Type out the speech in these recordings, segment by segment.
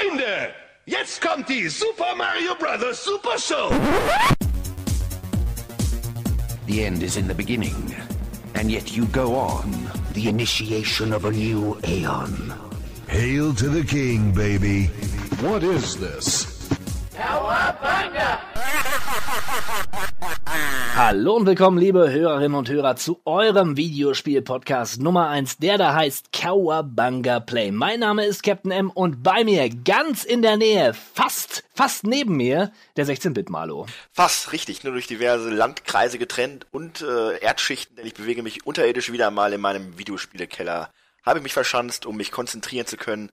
Freunde, jetzt kommt die Super Mario Bros. Super Show. The end is in the beginning, and yet you go on. The initiation of a new aeon. Hail to the king, baby. What is this? Hallo und willkommen, liebe Hörerinnen und Hörer, zu eurem Videospiel-Podcast Nummer 1, der da heißt Cowabunga Play. Mein Name ist Captain M und bei mir, ganz in der Nähe, fast, fast neben mir, der 16-Bit-Malo. Fast richtig, nur durch diverse Landkreise getrennt und äh, Erdschichten, denn ich bewege mich unterirdisch wieder mal in meinem Videospielekeller. Habe ich mich verschanzt, um mich konzentrieren zu können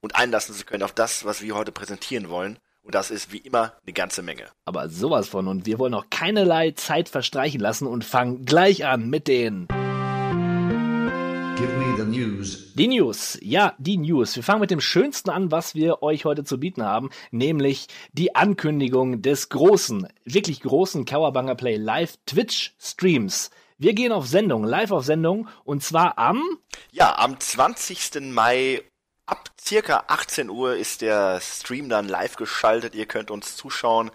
und einlassen zu können auf das, was wir heute präsentieren wollen. Und das ist wie immer eine ganze Menge. Aber sowas von und wir wollen auch keinerlei Zeit verstreichen lassen und fangen gleich an mit den Give me the news. Die News, ja, die News. Wir fangen mit dem Schönsten an, was wir euch heute zu bieten haben, nämlich die Ankündigung des großen, wirklich großen Cowabunga Play Live Twitch Streams. Wir gehen auf Sendung, live auf Sendung, und zwar am Ja, am 20. Mai ab circa 18 Uhr ist der Stream dann live geschaltet. Ihr könnt uns zuschauen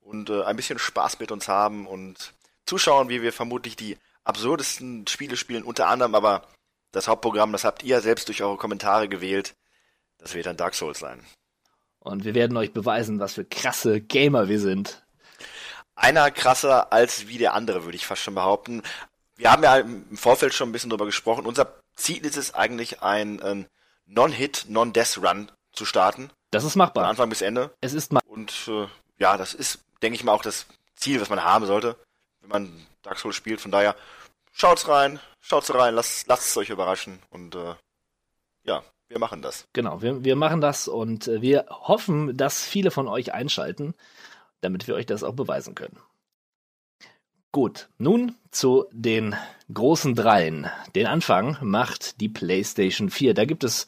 und äh, ein bisschen Spaß mit uns haben und zuschauen, wie wir vermutlich die absurdesten Spiele spielen, unter anderem aber das Hauptprogramm, das habt ihr selbst durch eure Kommentare gewählt. Das wird dann Dark Souls sein. und wir werden euch beweisen, was für krasse Gamer wir sind. Einer krasser als wie der andere, würde ich fast schon behaupten. Wir haben ja im Vorfeld schon ein bisschen drüber gesprochen. Unser Ziel ist es eigentlich, ein ähm, Non-Hit, Non-Death-Run zu starten. Das ist Von machbar. Anfang bis Ende. Es ist mal. Und äh, ja, das ist, denke ich mal, auch das Ziel, was man haben sollte, wenn man Dark Souls spielt. Von daher, schaut's rein, schaut's rein, lasst, lasst es euch überraschen. Und äh, ja, wir machen das. Genau, wir, wir machen das und äh, wir hoffen, dass viele von euch einschalten, damit wir euch das auch beweisen können. Gut, nun zu den großen Dreien. Den Anfang macht die PlayStation 4. Da gibt es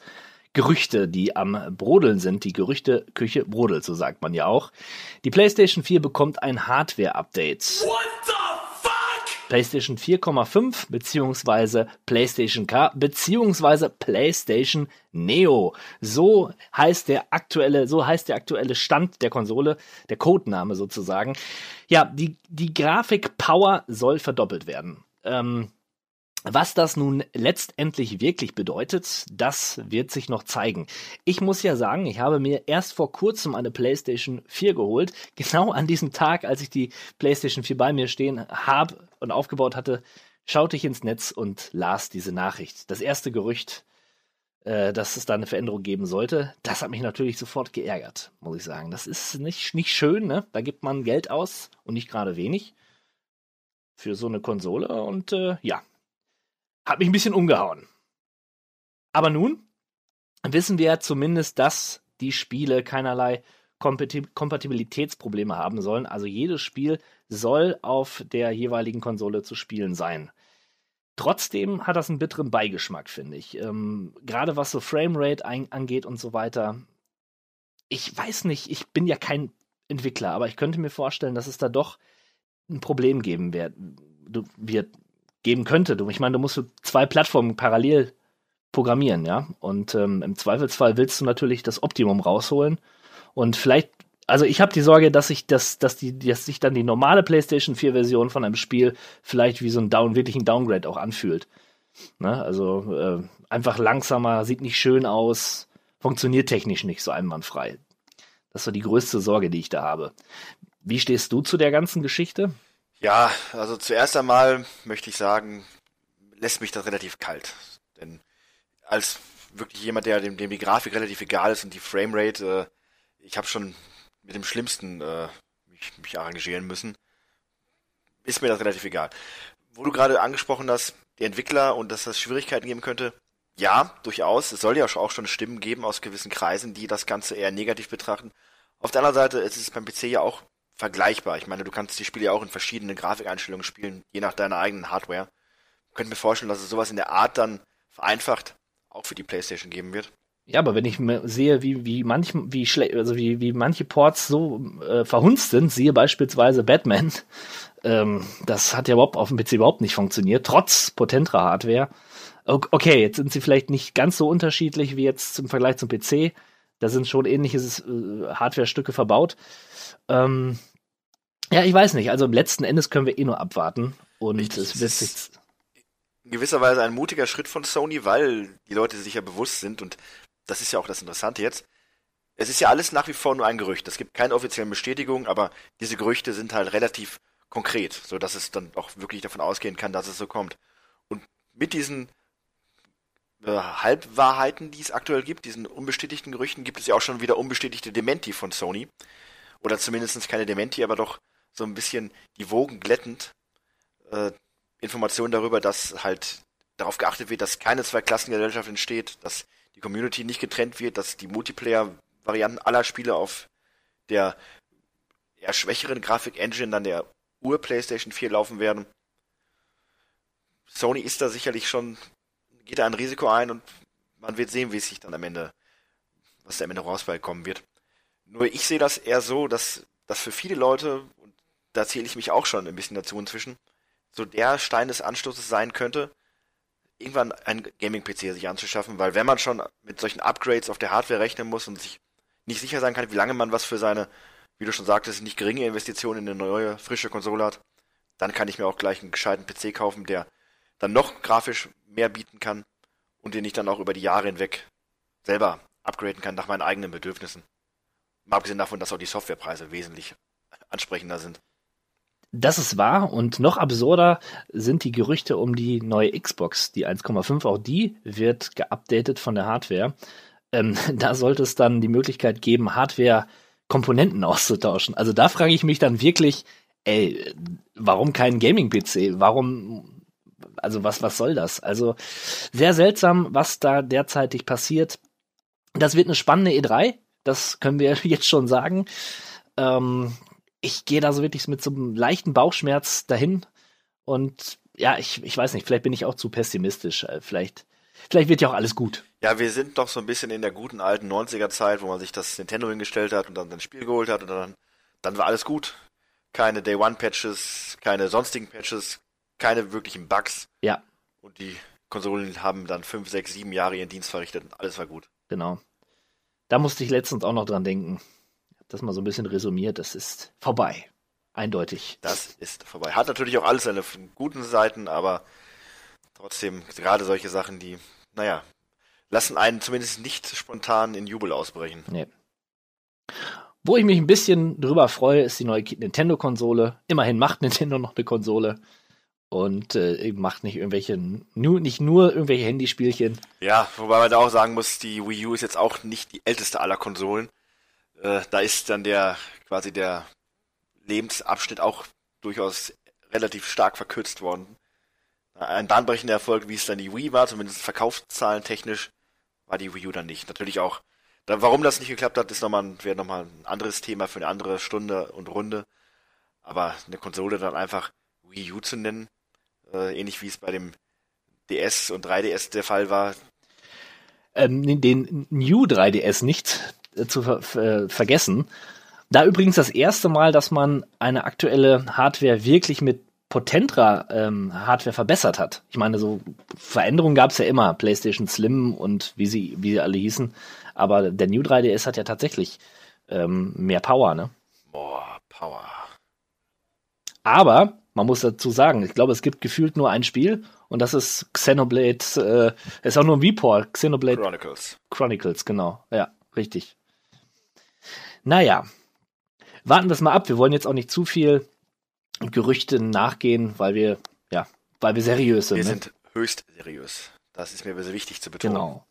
Gerüchte, die am Brodeln sind. Die Gerüchteküche brodelt, so sagt man ja auch. Die PlayStation 4 bekommt ein Hardware-Update. PlayStation 4,5 beziehungsweise PlayStation K beziehungsweise PlayStation Neo. So heißt der aktuelle, so heißt der aktuelle Stand der Konsole, der Codename sozusagen. Ja, die, die Grafik-Power soll verdoppelt werden. Ähm, was das nun letztendlich wirklich bedeutet, das wird sich noch zeigen. Ich muss ja sagen, ich habe mir erst vor kurzem eine PlayStation 4 geholt. Genau an diesem Tag, als ich die PlayStation 4 bei mir stehen habe und aufgebaut hatte, schaute ich ins Netz und las diese Nachricht. Das erste Gerücht, äh, dass es da eine Veränderung geben sollte, das hat mich natürlich sofort geärgert, muss ich sagen. Das ist nicht, nicht schön, ne? Da gibt man Geld aus und nicht gerade wenig für so eine Konsole und äh, ja, hat mich ein bisschen umgehauen. Aber nun wissen wir zumindest, dass die Spiele keinerlei Kompati- Kompatibilitätsprobleme haben sollen. Also jedes Spiel soll auf der jeweiligen Konsole zu spielen sein. Trotzdem hat das einen bitteren Beigeschmack, finde ich. Ähm, Gerade was so Framerate angeht und so weiter. Ich weiß nicht, ich bin ja kein Entwickler, aber ich könnte mir vorstellen, dass es da doch ein Problem geben wird geben könnte. Ich meine, du musst zwei Plattformen parallel programmieren, ja. Und ähm, im Zweifelsfall willst du natürlich das Optimum rausholen. Und vielleicht, also ich habe die Sorge, dass sich das, dass die, dass sich dann die normale PlayStation 4 Version von einem Spiel vielleicht wie so ein Down, wirklich ein Downgrade auch anfühlt. Ne? Also äh, einfach langsamer, sieht nicht schön aus, funktioniert technisch nicht so einwandfrei. Das so die größte Sorge, die ich da habe. Wie stehst du zu der ganzen Geschichte? Ja, also zuerst einmal möchte ich sagen, lässt mich das relativ kalt. Denn als wirklich jemand, der dem, dem die Grafik relativ egal ist und die Framerate, äh, ich habe schon mit dem Schlimmsten äh, mich, mich arrangieren müssen, ist mir das relativ egal. Wo du gerade angesprochen hast, die Entwickler und dass das Schwierigkeiten geben könnte, ja, durchaus. Es soll ja auch schon Stimmen geben aus gewissen Kreisen, die das Ganze eher negativ betrachten. Auf der anderen Seite ist es beim PC ja auch vergleichbar. Ich meine, du kannst die Spiele ja auch in verschiedenen Grafikeinstellungen spielen, je nach deiner eigenen Hardware. Ich könnte mir vorstellen, dass es sowas in der Art dann vereinfacht auch für die PlayStation geben wird. Ja, aber wenn ich sehe, wie, wie manch, wie schle also wie, wie manche Ports so äh, verhunzt sind, siehe beispielsweise Batman, ähm, das hat ja überhaupt auf dem PC überhaupt nicht funktioniert, trotz potenterer Hardware. Okay, jetzt sind sie vielleicht nicht ganz so unterschiedlich wie jetzt im Vergleich zum PC, Da sind schon ähnliche äh, Hardware-Stücke verbaut. Ähm, ja, ich weiß nicht. Also letzten Endes können wir eh nur abwarten. Und Richtig, es wird sich. ist- in gewisser Weise ein mutiger Schritt von Sony, weil die Leute sich ja bewusst sind und das ist ja auch das Interessante jetzt. Es ist ja alles nach wie vor nur ein Gerücht. Es gibt keine offiziellen Bestätigungen, aber diese Gerüchte sind halt relativ konkret, so dass es dann auch wirklich davon ausgehen kann, dass es so kommt. Und mit diesen äh, Halbwahrheiten, die es aktuell gibt, diesen unbestätigten Gerüchten, gibt es ja auch schon wieder unbestätigte Dementi von Sony. Oder zumindest keine Dementi, aber doch so ein bisschen die Wogen glättend. Äh, Informationen darüber, dass halt darauf geachtet wird, dass keine Zweiklassengesellschaft entsteht, dass die Community nicht getrennt wird, dass die Multiplayer-Varianten aller Spiele auf der eher schwächeren Grafik-Engine dann der Ur-PlayStation 4 laufen werden. Sony ist da sicherlich schon, geht da ein Risiko ein und man wird sehen, wie es sich dann am Ende, was da am Ende rausbekommen wird. Nur ich sehe das eher so, dass, dass für viele Leute, und da zähle ich mich auch schon ein bisschen dazu inzwischen, so der Stein des Anstoßes sein könnte, irgendwann ein Gaming-PC sich anzuschaffen, weil wenn man schon mit solchen Upgrades auf der Hardware rechnen muss und sich nicht sicher sein kann, wie lange man was für seine, wie du schon sagtest, nicht geringe Investition in eine neue, frische Konsole hat, dann kann ich mir auch gleich einen gescheiten PC kaufen, der dann noch grafisch mehr bieten kann und den ich dann auch über die Jahre hinweg selber upgraden kann nach meinen eigenen Bedürfnissen. Mal abgesehen davon, dass auch die Softwarepreise wesentlich ansprechender sind. Das ist wahr und noch absurder sind die Gerüchte um die neue Xbox, die 1,5. Auch die wird geupdatet von der Hardware. Ähm, da sollte es dann die Möglichkeit geben, Hardware-Komponenten auszutauschen. Also da frage ich mich dann wirklich, ey, warum kein Gaming-PC? Warum, also was, was soll das? Also sehr seltsam, was da derzeitig passiert. Das wird eine spannende E3, das können wir jetzt schon sagen. Ähm, ich gehe da so wirklich mit so einem leichten Bauchschmerz dahin. Und ja, ich, ich weiß nicht, vielleicht bin ich auch zu pessimistisch. Äh, Vielleicht, vielleicht wird ja auch alles gut. Ja, wir sind doch so ein bisschen in der guten alten 90er Zeit, wo man sich das Nintendo hingestellt hat und dann ein Spiel geholt hat und dann, dann war alles gut. Keine Day One Patches, keine sonstigen Patches, keine wirklichen Bugs Ja, und die Konsolen haben dann fünf, sechs, sieben Jahre ihren Dienst verrichtet und alles war gut. genau. Da musste ich letztens auch noch dran denken. Hab Das mal so ein bisschen resümiert. Das ist vorbei. Eindeutig. Das ist vorbei. Hat natürlich auch alles seine guten Seiten, aber trotzdem gerade solche Sachen, die, naja, lassen einen zumindest nicht spontan in Jubel ausbrechen. Nee. Wo ich mich ein bisschen drüber freue, ist die neue Nintendo-Konsole. Immerhin macht Nintendo noch eine Konsole. Und äh, macht nicht irgendwelche, nu, nicht nur irgendwelche Handyspielchen. Ja, wobei man da auch sagen muss, die Wii U ist jetzt auch nicht die älteste aller Konsolen. Äh, da ist dann der quasi der Lebensabschnitt auch durchaus relativ stark verkürzt worden. Ein bahnbrechender Erfolg, wie es dann die Wii war, zumindest Verkaufszahlen technisch, war die Wii U dann nicht. Natürlich auch, da, warum das nicht geklappt hat, ist nochmal, wäre nochmal ein anderes Thema für eine andere Stunde und Runde. Aber eine Konsole dann einfach Wii U zu nennen, äh, ähnlich wie es bei dem DS und 3DS der Fall war, ähm, den New 3DS nicht äh, zu ver ver vergessen. Da übrigens das erste Mal, dass man eine aktuelle Hardware wirklich mit potenterer ähm, Hardware verbessert hat. Ich meine, so Veränderungen gab es ja immer, PlayStation Slim und wie sie, wie sie alle hießen. Aber der New 3DS hat ja tatsächlich ähm, mehr Power, ne? Boah, Power. Aber man muss dazu sagen, ich glaube, es gibt gefühlt nur ein Spiel und das ist Xenoblade, äh, ist auch nur ein V-Port, Xenoblade Chronicles. Chronicles, genau. Ja, richtig. Naja, warten wir es mal ab. Wir wollen jetzt auch nicht zu viel Gerüchten nachgehen, weil wir, ja, weil wir seriös sind. Wir ne? sind höchst seriös. Das ist mir sehr wichtig zu betonen. Genau.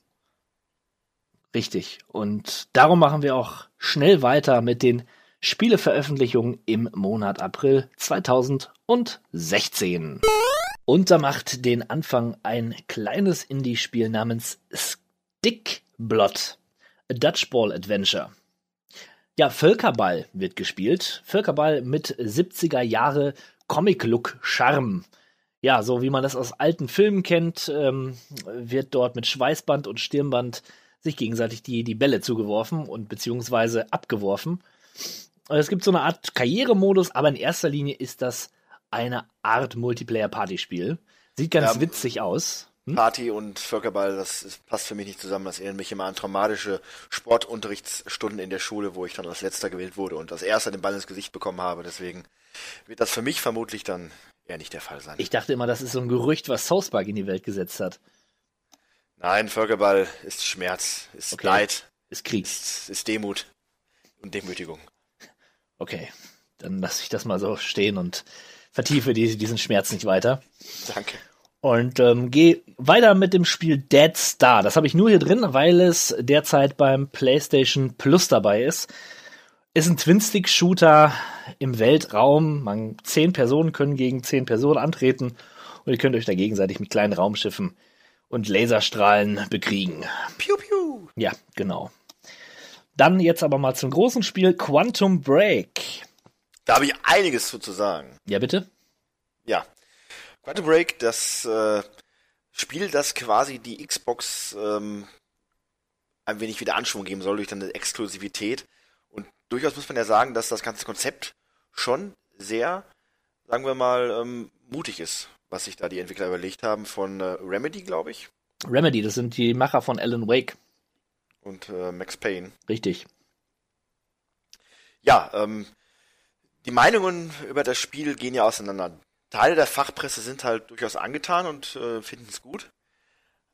Richtig. Und darum machen wir auch schnell weiter mit den Spieleveröffentlichungen im Monat April 2016. Und da macht den Anfang ein kleines Indie-Spiel namens Stickblot, a Dutchball Adventure. Ja, Völkerball wird gespielt. Völkerball mit 70er Jahre Comic-Look-Charme. Ja, so wie man das aus alten Filmen kennt, ähm, wird dort mit Schweißband und Stirnband sich gegenseitig die, die Bälle zugeworfen und beziehungsweise abgeworfen. Und Es gibt so eine Art Karrieremodus, aber in erster Linie ist das eine Art Multiplayer-Partyspiel. Sieht ganz Ja, witzig aus. Party und Völkerball, das ist, passt für mich nicht zusammen. Das erinnert mich immer an traumatische Sportunterrichtsstunden in der Schule, wo ich dann als letzter gewählt wurde und als erster den Ball ins Gesicht bekommen habe. Deswegen wird das für mich vermutlich dann eher nicht der Fall sein. Ich dachte immer, das ist so ein Gerücht, was South Park in die Welt gesetzt hat. Nein, Völkerball ist Schmerz, ist Okay. Leid, Ist Krieg. ist, ist Demut und Demütigung. Okay, dann lasse ich das mal so stehen und vertiefe die, diesen Schmerz nicht weiter. Danke. Und ähm, gehe weiter mit dem Spiel Dead Star. Das habe ich nur hier drin, weil es derzeit beim PlayStation Plus dabei ist. Ist ein Twin-Stick-Shooter im Weltraum. Man, zehn Personen können gegen zehn Personen antreten und ihr könnt euch da gegenseitig mit kleinen Raumschiffen und Laserstrahlen bekriegen. Piu, piu. Ja, genau. Dann jetzt aber mal zum großen Spiel Quantum Break. Da habe ich einiges zu, sagen. Ja, bitte? Ja. Quantum Break, das äh, Spiel, das quasi die Xbox ähm, ein wenig wieder Anschwung geben soll durch eine Exklusivität. Und durchaus muss man ja sagen, dass das ganze Konzept schon sehr, sagen wir mal, ähm, mutig ist, was sich da die Entwickler überlegt haben von äh, Remedy, glaube ich, Remedy, das sind die Macher von Alan Wake. Und äh, Max Payne. Richtig. Ja, ähm, die Meinungen über das Spiel gehen ja auseinander. Teile der Fachpresse sind halt durchaus angetan und äh, finden es gut.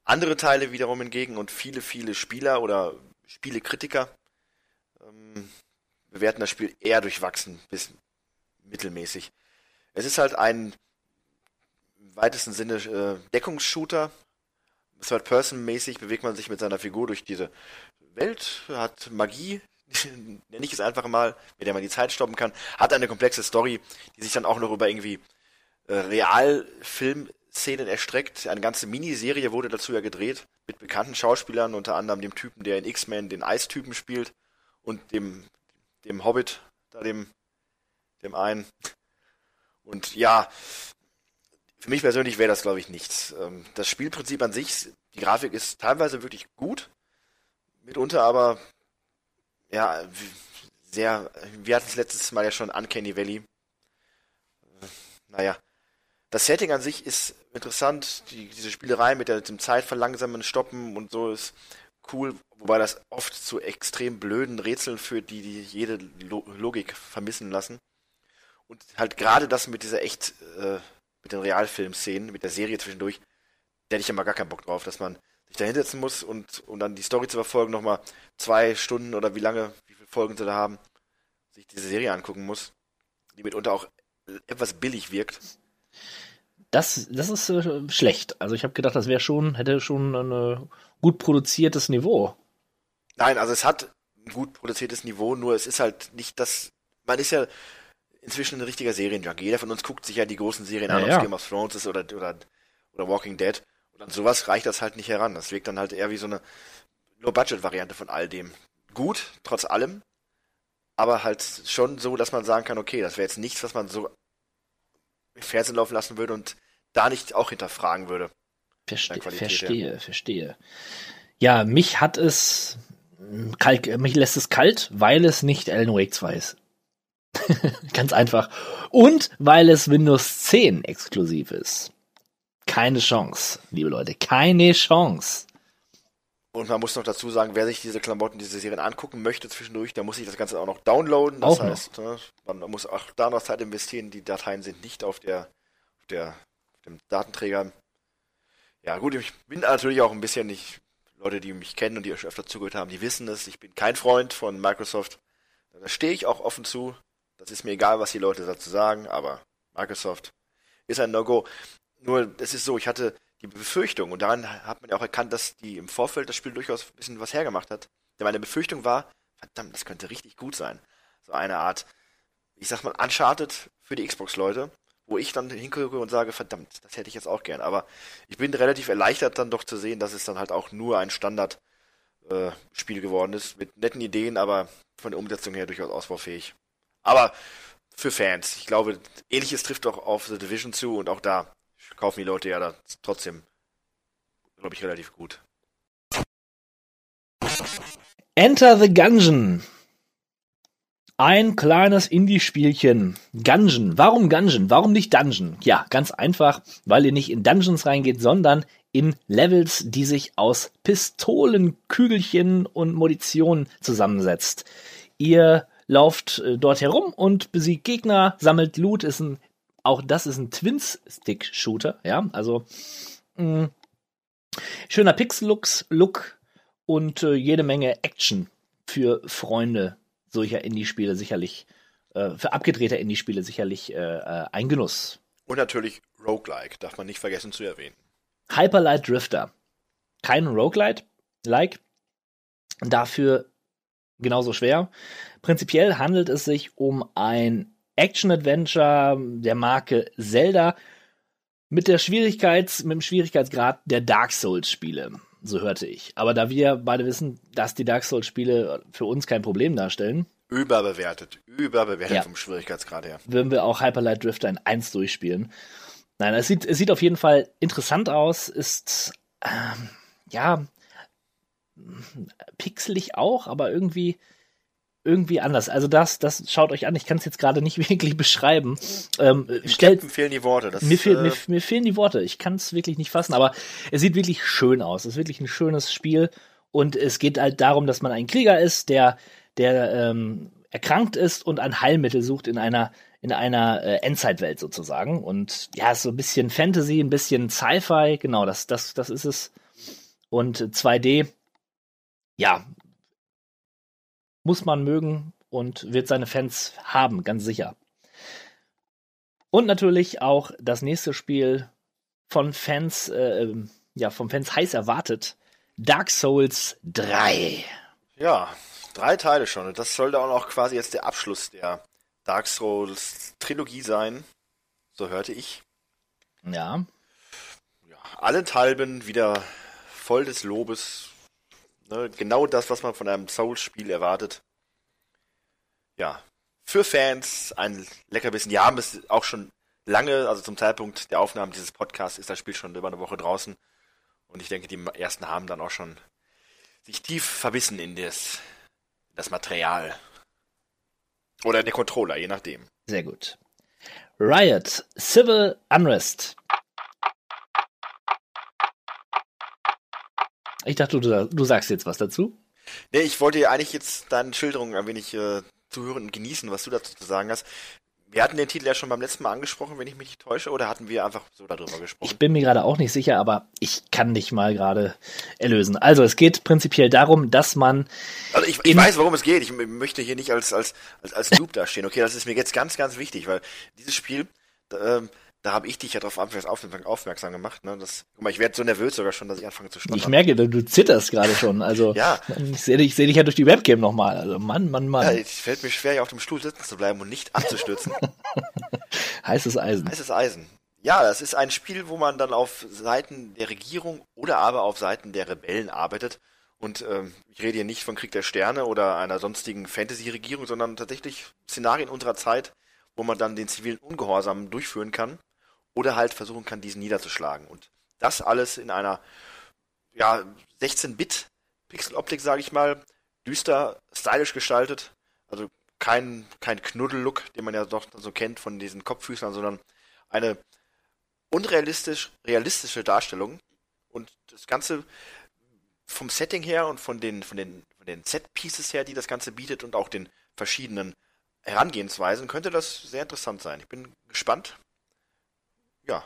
Andere Teile wiederum hingegen und viele, viele Spieler oder Spielekritiker ähm, bewerten das Spiel eher durchwachsen bis mittelmäßig. Es ist halt ein im weitesten Sinne äh, Deckungsshooter. Third-Person-mäßig bewegt man sich mit seiner Figur durch diese Welt, hat Magie, nenne ich es einfach mal, mit der man die Zeit stoppen kann, hat eine komplexe Story, die sich dann auch noch über irgendwie äh, Realfilmszenen erstreckt. Eine ganze Miniserie wurde dazu ja gedreht, mit bekannten Schauspielern, unter anderem dem Typen, der in X-Men den Eistypen spielt und dem, dem Hobbit, da dem, dem einen. Und ja, für mich persönlich wäre das, glaube ich, nichts. Ähm, Das Spielprinzip an sich, die Grafik ist teilweise wirklich gut, mitunter aber, ja, sehr, wir hatten es letztes Mal ja schon Uncanny Valley. Naja, das Setting an sich ist interessant, die, diese Spielerei mit dem Zeitverlangsamen, Stoppen und so ist cool, wobei das oft zu extrem blöden Rätseln führt, die, die jede Lo Logik vermissen lassen. Und halt gerade das mit dieser echt, äh, mit den Realfilm-Szenen, mit der Serie zwischendurch, da hätte ich immer gar keinen Bock drauf, dass man sich da hinsetzen muss und um dann die Story zu verfolgen, nochmal zwei Stunden oder wie lange, wie viele Folgen sie da haben, sich diese Serie angucken muss, die mitunter auch etwas billig wirkt. Das, das ist äh, schlecht. Also ich habe gedacht, das wäre schon, hätte schon ein gut produziertes Niveau. Nein, also es hat ein gut produziertes Niveau, nur es ist halt nicht das, man ist ja inzwischen ein richtiger Serienjunkie. Jeder von uns guckt sich ja die großen Serien an, Ja, ob es ja. Game of Thrones ist oder, oder, oder Walking Dead. Und an sowas reicht das halt nicht heran. Das wirkt dann halt eher wie so eine Low-Budget-Variante von all dem. Gut, trotz allem, aber halt schon so, dass man sagen kann, okay, das wäre jetzt nichts, was man so im Fernsehen laufen lassen würde und da nicht auch hinterfragen würde. Verste Der Qualität, verstehe, verstehe. Ja, mich hat es kalt, mich lässt es kalt, weil es nicht Alan Wake 2 ist. Ganz einfach. Und weil es Windows 10 exklusiv ist. Keine Chance, liebe Leute, keine Chance. Und man muss noch dazu sagen, wer sich diese Klamotten, diese Serien angucken möchte zwischendurch, der muss sich das Ganze auch noch downloaden. Das Auch noch. heißt, ne, man muss auch da noch Zeit investieren. Die Dateien sind nicht auf der, auf der, auf dem Datenträger. Ja, gut, ich bin natürlich auch ein bisschen nicht, Leute, die mich kennen und die schon öfter zugehört haben, die wissen es. Ich bin kein Freund von Microsoft. Da stehe ich auch offen zu. Das ist mir egal, was die Leute dazu sagen, aber Microsoft ist ein No-Go. Nur, es ist so, ich hatte die Befürchtung, und daran hat man ja auch erkannt, dass die im Vorfeld das Spiel durchaus ein bisschen was hergemacht hat. Denn meine Befürchtung war, verdammt, das könnte richtig gut sein. So eine Art, ich sag mal, Uncharted für die Xbox-Leute, wo ich dann hingucke und sage, verdammt, das hätte ich jetzt auch gern. Aber ich bin relativ erleichtert dann doch zu sehen, dass es dann halt auch nur ein Standard-Spiel geworden ist, mit netten Ideen, aber von der Umsetzung her durchaus ausbaufähig. Aber für Fans, ich glaube, ähnliches trifft auch auf The Division zu und auch da kaufen die Leute ja da trotzdem, glaube ich, relativ gut. Enter the Gungeon. Ein kleines Indie-Spielchen. Gungeon. Warum Gungeon? Warum nicht Dungeon? Ja, ganz einfach, weil ihr nicht in Dungeons reingeht, sondern in Levels, die sich aus Pistolen, Kügelchen und Munition zusammensetzt. Ihr lauft äh, dort herum und besiegt Gegner, sammelt Loot, ist ein, auch das ist ein Twin-Stick-Shooter, ja, also mh, mm, schöner Pixel-Look und äh, jede Menge Action für Freunde solcher Indie-Spiele sicherlich, äh, für abgedrehter Indie-Spiele sicherlich äh, äh, ein Genuss. Und natürlich Roguelike, darf man nicht vergessen zu erwähnen. Hyperlight Drifter. Kein Roguelite, like. Dafür genauso schwer. Prinzipiell handelt es sich um ein Action-Adventure der Marke Zelda mit der Schwierigkeits, mit dem Schwierigkeitsgrad der Dark Souls-Spiele. So hörte ich. Aber da wir beide wissen, dass die Dark Souls-Spiele für uns kein Problem darstellen. Überbewertet. Überbewertet ja. vom Schwierigkeitsgrad her. Würden wir auch Hyperlight Drifter in 1 durchspielen. Nein, es sieht, es sieht auf jeden Fall interessant aus, ist, ähm, ja, pixelig auch, aber irgendwie, irgendwie anders. Also das, das schaut euch an. Ich kann es jetzt gerade nicht wirklich beschreiben. Ähm, stellt, mir fehlen die Worte. Das, mir, fehl, äh, mir, mir, fehlen die Worte. Ich kann es wirklich nicht fassen, aber es sieht wirklich schön aus. Es ist wirklich ein schönes Spiel und es geht halt darum, dass man ein Krieger ist, der, der ähm, erkrankt ist und ein Heilmittel sucht in einer in einer äh, Endzeitwelt sozusagen. Und ja, ist so ein bisschen Fantasy, ein bisschen Sci-Fi, genau, das, das, das ist es. Und 2D, ja, muss man mögen und wird seine Fans haben, ganz sicher. Und natürlich auch das nächste Spiel von Fans, äh, ja, von Fans heiß erwartet. Dark Souls 3. Ja, drei Teile schon. Und das sollte auch noch quasi jetzt der Abschluss der Dark Souls Trilogie sein. So hörte ich. Ja. ja allenthalben wieder voll des Lobes. Ne, genau das, was man von einem Souls-Spiel erwartet. Ja. Für Fans ein Leckerbissen. Die haben es auch schon lange, also zum Zeitpunkt der Aufnahme dieses Podcasts ist das Spiel schon über eine Woche draußen. Und ich denke, die ersten haben dann auch schon sich tief verbissen in das, das Material. Oder der Controller, je nachdem. Sehr gut. Riot, Civil Unrest. Ich dachte, du, du sagst jetzt was dazu. Nee, ich wollte eigentlich jetzt deine Schilderung ein wenig äh, zuhören und genießen, was du dazu zu sagen hast. Wir hatten den Titel ja schon beim letzten Mal angesprochen, wenn ich mich nicht täusche, oder hatten wir einfach so darüber gesprochen? Ich bin mir gerade auch nicht sicher, aber ich kann dich mal gerade erlösen. Also es geht prinzipiell darum, dass man. Also ich, ich weiß, worum es geht. Ich möchte hier nicht als, als, als, als Noob dastehen. Okay, das ist mir jetzt ganz, ganz wichtig, weil dieses Spiel, ähm, da habe ich dich ja darauf aufmerksam gemacht. Ne? Das, guck mal, ich werde so nervös sogar schon, dass ich anfange zu stottern. Ich merke, du zitterst gerade schon. Also ja. ich sehe dich, seh dich ja durch die Webcam nochmal. Also Mann, Mann, Mann. Ja, es fällt mir schwer, hier auf dem Stuhl sitzen zu bleiben und nicht abzustürzen. Heißes Eisen. Heißes Eisen. Ja, das ist ein Spiel, wo man dann auf Seiten der Regierung oder aber auf Seiten der Rebellen arbeitet. Und ähm, ich rede hier nicht von Krieg der Sterne oder einer sonstigen Fantasy-Regierung, sondern tatsächlich Szenarien unserer Zeit, wo man dann den zivilen Ungehorsam durchführen kann oder halt versuchen kann, diesen niederzuschlagen. Und das alles in einer ja, 16-Bit Pixel-Optik, sage ich mal, düster, stylisch gestaltet. Also kein, kein Knuddel-Look, den man ja doch so kennt von diesen Kopffüßern, sondern eine unrealistisch realistische Darstellung. Und das Ganze vom Setting her und von den, von den, von den Set-Pieces her, die das Ganze bietet und auch den verschiedenen Herangehensweisen, könnte das sehr interessant sein. Ich bin gespannt, ja,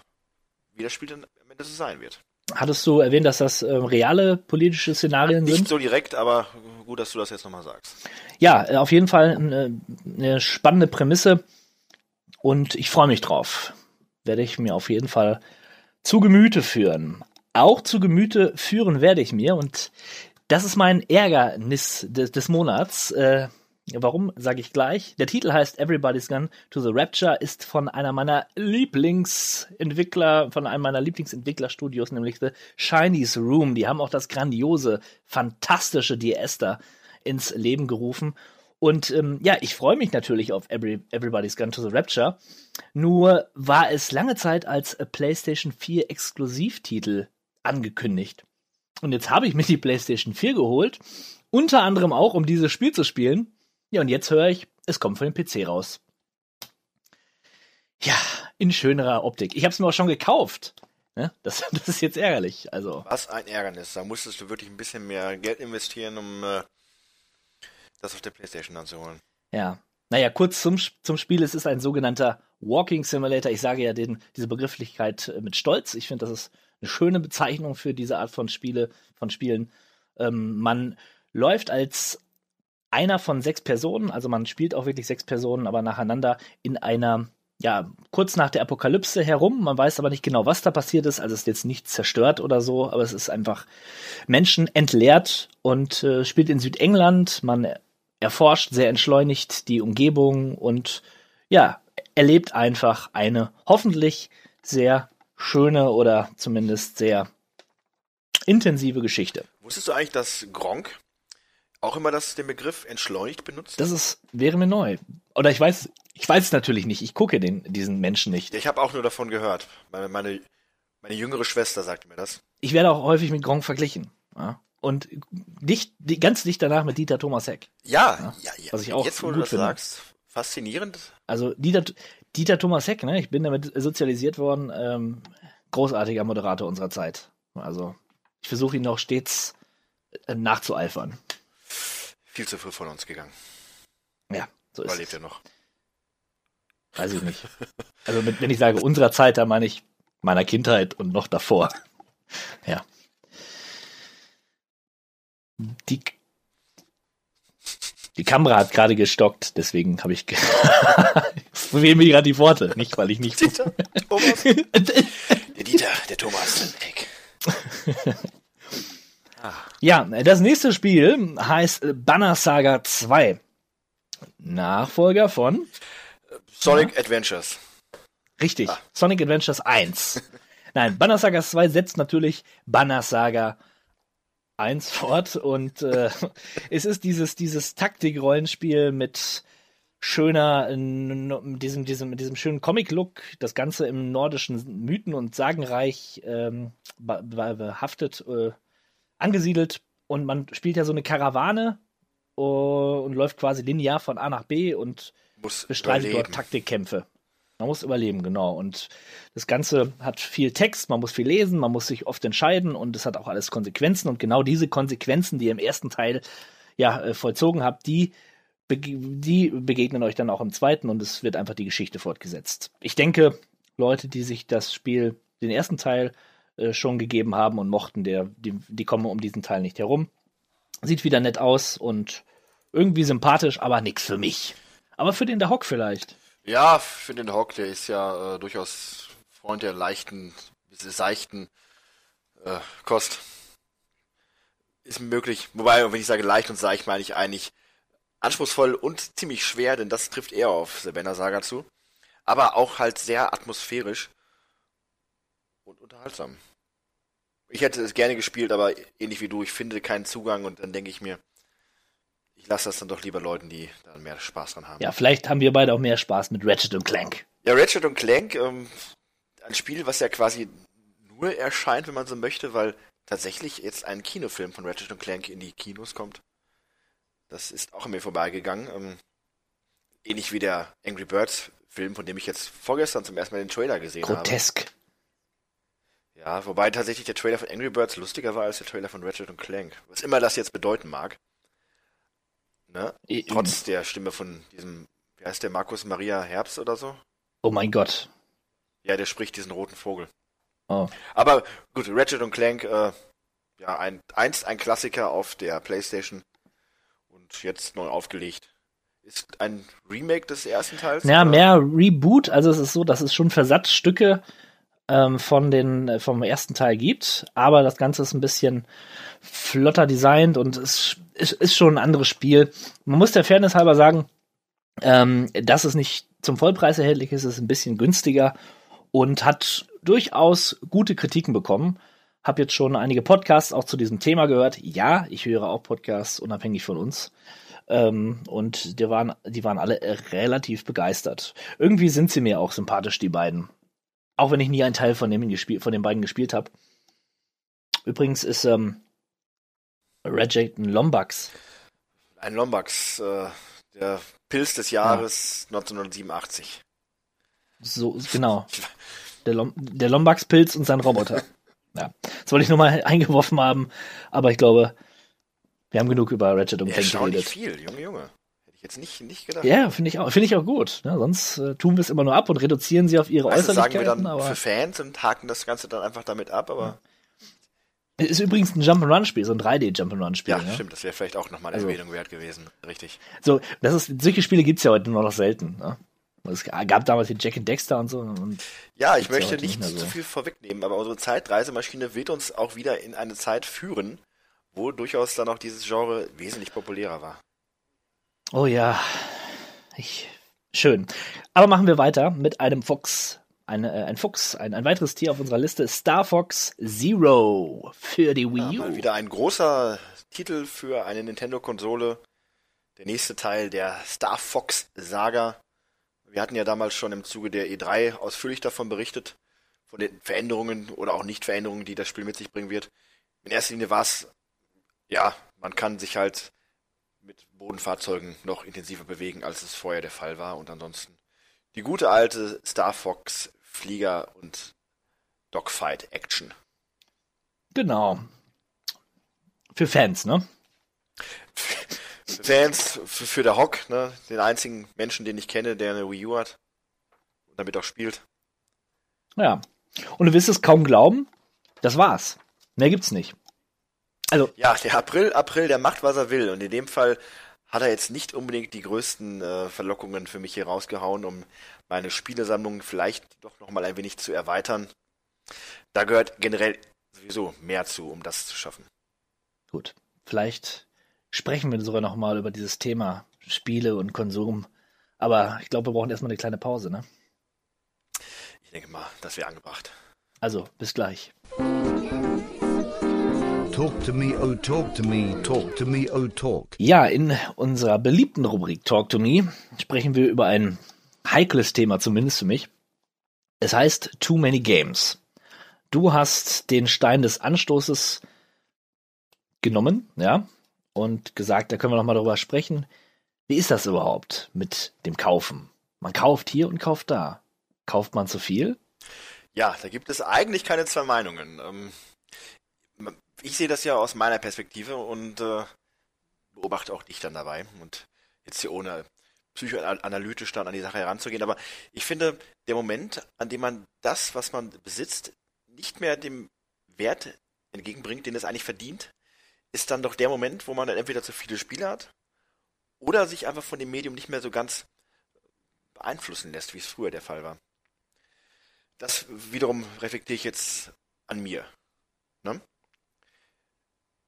wie das Spiel dann am Ende so sein wird. Hattest du erwähnt, dass das ähm, reale politische Szenarien sind? Nicht so direkt, aber gut, dass du das jetzt nochmal sagst. Ja, äh, auf jeden Fall eine, eine spannende Prämisse und ich freue mich drauf. Werde ich mir auf jeden Fall zu Gemüte führen. Auch zu Gemüte führen werde ich mir und das ist mein Ärgernis des, des Monats. Äh, Warum, sage ich gleich. Der Titel heißt Everybody's Gone to the Rapture, ist von einer meiner Lieblingsentwickler, von einem meiner Lieblingsentwicklerstudios, nämlich The Chinese Room. Die haben auch das grandiose, fantastische da ins Leben gerufen. Und ähm, ja, ich freue mich natürlich auf Every, Everybody's Gone to the Rapture. Nur war es lange Zeit als PlayStation 4 Exklusivtitel angekündigt. Und jetzt habe ich mir die PlayStation 4 geholt, unter anderem auch, um dieses Spiel zu spielen. Ja, und jetzt höre ich, es kommt von dem PC raus. Ja, in schönerer Optik. Ich habe es mir auch schon gekauft. Ne? Das, das ist jetzt ärgerlich. Also, Was ein Ärgernis. Da musstest du wirklich ein bisschen mehr Geld investieren, um äh, das auf der Playstation dann zu holen. ja. Naja, kurz zum, zum Spiel. Es ist ein sogenannter Walking Simulator. Ich sage ja den, diese Begrifflichkeit äh, mit Stolz. Ich finde, das ist eine schöne Bezeichnung für diese Art von Spiele, von Spielen. Ähm, man läuft als einer von sechs Personen, also man spielt auch wirklich sechs Personen, aber nacheinander in einer, ja, kurz nach der Apokalypse herum. Man weiß aber nicht genau, was da passiert ist. Also es ist jetzt nicht zerstört oder so, aber es ist einfach Menschen entleert und äh, spielt in Südengland. Man erforscht sehr entschleunigt die Umgebung und ja, erlebt einfach eine hoffentlich sehr schöne oder zumindest sehr intensive Geschichte. Wusstest du eigentlich, dass Gronk auch immer das, den Begriff entschleunigt benutzt? Das ist, wäre mir neu. Oder ich weiß, ich weiß es natürlich nicht. Ich gucke den, diesen Menschen nicht. Ja, ich habe auch nur davon gehört. Meine, meine, meine jüngere Schwester sagte mir das. Ich werde auch häufig mit Gronk verglichen. Ja? Und dicht, ganz dicht danach mit Dieter Thomas Heck. Ja, ja, ja. was ich auch Jetzt, wo du gut das finde. sagst, faszinierend. Also Dieter, Dieter Thomas Heck, ne? Ich bin damit sozialisiert worden. Ähm, großartiger Moderator unserer Zeit. Also ich versuche ihn noch stets äh, nachzueifern. Viel zu früh von uns gegangen. Ja, so ist Überlebt es. er noch. Weiß ich nicht. Also mit, wenn ich sage unserer Zeit, dann meine ich meiner Kindheit und noch davor. Ja. Die, die Kamera hat gerade gestockt, deswegen habe ich. fehlen mir gerade die Worte, nicht weil ich nicht. Dieter, Thomas. der Dieter, der Thomas. Heck. Ja, das nächste Spiel heißt Banner Saga 2. Nachfolger von, Sonic Adventures. richtig, Sonic Adventures 1. Nein, Banner Saga 2 setzt natürlich Banner Saga 1 fort und äh, es ist dieses, dieses Taktik-Rollenspiel mit schöner, mit diesem, diesem, mit diesem schönen Comic-Look, das Ganze im nordischen Mythen- und Sagenreich ähm, be- be- behaftet, äh, angesiedelt und man spielt ja so eine Karawane äh, und läuft quasi linear von A nach B und Muss bestreitet überleben. dort Taktikkämpfe. Man muss überleben, genau. Und das Ganze hat viel Text, man muss viel lesen, man muss sich oft entscheiden und es hat auch alles Konsequenzen. Und genau diese Konsequenzen, die ihr im ersten Teil ja äh, vollzogen habt, die, bege die begegnen euch dann auch im zweiten und es wird einfach die Geschichte fortgesetzt. Ich denke, Leute, die sich das Spiel, den ersten Teil äh, schon gegeben haben und mochten, der, die, die kommen um diesen Teil nicht herum. Sieht wieder nett aus und irgendwie sympathisch, aber nix für mich. Aber für den der Hock vielleicht. Ja, für den Hawk, der ist ja äh, durchaus Freund der leichten, seichten äh, Kost. Ist möglich. Wobei, wenn ich sage leicht und seicht, meine ich eigentlich anspruchsvoll und ziemlich schwer, denn das trifft eher auf Savannah Saga zu. Aber auch halt sehr atmosphärisch und unterhaltsam. Ich hätte es gerne gespielt, aber ähnlich wie du, ich finde keinen Zugang und dann denke ich mir, ich lasse das dann doch lieber Leuten, die da mehr Spaß dran haben. Ja, vielleicht haben wir beide auch mehr Spaß mit Ratchet und Clank. Ja, Ratchet und Clank, ähm, ein Spiel, was ja quasi nur erscheint, wenn man so möchte, weil tatsächlich jetzt ein Kinofilm von Ratchet und Clank in die Kinos kommt. Das ist auch an mir vorbeigegangen. Ähm, ähnlich wie der Angry Birds Film, von dem ich jetzt vorgestern zum ersten Mal den Trailer gesehen Grotesk. habe. Ja, wobei tatsächlich der Trailer von Angry Birds lustiger war als der Trailer von Ratchet und Clank. Was immer das jetzt bedeuten mag. Ne? I- Trotz der Stimme von diesem, wie heißt der, Markus Maria Herbst oder so? Oh mein Gott. Ja, der spricht diesen roten Vogel. Oh. Aber gut, Ratchet und Clank, äh, ja, ein, einst ein Klassiker auf der Playstation und jetzt neu aufgelegt. Ist ein Remake des ersten Teils? Ja, oder? mehr Reboot. Also es ist so, dass es schon Versatzstücke ähm, von den, äh, vom ersten Teil gibt, aber das Ganze ist ein bisschen flotter designt und es ist, ist schon ein anderes Spiel. Man muss der Fairness halber sagen, ähm, dass es nicht zum Vollpreis erhältlich ist, ist ein bisschen günstiger und hat durchaus gute Kritiken bekommen. Hab jetzt schon einige Podcasts auch zu diesem Thema gehört. Ja, ich höre auch Podcasts unabhängig von uns. Ähm, und die waren, die waren alle relativ begeistert. Irgendwie sind sie mir auch sympathisch, die beiden. Auch wenn ich nie einen Teil von, dem gespielt, von den beiden gespielt habe. Übrigens ist ähm, Ratchet ein Lombax. Ein Lombax, äh, der Pilz des Jahres 1987. So, genau. der, Lom der Lombax-Pilz und sein Roboter. ja, das wollte ich nur mal eingeworfen haben, aber ich glaube, wir haben genug über Ratchet und Clank Erstaunlich viel, Junge, Junge. Jetzt nicht, nicht gedacht. Ja, finde ich auch, finde ich auch gut. Ne? Sonst äh, tun wir es immer nur ab und reduzieren sie auf ihre Weißt du, sagen wir Äußerlichkeiten. dann für Fans und haken das Ganze dann einfach damit ab, aber es ist übrigens ein Jump'n'Run-Spiel, so ein 3D-Jump'n'Run-Spiel. ja, ne? stimmt, das wäre vielleicht auch nochmal eine Also- Erwähnung wert gewesen. Richtig. So, das ist, solche Spiele gibt's ja heute nur noch selten. Ne? Es gab damals die Jack and Dexter und so. Und Ja, ich ja möchte heute nicht nicht mehr zu so. viel vorwegnehmen, aber unsere Zeitreisemaschine wird uns auch wieder in eine Zeit führen, wo durchaus dann auch dieses Genre wesentlich populärer war. Oh ja, ich, schön. Aber machen wir weiter mit einem Fuchs. Ein, äh, ein Fuchs, ein, ein weiteres Tier auf unserer Liste, Star Fox Zero für die Ja, Wii U. mal wieder ein großer Titel für eine Nintendo-Konsole. Der nächste Teil der Star Fox Saga. Wir hatten ja damals schon im Zuge der E3 ausführlich davon berichtet, von den Veränderungen oder auch Nicht-Veränderungen, die das Spiel mit sich bringen wird. In erster Linie war es, ja, man kann sich halt mit Bodenfahrzeugen noch intensiver bewegen, als es vorher der Fall war. Und ansonsten die gute alte Star Fox Flieger und Dogfight Action. Genau. Für Fans, ne? Fans für, für der Hock, ne? Den einzigen Menschen, den ich kenne, der eine Wii U hat und damit auch spielt. Ja. Und du wirst es kaum glauben, das war's. Mehr gibt's nicht. Also, Ja, der April, April, der macht, was er will. Und in dem Fall hat er jetzt nicht unbedingt die größten äh, Verlockungen für mich hier rausgehauen, um meine Spielesammlung vielleicht doch nochmal ein wenig zu erweitern. Da gehört generell sowieso mehr zu, um das zu schaffen. gut. Vielleicht sprechen wir sogar noch mal über dieses Thema Spiele und Konsum. Aber ich glaube, wir brauchen erstmal eine kleine Pause, ne? Ich denke mal, das wäre angebracht. Also, bis gleich. Talk to me, oh talk to me, talk to me, oh talk. Ja, in unserer beliebten Rubrik Talk to Me sprechen wir über ein heikles Thema, zumindest für mich. Es heißt Too Many Games. Du hast den Stein des Anstoßes genommen, ja, und gesagt, da können wir noch mal darüber sprechen. Wie ist das überhaupt mit dem Kaufen? Man kauft hier und kauft da. Kauft man zu viel? Ja, da gibt es eigentlich keine zwei Meinungen. Ähm, ich sehe das ja aus meiner Perspektive und äh, beobachte auch dich dann dabei und jetzt hier ohne psychoanalytisch dann an die Sache heranzugehen, aber ich finde, der Moment, an dem man das, was man besitzt, nicht mehr dem Wert entgegenbringt, den es eigentlich verdient, ist dann doch der Moment, wo man dann entweder zu viele Spiele hat oder sich einfach von dem Medium nicht mehr so ganz beeinflussen lässt, wie es früher der Fall war. Das wiederum reflektiere ich jetzt an mir. Ne?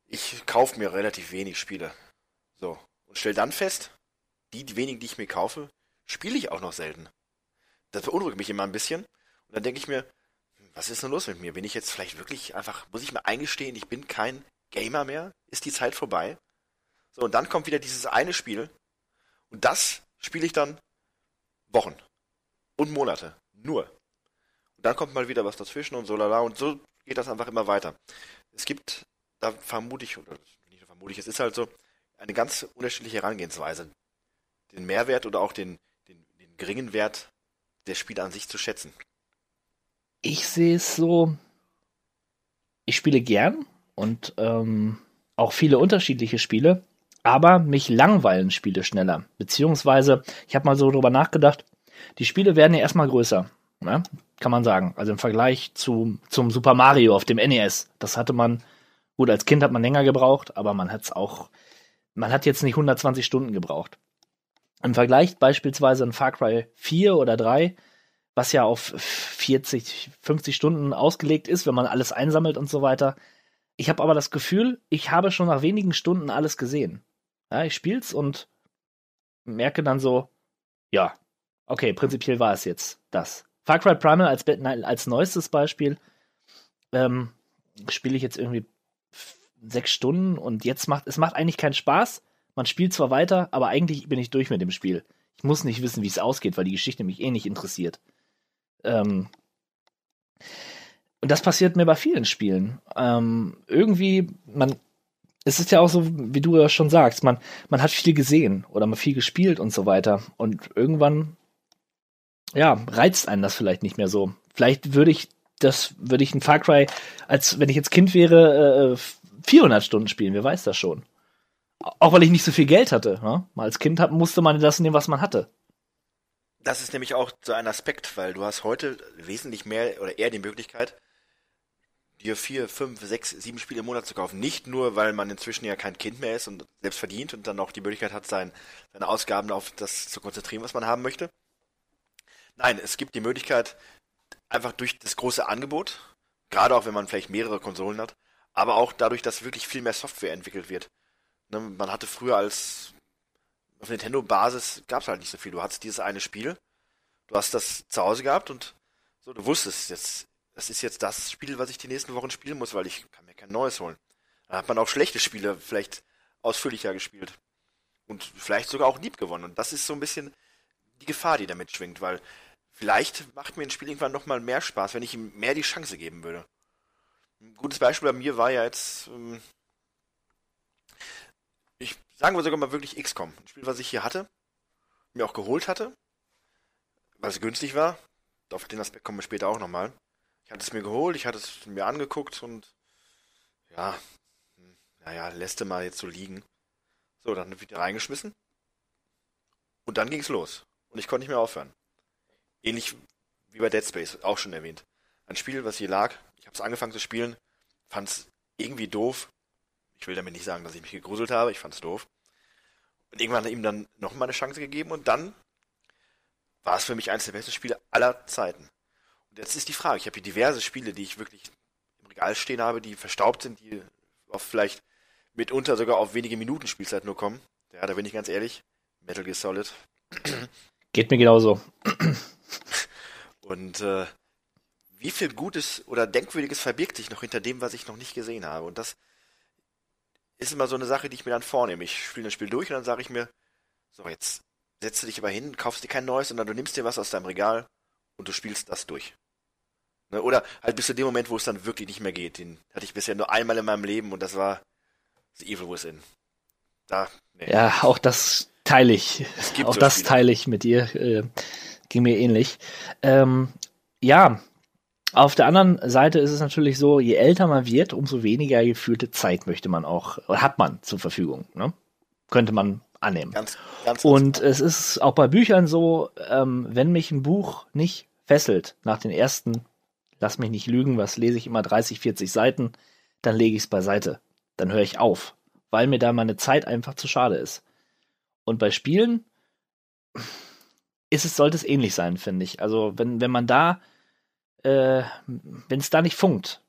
Ich kaufe mir relativ wenig Spiele. So. Und stell dann fest, die, wenigen, die ich mir kaufe, spiele ich auch noch selten. Das beunruhigt mich immer ein bisschen. Und dann denke ich mir, hm, was ist denn los mit mir? Bin ich jetzt vielleicht wirklich einfach, muss ich mir eingestehen, ich bin kein Gamer mehr? Ist die Zeit vorbei? So, und dann kommt wieder dieses eine Spiel. Und das spiele ich dann Wochen und Monate. Nur. Und dann kommt mal wieder was dazwischen und so lala. Und so geht das einfach immer weiter. Es gibt, da vermute ich, oder nicht nur vermute ich, es ist halt so, eine ganz unterschiedliche Herangehensweise. Den Mehrwert oder auch den, den, den geringen Wert der Spiele an sich zu schätzen. Ich sehe es so, ich spiele gern und ähm, auch viele unterschiedliche Spiele, aber mich langweilen Spiele schneller. Beziehungsweise, ich habe mal so drüber nachgedacht, die Spiele werden ja erstmal größer, ne? kann man sagen. Also im Vergleich zu, zum Super Mario auf dem NES. Das hatte man, gut, als Kind hat man länger gebraucht, aber man hat es auch, man hat jetzt nicht 120 Stunden gebraucht. Im Vergleich beispielsweise ein Far Cry 4 oder 3, was ja auf 40, 50 Stunden ausgelegt ist, wenn man alles einsammelt und so weiter. Ich habe aber das Gefühl, ich habe schon nach wenigen Stunden alles gesehen. Ja, ich spiel's und merke dann so, ja, okay, prinzipiell war es jetzt das. Far Cry Primal als, als neuestes Beispiel ähm, spiele ich jetzt irgendwie sechs Stunden und jetzt macht es macht eigentlich keinen Spaß. Man spielt zwar weiter, aber eigentlich bin ich durch mit dem Spiel. Ich muss nicht wissen, wie es ausgeht, weil die Geschichte mich eh nicht interessiert. Ähm, und das passiert mir bei vielen Spielen. Ähm, irgendwie, man, es ist ja auch so, wie du ja schon sagst, man, man hat viel gesehen oder man viel gespielt und so weiter. Und irgendwann ja, reizt einen das vielleicht nicht mehr so. Vielleicht würde ich das, würde ich ein Far Cry, als wenn ich jetzt Kind wäre, äh, 400 Stunden spielen, wer weiß das schon. Auch weil ich nicht so viel Geld hatte. Ne? Als Kind hat, musste man das nehmen, was man hatte. Das ist nämlich auch so ein Aspekt, weil du hast heute wesentlich mehr oder eher die Möglichkeit, dir vier, fünf, sechs, sieben Spiele im Monat zu kaufen. Nicht nur, weil man inzwischen ja kein Kind mehr ist und selbst verdient und dann auch die Möglichkeit hat, sein, seine Ausgaben auf das zu konzentrieren, was man haben möchte. Nein, es gibt die Möglichkeit, einfach durch das große Angebot, gerade auch wenn man vielleicht mehrere Konsolen hat, aber auch dadurch, dass wirklich viel mehr Software entwickelt wird. Ne, man hatte früher als auf Nintendo-Basis gab es halt nicht so viel. Du hattest dieses eine Spiel, du hast das zu Hause gehabt und so, du wusstest jetzt, das ist jetzt das Spiel, was ich die nächsten Wochen spielen muss, weil ich kann mir kein neues holen. Da hat man auch schlechte Spiele vielleicht ausführlicher gespielt. Und vielleicht sogar auch lieb gewonnen. Und das ist so ein bisschen die Gefahr, die damit schwingt, weil vielleicht macht mir ein Spiel irgendwann nochmal mehr Spaß, wenn ich ihm mehr die Chance geben würde. Ein gutes Beispiel bei mir war ja jetzt, ähm, ich sagen wir sogar mal wirklich XCOM. Ein Spiel, was ich hier hatte, mir auch geholt hatte, weil es günstig war. Auf den Aspekt kommen wir später auch nochmal. Ich hatte es mir geholt, ich hatte es mir angeguckt und ja, hm, naja, lässt mal jetzt so liegen. So, dann wieder reingeschmissen. Und dann ging's los. Und ich konnte nicht mehr aufhören. Ähnlich wie bei Dead Space, auch schon erwähnt. Ein Spiel, was hier lag, ich habe es angefangen zu spielen, fand es irgendwie doof, ich will damit nicht sagen, dass ich mich gegruselt habe, ich fand es doof. Und irgendwann hat er ihm dann nochmal eine Chance gegeben und dann war es für mich eines der besten Spiele aller Zeiten. Und jetzt ist die Frage, ich habe hier diverse Spiele, die ich wirklich im Regal stehen habe, die verstaubt sind, die auf vielleicht mitunter sogar auf wenige Minuten Spielzeit nur kommen. Ja, da bin ich ganz ehrlich. Metal Gear Solid. Geht mir genauso. Und äh, wie viel Gutes oder Denkwürdiges verbirgt sich noch hinter dem, was ich noch nicht gesehen habe. Und das ist immer so eine Sache, die ich mir dann vornehme. Ich spiele das Spiel durch und dann sage ich mir, so jetzt setzt du dich aber hin, kaufst dir kein neues, sondern du nimmst dir was aus deinem Regal und du spielst das durch. Ne? Oder halt bis zu dem Moment, wo es dann wirklich nicht mehr geht. Den hatte ich bisher nur einmal in meinem Leben und das war The Evil Within. Da, nee. Ja, auch das teile ich. Auch so das Spiele. teile ich mit dir. Äh, ging mir ähnlich. Ähm, ja, auf der anderen Seite ist es natürlich so, je älter man wird, umso weniger gefühlte Zeit möchte man auch, oder hat man zur Verfügung. Ne? Könnte man annehmen. Ganz, ganz, Und ganz es ist auch bei Büchern so, ähm, wenn mich ein Buch nicht fesselt nach den ersten, lass mich nicht lügen, was lese ich immer 30, 40 Seiten, dann lege ich es beiseite. Dann höre ich auf, weil mir da meine Zeit einfach zu schade ist. Und bei Spielen ist es, sollte es ähnlich sein, finde ich. Also wenn, wenn man da äh, wenn es da nicht funkt,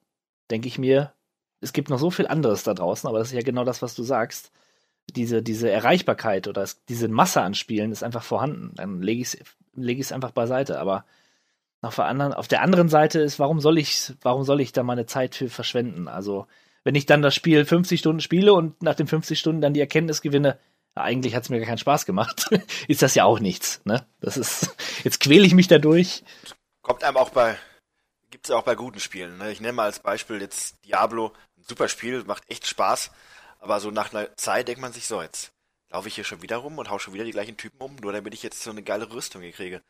denke ich mir, es gibt noch so viel anderes da draußen, aber das ist ja genau das, was du sagst. Diese, diese Erreichbarkeit oder es, diese Masse an Spielen ist einfach vorhanden. Dann lege ich es leg einfach beiseite. Aber auf der, anderen, auf der anderen Seite ist, warum soll ich, warum soll ich da meine Zeit für verschwenden? Also, wenn ich dann das Spiel 50 Stunden spiele und nach den 50 Stunden dann die Erkenntnis gewinne, eigentlich hat es mir gar keinen Spaß gemacht, ist das ja auch nichts. Ne? Das ist, jetzt quäle ich mich dadurch. Kommt einem auch bei Gibt es auch bei guten Spielen. Ne? Ich nenne mal als Beispiel jetzt Diablo. Ein super Spiel, macht echt Spaß. Aber so nach einer Zeit denkt man sich so, jetzt laufe ich hier schon wieder rum und hau schon wieder die gleichen Typen um, nur damit ich jetzt so eine geile Rüstung hier kriege.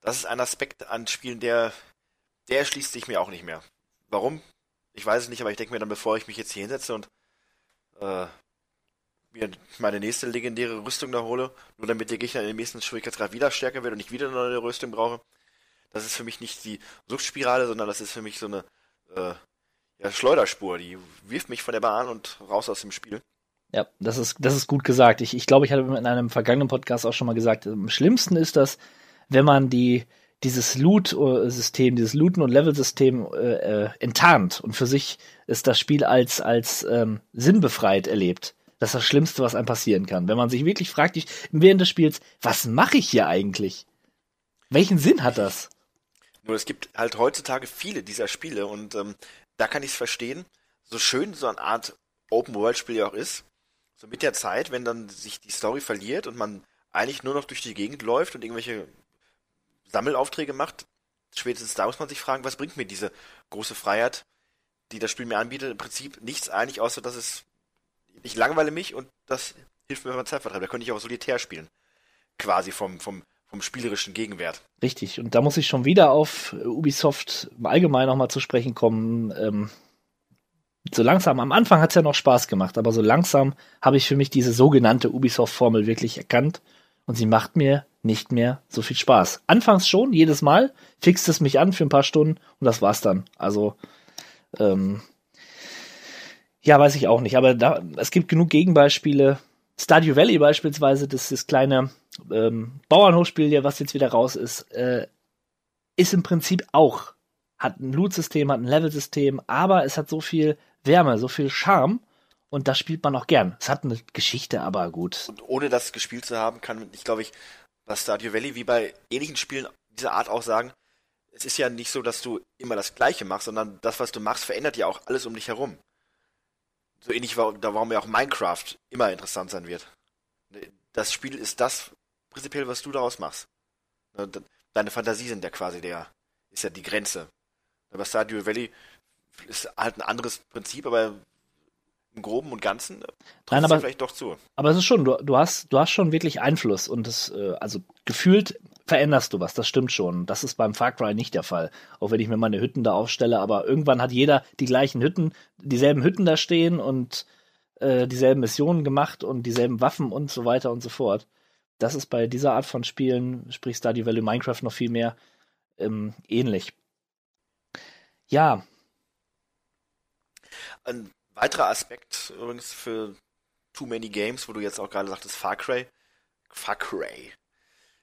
Das ist ein Aspekt an Spielen, der, der erschließt sich mir auch nicht mehr. Warum? Ich weiß es nicht, aber ich denke mir dann, bevor ich mich jetzt hier hinsetze und äh, mir meine nächste legendäre Rüstung da hole, nur damit der Gegner in den nächsten Schwierigkeitsgrad wieder stärker wird und ich wieder eine neue Rüstung brauche, das ist für mich nicht die Suchtspirale, sondern das ist für mich so eine äh, ja, Schleuderspur, die wirft mich von der Bahn und raus aus dem Spiel. Ja, das ist, das ist gut gesagt. Ich, ich glaube, ich hatte in einem vergangenen Podcast auch schon mal gesagt, am schlimmsten ist das, wenn man die, dieses Loot-System, dieses Looten- und Level-System äh, äh, enttarnt und für sich ist das Spiel als, als ähm, sinnbefreit erlebt. Das ist das Schlimmste, was einem passieren kann. Wenn man sich wirklich fragt, ich, während des Spiels, was mache ich hier eigentlich? Welchen Sinn hat das? Nur es gibt halt heutzutage viele dieser Spiele und ähm, da kann ich es verstehen, so schön so eine Art Open-World-Spiel ja auch ist, so mit der Zeit, wenn dann sich die Story verliert und man eigentlich nur noch durch die Gegend läuft und irgendwelche Sammelaufträge macht, spätestens da muss man sich fragen, was bringt mir diese große Freiheit, die das Spiel mir anbietet, im Prinzip nichts eigentlich, außer dass es, ich langweile mich und das hilft mir beim Zeitvertreib. Da könnte ich auch solitär spielen. Quasi vom, vom, vom spielerischen Gegenwert. Richtig. Und da muss ich schon wieder auf Ubisoft im Allgemeinen nochmal zu sprechen kommen. Ähm, so langsam, am Anfang hat es ja noch Spaß gemacht, aber so langsam habe ich für mich diese sogenannte Ubisoft-Formel wirklich erkannt und sie macht mir nicht mehr so viel Spaß. Anfangs schon, jedes Mal, fixt es mich an für ein paar Stunden und das war's dann. Also, ähm, ja, weiß ich auch nicht, aber da, es gibt genug Gegenbeispiele. Stardew Valley beispielsweise, das ist kleine ähm, Bauernhofspiel hier, was jetzt wieder raus ist, äh, ist im Prinzip auch, hat ein Loot-System, hat ein Level-System, aber es hat so viel Wärme, so viel Charme und das spielt man auch gern. Es hat eine Geschichte, aber gut. Und ohne das gespielt zu haben, kann ich, glaube ich, bei Stardew Valley wie bei ähnlichen Spielen dieser Art auch sagen, es ist ja nicht so, dass du immer das Gleiche machst, sondern das, was du machst, verändert ja auch alles um dich herum. So ähnlich, warum ja auch Minecraft immer interessant sein wird. Das Spiel ist das prinzipiell, was du daraus machst. Deine Fantasie sind ja quasi der, ist ja die Grenze. Aber Stardew Valley ist halt ein anderes Prinzip, aber im Groben und Ganzen Nein, aber, vielleicht doch zu. Aber es ist schon, du, du, hast, du hast schon wirklich Einfluss und das, äh, also gefühlt veränderst du was, das stimmt schon. Das ist beim Far Cry nicht der Fall. Auch wenn ich mir meine Hütten da aufstelle, aber irgendwann hat jeder die gleichen Hütten, dieselben Hütten da stehen und äh, dieselben Missionen gemacht und dieselben Waffen und so weiter und so fort. Das ist bei dieser Art von Spielen, sprich Stardew Valley Minecraft, noch viel mehr ähm, ähnlich. Ja. Ein weiterer Aspekt übrigens für Too Many Games, wo du jetzt auch gerade sagtest, Far Cry. Far Cry.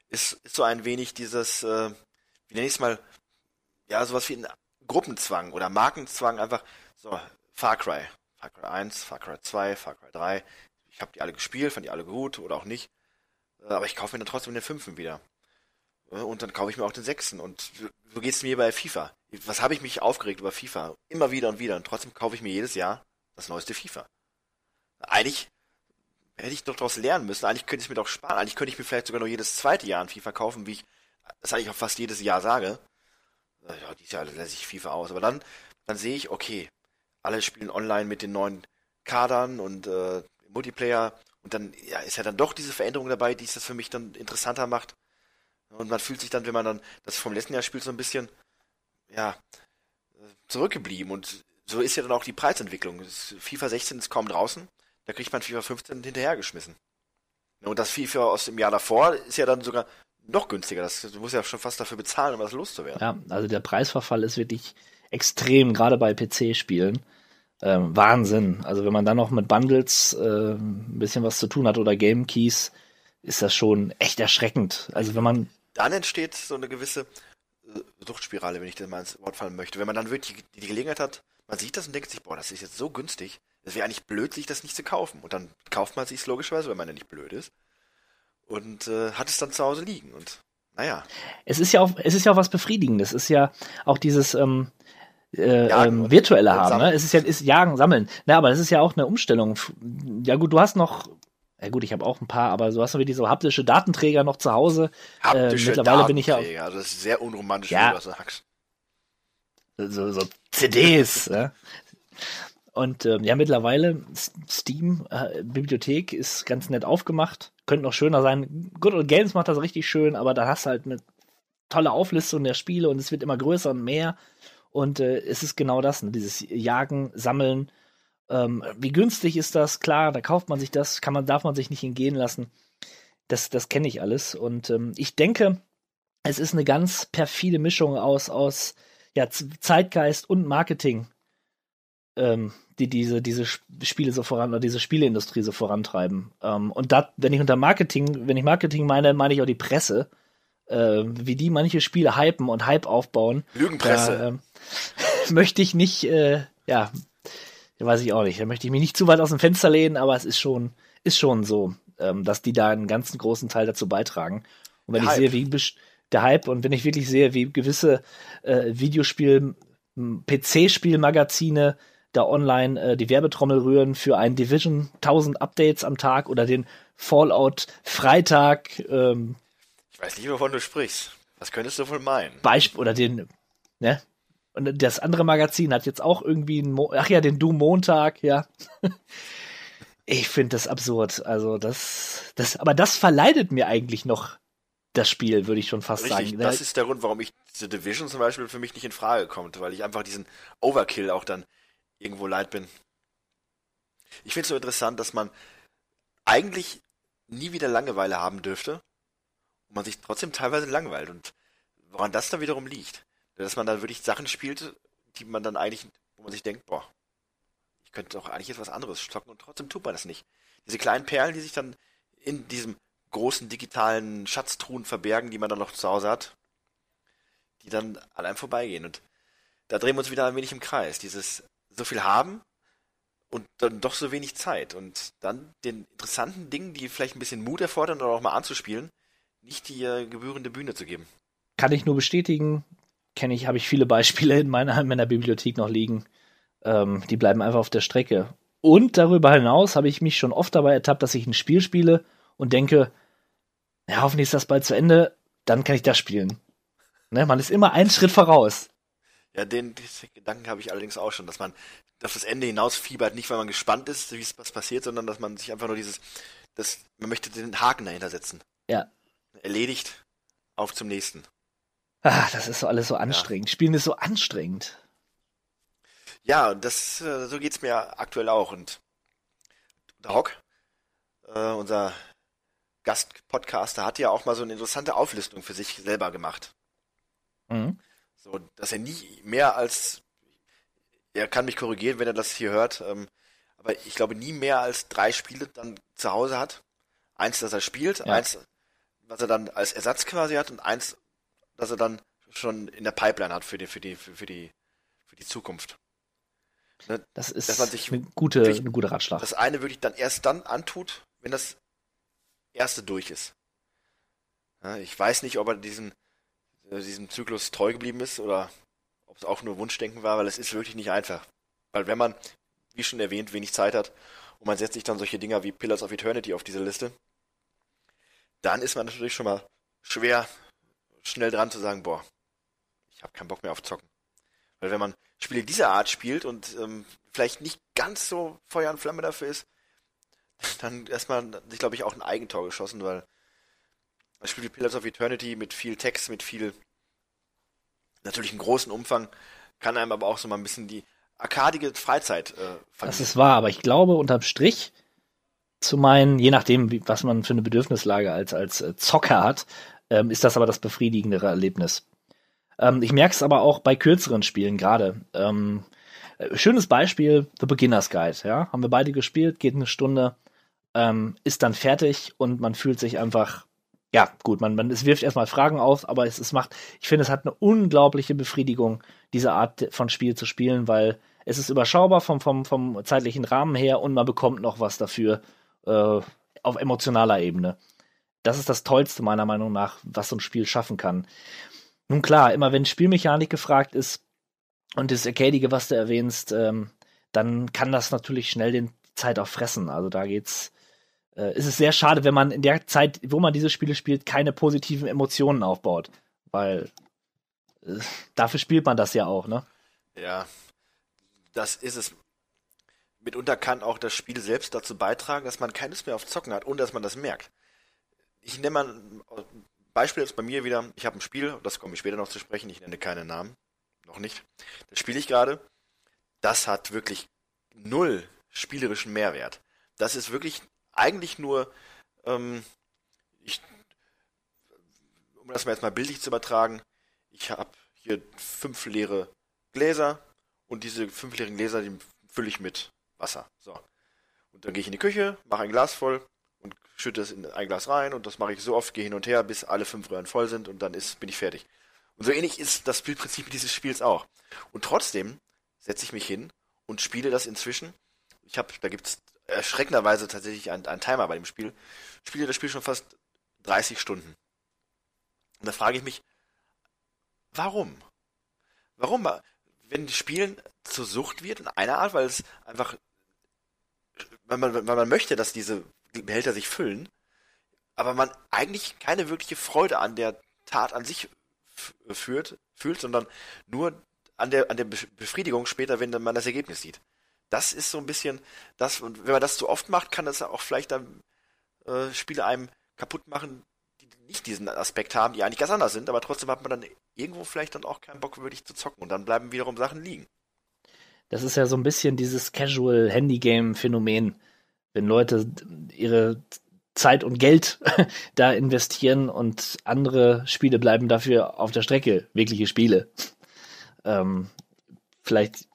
Ist, ist so ein wenig dieses, äh, wie nenne ich es mal, ja, sowas wie ein Gruppenzwang oder Markenzwang, einfach so, Far Cry. Far Cry 1, Far Cry 2, Far Cry 3. Ich habe die alle gespielt, fand die alle gut oder auch nicht. Aber ich kaufe mir dann trotzdem den fünften wieder. Und dann kaufe ich mir auch den sechsten. Und so geht es mir bei FIFA. Was habe ich mich aufgeregt über FIFA? Immer wieder und wieder. Und trotzdem kaufe ich mir jedes Jahr das neueste FIFA. Eigentlich hätte ich doch daraus lernen müssen. Eigentlich könnte ich es mir doch sparen. Eigentlich könnte ich mir vielleicht sogar noch jedes zweite Jahr ein FIFA kaufen, wie ich das eigentlich auch fast jedes Jahr sage. Ja, dieses Jahr lässt ich FIFA aus. Aber dann, dann sehe ich, okay, alle spielen online mit den neuen Kadern und äh, Multiplayer. Und dann ja, ist ja dann doch diese Veränderung dabei, die es das für mich dann interessanter macht. Und man fühlt sich dann, wenn man dann das vom letzten Jahr spielt, so ein bisschen, ja, zurückgeblieben. Und so ist ja dann auch die Preisentwicklung. FIFA 16 ist kaum draußen, da kriegt man FIFA 15 hinterhergeschmissen. Und das FIFA aus dem Jahr davor ist ja dann sogar noch günstiger. Das, du musst ja schon fast dafür bezahlen, um das loszuwerden. Ja, also der Preisverfall ist wirklich extrem, gerade bei PC-Spielen. Ähm, Wahnsinn. Also wenn man dann noch mit Bundles äh, ein bisschen was zu tun hat oder Game Keys, ist das schon echt erschreckend. Also wenn man dann entsteht so eine gewisse äh, Suchtspirale, wenn ich das mal ins Wort fallen möchte. Wenn man dann wirklich die, die Gelegenheit hat, man sieht das und denkt sich, boah, das ist jetzt so günstig, es wäre eigentlich blöd, sich das nicht zu kaufen. Und dann kauft man sich logischerweise, wenn man ja nicht blöd ist. Und äh, hat es dann zu Hause liegen. Und naja. Es ist ja auch, es ist ja auch was Befriedigendes. Es ist ja auch dieses, ähm, äh, ähm, virtuelle haben. Ne? Es ist ja ist Jagen, Sammeln. Na, aber das ist ja auch eine Umstellung. Ja gut, du hast noch, ja gut, ich habe auch ein paar, aber du hast noch diese haptische Datenträger noch zu Hause. Haptische äh, mittlerweile bin ich ja. Auch, das ist sehr unromantisch, ja, wie du das sagst. So, so CDs. ja. Und ähm, ja, mittlerweile Steam äh, Bibliothek ist ganz nett aufgemacht. Könnte noch schöner sein. Good Old Games macht das richtig schön, aber da hast du halt eine tolle Auflistung der Spiele und es wird immer größer und mehr. Und äh, es ist genau das, ne? dieses Jagen, Sammeln. Ähm, wie günstig ist das? Klar, da kauft man sich das, kann man, darf man sich nicht entgehen lassen. Das, das kenne ich alles. Und ähm, ich denke, es ist eine ganz perfide Mischung aus, aus ja, Zeitgeist und Marketing, ähm, die diese, diese Spiele so voran, oder diese Spieleindustrie so vorantreiben. Ähm, und da, wenn ich unter Marketing, wenn ich Marketing meine, meine ich auch die Presse äh, wie die manche Spiele hypen und Hype aufbauen. Lügenpresse. Da, äh, möchte ich nicht, äh, ja, weiß ich auch nicht. Da möchte ich mich nicht zu weit aus dem Fenster lehnen, aber es ist schon, ist schon so, ähm, dass die da einen ganzen großen Teil dazu beitragen. Und wenn der ich Hype. sehe, wie der Hype und wenn ich wirklich sehe, wie gewisse äh, Videospiel, PC-Spielmagazine da online äh, die Werbetrommel rühren für ein Division 1000 Updates am Tag oder den Fallout Freitag, ähm, ich weiß nicht, wovon du sprichst. Was könntest du wohl meinen? Beispiel, oder den, ne? Und das andere Magazin hat jetzt auch irgendwie einen, Mo ach ja, den Doom Montag, ja. ich finde das absurd. Also das, das, aber das verleidet mir eigentlich noch das Spiel, würde ich schon fast Richtig, sagen. das ist der Grund, warum ich diese Division zum Beispiel für mich nicht in Frage kommt, weil ich einfach diesen Overkill auch dann irgendwo leid bin. Ich finde es so interessant, dass man eigentlich nie wieder Langeweile haben dürfte und man sich trotzdem teilweise langweilt und woran das dann wiederum liegt. Dass man dann wirklich Sachen spielt, die man dann eigentlich, wo man sich denkt, boah, ich könnte doch eigentlich jetzt was anderes stocken und trotzdem tut man das nicht. Diese kleinen Perlen, die sich dann in diesem großen digitalen Schatztruhen verbergen, die man dann noch zu Hause hat, die dann an einem vorbeigehen. Und da drehen wir uns wieder ein wenig im Kreis. Dieses so viel haben und dann doch so wenig Zeit. Und dann den interessanten Dingen, die vielleicht ein bisschen Mut erfordern oder auch mal anzuspielen, nicht die äh, gebührende Bühne zu geben. Kann ich nur bestätigen. Kenne ich, habe ich viele Beispiele in meiner, in meiner Bibliothek noch liegen. Ähm, die bleiben einfach auf der Strecke. Und darüber hinaus habe ich mich schon oft dabei ertappt, dass ich ein Spiel spiele und denke, ja, hoffentlich ist das bald zu Ende, dann kann ich das spielen. Ne, man ist immer einen Schritt voraus. Ja, den, den Gedanken habe ich allerdings auch schon, dass man auf das Ende hinaus fiebert, nicht weil man gespannt ist, wie es was passiert, sondern dass man sich einfach nur dieses, das, man möchte den Haken dahinter setzen. Ja. Erledigt, auf zum nächsten. Ah, das ist so alles so anstrengend. Ja. Spielen ist so anstrengend. Ja, das, äh, so geht's mir aktuell auch. Und der Hock, äh, unser Gastpodcaster, hat ja auch mal so eine interessante Auflistung für sich selber gemacht. Mhm. So, dass er nie mehr als, er kann mich korrigieren, wenn er das hier hört, ähm, aber ich glaube nie mehr als drei Spiele dann zu Hause hat. Eins, das er spielt, ja. eins, was er dann als Ersatz quasi hat und eins, das er dann schon in der Pipeline hat für die, für die, für die, für die Zukunft. Ne? Das ist dass man sich eine gute, eine gute Ratschlag. Das eine wirklich dann erst dann antut, wenn das erste durch ist. Ja, ich weiß nicht, ob er diesen, äh, diesem Zyklus treu geblieben ist oder ob es auch nur Wunschdenken war, weil es ist wirklich nicht einfach. Weil wenn man, wie schon erwähnt, wenig Zeit hat und man setzt sich dann solche Dinger wie Pillars of Eternity auf diese Liste, dann ist man natürlich schon mal schwer schnell dran zu sagen, boah, ich habe keinen Bock mehr auf Zocken. Weil wenn man Spiele dieser Art spielt und ähm, vielleicht nicht ganz so Feuer und Flamme dafür ist, dann erstmal sich, glaube ich, auch ein Eigentor geschossen, weil das Spiel wie Pillars of Eternity mit viel Text, mit viel, natürlich einem großen Umfang, kann einem aber auch so mal ein bisschen die arkadige Freizeit äh, Das ist wahr, aber ich glaube, unterm Strich zu meinen, je nachdem, wie, was man für eine Bedürfnislage als, als äh, Zocker hat, ähm, ist das aber das befriedigendere Erlebnis. Ähm, ich merke es aber auch bei kürzeren Spielen gerade. Ähm, äh, schönes Beispiel, The Beginner's Guide, ja. Haben wir beide gespielt, geht eine Stunde, ähm, ist dann fertig und man fühlt sich einfach, ja, gut, man, man es wirft erstmal Fragen auf, aber es, es macht, ich finde, es hat eine unglaubliche Befriedigung, diese Art von Spiel zu spielen, weil es ist überschaubar vom, vom, vom zeitlichen Rahmen her und man bekommt noch was dafür äh, auf emotionaler Ebene. Das ist das Tollste meiner Meinung nach, was so ein Spiel schaffen kann. Nun klar, immer wenn Spielmechanik gefragt ist und das Arcadige, was du erwähnst, ähm, dann kann das natürlich schnell die Zeit auch fressen. Also da geht's, äh, ist es sehr schade, wenn man in der Zeit, wo man diese Spiele spielt, keine positiven Emotionen aufbaut. Weil äh, dafür spielt man das ja auch, ne? Ja, das ist es. Mitunter kann auch das Spiel selbst dazu beitragen, dass man keines mehr auf Zocken hat, ohne dass man das merkt. Ich nenne mal Beispiel ist bei mir wieder, ich habe ein Spiel, das komme ich später noch zu sprechen, ich nenne keine Namen, noch nicht. Das spiele ich gerade. Das hat wirklich null spielerischen Mehrwert. Das ist wirklich eigentlich nur, ähm, ich, um das mal jetzt mal bildlich zu übertragen, ich habe hier fünf leere Gläser und diese fünf leeren Gläser, die fülle ich mit Wasser. So. Und dann gehe ich in die Küche, mache ein Glas voll, schütte es in ein Glas rein und das mache ich so oft, gehe hin und her, bis alle fünf Röhren voll sind und dann ist, bin ich fertig. Und so ähnlich ist das Spielprinzip dieses Spiels auch. Und trotzdem setze ich mich hin und spiele das inzwischen. Ich habe, da gibt's erschreckenderweise tatsächlich einen, einen Timer bei dem Spiel. Spiele das Spiel schon fast 30 Stunden. Und da frage ich mich, warum? Warum? Wenn Spielen zur Sucht wird in einer Art, weil es einfach, weil man, weil man möchte, dass diese Behälter sich füllen, aber man eigentlich keine wirkliche Freude an der Tat an sich führt, fühlt, sondern nur an der, an der Befriedigung später, wenn man das Ergebnis sieht. Das ist so ein bisschen das, und wenn man das zu oft macht, kann das auch vielleicht dann äh, Spiele einem kaputt machen, die nicht diesen Aspekt haben, die eigentlich ganz anders sind, aber trotzdem hat man dann irgendwo vielleicht dann auch keinen Bock wirklich zu zocken und dann bleiben wiederum Sachen liegen. Das ist ja so ein bisschen dieses Casual Handy Game Phänomen, wenn Leute ihre Zeit und Geld da investieren und andere Spiele bleiben dafür auf der Strecke, wirkliche Spiele. Ähm, vielleicht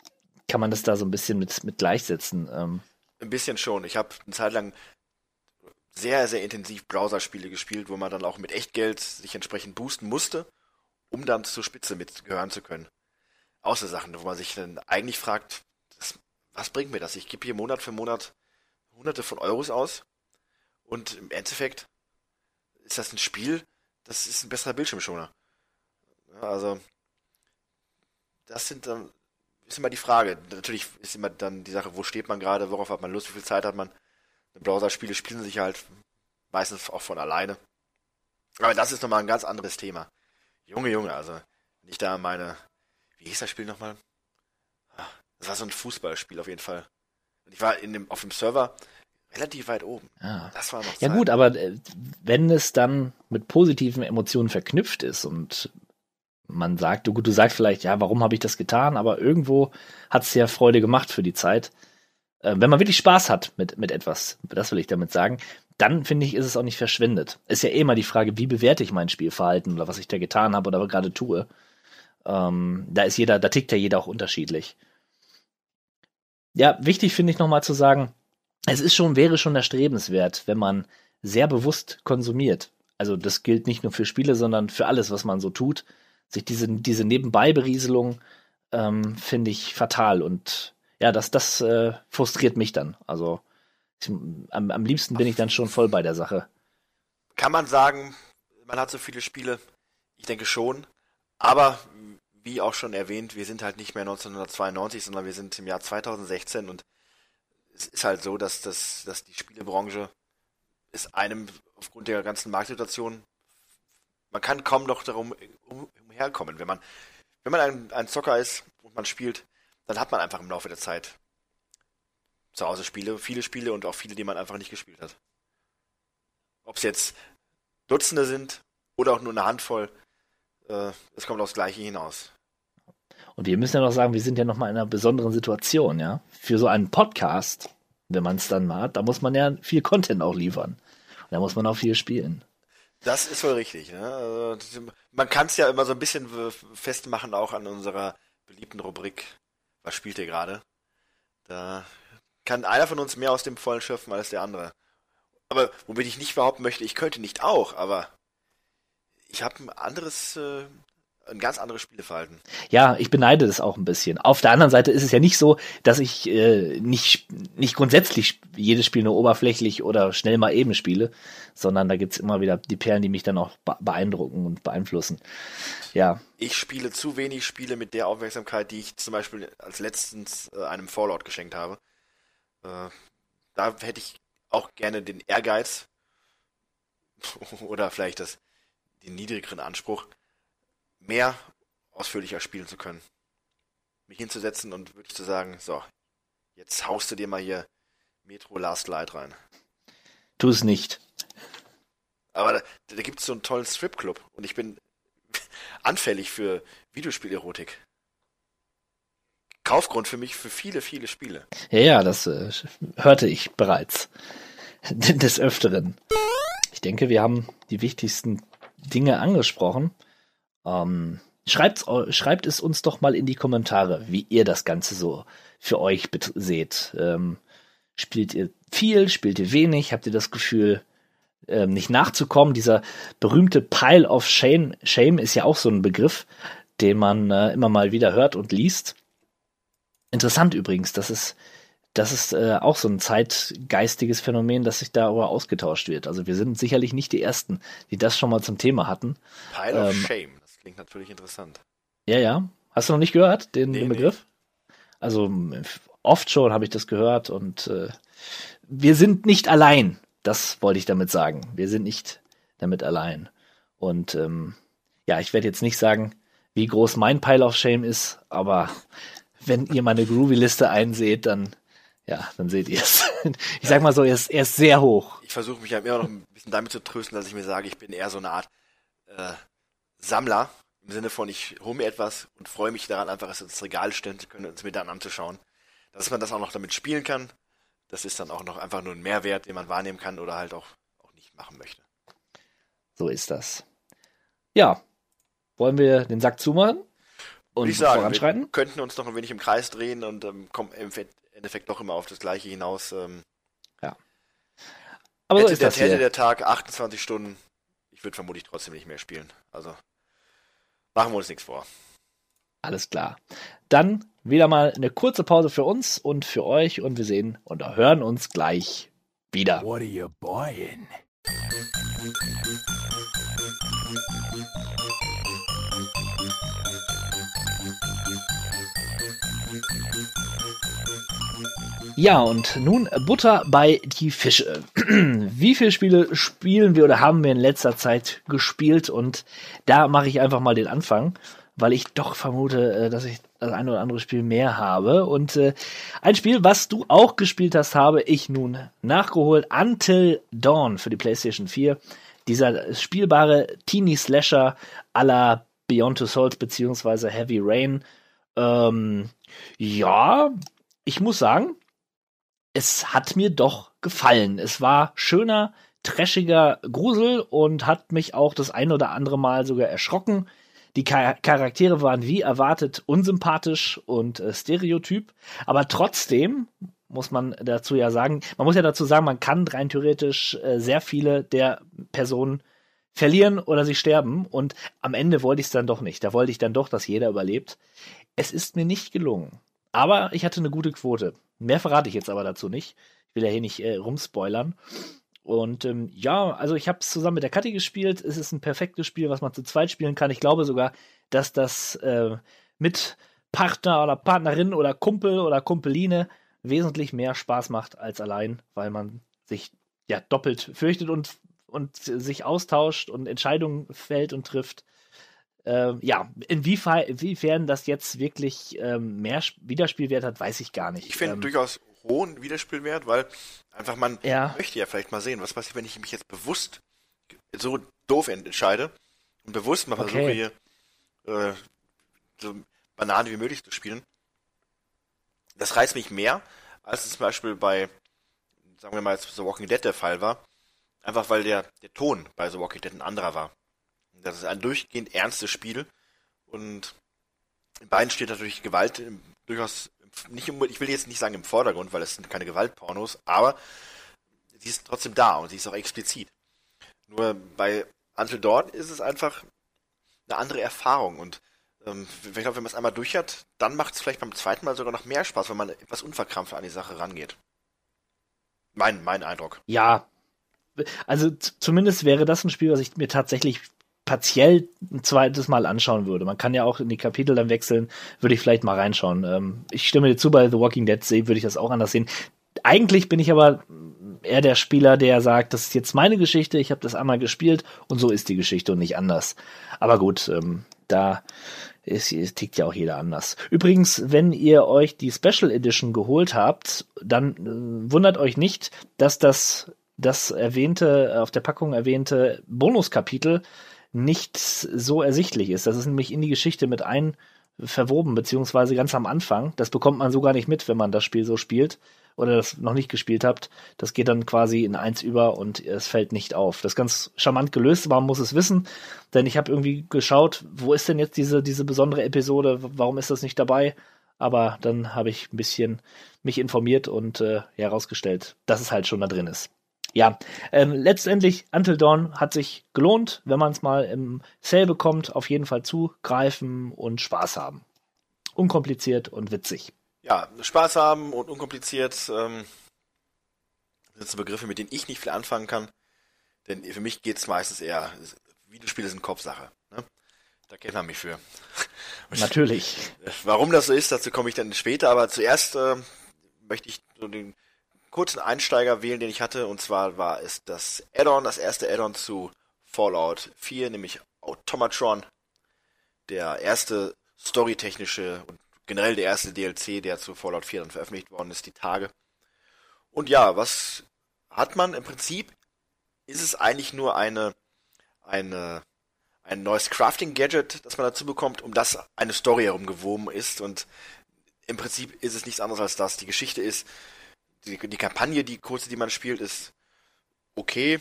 kann man das da so ein bisschen mit, mit gleichsetzen. Ähm. Ein bisschen schon. Ich habe eine Zeit lang sehr, sehr intensiv Browserspiele gespielt, wo man dann auch mit Echtgeld sich entsprechend boosten musste, um dann zur Spitze mitgehören zu können. Außer Sachen, wo man sich dann eigentlich fragt, das, was bringt mir das? Ich gebe hier Monat für Monat hunderte von Euros aus und im Endeffekt ist das ein Spiel, das ist ein besserer Bildschirmschoner. also, das sind dann, ist immer die Frage. Natürlich ist immer dann die Sache, wo steht man gerade, worauf hat man Lust, wie viel Zeit hat man. Browser-Spiele spielen sich halt meistens auch von alleine. Aber das ist nochmal ein ganz anderes Thema. Junge, Junge, also, wenn ich da meine, wie hieß das Spiel nochmal? Ah, das war so ein Fußballspiel auf jeden Fall. Und ich war in dem, auf dem Server relativ weit oben. Ja, das war noch ja gut, aber äh, wenn es dann mit positiven Emotionen verknüpft ist und man sagt, du, gut, du sagst vielleicht, ja, warum habe ich das getan, aber irgendwo hat es ja Freude gemacht für die Zeit äh, wenn man wirklich Spaß hat mit, mit etwas, das will ich damit sagen, dann finde ich, ist es auch nicht verschwendet. Ist ja eh mal die Frage, wie bewerte ich mein Spielverhalten oder was ich da getan habe oder gerade tue. Ähm, da ist jeder, da tickt ja jeder auch unterschiedlich. Ja, wichtig finde ich nochmal zu sagen, es ist schon, wäre schon erstrebenswert, wenn man sehr bewusst konsumiert. Also das gilt nicht nur für Spiele, sondern für alles, was man so tut. Sich diese, diese Nebenbei-Berieselung ähm, finde ich fatal und ja, das, das äh, frustriert mich dann. Also ich, am, am liebsten bin ich dann schon voll bei der Sache. Kann man sagen, man hat so viele Spiele? Ich denke schon. Aber wie auch schon erwähnt, wir sind halt nicht mehr 1992, sondern wir sind im Jahr 2016 und es ist halt so, dass, das, dass die Spielebranche ist einem aufgrund der ganzen Marktsituation, man kann kaum noch darum umherkommen. Wenn man, wenn man ein, ein Zocker ist und man spielt, dann hat man einfach im Laufe der Zeit zu Hause Spiele, viele Spiele und auch viele, die man einfach nicht gespielt hat. Ob es jetzt Dutzende sind oder auch nur eine Handvoll, äh, es kommt aufs Gleiche hinaus. Und wir müssen ja noch sagen, wir sind ja noch mal in einer besonderen Situation, ja. Für so einen Podcast, wenn man es dann mal hat, da muss man ja viel Content auch liefern. Und da muss man auch viel spielen. Das ist wohl richtig. Ne? Also, man kann es ja immer so ein bisschen festmachen, auch an unserer beliebten Rubrik was spielt ihr gerade? Da kann einer von uns mehr aus dem Vollen schöpfen als der andere. Aber womit ich nicht behaupten möchte, ich könnte nicht auch, aber ich habe ein anderes, äh, ein ganz anderes Spieleverhalten. Ja, ich beneide das auch ein bisschen. Auf der anderen Seite ist es ja nicht so, dass ich äh, nicht, nicht grundsätzlich jedes Spiel nur oberflächlich oder schnell mal eben spiele, sondern da gibt's immer wieder die Perlen, die mich dann auch beeindrucken und beeinflussen. Ja. Ich spiele zu wenig Spiele mit der Aufmerksamkeit, die ich zum Beispiel als letztens äh, einem Fallout geschenkt habe. Äh, da hätte ich auch gerne den Ehrgeiz oder vielleicht das, den niedrigeren Anspruch, mehr ausführlicher spielen zu können. Mich hinzusetzen und wirklich zu sagen, so, jetzt haust du dir mal hier Metro Last Light rein. Tu es nicht. Aber da, da gibt es so einen tollen Stripclub und ich bin anfällig für Videospielerotik. Kaufgrund für mich für viele, viele Spiele. Ja, ja, das äh, hörte ich bereits. Des Öfteren. Ich denke, wir haben die wichtigsten Dinge angesprochen. Ähm, schreibt, schreibt es uns doch mal in die Kommentare, wie ihr das Ganze so für euch seht. Ähm, spielt ihr viel, spielt ihr wenig? Habt ihr das Gefühl, ähm, nicht nachzukommen? Dieser berühmte Pile of Shame, Shame ist ja auch so ein Begriff, den man äh, immer mal wieder hört und liest. Interessant übrigens, das ist, das ist äh, auch so ein zeitgeistiges Phänomen, dass sich darüber ausgetauscht wird. Also wir sind sicherlich nicht die Ersten, die das schon mal zum Thema hatten. Pile of ähm, Shame. Klingt natürlich interessant. Ja, ja. Hast du noch nicht gehört, den, nee, den Begriff? Nee. Also oft schon habe ich das gehört und äh, wir sind nicht allein. Das wollte ich damit sagen. Wir sind nicht damit allein. Und ähm, ja, ich werde jetzt nicht sagen, wie groß mein Pile of Shame ist, aber wenn ihr meine Groovy-Liste einseht, dann Ja, dann seht ihr es. Ich sag mal so, er ist, er ist sehr hoch. Ich versuche mich ja immer noch ein bisschen damit zu trösten, dass ich mir sage, ich bin eher so eine Art äh, Sammler. Im Sinne von, ich hole mir etwas und freue mich daran, einfach es ins Regal stellen zu können und es mir dann anzuschauen. Dass man das auch noch damit spielen kann, das ist dann auch noch einfach nur ein Mehrwert, den man wahrnehmen kann oder halt auch, auch nicht machen möchte. So ist das. Ja, wollen wir den Sack zumachen und ich sagen, voranschreiten? Wir könnten uns noch ein wenig im Kreis drehen und ähm, kommen im Endeffekt doch immer auf das Gleiche hinaus. Ähm, ja. Aber hätte, so ist der, das hätte der Tag 28 Stunden, ich würde vermutlich trotzdem nicht mehr spielen. Also machen wir uns nichts vor. Alles klar. Dann wieder mal eine kurze Pause für uns und für euch und wir sehen und hören uns gleich wieder. What are you buying? Ja, und nun Butter bei die Fische. Wie viele Spiele spielen wir oder haben wir in letzter Zeit gespielt? Und da mache ich einfach mal den Anfang, weil ich doch vermute, äh, dass ich das eine oder andere Spiel mehr habe. Und äh, ein Spiel, was du auch gespielt hast, habe ich nun nachgeholt. Until Dawn für die PlayStation 4. Dieser spielbare Teenie Slasher à la Beyond Two Souls beziehungsweise Heavy Rain. Ähm, ja, ich muss sagen, es hat mir doch gefallen. Es war schöner, trashiger Grusel und hat mich auch das ein oder andere Mal sogar erschrocken. Die Char Charaktere waren wie erwartet unsympathisch und äh, stereotyp, aber trotzdem muss man dazu ja sagen, man muss ja dazu sagen, man kann rein theoretisch äh, sehr viele der Personen verlieren oder sie sterben und am Ende wollte ich es dann doch nicht. Da wollte ich dann doch, dass jeder überlebt. Es ist mir nicht gelungen. Aber ich hatte eine gute Quote. Mehr verrate ich jetzt aber dazu nicht. Ich will ja hier nicht äh, rumspoilern. Und ähm, ja, also ich habe es zusammen mit der Kathi gespielt. Es ist ein perfektes Spiel, was man zu zweit spielen kann. Ich glaube sogar, dass das äh, mit Partner oder Partnerin oder Kumpel oder Kumpeline wesentlich mehr Spaß macht als allein, weil man sich ja doppelt fürchtet und, und sich austauscht und Entscheidungen fällt und trifft. Ähm, ja, inwiefern, inwiefern das jetzt wirklich ähm, mehr Wiederspielwert hat, weiß ich gar nicht. Ich finde ähm, durchaus hohen Wiederspielwert, weil einfach man Ja. möchte ja vielleicht mal sehen, was passiert, wenn ich mich jetzt bewusst so doof entscheide und bewusst mal versuche Okay. hier äh, so Banane wie möglich zu spielen. Das reizt mich mehr, als es zum Beispiel bei, sagen wir mal, The Walking Dead der Fall war. Einfach weil der, der Ton bei The Walking Dead ein anderer war. Das ist ein durchgehend ernstes Spiel und in beiden steht natürlich Gewalt durchaus nicht, ich will jetzt nicht sagen im Vordergrund, weil es sind keine Gewaltpornos, aber sie ist trotzdem da und sie ist auch explizit. Nur bei Until Dawn ist es einfach eine andere Erfahrung und ähm, ich glaube, wenn man es einmal durch hat, dann macht es vielleicht beim zweiten Mal sogar noch mehr Spaß, wenn man etwas unverkrampft an die Sache rangeht. Mein, mein Eindruck. Ja, also zumindest wäre das ein Spiel, was ich mir tatsächlich partiell ein zweites Mal anschauen würde. Man kann ja auch in die Kapitel dann wechseln, würde ich vielleicht mal reinschauen. Ähm, ich stimme dir zu, bei The Walking Dead würde ich das auch anders sehen. Eigentlich bin ich aber eher der Spieler, der sagt, das ist jetzt meine Geschichte, ich habe das einmal gespielt und so ist die Geschichte und nicht anders. Aber gut, ähm, da ist, ist, tickt ja auch jeder anders. Übrigens, wenn ihr euch die Special Edition geholt habt, dann äh, wundert euch nicht, dass das das erwähnte, auf der Packung erwähnte Bonuskapitel nicht so ersichtlich ist. Das ist nämlich in die Geschichte mit ein verwoben, beziehungsweise ganz am Anfang. Das bekommt man so gar nicht mit, wenn man das Spiel so spielt oder das noch nicht gespielt habt. Das geht dann quasi in eins über und es fällt nicht auf. Das ist ganz charmant gelöst, man muss es wissen, denn ich habe irgendwie geschaut, wo ist denn jetzt diese, diese besondere Episode, warum ist das nicht dabei? Aber dann habe ich ein bisschen mich informiert und äh, herausgestellt, dass es halt schon da drin ist. Ja, ähm, letztendlich Until Dawn hat sich gelohnt, wenn man es mal im Sale bekommt, auf jeden Fall zugreifen und Spaß haben. Unkompliziert und witzig. Ja, Spaß haben und unkompliziert ähm, sind so Begriffe, mit denen ich nicht viel anfangen kann. Denn für mich geht's meistens eher, Videospiele sind Kopfsache. Ne? Da kennt man mich für. Und Natürlich. Warum das so ist, dazu komme ich dann später. Aber zuerst äh, möchte ich so den kurzen Einsteiger wählen, den ich hatte. Und zwar war es das Add-on, das erste Add-on zu Fallout 4, nämlich Automatron. Der erste storytechnische und generell der erste DLC, der zu Fallout 4 dann veröffentlicht worden ist, die Tage. Und ja, was hat man im Prinzip? Ist es eigentlich nur eine, eine, ein neues Crafting-Gadget, das man dazu bekommt, um das eine Story herumgewoben ist. Und im Prinzip ist es nichts anderes als das. Die Geschichte ist, die, die Kampagne, die kurze, die man spielt, ist okay.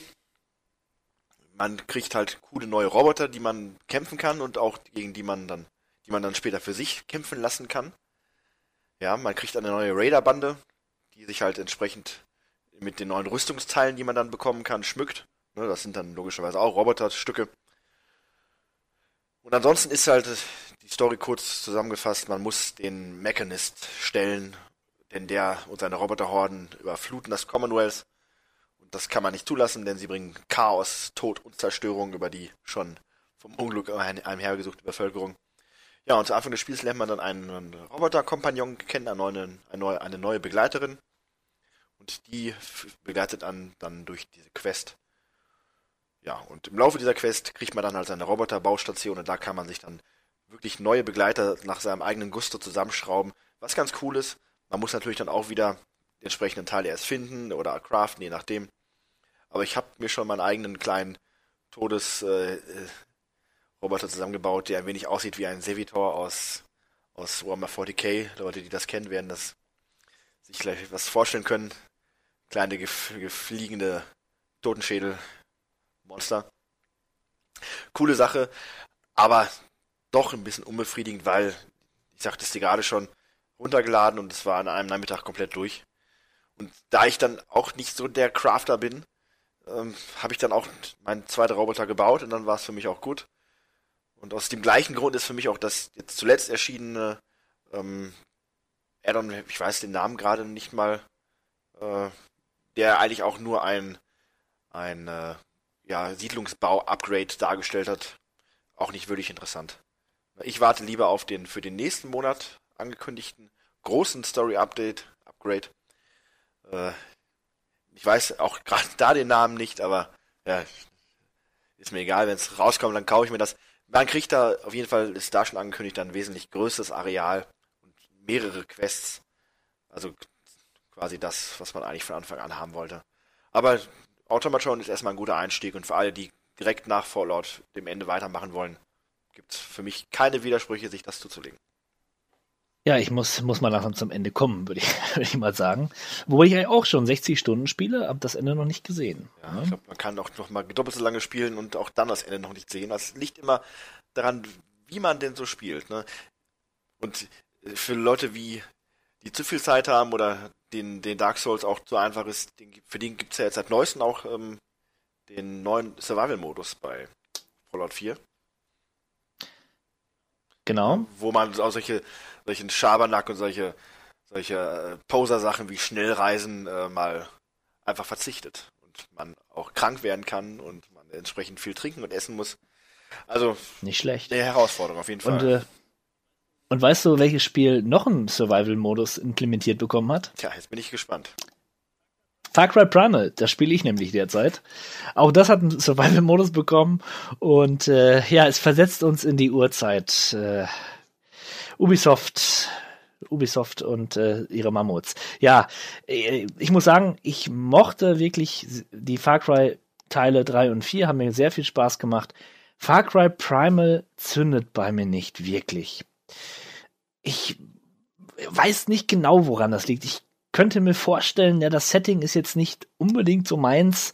Man kriegt halt coole neue Roboter, die man kämpfen kann und auch gegen die man dann, die man dann später für sich kämpfen lassen kann. Ja, man kriegt eine neue Raider-Bande, die sich halt entsprechend mit den neuen Rüstungsteilen, die man dann bekommen kann, schmückt. Ne, das sind dann logischerweise auch Roboterstücke. Und ansonsten ist halt die Story kurz zusammengefasst, man muss den Mechanist stellen, denn der und seine Roboterhorden überfluten das Commonwealth. Und das kann man nicht zulassen, denn sie bringen Chaos, Tod und Zerstörung über die schon vom Unglück einhergesuchte Bevölkerung. Ja, und zu Anfang des Spiels lernt man dann einen Roboter-Kompagnon kennen, eine neue, eine neue Begleiterin. Und die begleitet an dann durch diese Quest. Ja, und im Laufe dieser Quest kriegt man dann halt seine Roboter-Baustation und da kann man sich dann wirklich neue Begleiter nach seinem eigenen Gusto zusammenschrauben. Was ganz cool ist, man muss natürlich dann auch wieder die entsprechenden Teile erst finden oder craften, je nachdem. Aber ich habe mir schon meinen eigenen kleinen Todes-Roboter äh, äh zusammengebaut, der ein wenig aussieht wie ein Sevitor aus, aus Warhammer 40k. Leute, die das kennen, werden das sich gleich was vorstellen können. Kleine gef gefliegende Totenschädel Monster. Coole Sache, aber doch ein bisschen unbefriedigend, weil, ich sagte es dir gerade schon, runtergeladen und es war an einem Nachmittag komplett durch. Und da ich dann auch nicht so der Crafter bin, ähm, habe ich dann auch meinen zweiten Roboter gebaut und dann war es für mich auch gut. Und aus dem gleichen Grund ist für mich auch das jetzt zuletzt erschienene ähm, Addon, ich weiß den Namen gerade nicht mal, äh, der eigentlich auch nur ein, ein äh, ja, Siedlungsbau-Upgrade dargestellt hat, auch nicht wirklich interessant. Ich warte lieber auf den für den nächsten Monat angekündigten großen Story-Update, Upgrade. Äh, ich weiß auch gerade da den Namen nicht, aber ja, ist mir egal, wenn es rauskommt, dann kaufe ich mir das. Man kriegt da auf jeden Fall, ist da schon angekündigt, ein wesentlich größeres Areal und mehrere Quests. Also quasi das, was man eigentlich von Anfang an haben wollte. Aber Automatron ist erstmal ein guter Einstieg und für alle, die direkt nach Fallout dem Ende weitermachen wollen, gibt es für mich keine Widersprüche, sich das zuzulegen. Ja, ich muss, muss mal langsam zum Ende kommen, würde ich, würd ich mal sagen. Wobei ich ja auch schon 60 Stunden spiele, habe das Ende noch nicht gesehen. Ja, ja. ich glaube, man kann auch noch mal doppelt so lange spielen und auch dann das Ende noch nicht sehen. Das liegt immer daran, wie man denn so spielt. Ne? Und für Leute wie, die zu viel Zeit haben oder den, den Dark Souls auch zu einfach ist, den, für den gibt es ja jetzt seit neuestem auch ähm, den neuen Survival-Modus bei Fallout 4. Genau. Wo man auch solche, solchen Schabernack und solche, solche äh, Poser-Sachen wie Schnellreisen äh, mal einfach verzichtet. Und man auch krank werden kann und man entsprechend viel trinken und essen muss. Also. Nicht schlecht. Eine Herausforderung auf jeden Fall. Und, äh, und weißt du, welches Spiel noch einen Survival-Modus implementiert bekommen hat? Tja, jetzt bin ich gespannt. Far Cry Primal, das spiele ich nämlich derzeit. Auch das hat einen Survival-Modus bekommen und äh, ja, es versetzt uns in die Uhrzeit. Äh, Ubisoft, Ubisoft und äh, ihre Mammuts. Ja, äh, ich muss sagen, ich mochte wirklich die Far Cry Teile 3 und 4, haben mir sehr viel Spaß gemacht. Far Cry Primal zündet bei mir nicht wirklich ich weiß nicht genau, woran das liegt. Ich könnte mir vorstellen, ja, das Setting ist jetzt nicht unbedingt so meins.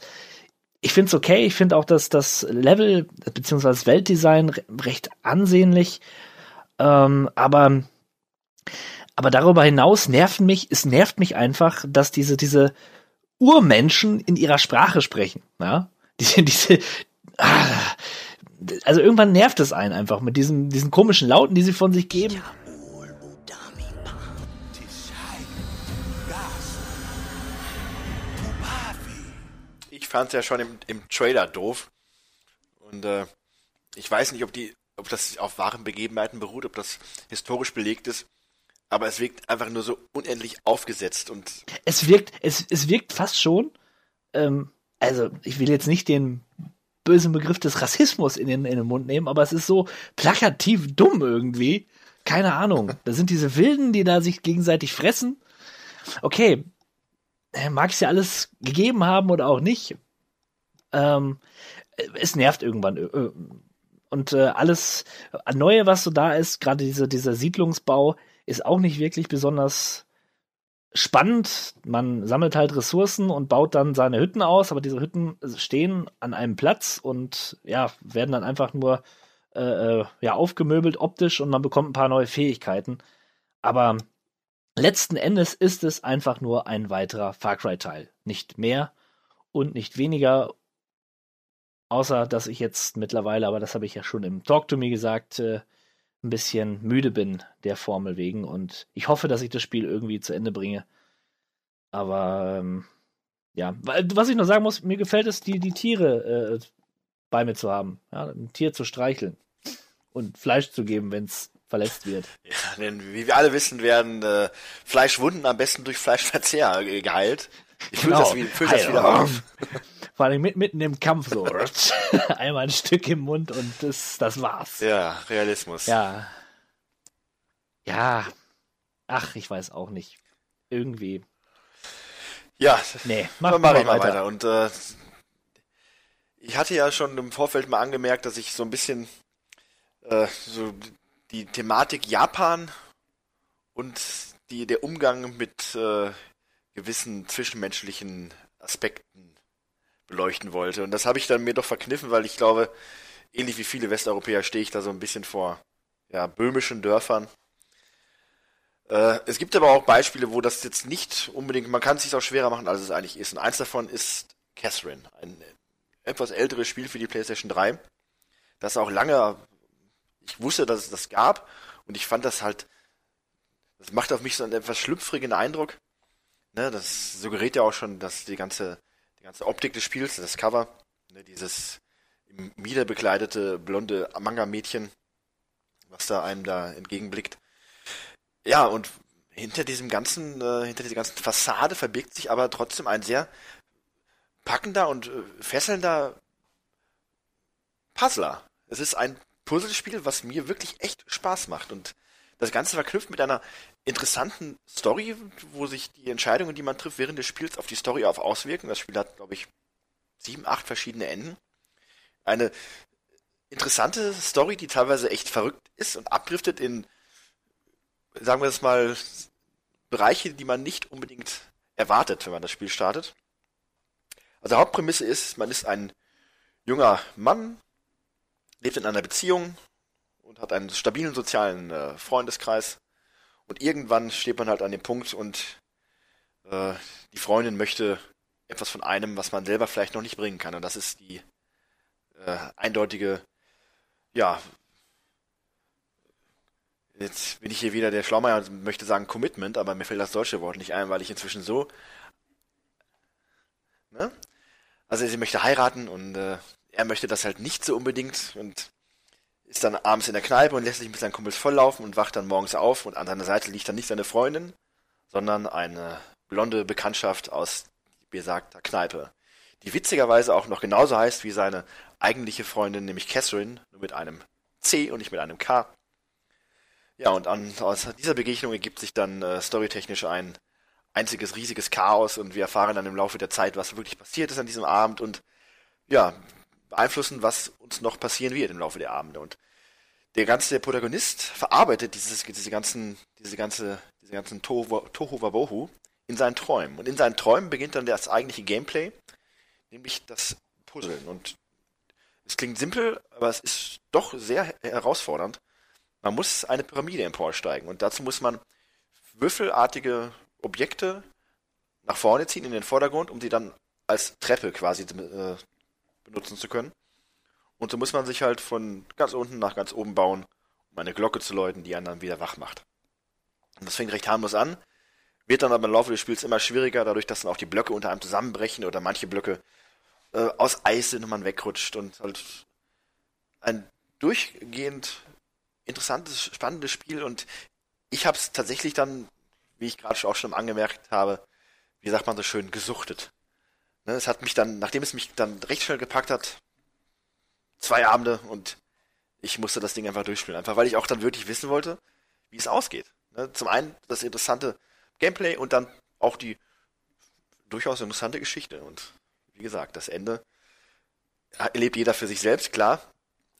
Ich finde es okay. Ich finde auch, dass das Level bzw. Weltdesign recht ansehnlich. Ähm, aber, aber darüber hinaus nerven mich, es nervt mich einfach, dass diese, diese Urmenschen in ihrer Sprache sprechen. Ja? Diese, diese, ah, also irgendwann nervt es einen einfach mit diesen, diesen komischen Lauten, die sie von sich geben. Ja. ich fand es ja schon im, im Trailer doof. Und äh, ich weiß nicht, ob die, ob das auf wahren Begebenheiten beruht, ob das historisch belegt ist. Aber es wirkt einfach nur so unendlich aufgesetzt und. Es wirkt, es, es wirkt fast schon, ähm, also ich will jetzt nicht den bösen Begriff des Rassismus in den, in den Mund nehmen, aber es ist so plakativ dumm irgendwie. Keine Ahnung. Da sind diese Wilden, die da sich gegenseitig fressen. Okay, äh, mag es ja alles gegeben haben oder auch nicht. Ähm, es nervt irgendwann. Äh, und äh, alles Neue, was so da ist, gerade diese, dieser Siedlungsbau, ist auch nicht wirklich besonders spannend. Man sammelt halt Ressourcen und baut dann seine Hütten aus, aber diese Hütten stehen an einem Platz und ja, werden dann einfach nur äh, äh ja, aufgemöbelt optisch und man bekommt ein paar neue Fähigkeiten. Aber letzten Endes ist es einfach nur ein weiterer Far Cry-Teil. Nicht mehr und nicht weniger. Außer, dass ich jetzt mittlerweile, aber das habe ich ja schon im Talk to Me gesagt, äh, ein bisschen müde bin der Formel wegen und ich hoffe, dass ich das Spiel irgendwie zu Ende bringe. Aber ähm, ja, was ich noch sagen muss, mir gefällt es, die, die Tiere äh, bei mir zu haben. Ja, ein Tier zu streicheln und Fleisch zu geben, wenn es verletzt wird. Ja, denn wie wir alle wissen, werden äh, Fleischwunden am besten durch Fleischverzehr geheilt. Ich fülle genau. das, füll das wieder auf. Vor allem mit, mitten im Kampf so. Einmal ein Stück im Mund und das, das war's. Ja, Realismus. Ja. Ja. Ach, ich weiß auch nicht. Irgendwie. Ja, nee, mach, dann mache ich mal weiter. weiter. Und äh, ich hatte ja schon im Vorfeld mal angemerkt, dass ich so ein bisschen äh, so die Thematik Japan und die, der Umgang mit äh, gewissen zwischenmenschlichen Aspekten beleuchten wollte. Und das habe ich dann mir doch verkniffen, weil ich glaube, ähnlich wie viele Westeuropäer stehe ich da so ein bisschen vor ja, böhmischen Dörfern. Äh, es gibt aber auch Beispiele, wo das jetzt nicht unbedingt, man kann es sich auch schwerer machen, als es eigentlich ist. Und eins davon ist Catherine, ein etwas älteres Spiel für die PlayStation 3, das auch lange, ich wusste, dass es das gab und ich fand das halt, das macht auf mich so einen etwas schlüpfrigen Eindruck. Ne, das suggeriert ja auch schon, dass die ganze ganze Optik des Spiels, das Cover, ne, dieses im Mieder bekleidete blonde Manga-Mädchen, was da einem da entgegenblickt. Ja, und hinter diesem ganzen, äh, hinter dieser ganzen Fassade verbirgt sich aber trotzdem ein sehr packender und äh, fesselnder Puzzler. Es ist ein Puzzlespiel, was mir wirklich echt Spaß macht und das Ganze verknüpft mit einer interessanten Story, wo sich die Entscheidungen, die man trifft während des Spiels, auf die Story auf auswirken. Das Spiel hat, glaube ich, sieben, acht verschiedene Enden. Eine interessante Story, die teilweise echt verrückt ist und abdriftet in, sagen wir es mal, Bereiche, die man nicht unbedingt erwartet, wenn man das Spiel startet. Also Hauptprämisse ist, man ist ein junger Mann, lebt in einer Beziehung und hat einen stabilen sozialen äh, Freundeskreis und irgendwann steht man halt an dem Punkt und äh, die Freundin möchte etwas von einem, was man selber vielleicht noch nicht bringen kann. Und das ist die äh, eindeutige, ja, jetzt bin ich hier wieder der Schlaumeier und möchte sagen Commitment, aber mir fällt das deutsche Wort nicht ein, weil ich inzwischen so, ne? Also sie möchte heiraten und äh, er möchte das halt nicht so unbedingt und ist dann abends in der Kneipe und lässt sich mit seinen Kumpels volllaufen und wacht dann morgens auf und an seiner Seite liegt dann nicht seine Freundin, sondern eine blonde Bekanntschaft aus besagter Kneipe, die witzigerweise auch noch genauso heißt wie seine eigentliche Freundin, nämlich Catherine, nur mit einem C und nicht mit einem K. Ja, und an, aus dieser Begegnung ergibt sich dann äh, storytechnisch ein einziges riesiges Chaos und wir erfahren dann im Laufe der Zeit, was wirklich passiert ist an diesem Abend und ja, beeinflussen, was uns noch passieren wird im Laufe der Abende. Und der ganze der Protagonist verarbeitet dieses, diese ganzen, diese ganze, diese ganzen Tohu, Wabohu in seinen Träumen. Und in seinen Träumen beginnt dann das eigentliche Gameplay, nämlich das Puzzeln. Und es klingt simpel, aber es ist doch sehr herausfordernd. Man muss eine Pyramide emporsteigen und dazu muss man würfelartige Objekte nach vorne ziehen in den Vordergrund, um sie dann als Treppe quasi äh, benutzen zu können. Und so muss man sich halt von ganz unten nach ganz oben bauen, um eine Glocke zu läuten, die dann wieder wach macht. Und das fängt recht harmlos an, wird dann aber im Laufe des Spiels immer schwieriger, dadurch, dass dann auch die Blöcke unter einem zusammenbrechen oder manche Blöcke äh, aus Eis sind und man wegrutscht und halt ein durchgehend interessantes, spannendes Spiel und ich habe es tatsächlich dann, wie ich gerade auch schon angemerkt habe, wie sagt man so schön, gesuchtet. Ne, es hat mich dann, nachdem es mich dann recht schnell gepackt hat, zwei Abende und ich musste das Ding einfach durchspielen. Einfach weil ich auch dann wirklich wissen wollte, wie es ausgeht. Ne, zum einen das interessante Gameplay und dann auch die durchaus interessante Geschichte. Und wie gesagt, das Ende erlebt jeder für sich selbst, klar.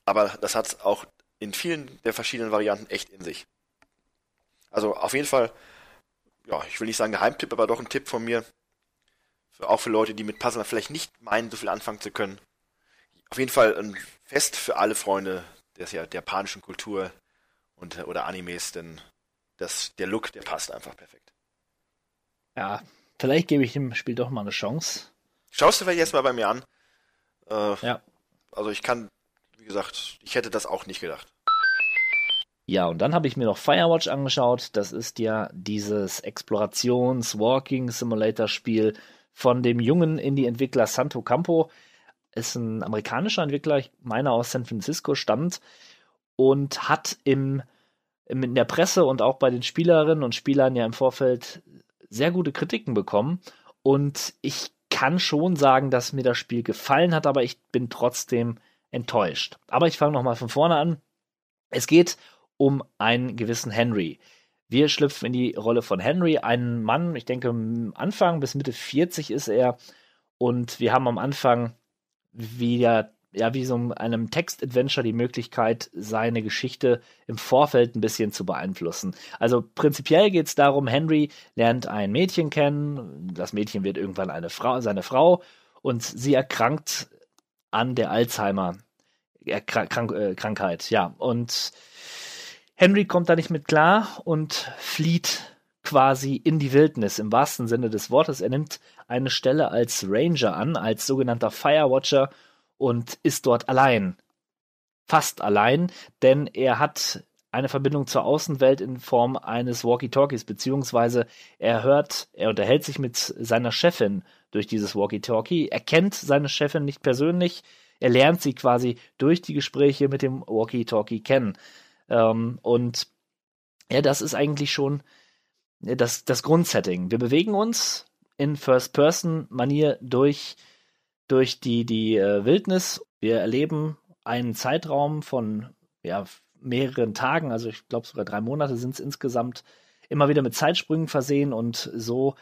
Aber das hat auch in vielen der verschiedenen Varianten echt in sich. Also auf jeden Fall, ja, ich will nicht sagen Geheimtipp, aber doch ein Tipp von mir. Für, auch für Leute, die mit Puzzle vielleicht nicht meinen, so viel anfangen zu können. Auf jeden Fall ein Fest für alle Freunde des, ja, der japanischen Kultur und oder Animes, denn das, der Look, der passt einfach perfekt. Ja, vielleicht gebe ich dem Spiel doch mal eine Chance. Schaust du vielleicht erstmal bei mir an. Äh, ja. Also ich kann, wie gesagt, ich hätte das auch nicht gedacht. Ja, und dann habe ich mir noch Firewatch angeschaut. Das ist ja dieses Explorations-Walking-Simulator-Spiel von dem jungen Indie-Entwickler Santo Campo. Ist ein amerikanischer Entwickler, ich meine aus San Francisco stammt und hat im, in der Presse und auch bei den Spielerinnen und Spielern ja im Vorfeld sehr gute Kritiken bekommen. Und ich kann schon sagen, dass mir das Spiel gefallen hat, aber ich bin trotzdem enttäuscht. Aber ich fange nochmal von vorne an. Es geht um einen gewissen Henry. Wir schlüpfen in die Rolle von Henry, einen Mann, ich denke, Anfang bis Mitte 40 ist er. Und wir haben am Anfang wieder, ja, wie so einem Text-Adventure die Möglichkeit, seine Geschichte im Vorfeld ein bisschen zu beeinflussen. Also prinzipiell geht es darum, Henry lernt ein Mädchen kennen, das Mädchen wird irgendwann eine Frau, seine Frau und sie erkrankt an der Alzheimer. Krank, äh, Krankheit, ja. Und Henry kommt da nicht mit klar und flieht quasi in die Wildnis im wahrsten Sinne des Wortes. Er nimmt eine Stelle als Ranger an, als sogenannter Firewatcher und ist dort allein. Fast allein, denn er hat eine Verbindung zur Außenwelt in Form eines Walkie-Talkies, beziehungsweise er hört, er unterhält sich mit seiner Chefin durch dieses Walkie-Talkie. Er kennt seine Chefin nicht persönlich, er lernt sie quasi durch die Gespräche mit dem Walkie-Talkie kennen. Ähm, und ja, das ist eigentlich schon das, das Grundsetting. Wir bewegen uns in First-Person-Manier durch, durch die, die äh, Wildnis. Wir erleben einen Zeitraum von ja, mehreren Tagen, also ich glaube sogar drei Monate sind es insgesamt, immer wieder mit Zeitsprüngen versehen und so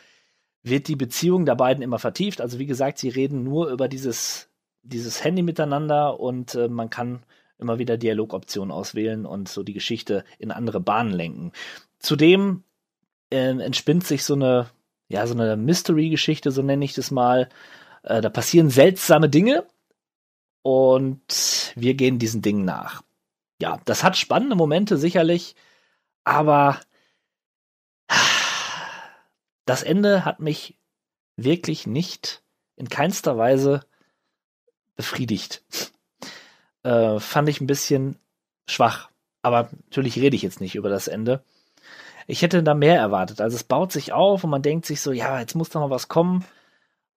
wird die Beziehung der beiden immer vertieft. Also wie gesagt, sie reden nur über dieses, dieses Handy miteinander und äh, man kann immer wieder Dialogoptionen auswählen und so die Geschichte in andere Bahnen lenken. Zudem äh, entspinnt sich so eine, ja, so eine Mystery-Geschichte, so nenne ich das mal. Äh, da passieren seltsame Dinge und wir gehen diesen Dingen nach. Ja, das hat spannende Momente sicherlich, aber das Ende hat mich wirklich nicht in keinster Weise befriedigt äh, fand ich ein bisschen schwach. Aber natürlich rede ich jetzt nicht über das Ende. Ich hätte da mehr erwartet. Also es baut sich auf und man denkt sich so, ja, jetzt muss doch mal was kommen.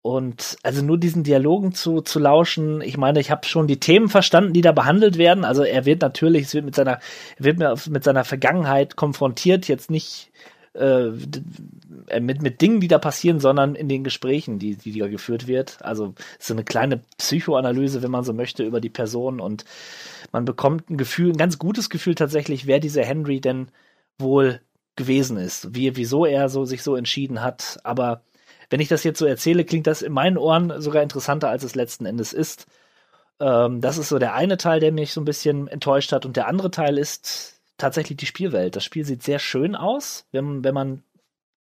Und also nur diesen Dialogen zu, zu lauschen, ich meine, ich habe schon die Themen verstanden, die da behandelt werden. Also er wird natürlich, es wird mit seiner, er wird mit seiner Vergangenheit konfrontiert, jetzt nicht äh, äh, mit, mit Dingen, die da passieren, sondern in den Gesprächen, die, die da geführt wird. Also so eine kleine Psychoanalyse, wenn man so möchte, über die Person und man bekommt ein Gefühl, ein ganz gutes Gefühl tatsächlich, wer dieser Henry denn wohl gewesen ist, wie, wieso er so sich so entschieden hat. Aber wenn ich das jetzt so erzähle, klingt das in meinen Ohren sogar interessanter, als es letzten Endes ist. Ähm, das ist so der eine Teil, der mich so ein bisschen enttäuscht hat. Und der andere Teil ist tatsächlich die Spielwelt. Das Spiel sieht sehr schön aus, wenn, wenn man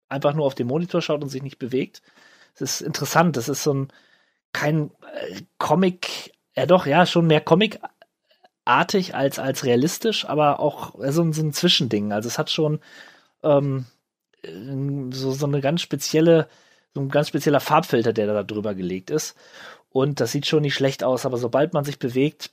einfach nur auf den Monitor schaut und sich nicht bewegt. Es ist interessant. Das ist so ein kein äh, Comic, ja doch, ja, schon mehr Comic-artig als, als realistisch, aber auch äh, so, so ein Zwischending. Also es hat schon ähm, so, so eine ganz spezielle, so ein ganz spezieller Farbfilter, der da drüber gelegt ist. Und das sieht schon nicht schlecht aus, aber sobald man sich bewegt,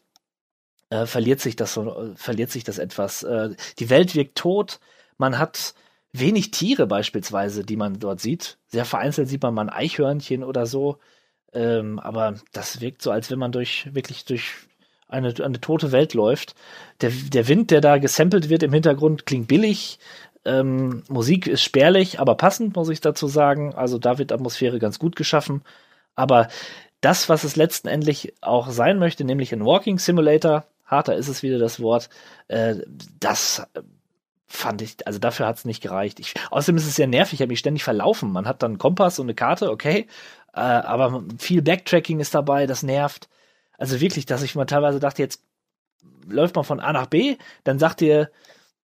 äh, verliert sich das so, verliert sich das etwas. Äh, die Welt wirkt tot. Man hat wenig Tiere beispielsweise, die man dort sieht. Sehr vereinzelt sieht man mal ein Eichhörnchen oder so. Ähm, aber das wirkt so, als wenn man durch, wirklich durch eine, eine tote Welt läuft. Der, der Wind, der da gesampelt wird im Hintergrund, klingt billig. Ähm, Musik ist spärlich, aber passend, muss ich dazu sagen. Also da wird Atmosphäre ganz gut geschaffen. Aber das, was es letztendlich auch sein möchte, nämlich ein Walking Simulator, harter ist es wieder das Wort, äh, das fand ich, also dafür hat's nicht gereicht. Ich, außerdem ist es sehr nervig, ich habe mich ständig verlaufen. Man hat dann einen Kompass und eine Karte, okay, äh, aber viel Backtracking ist dabei, das nervt. Also wirklich, dass ich mal teilweise dachte, jetzt läuft man von A nach B, dann sagt dir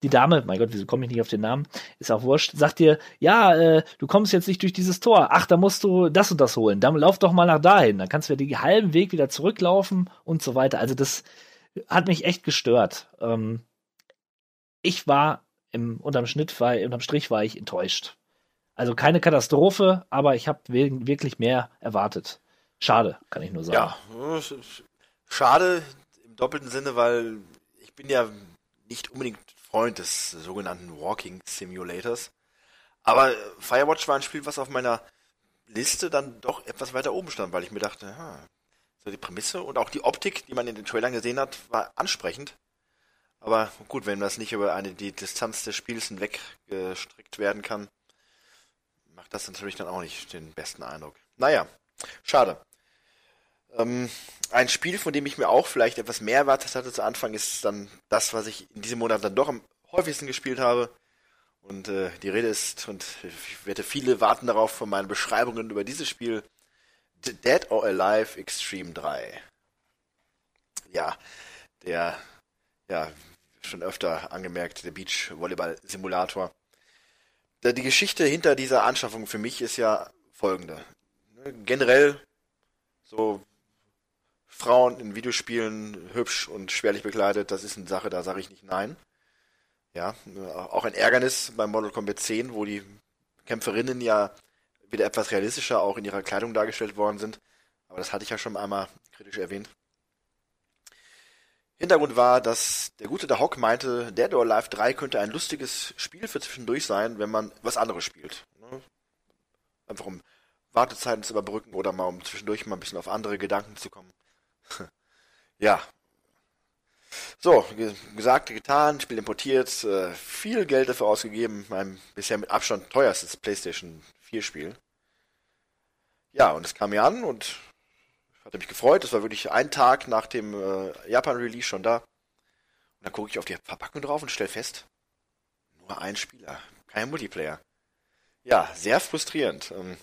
die Dame, mein Gott, wieso komme ich nicht auf den Namen? Ist auch wurscht, sagt dir, ja, äh, du kommst jetzt nicht durch dieses Tor. Ach, da musst du das und das holen. Dann lauf doch mal nach dahin. Dann kannst du den halben Weg wieder zurücklaufen und so weiter. Also das hat mich echt gestört. Ähm, ich war im, unterm Schnitt, war, unterm Strich war ich enttäuscht. Also keine Katastrophe, aber ich habe wirklich mehr erwartet. Schade, kann ich nur sagen. Ja, schade im doppelten Sinne, weil ich bin ja nicht unbedingt Freund des sogenannten Walking Simulators. Aber Firewatch war ein Spiel, was auf meiner Liste dann doch etwas weiter oben stand, weil ich mir dachte, so die Prämisse und auch die Optik, die man in den Trailern gesehen hat, war ansprechend. Aber gut, wenn das nicht über eine die Distanz des Spiels hinweg gestrickt werden kann, macht das natürlich dann auch nicht den besten Eindruck. Naja, schade. Ähm, ein Spiel, von dem ich mir auch vielleicht etwas mehr erwartet hatte zu Anfang, ist dann das, was ich in diesem Monat dann doch am häufigsten gespielt habe. Und äh, die Rede ist, und ich wette, viele warten darauf von meinen Beschreibungen über dieses Spiel, Dead or Alive Extreme 3. Ja, der, ja, schon öfter angemerkt, der Beach-Volleyball-Simulator. Die Geschichte hinter dieser Anschaffung für mich ist ja folgende. Generell so Frauen in Videospielen hübsch und schwerlich bekleidet, das ist eine Sache, da sage ich nicht nein. Ja, auch ein Ärgernis beim Model Combat 10, wo die Kämpferinnen ja wieder etwas realistischer auch in ihrer Kleidung dargestellt worden sind. Aber das hatte ich ja schon einmal kritisch erwähnt. Hintergrund war, dass der gute der Hock meinte, Dead or Alive 3 könnte ein lustiges Spiel für zwischendurch sein, wenn man was anderes spielt. Ne? Einfach um Wartezeiten zu überbrücken oder mal um zwischendurch mal ein bisschen auf andere Gedanken zu kommen. ja. So, gesagt, getan, Spiel importiert, äh, viel Geld dafür ausgegeben, mein bisher mit Abstand teuerstes PlayStation 4 Spiel. Ja, und es kam mir an und hatte mich gefreut. Das war wirklich ein Tag nach dem äh, Japan-Release schon da. Und dann gucke ich auf die Verpackung drauf und stelle fest, nur ein Spieler, kein Multiplayer. Ja, sehr frustrierend. Ähm,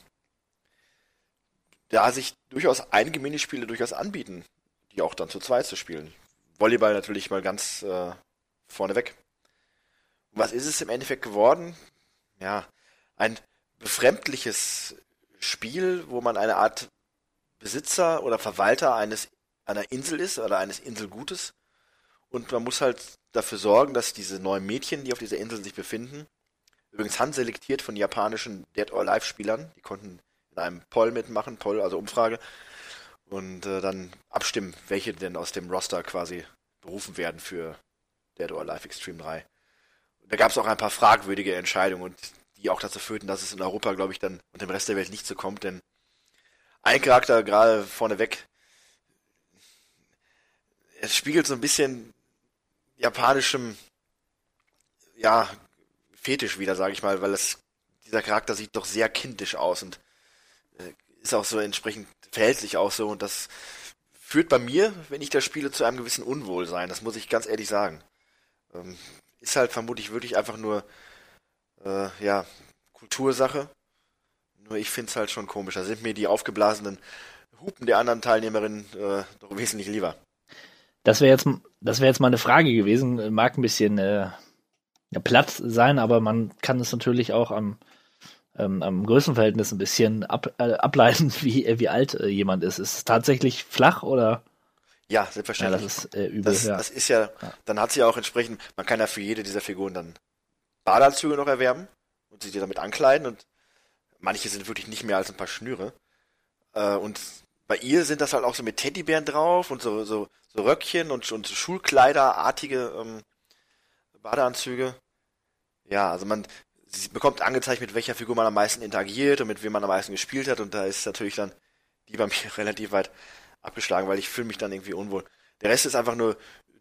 da sich durchaus einige Minispiele durchaus anbieten, die auch dann zu zweit zu spielen. Volleyball natürlich mal ganz äh, vorneweg. Was ist es im Endeffekt geworden? Ja, ein befremdliches Spiel, wo man eine Art Besitzer oder Verwalter eines einer Insel ist oder eines Inselgutes und man muss halt dafür sorgen, dass diese neuen Mädchen, die auf dieser Insel sich befinden, übrigens handselektiert von japanischen Dead or Alive Spielern, die konnten in einem Poll mitmachen, Poll, also Umfrage, und äh, dann abstimmen, welche denn aus dem Roster quasi berufen werden für Dead or Alive Extreme 3. Und da gab es auch ein paar fragwürdige Entscheidungen und die auch dazu führten, dass es in Europa, glaube ich, dann und dem Rest der Welt nicht so kommt, denn ein Charakter gerade vorneweg. Es spiegelt so ein bisschen japanischem, ja, Fetisch wieder, sage ich mal, weil es, dieser Charakter sieht doch sehr kindisch aus und äh, ist auch so entsprechend, verhält sich auch so und das führt bei mir, wenn ich das spiele, zu einem gewissen Unwohlsein. Das muss ich ganz ehrlich sagen. Ähm, ist halt vermutlich wirklich einfach nur, äh, ja, Kultursache. Nur ich finde es halt schon komisch. Da sind mir die aufgeblasenen Hupen der anderen Teilnehmerinnen äh, doch wesentlich lieber. Das wäre jetzt, das wäre jetzt mal eine Frage gewesen. Mag ein bisschen äh, platt sein, aber man kann es natürlich auch am, ähm, am Größenverhältnis ein bisschen ab, äh, ableiten, wie, äh, wie alt äh, jemand ist. Ist es tatsächlich flach oder? Ja, selbstverständlich. Ja, das ist äh, übel. Das, ja. das ist ja, dann hat sie ja auch entsprechend, man kann ja für jede dieser Figuren dann Badeanzüge noch erwerben und sich damit ankleiden und Manche sind wirklich nicht mehr als ein paar Schnüre. Äh, und bei ihr sind das halt auch so mit Teddybären drauf und so, so, so Röckchen und, und Schulkleiderartige ähm, Badeanzüge. Ja, also man sie bekommt angezeigt, mit welcher Figur man am meisten interagiert und mit wem man am meisten gespielt hat. Und da ist natürlich dann die bei mir relativ weit abgeschlagen, weil ich fühle mich dann irgendwie unwohl. Der Rest ist einfach nur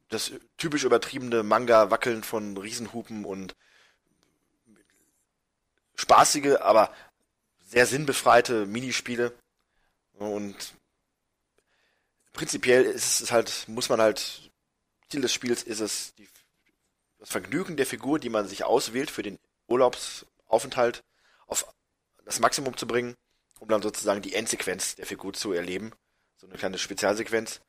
das typisch übertriebene Manga-Wackeln von Riesenhupen und spaßige, aber sehr sinnbefreite Minispiele. Und prinzipiell ist es halt, muss man halt, Ziel des Spiels ist es, die das Vergnügen der Figur, die man sich auswählt für den Urlaubsaufenthalt, auf das Maximum zu bringen, um dann sozusagen die Endsequenz der Figur zu erleben. So eine kleine Spezialsequenz.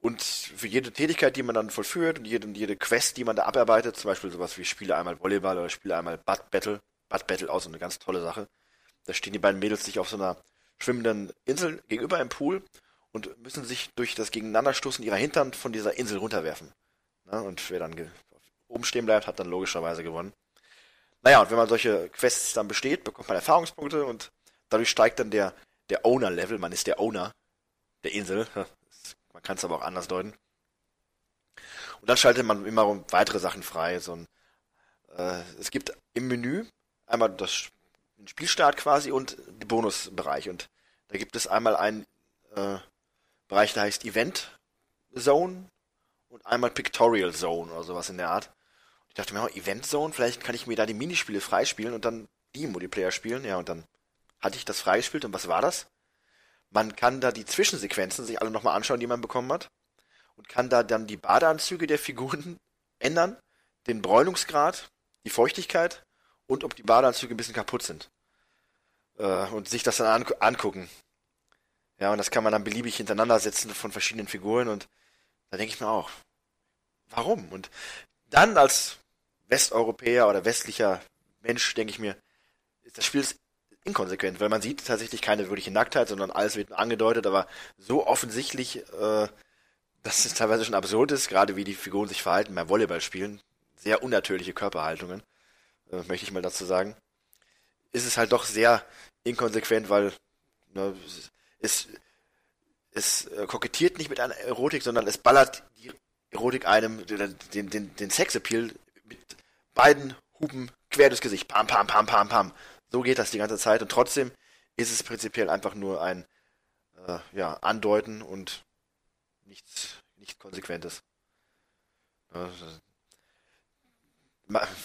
Und für jede Tätigkeit, die man dann vollführt und jede, jede Quest, die man da abarbeitet, zum Beispiel sowas wie spiele einmal Volleyball oder spiele einmal Butt Battle, Butt Battle auch so eine ganz tolle Sache. Da stehen die beiden Mädels sich auf so einer schwimmenden Insel gegenüber im Pool und müssen sich durch das Gegeneinanderstoßen ihrer Hintern von dieser Insel runterwerfen. Na, und wer dann oben stehen bleibt, hat dann logischerweise gewonnen. Naja, und wenn man solche Quests dann besteht, bekommt man Erfahrungspunkte und dadurch steigt dann der, der Owner-Level. Man ist der Owner der Insel. Man kann es aber auch anders deuten. Und dann schaltet man immer weitere Sachen frei. So ein, äh, es gibt im Menü einmal das, den Spielstart quasi und den Bonusbereich. Und da gibt es einmal einen äh, Bereich, der heißt Event Zone und einmal Pictorial Zone oder sowas in der Art. Ich dachte mir, oh, Event Zone, vielleicht kann ich mir da die Minispiele freispielen und dann die Multiplayer spielen. Ja, und dann hatte ich das freigespielt und was war das? Man kann da die Zwischensequenzen sich alle nochmal anschauen, die man bekommen hat. Und kann da dann die Badeanzüge der Figuren ändern, den Bräunungsgrad, die Feuchtigkeit und ob die Badeanzüge ein bisschen kaputt sind. Äh, und sich das dann angucken. Ja, und das kann man dann beliebig hintereinander setzen von verschiedenen Figuren und da denke ich mir auch, warum? Und dann als Westeuropäer oder westlicher Mensch denke ich mir, das Spiel ist inkonsequent, weil man sieht tatsächlich keine wirkliche Nacktheit, sondern alles wird nur angedeutet, aber so offensichtlich, äh, dass es teilweise schon absurd ist, gerade wie die Figuren sich verhalten beim Volleyballspielen. Sehr unnatürliche Körperhaltungen, äh, möchte ich mal dazu sagen. Ist es halt doch sehr inkonsequent, weil ne, es, es äh, kokettiert nicht mit einer Erotik, sondern es ballert die Erotik einem den, den, den Sexappeal mit beiden Hupen quer durchs Gesicht. Pam, pam, pam, pam, pam. So geht das die ganze Zeit und trotzdem ist es prinzipiell einfach nur ein äh, ja, Andeuten und nichts, nichts Konsequentes.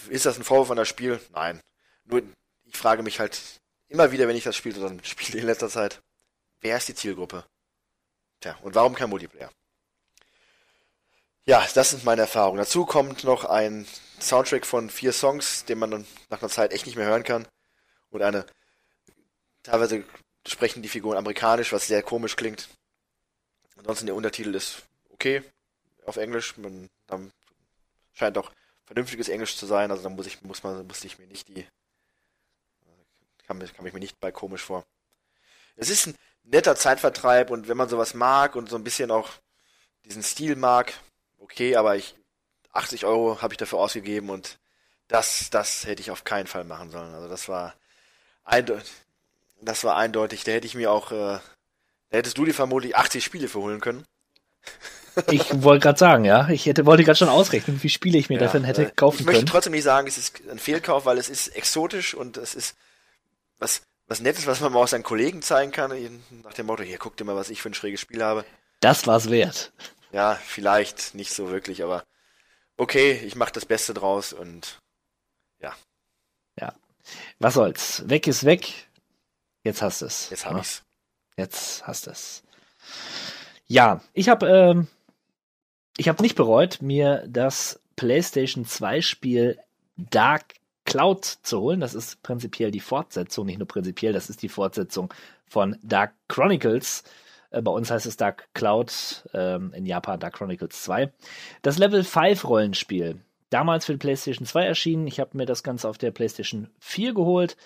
Ist das ein Vorwurf an das Spiel? Nein. Nur ich frage mich halt immer wieder, wenn ich das Spiel dann spiele in letzter Zeit, wer ist die Zielgruppe? Tja, und warum kein Multiplayer? Ja, das sind meine Erfahrungen. Dazu kommt noch ein Soundtrack von vier Songs, den man nach einer Zeit echt nicht mehr hören kann und eine teilweise sprechen die Figuren amerikanisch, was sehr komisch klingt. Ansonsten der Untertitel ist okay auf Englisch. Man, dann scheint auch vernünftiges Englisch zu sein, also da muss ich, muss man, musste ich mir nicht die, kam, kam ich mir nicht bei komisch vor. Es ist ein netter Zeitvertreib und wenn man sowas mag und so ein bisschen auch diesen Stil mag, okay, aber ich, 80 Euro habe ich dafür ausgegeben und das, das hätte ich auf keinen Fall machen sollen. Also das war, Eindeutig. Das war eindeutig. Da hätte ich mir auch, äh, da hättest du dir vermutlich 80 Spiele verholen können. Ich wollte gerade sagen, ja. Ich hätte, wollte gerade schon ausrechnen, wie viele Spiele ich mir ja, dafür hätte äh, kaufen können. Ich möchte trotzdem nicht sagen, es ist ein Fehlkauf, weil es ist exotisch und es ist was, was Nettes, was man mal auch seinen Kollegen zeigen kann. Nach dem Motto, hier, guck dir mal, was ich für ein schräges Spiel habe. Das war's wert. Ja, vielleicht nicht so wirklich, aber okay, ich mache das Beste draus und ja. Ja. Was soll's? Weg ist weg. Jetzt hast es. Jetzt hab ja? ich's. Jetzt hast es. Ja, ich habe ähm, ich habe nicht bereut, mir das PlayStation 2 Spiel Dark Cloud zu holen. Das ist prinzipiell die Fortsetzung, nicht nur prinzipiell, das ist die Fortsetzung von Dark Chronicles. Äh, bei uns heißt es Dark Cloud, ähm, in Japan Dark Chronicles 2. Das Level 5 Rollenspiel damals für die PlayStation 2 erschienen. Ich habe mir das Ganze auf der PlayStation 4 geholt.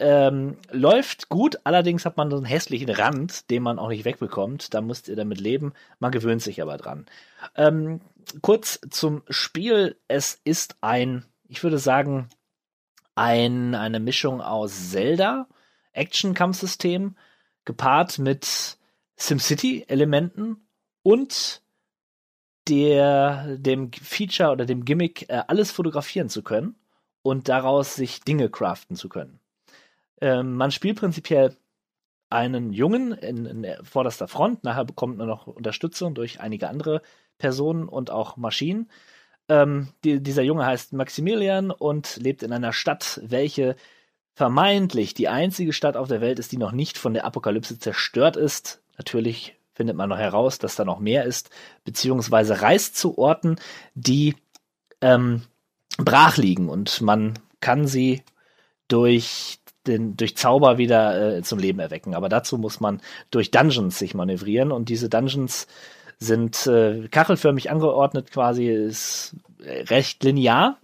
Ähm, läuft gut, allerdings hat man so einen hässlichen Rand, den man auch nicht wegbekommt. Da müsst ihr damit leben. Man gewöhnt sich aber dran. Ähm, kurz zum Spiel. Es ist ein, ich würde sagen, ein, eine Mischung aus Zelda, Action-Kampfsystem, gepaart mit SimCity-Elementen und der, dem Feature oder dem Gimmick, äh, alles fotografieren zu können und daraus sich Dinge craften zu können. Ähm, man spielt prinzipiell einen Jungen in, in vorderster Front, nachher bekommt man noch Unterstützung durch einige andere Personen und auch Maschinen. Ähm, die, dieser Junge heißt Maximilian und lebt in einer Stadt, welche vermeintlich die einzige Stadt auf der Welt ist, die noch nicht von der Apokalypse zerstört ist. Natürlich findet man noch heraus, dass da noch mehr ist, beziehungsweise reist zu Orten, die ähm, brach liegen und man kann sie durch den, durch Zauber wieder äh, zum Leben erwecken. Aber dazu muss man durch Dungeons sich manövrieren und diese Dungeons sind äh, kachelförmig angeordnet, quasi ist recht linear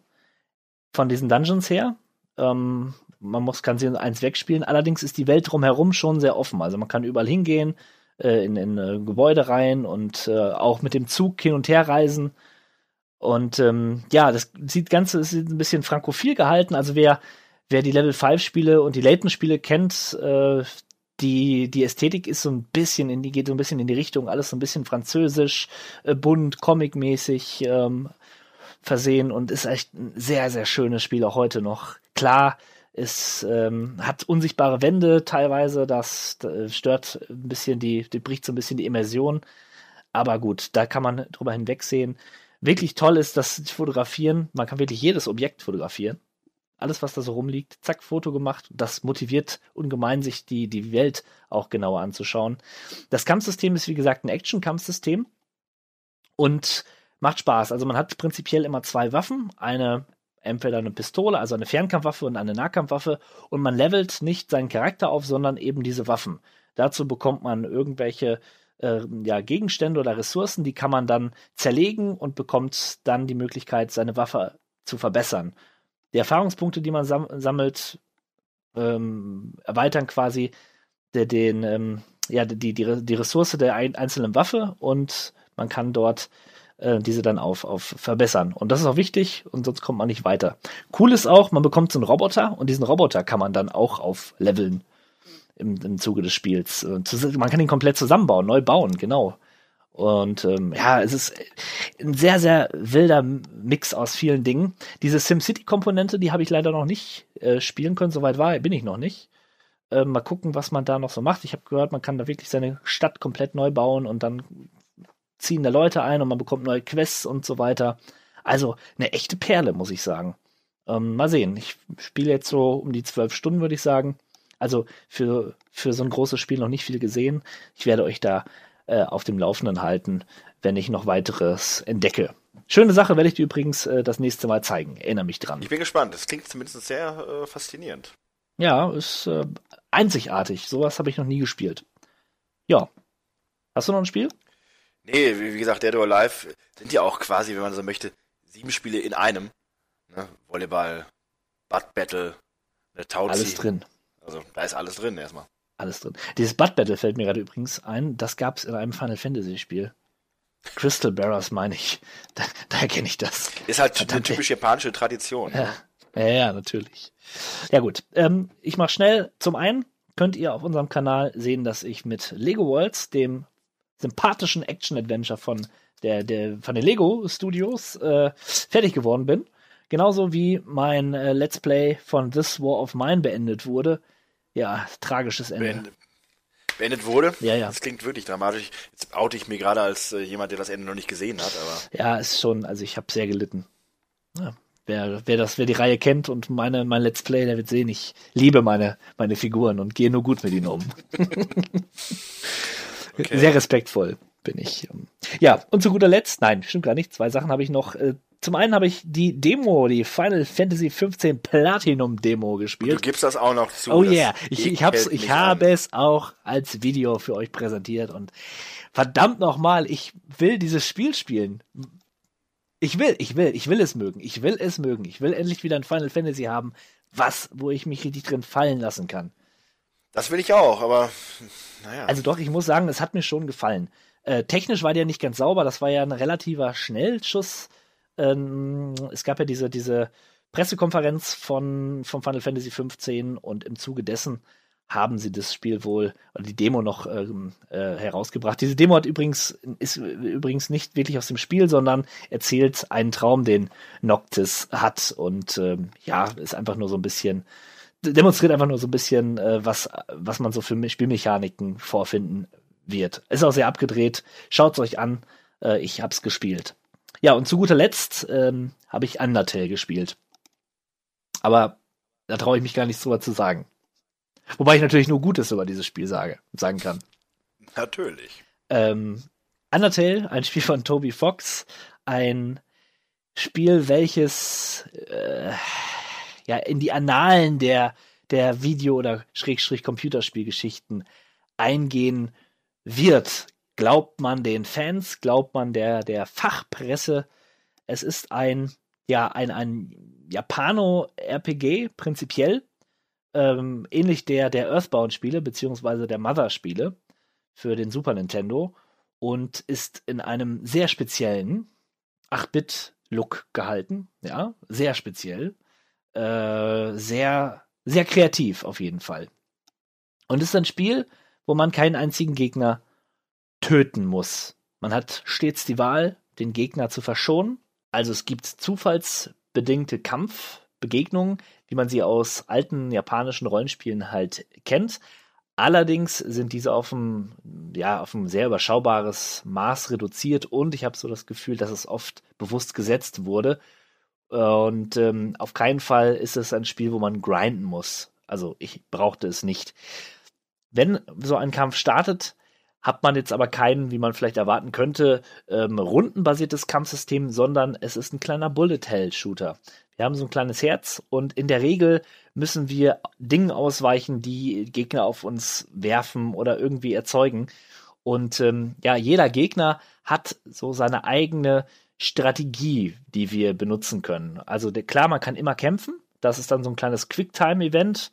von diesen Dungeons her. Ähm, man muss, kann sie eins wegspielen. Allerdings ist die Welt drumherum schon sehr offen. Also man kann überall hingehen, äh, in, in äh, Gebäude rein und äh, auch mit dem Zug hin und her reisen. Und ähm, ja, das sieht Ganze ist ein bisschen frankophil gehalten. Also wer, wer die Level 5 Spiele und die Layton Spiele kennt, äh, die, die Ästhetik ist so ein bisschen in die, geht so ein bisschen in die Richtung, alles so ein bisschen französisch, äh, bunt, comicmäßig ähm, versehen und ist echt ein sehr, sehr schönes Spiel auch heute noch. Klar, es ähm, hat unsichtbare Wände teilweise, das, das stört ein bisschen die, die bricht so ein bisschen die Immersion. Aber gut, da kann man drüber hinwegsehen. Wirklich toll ist das Fotografieren. Man kann wirklich jedes Objekt fotografieren. Alles, was da so rumliegt, zack, Foto gemacht. Das motiviert ungemein, sich die, die Welt auch genauer anzuschauen. Das Kampfsystem ist, wie gesagt, ein Action-Kampfsystem und macht Spaß. Also man hat prinzipiell immer zwei Waffen. Eine entweder eine Pistole, also eine Fernkampfwaffe und eine Nahkampfwaffe und man levelt nicht seinen Charakter auf, sondern eben diese Waffen. Dazu bekommt man irgendwelche äh, ja, Gegenstände oder Ressourcen, die kann man dann zerlegen und bekommt dann die Möglichkeit, seine Waffe zu verbessern. Die Erfahrungspunkte, die man sam sammelt, ähm, erweitern quasi de, den, ähm, ja, die, die, die Ressource der ein einzelnen Waffe und man kann dort äh, diese dann auf, auf verbessern. Und das ist auch wichtig und sonst kommt man nicht weiter. Cool ist auch, man bekommt so einen Roboter und diesen Roboter kann man dann auch aufleveln im, im Zuge des Spiels. Man kann ihn komplett zusammenbauen, neu bauen, genau. Und ähm, ja, es ist ein sehr, sehr wilder Mix aus vielen Dingen. Diese SimCity-Komponente, die habe ich leider noch nicht äh, spielen können, soweit war, bin ich noch nicht. Äh, mal gucken, was man da noch so macht. Ich habe gehört, man kann da wirklich seine Stadt komplett neu bauen und dann ziehen da Leute ein und man bekommt neue Quests und so weiter. Also eine echte Perle, muss ich sagen. Ähm, mal sehen. Ich spiele jetzt so um die zwölf Stunden, würde ich sagen. Also für, für so ein großes Spiel noch nicht viel gesehen. Ich werde euch da äh, auf dem Laufenden halten, wenn ich noch weiteres entdecke. Schöne Sache werde ich dir übrigens äh, das nächste Mal zeigen. Erinnere mich dran. Ich bin gespannt. Das klingt zumindest sehr äh, faszinierend. Ja, ist äh, einzigartig. Sowas habe ich noch nie gespielt. Ja. Hast du noch ein Spiel? Nee, wie gesagt, Dead or Alive sind ja auch quasi, wenn man so möchte, sieben Spiele in einem. Ne? Volleyball, Butt Battle, eine Tauzi. Alles drin. Also da ist alles drin erstmal. Alles drin. Dieses Butt Battle fällt mir gerade übrigens ein. Das gab es in einem Final Fantasy Spiel. Crystal Bearers meine ich. Da, daher kenne ich das. Ist halt Verdammt. eine typisch japanische Tradition. Ja, ja, ja natürlich. Ja gut, ähm, ich mache schnell. Zum einen könnt ihr auf unserem Kanal sehen, dass ich mit Lego Worlds, dem sympathischen Action-Adventure von der, der, von den Lego Studios äh, fertig geworden bin. Genauso wie mein äh, Let's Play von This War of Mine beendet wurde. Ja, tragisches Ende. Beendet, beendet wurde? Ja, ja. Das klingt wirklich dramatisch. Jetzt oute ich mir gerade als äh, jemand, der das Ende noch nicht gesehen hat, aber. Ja, ist schon, also ich habe sehr gelitten. Ja, wer, wer das, wer die Reihe kennt und meine, mein Let's Play, der wird sehen, ich liebe meine, meine Figuren und gehe nur gut mit ihnen um. Okay. Sehr respektvoll bin ich. Ja, und zu guter Letzt, nein, stimmt gar nicht, zwei Sachen habe ich noch. Äh, zum einen habe ich die Demo, die Final Fantasy 15 Platinum Demo gespielt. Du gibst das auch noch zu. Oh yeah, ich, ich, hab's, ich habe es auch als Video für euch präsentiert und verdammt nochmal, ich will dieses Spiel spielen. Ich will, ich will, ich will es mögen. Ich will es mögen. Ich will endlich wieder ein Final Fantasy haben, was, wo ich mich richtig drin fallen lassen kann. Das will ich auch, aber naja. Also doch, ich muss sagen, es hat mir schon gefallen. Äh, technisch war der nicht ganz sauber, das war ja ein relativer Schnellschuss. Ähm, es gab ja diese, diese Pressekonferenz von, von Final Fantasy 15 und im Zuge dessen haben sie das Spiel wohl oder die Demo noch ähm, äh, herausgebracht. Diese Demo hat übrigens ist übrigens nicht wirklich aus dem Spiel, sondern erzählt einen Traum, den Noctis hat und ähm, ja ist einfach nur so ein bisschen demonstriert einfach nur so ein bisschen, äh, was, was man so für Spielmechaniken vorfinden wird. Ist auch sehr abgedreht. Schaut's euch an. Äh, ich hab's gespielt. Ja, und zu guter Letzt ähm, habe ich Undertale gespielt. Aber da traue ich mich gar nichts drüber zu sagen. Wobei ich natürlich nur Gutes über dieses Spiel sage, sagen kann. Natürlich. Ähm, Undertale, ein Spiel von Toby Fox, ein Spiel, welches äh, ja in die Annalen der, der Video- oder Schrägstrich Computerspielgeschichten eingehen wird. Glaubt man den Fans, glaubt man der, der Fachpresse. Es ist ein, ja, ein, ein Japano-RPG prinzipiell, ähm, ähnlich der, der Earthbound-Spiele, beziehungsweise der Mother-Spiele für den Super Nintendo und ist in einem sehr speziellen 8-Bit-Look gehalten. Ja, sehr speziell. Äh, sehr, sehr kreativ auf jeden Fall. Und es ist ein Spiel, wo man keinen einzigen Gegner töten muss. Man hat stets die Wahl, den Gegner zu verschonen. Also es gibt zufallsbedingte Kampfbegegnungen, wie man sie aus alten japanischen Rollenspielen halt kennt. Allerdings sind diese auf ein, ja, auf ein sehr überschaubares Maß reduziert und ich habe so das Gefühl, dass es oft bewusst gesetzt wurde. Und ähm, auf keinen Fall ist es ein Spiel, wo man grinden muss. Also ich brauchte es nicht. Wenn so ein Kampf startet, hat man jetzt aber keinen, wie man vielleicht erwarten könnte, ähm, rundenbasiertes Kampfsystem, sondern es ist ein kleiner Bullet-Hell-Shooter. Wir haben so ein kleines Herz und in der Regel müssen wir Dingen ausweichen, die Gegner auf uns werfen oder irgendwie erzeugen. Und ähm, ja, jeder Gegner hat so seine eigene Strategie, die wir benutzen können. Also klar, man kann immer kämpfen. Das ist dann so ein kleines Quicktime-Event,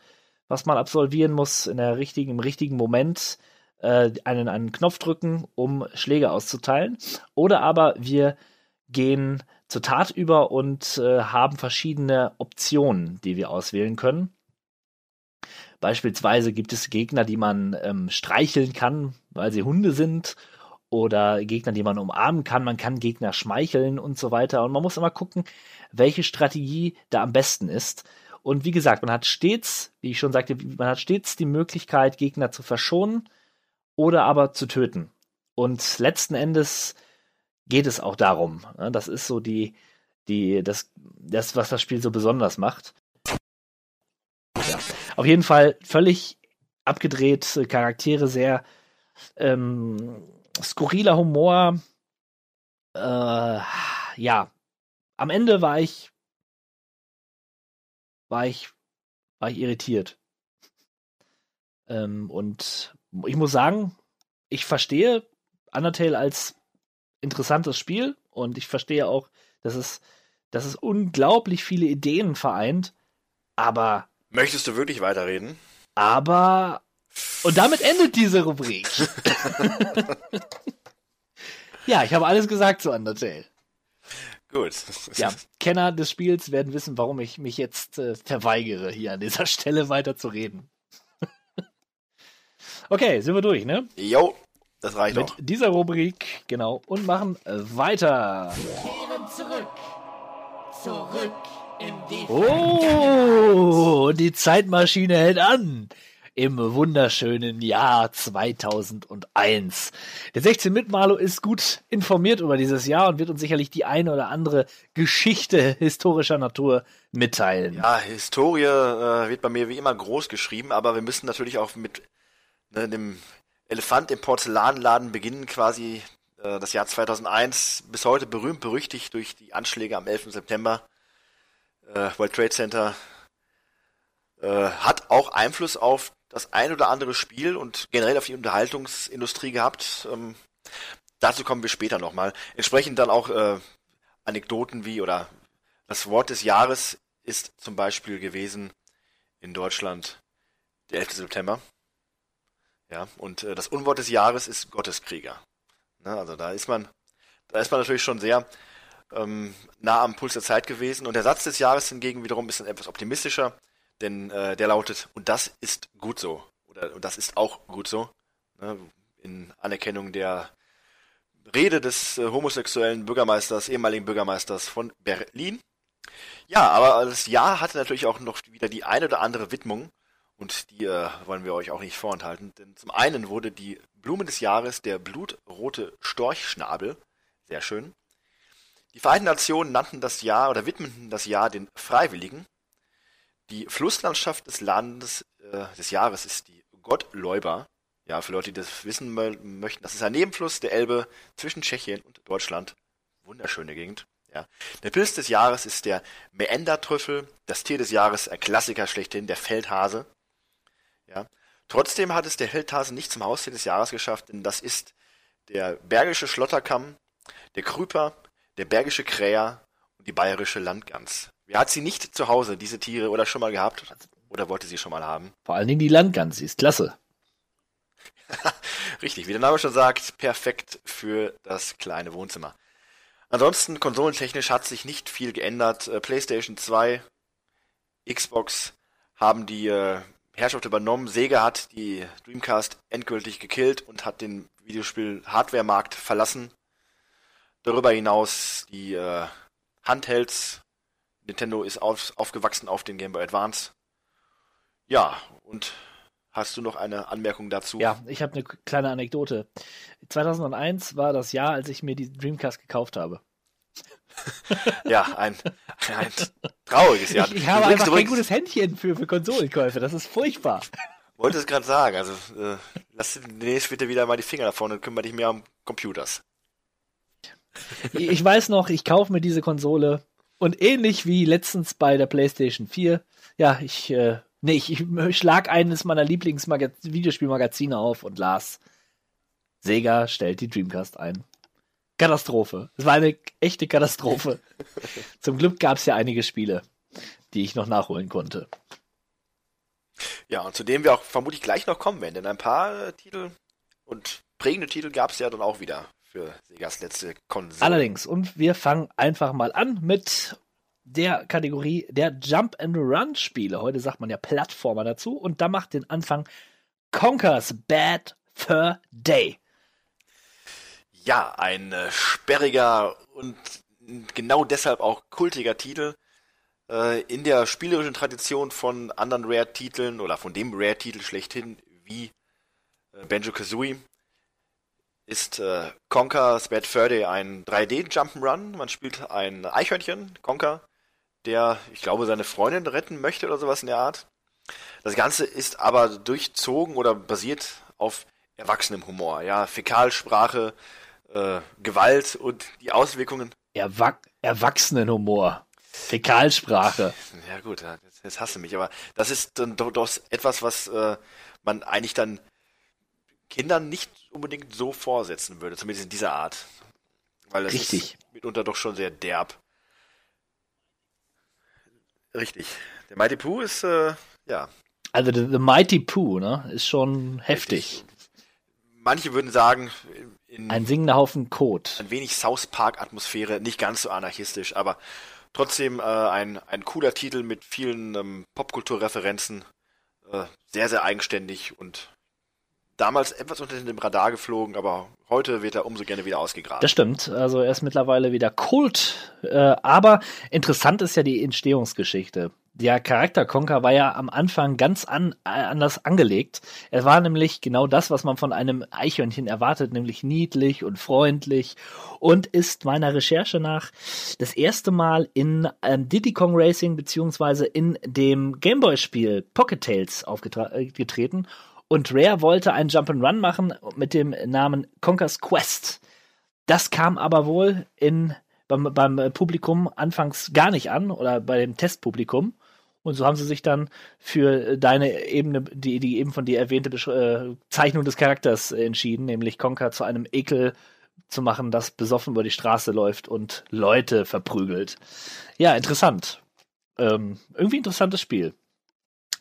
was man absolvieren muss in der richtigen, im richtigen Moment äh, einen, einen Knopf drücken, um Schläge auszuteilen. Oder aber wir gehen zur Tat über und äh, haben verschiedene Optionen, die wir auswählen können. Beispielsweise gibt es Gegner, die man ähm, streicheln kann, weil sie Hunde sind, oder Gegner, die man umarmen kann. Man kann Gegner schmeicheln und so weiter. Und man muss immer gucken, welche Strategie da am besten ist. Und wie gesagt, man hat stets, wie ich schon sagte, man hat stets die Möglichkeit, Gegner zu verschonen oder aber zu töten. Und letzten Endes geht es auch darum. Ne? Das ist so die, die, das, das, was das Spiel so besonders macht. Ja. Auf jeden Fall völlig abgedreht, Charaktere sehr ähm, skurriler Humor. Äh, ja, am Ende war ich, war ich, war ich irritiert. Ähm, und ich muss sagen, ich verstehe Undertale als interessantes Spiel und ich verstehe auch, dass es, dass es unglaublich viele Ideen vereint, aber. Möchtest du wirklich weiterreden? Aber. Und damit endet diese Rubrik. ja, ich habe alles gesagt zu Undertale. Gut. Ja, Kenner des Spiels werden wissen, warum ich mich jetzt äh, verweigere, hier an dieser Stelle weiter zu reden. okay, sind wir durch, ne? Jo. Das reicht Mit auch. dieser Rubrik, genau, und machen weiter. Kehren zurück. Zurück in die Oh, die Zeitmaschine hält an. Im wunderschönen Jahr 2001. Der 16-Bit-Malo ist gut informiert über dieses Jahr und wird uns sicherlich die eine oder andere Geschichte historischer Natur mitteilen. Ja, Historie äh, wird bei mir wie immer groß geschrieben, aber wir müssen natürlich auch mit ne, dem Elefant im Porzellanladen beginnen quasi äh, das Jahr 2001 bis heute berühmt berüchtigt durch die Anschläge am 11. September. Äh, World Trade Center äh, hat auch Einfluss auf das ein oder andere Spiel und generell auf die Unterhaltungsindustrie gehabt. Ähm, dazu kommen wir später nochmal. Entsprechend dann auch äh, Anekdoten wie oder das Wort des Jahres ist zum Beispiel gewesen in Deutschland der 11. September. Ja, und äh, das Unwort des Jahres ist Gotteskrieger. Ne, also da ist man, da ist man natürlich schon sehr ähm, nah am Puls der Zeit gewesen. Und der Satz des Jahres hingegen wiederum ist dann etwas optimistischer, denn äh, der lautet, und das ist gut so. Oder und das ist auch gut so. Ne, in Anerkennung der Rede des äh, homosexuellen Bürgermeisters, ehemaligen Bürgermeisters von Berlin. Ja, aber das Jahr hatte natürlich auch noch wieder die eine oder andere Widmung. Und die äh, wollen wir euch auch nicht vorenthalten, denn zum einen wurde die Blume des Jahres der blutrote Storchschnabel, sehr schön. Die Vereinten Nationen nannten das Jahr oder widmeten das Jahr den Freiwilligen. Die Flusslandschaft des Landes äh, des Jahres ist die Gottläuber. Ja, für Leute, die das wissen möchten, das ist ein Nebenfluss der Elbe zwischen Tschechien und Deutschland. Wunderschöne Gegend. Ja. Der Pilz des Jahres ist der Meander-Trüffel, das Tier des Jahres, ein Klassiker schlechthin, der Feldhase. Ja. Trotzdem hat es der Feldhase nicht zum Haustier des Jahres geschafft, denn das ist der bergische Schlotterkamm, der Krüper, der bergische Kräher und die bayerische Landgans. Wer hat sie nicht zu Hause, diese Tiere, oder schon mal gehabt? Oder wollte sie schon mal haben? Vor allen Dingen die Landgans, die ist klasse. Richtig, wie der Name schon sagt, perfekt für das kleine Wohnzimmer. Ansonsten, konsolentechnisch hat sich nicht viel geändert. Äh, PlayStation 2, Xbox haben die äh, Herrschaft übernommen. Sega hat die Dreamcast endgültig gekillt und hat den Videospiel-Hardware-Markt verlassen. Darüber hinaus die äh, Handhelds. Nintendo ist auf, aufgewachsen auf den Game Boy Advance. Ja, und hast du noch eine Anmerkung dazu? Ja, ich habe eine kleine Anekdote. 2001 war das Jahr, als ich mir die Dreamcast gekauft habe. ja, ein, ein trauriges Jahr. Ich, ich habe Übrigens, einfach kein übrigens- gutes Händchen für, für Konsolenkäufe. Das ist furchtbar. Wollte es gerade sagen, also äh, lass demnächst bitte wieder mal die Finger davon und kümmere dich mehr um Computers. Ich weiß noch, ich kaufe mir diese Konsole und ähnlich wie letztens bei der PlayStation 4, ja, ich, äh, nee, ich, ich schlag eines meiner Lieblings-Videospielmagazine auf und las, Sega stellt die Dreamcast ein. Katastrophe. Es war eine echte Katastrophe. Zum Glück gab es ja einige Spiele, die ich noch nachholen konnte. Ja, und zu dem wir auch vermutlich gleich noch kommen werden, denn ein paar Titel und prägende Titel gab es ja dann auch wieder für Segas letzte Konsole. Allerdings, und wir fangen einfach mal an mit der Kategorie der Jump and Run Spiele. Heute sagt man ja Plattformer dazu und da macht den Anfang Conker's Bad Fur Day. Ja, ein äh, sperriger und genau deshalb auch kultiger Titel. Äh, in der spielerischen Tradition von anderen Rare-Titeln oder von dem Rare-Titel schlechthin wie äh, Banjo-Kazooie ist äh, Conker's Bad Fur Day ein 3D-Jump'n'Run. Man spielt ein Eichhörnchen, Conker, der, ich glaube, seine Freundin retten möchte oder sowas in der Art. Das Ganze ist aber durchzogen oder basiert auf erwachsenem Humor. Ja, Fäkalsprache, äh, Gewalt und die Auswirkungen. Erwa Erwachsenenhumor. Fäkalsprache. Ja gut, jetzt, jetzt hasse mich, aber das ist dann doch, doch etwas, was äh, man eigentlich dann Kindern nicht unbedingt so vorsetzen würde, zumindest in dieser Art. Weil es Richtig. ist mitunter doch schon sehr derb. Richtig. Der Mighty Pooh ist, äh, ja, Also The, The Mighty Pooh, ne? Ist schon heftig. manche würden sagen, in Ein singender Haufen Kot. ein wenig South Park Atmosphäre, nicht ganz so anarchistisch, aber trotzdem äh, ein, ein cooler Titel mit vielen ähm, Popkulturreferenzen, äh, sehr, sehr eigenständig und damals etwas unter dem Radar geflogen, aber heute wird er umso gerne wieder ausgegraben. Das stimmt. Also er ist mittlerweile wieder Kult. Äh, aber interessant ist ja die Entstehungsgeschichte. Der Charakter Conker war ja am Anfang ganz an, äh, anders angelegt. Er war nämlich genau das, was man von einem Eichhörnchen erwartet, nämlich niedlich und freundlich und ist meiner Recherche nach das erste Mal in ähm, Diddy Kong Racing beziehungsweise in dem Gameboy-Spiel Pocket Tales aufgetreten. Und Rare wollte einen Jump'n'Run machen mit dem Namen Conker's Quest. Das kam aber wohl in, beim, beim Publikum anfangs gar nicht an oder bei dem Testpublikum. Und so haben sie sich dann für deine Ebene, die, die eben von dir erwähnte Besch äh, Zeichnung des Charakters entschieden, nämlich Conker zu einem Ekel zu machen, das besoffen über die Straße läuft und Leute verprügelt. Ja, interessant. Ähm, irgendwie interessantes Spiel.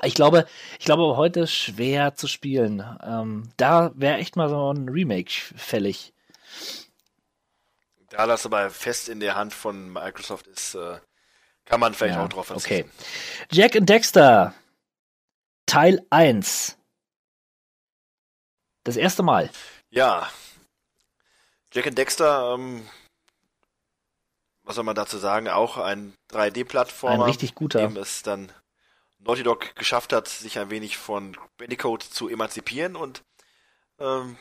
Ich glaube, ich glaube aber heute schwer zu spielen. Ähm, da wäre echt mal so ein Remake fällig. Da das aber fest in der Hand von Microsoft ist, äh, kann man vielleicht Ja, auch drauf okay. verzichten. Jack and Dexter, Teil 1. Das erste Mal. Ja. Jack and Dexter, ähm, was soll man dazu sagen, auch ein 3D-Plattformer. Ein richtig guter. Dem es dann Naughty Dog geschafft hat, sich ein wenig von Bandicoot zu emanzipieren und ähm,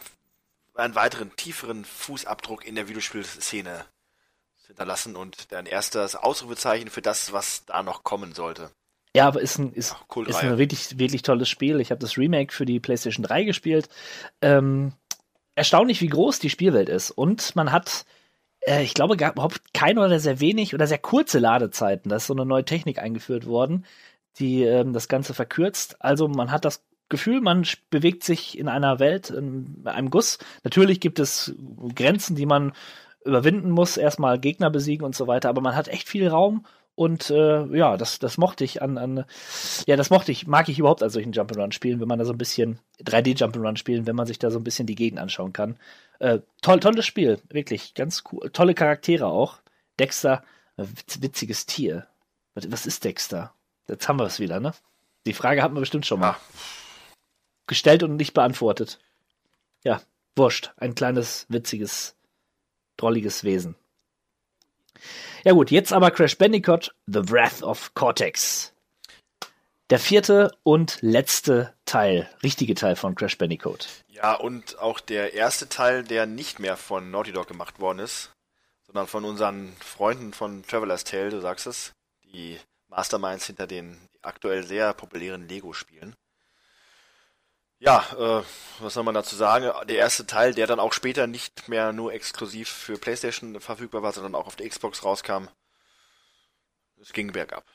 einen weiteren tieferen Fußabdruck in der Videospielszene zu hinterlassen und ein erstes Ausrufezeichen für das, was da noch kommen sollte. Ja, aber ist ein, ist, Ach, cool, ist ein wirklich, wirklich tolles Spiel. Ich habe das Remake für die PlayStation 3 gespielt. Ähm, erstaunlich, wie groß die Spielwelt ist. Und man hat äh, ich glaube, gab überhaupt keine oder sehr wenig oder sehr kurze Ladezeiten. Da ist so eine neue Technik eingeführt worden, die ähm, das Ganze verkürzt. Also man hat das Gefühl, man bewegt sich in einer Welt, in einem Guss. Natürlich gibt es Grenzen, die man überwinden muss, erstmal Gegner besiegen und so weiter, aber man hat echt viel Raum und äh, ja, das, das mochte ich an, an, ja, das mochte ich, mag ich überhaupt an solchen Jump'n'Run spielen, wenn man da so ein bisschen 3D Jump'n'Run spielen, wenn man sich da so ein bisschen die Gegend anschauen kann. Äh, toll, tolles Spiel, wirklich, ganz cool. Tolle Charaktere auch. Dexter, witz- witziges Tier. Was ist Dexter? Jetzt haben wir es wieder, ne? Die Frage hat man bestimmt schon mal Ja, gestellt und nicht beantwortet. Ja, wurscht. Ein kleines, witziges, drolliges Wesen. Ja gut, jetzt aber Crash Bandicoot, The Wrath of Cortex. Der vierte und letzte Teil, richtige Teil von Crash Bandicoot. Ja, und auch der erste Teil, der nicht mehr von Naughty Dog gemacht worden ist, sondern von unseren Freunden von Traveler's Tale, du sagst es, die Masterminds hinter den aktuell sehr populären Lego-Spielen. Ja, äh, was soll man dazu sagen? Der erste Teil, der dann auch später nicht mehr nur exklusiv für PlayStation verfügbar war, sondern auch auf der Xbox rauskam. Es ging bergab.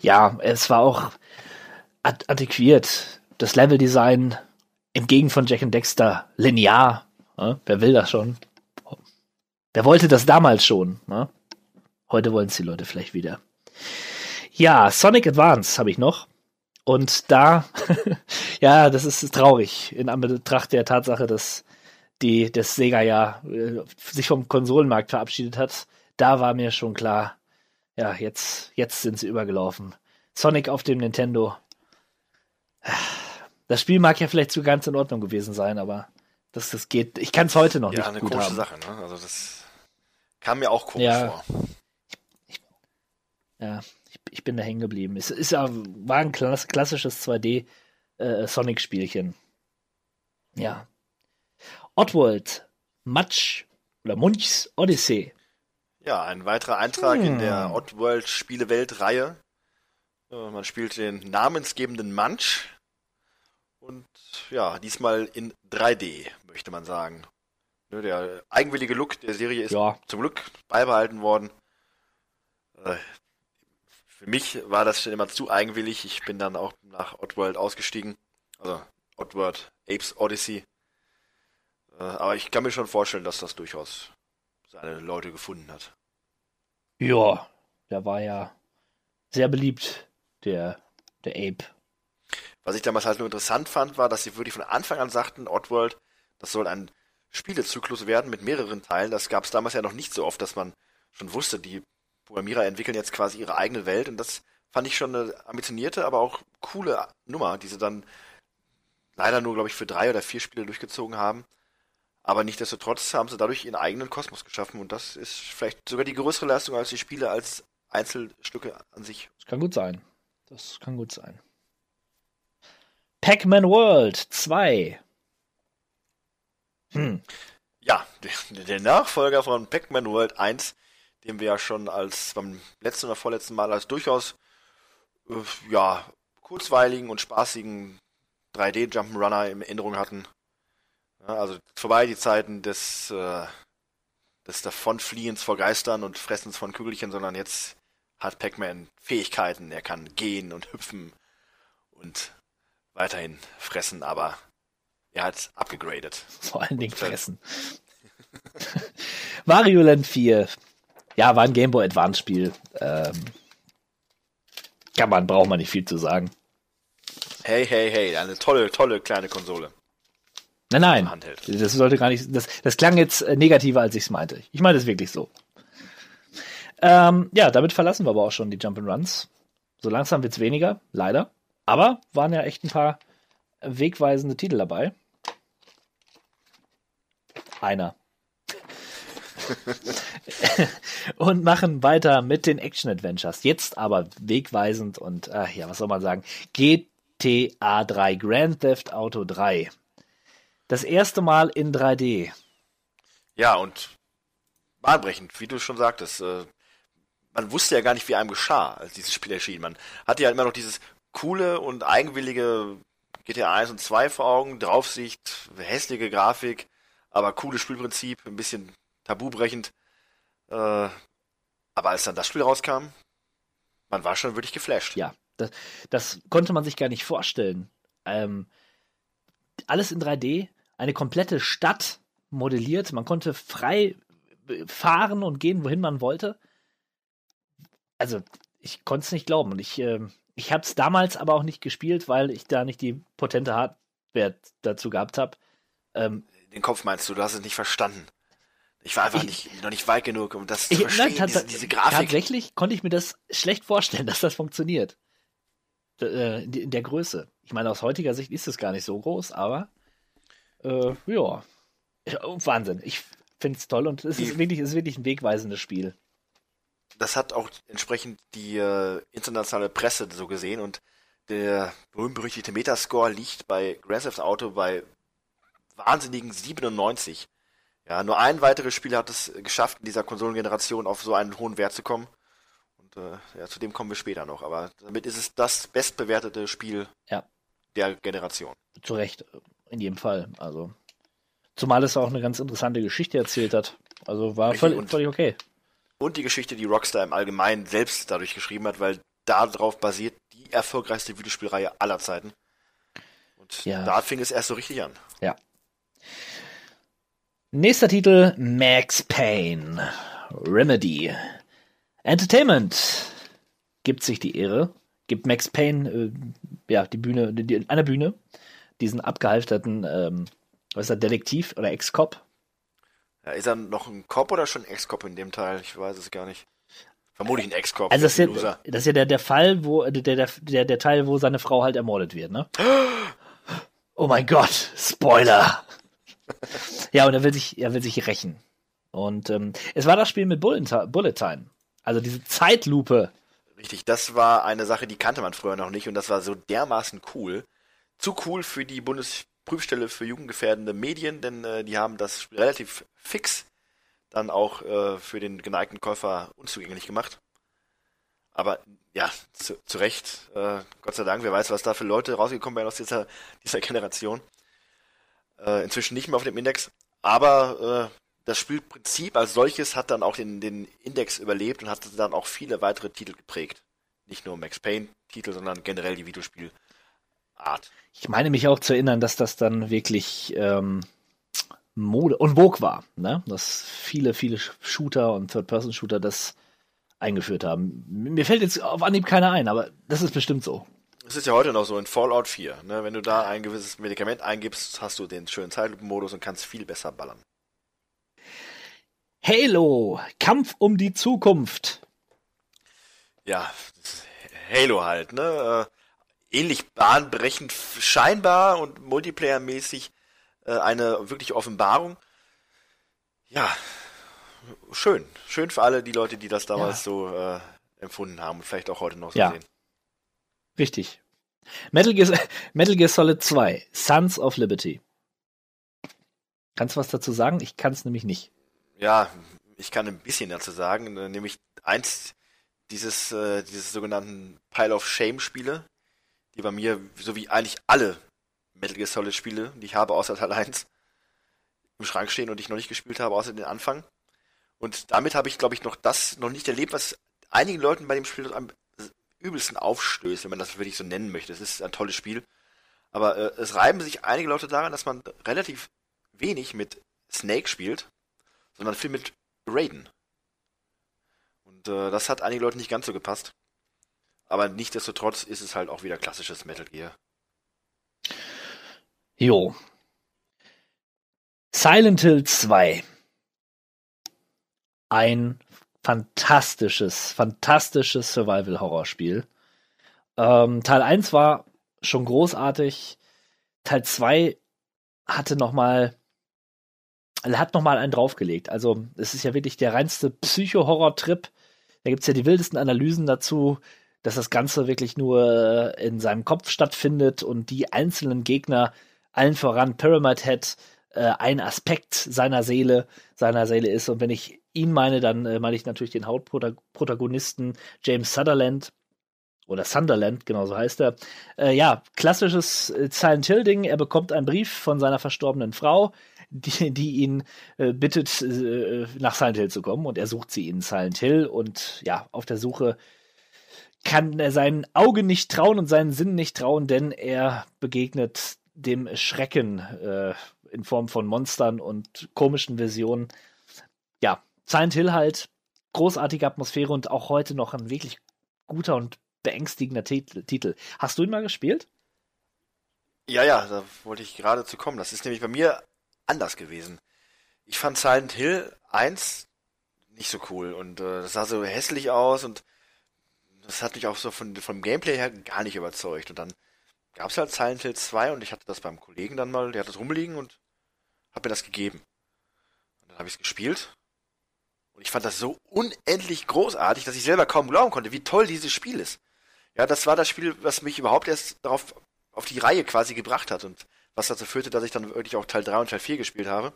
Ja, es war auch ad antiquiert. Das Leveldesign entgegen von Jack and Dexter linear. Ne? Wer will das schon? Wer wollte das damals schon? Ne? Heute wollen es die Leute vielleicht wieder. Ja, Sonic Advance habe ich noch. Und da, ja, das ist traurig in Anbetracht der Tatsache, dass die, das Sega ja äh, sich vom Konsolenmarkt verabschiedet hat. Da war mir schon klar, ja, jetzt, jetzt sind sie übergelaufen. Sonic auf dem Nintendo. Das Spiel mag ja vielleicht so ganz in Ordnung gewesen sein, aber das, das geht. Ich kann es heute noch Ja, nicht eine gut komische. Sache, ne? Also das kam mir auch komisch Ja. vor. Ja, ich, ich bin da hängen geblieben. Es ist ja, war ein klass, klassisches 2D äh. Ja. Oddworld, Match oder Munchs Odyssey. Ja, ein weiterer Eintrag in Hm. der Oddworld Spielewelt-Reihe. Äh, Man spielt den namensgebenden Munch. Und ja, diesmal in 3D, möchte man sagen. Ne, Der eigenwillige Look der Serie ist Ja. zum Glück beibehalten worden. Für mich war das schon immer zu eigenwillig. Ich bin dann auch nach Oddworld ausgestiegen. Also Oddworld Apes Odyssey. Äh, Aber ich kann mir schon vorstellen, dass das durchaus seine Leute gefunden hat. Ja, der war ja sehr beliebt, der, der Ape. Was ich damals halt nur interessant fand, war, dass sie wirklich von Anfang an sagten, Oddworld, das soll ein Spielezyklus werden mit mehreren Teilen. Das gab es damals ja noch nicht so oft, dass man schon wusste, die Programmierer entwickeln jetzt quasi ihre eigene Welt. Und das fand ich schon eine ambitionierte, aber auch coole Nummer, die sie dann leider nur, glaube ich, für drei oder vier Spiele durchgezogen haben. Aber nichtsdestotrotz haben sie dadurch ihren eigenen Kosmos geschaffen. Und das ist vielleicht sogar die größere Leistung als die Spiele als Einzelstücke an sich. Das kann gut sein. Das kann gut sein. Pac-Man World 2. Hm. Ja, der, der Nachfolger von Pac-Man World 1, den wir ja schon als beim letzten oder vorletzten Mal als durchaus äh, ja, kurzweiligen und spaßigen 3D Jump'n'Runner in Erinnerung hatten. Ja, also vorbei die Zeiten des, äh, des Davonfliehens vor Geistern und Fressens von Kügelchen, sondern jetzt hat Pac-Man Fähigkeiten. Er kann gehen und hüpfen und weiterhin fressen, aber er hat abgegradet. Vor allen Dingen fressen. Mario Land 4. Ja, war ein Game Boy Advance Spiel. Ähm, kann man, braucht man nicht viel zu sagen. Hey, hey, hey, eine tolle, tolle kleine Konsole. Nein, nein. Handheld. Das sollte gar nicht. Das, das klang jetzt äh, negativer, als ich es meinte. Ich meine es wirklich so. Ähm, ja, damit verlassen wir aber auch schon die Jump'n'Runs. So langsam wird's weniger, leider. Aber waren ja echt ein paar wegweisende Titel dabei. Einer. und machen weiter mit den Action Adventures. Jetzt aber wegweisend und ach ja, was soll man sagen? GTA 3, Grand Theft Auto 3. Das erste Mal in 3D. Ja, und bahnbrechend, wie du schon sagtest. Äh, man wusste ja gar nicht, wie einem geschah, als dieses Spiel erschien. Man hatte ja immer noch dieses coole und eigenwillige GTA 1 und 2 vor Augen, Draufsicht, hässliche Grafik, aber cooles Spielprinzip, ein bisschen tabubrechend. Äh, aber als dann das Spiel rauskam, man war schon wirklich geflasht. Ja, das, das konnte man sich gar nicht vorstellen. Ähm, alles in 3D, eine komplette Stadt modelliert, man konnte frei äh, fahren und gehen, wohin man wollte. Also, ich konnte es nicht glauben. Und ich, äh, ich habe es damals aber auch nicht gespielt, weil ich da nicht die potente Hardware dazu gehabt habe. Ähm, Den Kopf meinst du, du hast es nicht verstanden. Ich war einfach Ich- nicht, noch nicht weit genug, um das zu ich, verstehen, nein, diese, diese Grafik. Tatsächlich konnte ich mir das schlecht vorstellen, dass das funktioniert. Äh, In der Größe. Ich meine, aus heutiger Sicht ist es gar nicht so groß, aber äh, ja. Ja, Wahnsinn. Ich finde es toll und es ist wirklich, es ist wirklich ein wegweisendes Spiel. das hat auch entsprechend die äh, internationale Presse so gesehen und der berühmt-berüchtigte Metascore liegt bei Grand Theft Auto bei wahnsinnigen 97. Ja, nur ein weiteres Spiel hat es geschafft, in dieser Konsolengeneration auf so einen hohen Wert zu kommen. Und äh, ja, zu dem kommen wir später noch. Aber damit ist es das bestbewertete Spiel Ja. der Generation. Zu Recht, in jedem Fall. Also, zumal es auch eine ganz interessante Geschichte erzählt hat. Also war Richtig, völlig, und- völlig okay. Und die Geschichte, die Rockstar im Allgemeinen selbst dadurch geschrieben hat, weil darauf basiert die erfolgreichste Videospielreihe aller Zeiten. Und Ja. da fing es erst so richtig an. Ja. Nächster Titel: Max Payne. Remedy. Entertainment gibt sich die Ehre, gibt Max Payne äh, ja, die Bühne, die, eine Bühne, diesen abgehalfterten, ähm, was ist er, Detektiv oder Ex-Cop. Ja, ist er noch ein Cop oder schon Ex-Cop in dem Teil? Ich weiß es gar nicht. Vermutlich ein Ex-Cop. Also das ist, ja, das ist ja der, der Fall, wo der, der, der, der Teil, wo seine Frau halt ermordet wird, ne? Oh mein Gott, Spoiler. ja, und er will sich, er will sich rächen. Und ähm, es war das Spiel mit Bullet, Bullet Time. Also diese Zeitlupe. Richtig, das war eine Sache, die kannte man früher noch nicht und das war so dermaßen cool. Zu cool für die Bundesprüfstelle für jugendgefährdende Medien, denn äh, die haben das relativ fix dann auch äh, für den geneigten Käufer unzugänglich gemacht. Aber ja, zu, zu Recht, äh, Gott sei Dank, wer weiß, was da für Leute rausgekommen wären aus dieser, dieser Generation. Äh, inzwischen nicht mehr auf dem Index, aber äh, das Spielprinzip als solches hat dann auch den, den Index überlebt und hat dann auch viele weitere Titel geprägt. Nicht nur Max Payne-Titel, sondern generell die Videospielart. Ich meine mich auch zu erinnern, dass das dann wirklich ähm, Mode und Vogue war, ne? Dass viele, viele Shooter und Third-Person-Shooter das eingeführt haben. Mir fällt jetzt auf Anhieb keiner ein, aber das ist bestimmt so. Es ist ja heute noch so in Fallout 4. Ne? Wenn du da ein gewisses Medikament eingibst, hast du den schönen Zeitlupenmodus und kannst viel besser ballern. Halo, Kampf um die Zukunft. Ja, Halo halt, ne? Äh, ähnlich bahnbrechend scheinbar und Multiplayer-mäßig äh, eine wirkliche Offenbarung. Ja, schön. Schön für alle die Leute, die das damals Ja. so äh, empfunden haben und vielleicht auch heute noch so Ja. sehen. Richtig. Metal Gear, Metal Gear Solid 2, Sons of Liberty. Kannst du was dazu sagen? Ich kann es nämlich nicht. Ja, ich kann ein bisschen dazu sagen, äh, nämlich eins dieses, äh, dieses sogenannten Pile of Shame Spiele, die bei mir, so wie eigentlich alle Metal Gear Solid Spiele, die ich habe, außer Teil 1, im Schrank stehen und ich noch nicht gespielt habe, außer den Anfang. Und damit habe ich, glaube ich, noch das noch nicht erlebt, was einigen Leuten bei dem Spiel am übelsten aufstößt, wenn man das wirklich so nennen möchte. Es ist ein tolles Spiel. Aber äh, es reiben sich einige Leute daran, dass man relativ wenig mit Snake spielt, sondern viel mit Raiden. Und äh, das hat einige Leute nicht ganz so gepasst. Aber nichtsdestotrotz ist es halt auch wieder klassisches Metal Gear. Jo. Silent Hill 2. Ein fantastisches, fantastisches Survival-Horror-Spiel. Ähm, Teil 1 war schon großartig. Teil 2 hatte noch mal hat noch mal einen draufgelegt. Also es ist ja wirklich der reinste Psycho-Horror-Trip. Da gibt's ja die wildesten Analysen dazu, dass das Ganze wirklich nur in seinem Kopf stattfindet und die einzelnen Gegner, allen voran Pyramid Head, äh, ein Aspekt seiner Seele, seiner Seele ist. Und wenn ich ihn meine, dann äh, meine ich natürlich den Hauptprotagonisten James Sutherland oder Sunderland, genau so heißt er. Äh, ja, klassisches äh, Silent Hill-Ding. Er bekommt einen Brief von seiner verstorbenen Frau, die, die ihn äh, bittet, äh, nach Silent Hill zu kommen. Und er sucht sie in Silent Hill und ja, auf der Suche kann er seinen Augen nicht trauen und seinen Sinn nicht trauen, denn er begegnet dem Schrecken äh, in Form von Monstern und komischen Visionen. Silent Hill halt, großartige Atmosphäre und auch heute noch ein wirklich guter und beängstigender Titel. Hast du ihn mal gespielt? Ja, ja, da wollte ich gerade zu kommen. Das ist nämlich bei mir anders gewesen. Ich fand Silent Hill 1 nicht so cool und äh, das sah so hässlich aus und das hat mich auch so von, vom Gameplay her gar nicht überzeugt. Und dann gab es halt Silent Hill 2 und ich hatte das beim Kollegen dann mal, der hat das rumliegen und hat mir das gegeben. Und dann habe ich es gespielt und ich fand das so unendlich großartig, dass ich selber kaum glauben konnte, wie toll dieses Spiel ist. Ja, das war das Spiel, was mich überhaupt erst darauf auf die Reihe quasi gebracht hat und was dazu führte, dass ich dann wirklich auch Teil 3 und Teil 4 gespielt habe.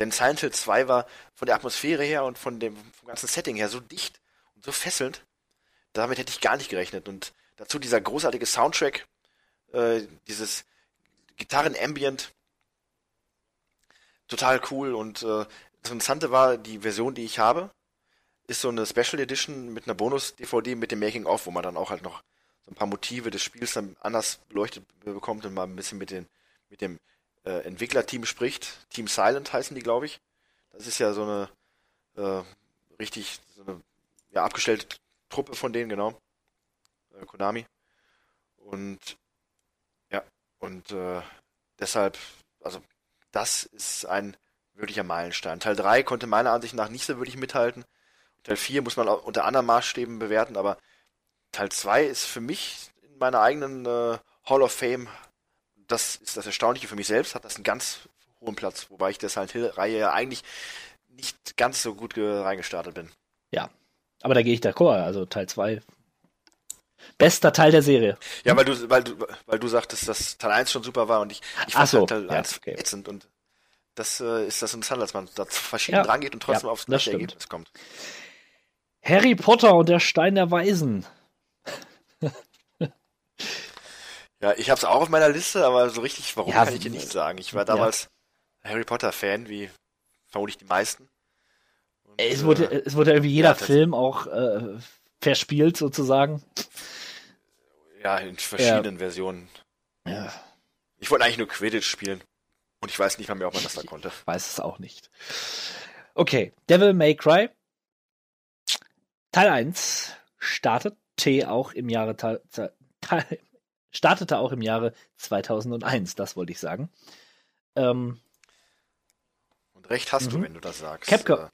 Denn Silent Hill 2 war von der Atmosphäre her und von dem vom ganzen Setting her so dicht und so fesselnd, damit hätte ich gar nicht gerechnet. Und dazu dieser großartige Soundtrack, äh, dieses Gitarren-Ambient, total cool. Und äh, das Interessante war, die Version, die ich habe, ist so eine Special Edition mit einer Bonus-DVD mit dem Making-of, wo man dann auch halt noch so ein paar Motive des Spiels dann anders beleuchtet bekommt und mal ein bisschen mit, den, mit dem äh, Entwicklerteam spricht. Team Silent heißen die, glaube ich. Das ist ja so eine äh, richtig so eine ja, abgestellte Truppe von denen, genau. Äh, Konami. Und ja, und äh, deshalb, also das ist ein wirklicher Meilenstein. Teil 3 konnte meiner Ansicht nach nicht so wirklich mithalten. Teil 4 muss man auch unter anderen Maßstäben bewerten, aber Teil 2 ist für mich in meiner eigenen äh, Hall of Fame, das ist das Erstaunliche für mich selbst, hat das einen ganz hohen Platz, wobei ich der Silent Hill-Reihe ja eigentlich nicht ganz so gut reingestartet bin. Ja, aber da gehe ich d'accord. Also Teil 2. Bester Teil der Serie. Ja, weil du, weil du, weil du sagtest, dass Teil 1 schon super war und ich, ich fand so, halt Teil ja, 1 okay. ätzend und das äh, ist das interessant, dass man da verschieden Ja, dran geht und trotzdem ja, aufs gleiche. Ergebnis kommt. Harry Potter und der Stein der Weisen. Ja, ich hab's auch auf meiner Liste, aber so richtig, warum Ja, kann ich dir nicht sagen. Ich war damals Harry Potter Fan, wie vermutlich die meisten. Und, Es wurde, äh, es wurde irgendwie jeder Film auch äh, verspielt sozusagen. ja, in verschiedenen Versionen. Ja, Ich wollte eigentlich nur Quidditch spielen. Und ich weiß nicht mal mehr, ob man das da konnte. weiß es auch nicht. Okay, Devil May Cry. Teil 1 startete auch im Jahre startete auch im Jahre 2001, das wollte ich sagen. Ähm, Und recht hast du, Mhm. wenn du das sagst. Capcom. Äh,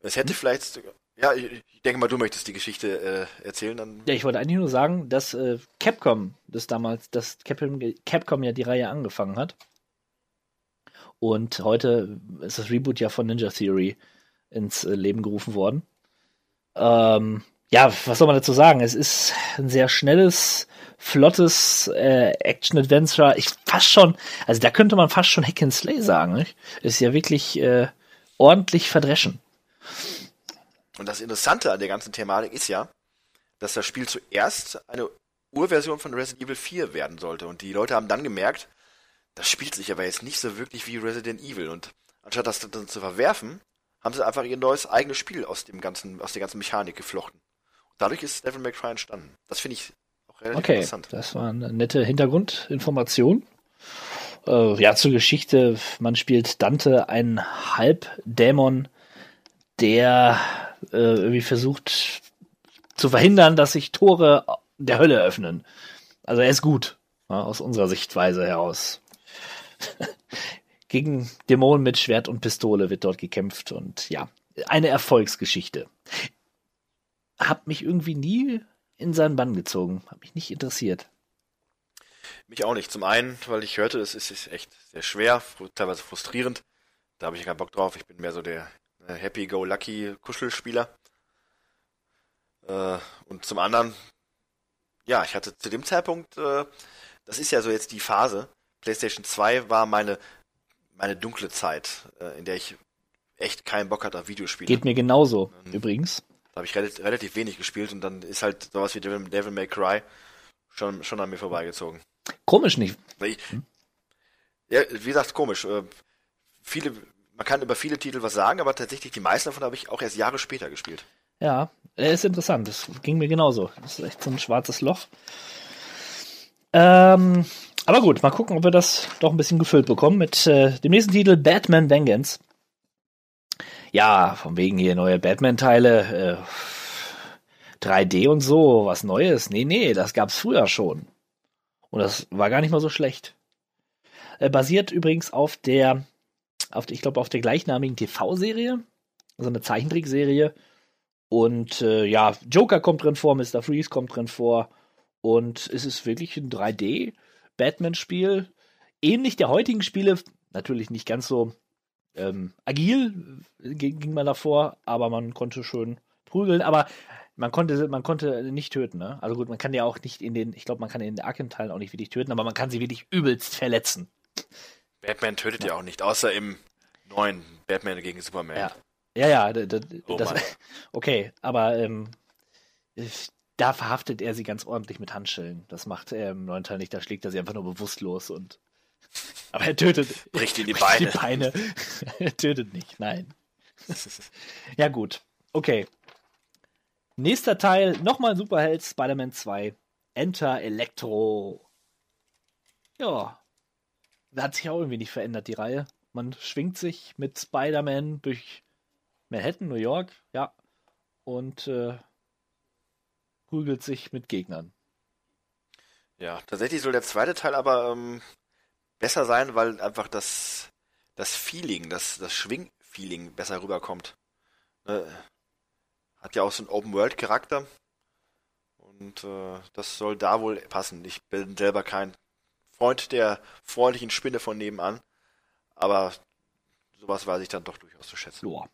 Es hätte vielleicht, ja, ich ich denke mal, du möchtest die Geschichte äh, erzählen, dann Ja, ich wollte eigentlich nur sagen, dass äh, Capcom das damals, dass Capcom, Capcom ja die Reihe angefangen hat. Und heute ist das Reboot ja von Ninja Theory ins äh, Leben gerufen worden. Ähm, ja, was soll man dazu sagen? Es ist ein sehr schnelles, flottes äh, Action-Adventure. Ich fast schon, also da könnte man fast schon Hack and Slay sagen. Nicht? Ist ja wirklich äh, ordentlich verdreschen. Und das Interessante an der ganzen Thematik ist ja, dass das Spiel zuerst eine Urversion von Resident Evil 4 werden sollte. Und die Leute haben dann gemerkt, das spielt sich aber jetzt nicht so wirklich wie Resident Evil. Und anstatt das dann zu verwerfen, haben sie einfach ihr neues eigenes Spiel aus dem ganzen, aus der ganzen Mechanik geflochten. Und dadurch ist Devil May Cry entstanden. Das finde ich auch relativ Okay, interessant. das war eine nette Hintergrundinformation. Äh, ja, zur Geschichte. Man spielt Dante, einen Halbdämon, der äh, irgendwie versucht zu verhindern, dass sich Tore der Hölle öffnen. Also er ist gut, ja, aus unserer Sichtweise heraus. Gegen Dämonen mit Schwert und Pistole wird dort gekämpft und ja, eine Erfolgsgeschichte. Hab mich irgendwie nie in seinen Bann gezogen, hat mich nicht interessiert. Mich auch nicht. Zum einen, weil ich hörte, es ist, echt sehr schwer, teilweise frustrierend. Da habe ich keinen Bock drauf. Ich bin mehr so der äh, Happy-Go-Lucky-Kuschelspieler. Äh, und zum anderen, ja, ich hatte zu dem Zeitpunkt, äh, das ist ja so jetzt die Phase. PlayStation 2 war meine, meine dunkle Zeit, äh, in der ich echt keinen Bock hatte auf Videospiele. Geht mir genauso, übrigens. Da habe ich relativ, relativ wenig gespielt und dann ist halt sowas wie Devil, Devil May Cry schon, schon an mir vorbeigezogen. Komisch nicht. Ich, ja, wie gesagt, komisch. Äh, viele, man kann über viele Titel was sagen, aber tatsächlich die meisten davon habe ich auch erst Jahre später gespielt. Ja, er ist interessant. Das ging mir genauso. Das ist echt so ein schwarzes Loch. Ähm, aber gut, mal gucken, ob wir das doch ein bisschen gefüllt bekommen mit äh, dem nächsten Titel Batman Vengeance. Ja, von wegen hier neue Batman-Teile, äh, 3D und so, was Neues. Nee, nee, das gab's früher schon. Und das war gar nicht mal so schlecht. Äh, basiert übrigens auf der, auf ich glaube, auf der gleichnamigen TV-Serie, also eine Zeichentrickserie. Und äh, ja, Joker kommt drin vor, Mr. Freeze kommt drin vor. Und es ist wirklich ein 3D Batman-Spiel. Ähnlich der heutigen Spiele, natürlich nicht ganz so ähm, agil ging man davor, aber man konnte schön prügeln. Aber man konnte, man konnte nicht töten, ne? Also gut, man kann ja auch nicht in den, ich glaube, man kann in den Arkham-Teilen auch nicht wirklich töten, aber man kann sie wirklich übelst verletzen. Batman tötet ja, ja auch nicht, außer im neuen Batman gegen Superman. Ja, ja, ja oh das, okay, aber ähm, da verhaftet er sie ganz ordentlich mit Handschellen. Das macht er im neuen Teil nicht, da schlägt er sie einfach nur bewusstlos und aber er tötet Bricht in die Beine. Die Beine. er tötet nicht, nein. Ja, gut. Okay. Nächster Teil, nochmal Superheld, Spider-Man 2. Enter Electro. Ja. Hat sich auch irgendwie nicht verändert, die Reihe. Man schwingt sich mit Spider-Man durch Manhattan, New York, ja. Und äh, prügelt sich mit Gegnern. Ja, tatsächlich soll der zweite Teil aber ähm, besser sein, weil einfach das, das Feeling, das, das Schwing-Feeling besser rüberkommt. Ne? Hat ja auch so einen Open-World-Charakter. Und äh, das soll da wohl passen. Ich bin selber kein Freund der freundlichen Spinne von nebenan. Aber sowas weiß ich dann doch durchaus zu schätzen. Joa.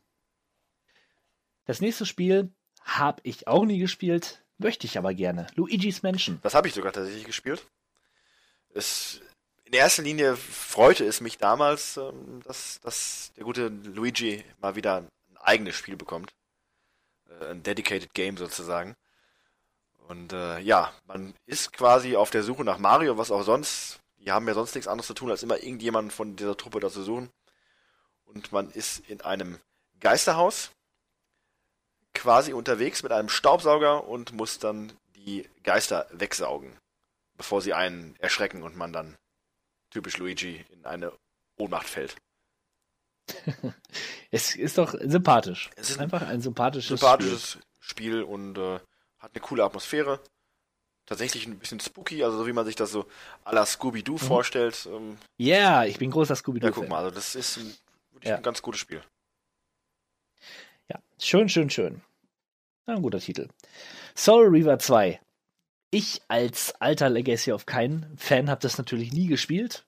Das nächste Spiel habe ich auch nie gespielt, möchte ich aber gerne. Luigi's Mansion. Das habe ich sogar tatsächlich gespielt. Es, in erster Linie freute es mich damals, ähm, dass, dass der gute Luigi mal wieder ein eigenes Spiel bekommt. Äh, ein dedicated Game sozusagen. Und äh, ja, man ist quasi auf der Suche nach Mario, was auch sonst. Die haben ja sonst nichts anderes zu tun, als immer irgendjemanden von dieser Truppe da zu suchen. Und man ist in einem Geisterhaus quasi unterwegs mit einem Staubsauger und muss dann die Geister wegsaugen, bevor sie einen erschrecken und man dann typisch Luigi in eine Ohnmacht fällt. Es ist doch sympathisch. Es ist einfach ein sympathisches, Sympathisches Spiel und äh, hat eine coole Atmosphäre. Tatsächlich ein bisschen spooky, also so wie man sich das so à la Scooby-Doo vorstellt. Ähm, Spiel. Ja, ich bin großer Scooby-Doo. ja, guck mal, also das ist ein, wirklich Ja. ein ganz gutes Spiel. Ja, schön, schön, schön. Ein guter Titel. Soul Reaver 2. Ich als alter Legacy of Kain Fan habe das natürlich nie gespielt.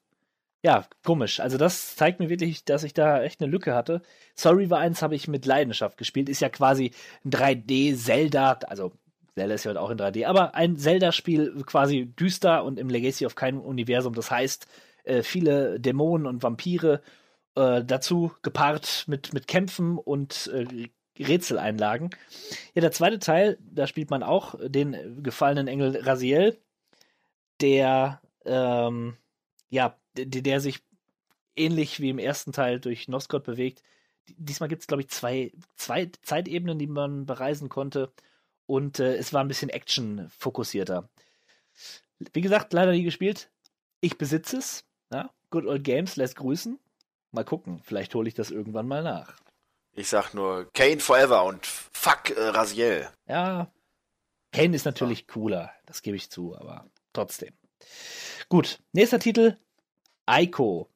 Ja, komisch. Also das zeigt mir wirklich, dass ich da echt eine Lücke hatte. Soul Reaver 1 habe ich mit Leidenschaft gespielt. Ist ja quasi ein 3D-Zelda, also Zelda ist ja heute auch in 3D, aber ein Zelda-Spiel quasi düster und im Legacy of Kain Universum. Das heißt, äh, viele Dämonen und Vampire äh, dazu gepaart mit, mit Kämpfen und äh, Rätseleinlagen. Ja, der zweite Teil, da spielt man auch den gefallenen Engel Raziel, der, ähm, ja, der, der sich ähnlich wie im ersten Teil durch Nosgod bewegt. Diesmal gibt es, glaube ich, zwei, zwei Zeitebenen, die man bereisen konnte. Und äh, es war ein bisschen Action-fokussierter. Wie gesagt, leider nie gespielt. Ich besitze es. Ja? Good Old Games lässt grüßen. Mal gucken, vielleicht hole ich das irgendwann mal nach. Ich sag nur Kane Forever und fuck äh, Raziel. Ja, Kane ist natürlich cooler, das gebe ich zu, aber trotzdem. Gut, nächster Titel, Aiko.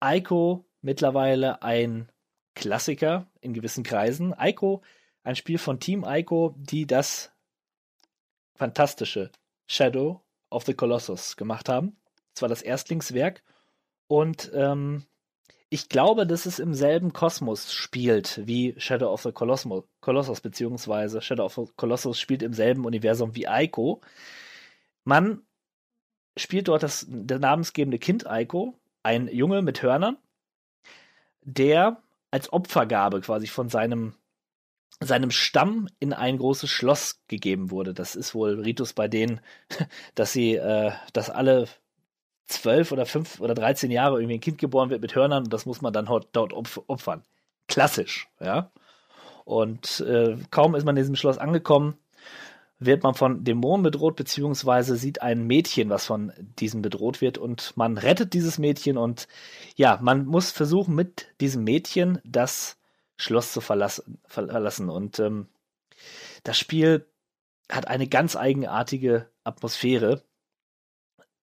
Aiko, mittlerweile ein Klassiker in gewissen Kreisen. Aiko, ein Spiel von Team Aiko, die das fantastische Shadow of the Colossus gemacht haben. Das war das Erstlingswerk. Und ähm, ich glaube, dass es im selben Kosmos spielt wie Shadow of the Colossus, Colossus beziehungsweise Shadow of the Colossus spielt im selben Universum wie Aiko. Man spielt dort das der namensgebende Kind Aiko, ein Junge mit Hörnern, der als Opfergabe quasi von seinem seinem Stamm in ein großes Schloss gegeben wurde. Das ist wohl Ritus bei denen, dass sie, äh, dass alle zwölf oder fünf oder 13 Jahre irgendwie ein Kind geboren wird mit Hörnern und das muss man dann dort opfern. Klassisch, ja. Und äh, kaum ist man in diesem Schloss angekommen, wird man von Dämonen bedroht, beziehungsweise sieht ein Mädchen, was von diesem bedroht wird und man rettet dieses Mädchen und ja, man muss versuchen, mit diesem Mädchen das Schloss zu verlassen. verlassen. Und ähm, das Spiel hat eine ganz eigenartige Atmosphäre.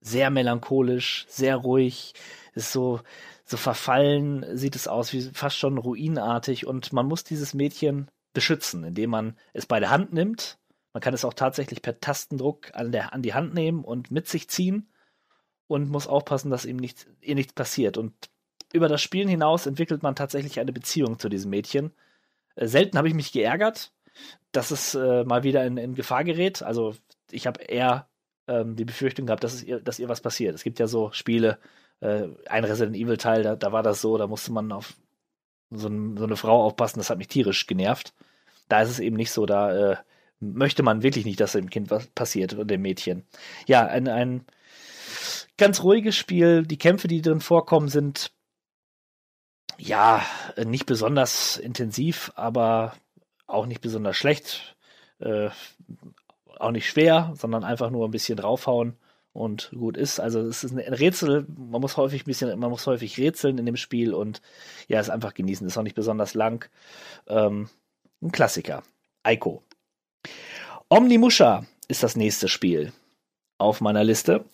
Sehr melancholisch, sehr ruhig, ist so, so verfallen, sieht es aus, wie fast schon ruinartig und man muss dieses Mädchen beschützen, indem man es bei der Hand nimmt man kann es auch tatsächlich per Tastendruck an, der, an die Hand nehmen und mit sich ziehen und muss aufpassen, dass ihm nichts, ihr nichts passiert. Und über das Spielen hinaus entwickelt man tatsächlich eine Beziehung zu diesem Mädchen. Äh, selten habe ich mich geärgert, dass es äh, mal wieder in, in, Gefahr gerät. Also ich habe eher ähm, die Befürchtung gehabt, dass, es ihr, dass ihr was passiert. Es gibt ja so Spiele, äh, ein Resident Evil Teil, da, da, war das so, da musste man auf so, ein, so, eine Frau aufpassen, das hat mich tierisch genervt. Da ist es eben nicht so, da äh, möchte man wirklich nicht, dass dem Kind was passiert und dem Mädchen. Ja, ein, ein ganz ruhiges Spiel. Die Kämpfe, die drin vorkommen, sind ja nicht besonders intensiv, aber auch nicht besonders schlecht. Äh, auch nicht schwer, sondern einfach nur ein bisschen draufhauen und gut ist. Also es ist ein Rätsel, man muss häufig ein bisschen, man muss häufig rätseln in dem Spiel und ja, es einfach genießen. Ist auch nicht besonders lang. Ähm, ein Klassiker. Aiko. Omnimusha ist das nächste Spiel auf meiner Liste.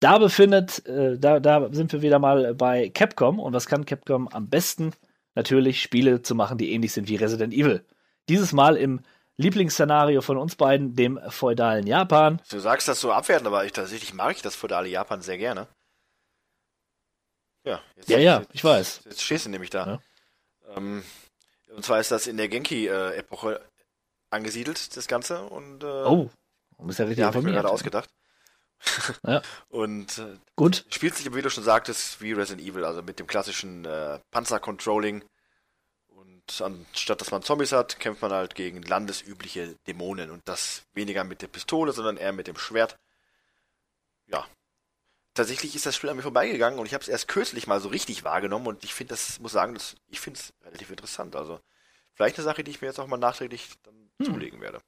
Da befindet, äh, da, da sind wir wieder mal bei Capcom. Und was kann Capcom am besten? Natürlich Spiele zu machen, die ähnlich sind wie Resident Evil. Dieses Mal im Lieblingsszenario von uns beiden, dem feudalen Japan. Du sagst das so abwertend, aber ich, tatsächlich mag ich das feudale Japan sehr gerne. Ja, jetzt, ja, ja, ich weiß. Jetzt, jetzt stehst du nämlich da. Ja. Ähm, und zwar ist das in der Genki-Epoche angesiedelt, das Ganze. Und, äh, oh, du bist ja richtig ja, habe ich mir gerade ausgedacht. ja. Und äh, gut. Spielt sich, wie du schon sagtest, wie Resident Evil, also mit dem klassischen äh, Panzer-Controlling. Und anstatt dass man Zombies hat, kämpft man halt gegen landesübliche Dämonen. Und das weniger mit der Pistole, sondern eher mit dem Schwert. Ja. Tatsächlich ist das Spiel an mir vorbeigegangen und ich habe es erst kürzlich mal so richtig wahrgenommen und ich finde das, muss sagen, das, ich finde es relativ interessant. Also vielleicht eine Sache, die ich mir jetzt auch mal nachträglich dann hm. zulegen werde.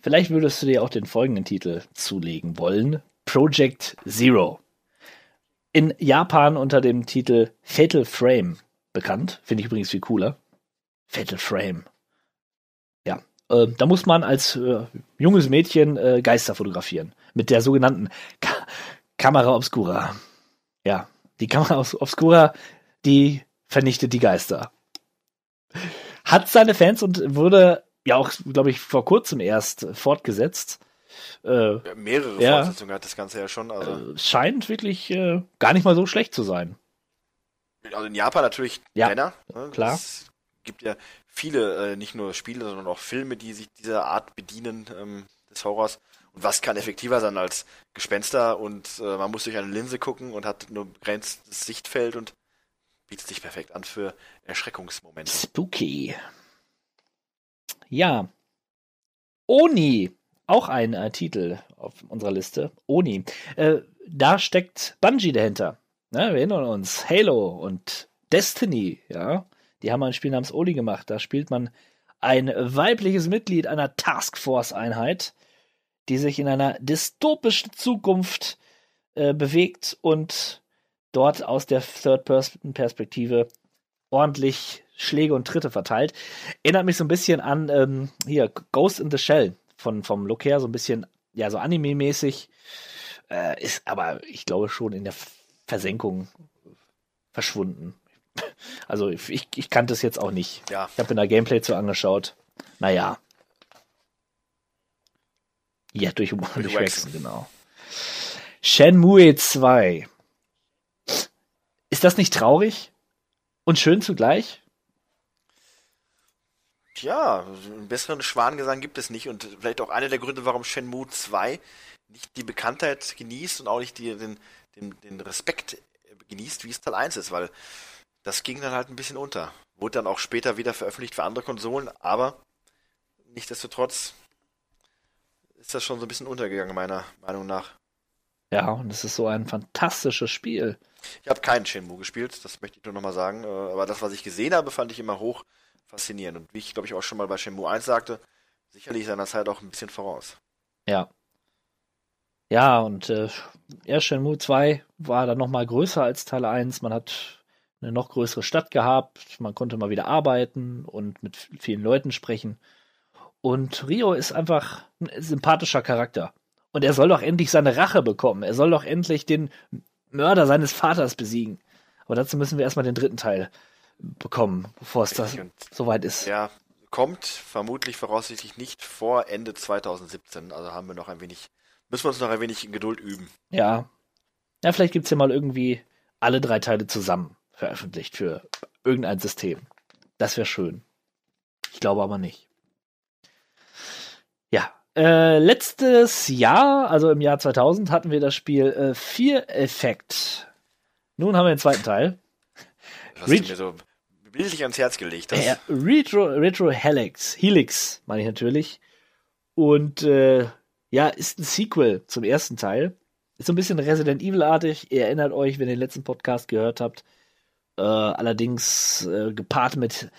Vielleicht würdest du dir auch den folgenden Titel zulegen wollen: Project Zero. In Japan unter dem Titel Fatal Frame bekannt. Finde ich übrigens viel cooler. Fatal Frame. Ja, äh, da muss man als äh, junges Mädchen äh, Geister fotografieren. Mit der sogenannten Ka Kamera Obscura. Ja, die Kamera Obscura, die vernichtet die Geister hat seine Fans und wurde ja auch, glaube ich, vor kurzem erst fortgesetzt. Äh, ja, mehrere ja, Fortsetzungen hat das Ganze ja schon. Also. Äh, scheint wirklich äh, gar nicht mal so schlecht zu sein. Also in Japan natürlich ja, Männer. Ne? Klar. Es gibt ja viele, äh, nicht nur Spiele, sondern auch Filme, die sich dieser Art bedienen ähm, des Horrors. Und was kann effektiver sein als Gespenster und äh, man muss durch eine Linse gucken und hat nur begrenztes Sichtfeld und bietet sich perfekt an für Erschreckungsmomente. Spooky. Ja. Oni, auch ein äh, Titel auf unserer Liste. Oni. Äh, da steckt Bungie dahinter. Ja, wir erinnern uns. Halo und Destiny, ja. Die haben ein Spiel namens Oni gemacht. Da spielt man ein weibliches Mitglied einer Taskforce-Einheit, die sich in einer dystopischen Zukunft äh, bewegt und dort aus der Third-Person-Perspektive ordentlich Schläge und Tritte verteilt. Erinnert mich so ein bisschen an ähm, hier Ghost in the Shell von, vom Look her, so ein bisschen, ja, so Anime-mäßig. Äh, ist aber, ich glaube, schon in der Versenkung verschwunden. Also ich, ich kannte es jetzt auch nicht. Ja. Ich habe mir da Gameplay zu angeschaut. Naja. Ja, durch, durch durchwachsen, genau. Shenmue 2 ist das nicht traurig und schön zugleich? Tja, einen besseren Schwanengesang gibt es nicht und vielleicht auch einer der Gründe, warum Shenmue 2 nicht die Bekanntheit genießt und auch nicht die, den, den, den Respekt genießt, wie es Teil 1 ist, weil das ging dann halt ein bisschen unter. Wurde dann auch später wieder veröffentlicht für andere Konsolen, aber nichtsdestotrotz ist das schon so ein bisschen untergegangen, meiner Meinung nach. Ja, und es ist so ein fantastisches Spiel. Ich habe keinen Shenmue gespielt, das möchte ich nur nochmal sagen. Äh, aber das, was ich gesehen habe, fand ich immer hoch faszinierend. Und wie ich, glaube ich, auch schon mal bei Shenmue 1 sagte, sicherlich seiner Zeit auch ein bisschen voraus. Ja. Ja, und äh, ja, Shenmue 2 war dann nochmal größer als Teil 1. Man hat eine noch größere Stadt gehabt, man konnte mal wieder arbeiten und mit vielen Leuten sprechen. Und Rio ist einfach ein sympathischer Charakter. Und er soll doch endlich seine Rache bekommen. Er soll doch endlich den Mörder seines Vaters besiegen. Aber dazu müssen wir erstmal den dritten Teil bekommen, bevor es das soweit ist. Ja, kommt vermutlich voraussichtlich nicht vor Ende 2017. Also haben wir noch ein wenig, müssen wir uns noch ein wenig in Geduld üben. Ja. Ja, vielleicht gibt es ja mal irgendwie alle drei Teile zusammen veröffentlicht für irgendein System. Das wäre schön. Ich glaube aber nicht. Ja, äh, letztes Jahr, also im Jahr 2000, hatten wir das Spiel äh, Fear Effect. Nun haben wir den zweiten Teil. Was du mir so bildlich ans Herz gelegt hast. Äh, Retro, Retro Helix, Helix, meine ich natürlich. Und äh, ja, ist ein Sequel zum ersten Teil. Ist so ein bisschen Resident Evil-artig. Ihr erinnert euch, wenn ihr den letzten Podcast gehört habt. Äh, allerdings äh, gepaart mit,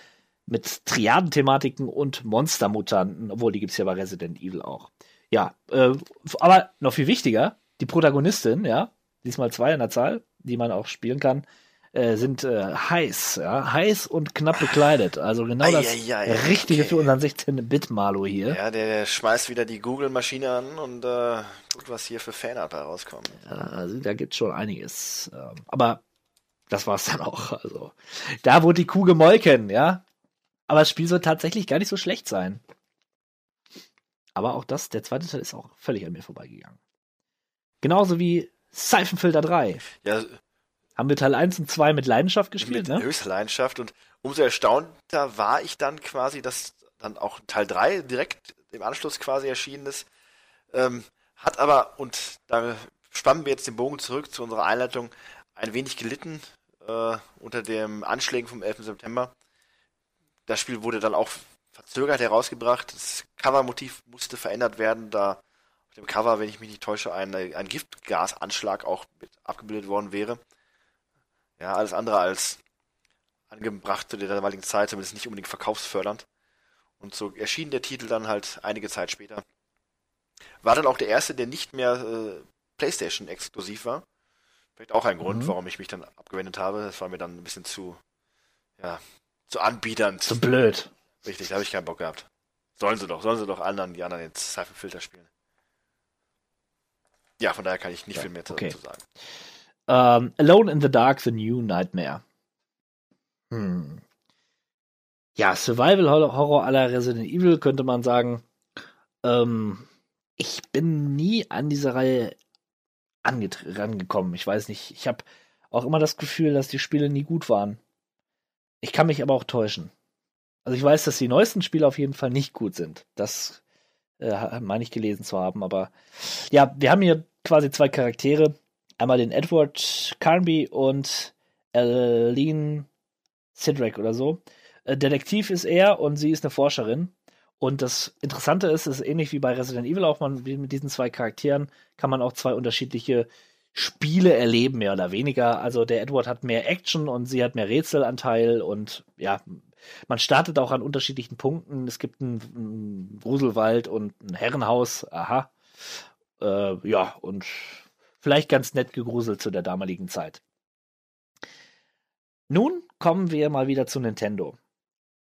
mit Triaden-Thematiken und Monstermutanten, obwohl die gibt es ja bei Resident Evil auch. Ja, äh, aber noch viel wichtiger, die Protagonistin, ja, diesmal zwei in der Zahl, die man auch spielen kann, äh, sind äh, heiß, ja, heiß und knapp bekleidet. Also genau das Eieiei, Richtige okay. für unseren 16-Bit-Malo hier. Ja, der, der schmeißt wieder die Google-Maschine an und äh, guckt, was hier für Fanart bei rauskommt. Also da gibt's schon einiges. Ähm, Aber das war's dann auch. Also da wurde die Kuh gemolken, ja. Aber das Spiel soll tatsächlich gar nicht so schlecht sein. Aber auch das, der zweite Teil ist auch völlig an mir vorbeigegangen. Genauso wie Seifenfilter 3. Ja, Haben wir Teil 1 und 2 mit Leidenschaft gespielt, mit ne? höchster Leidenschaft und umso erstaunter war ich dann quasi, dass dann auch Teil 3 direkt im Anschluss quasi erschienen ist. Ähm, hat aber, und da spannen wir jetzt den Bogen zurück zu unserer Einleitung, ein wenig gelitten äh, unter den Anschlägen vom 11. September. Das Spiel wurde dann auch verzögert herausgebracht. Das Covermotiv musste verändert werden, da auf dem Cover, wenn ich mich nicht täusche, ein, ein Giftgasanschlag auch mit abgebildet worden wäre. Ja, alles andere als angebracht zu der damaligen Zeit, zumindest nicht unbedingt verkaufsfördernd. Und so erschien der Titel dann halt einige Zeit später. War dann auch der erste, der nicht mehr äh, PlayStation exklusiv war. Vielleicht auch ein Grund, Mhm. warum ich mich dann abgewendet habe. Das war mir dann ein bisschen zu, ja, zu anbiedernd. So blöd. Richtig, da habe ich keinen Bock gehabt. Sollen sie doch, sollen sie doch anderen, die anderen jetzt Cypher-Filter spielen. Ja, von daher kann ich nicht Ja, viel mehr okay. dazu sagen. Ähm, Alone in the Dark, The New Nightmare. Hm. Ja, Survival-Horror aller Resident Evil könnte man sagen. Ähm, ich bin nie an diese Reihe rangekommen. Ich weiß nicht. Ich habe auch immer das Gefühl, dass die Spiele nie gut waren. Ich kann mich aber auch täuschen. Also ich weiß, dass die neuesten Spiele auf jeden Fall nicht gut sind. Das äh, meine ich gelesen zu haben. Aber ja, wir haben hier quasi zwei Charaktere. Einmal den Edward Carnby und Aline Sidrak oder so. Äh, Detektiv ist er und sie ist eine Forscherin. Und das Interessante ist, es ist ähnlich wie bei Resident Evil auch, man, mit diesen zwei Charakteren kann man auch zwei unterschiedliche Spiele erleben, mehr oder weniger. Also der Edward hat mehr Action und sie hat mehr Rätselanteil und ja, man startet auch an unterschiedlichen Punkten. Es gibt einen, einen Gruselwald und ein Herrenhaus, aha. Äh, ja, und vielleicht ganz nett gegruselt zu der damaligen Zeit. Nun kommen wir mal wieder zu Nintendo.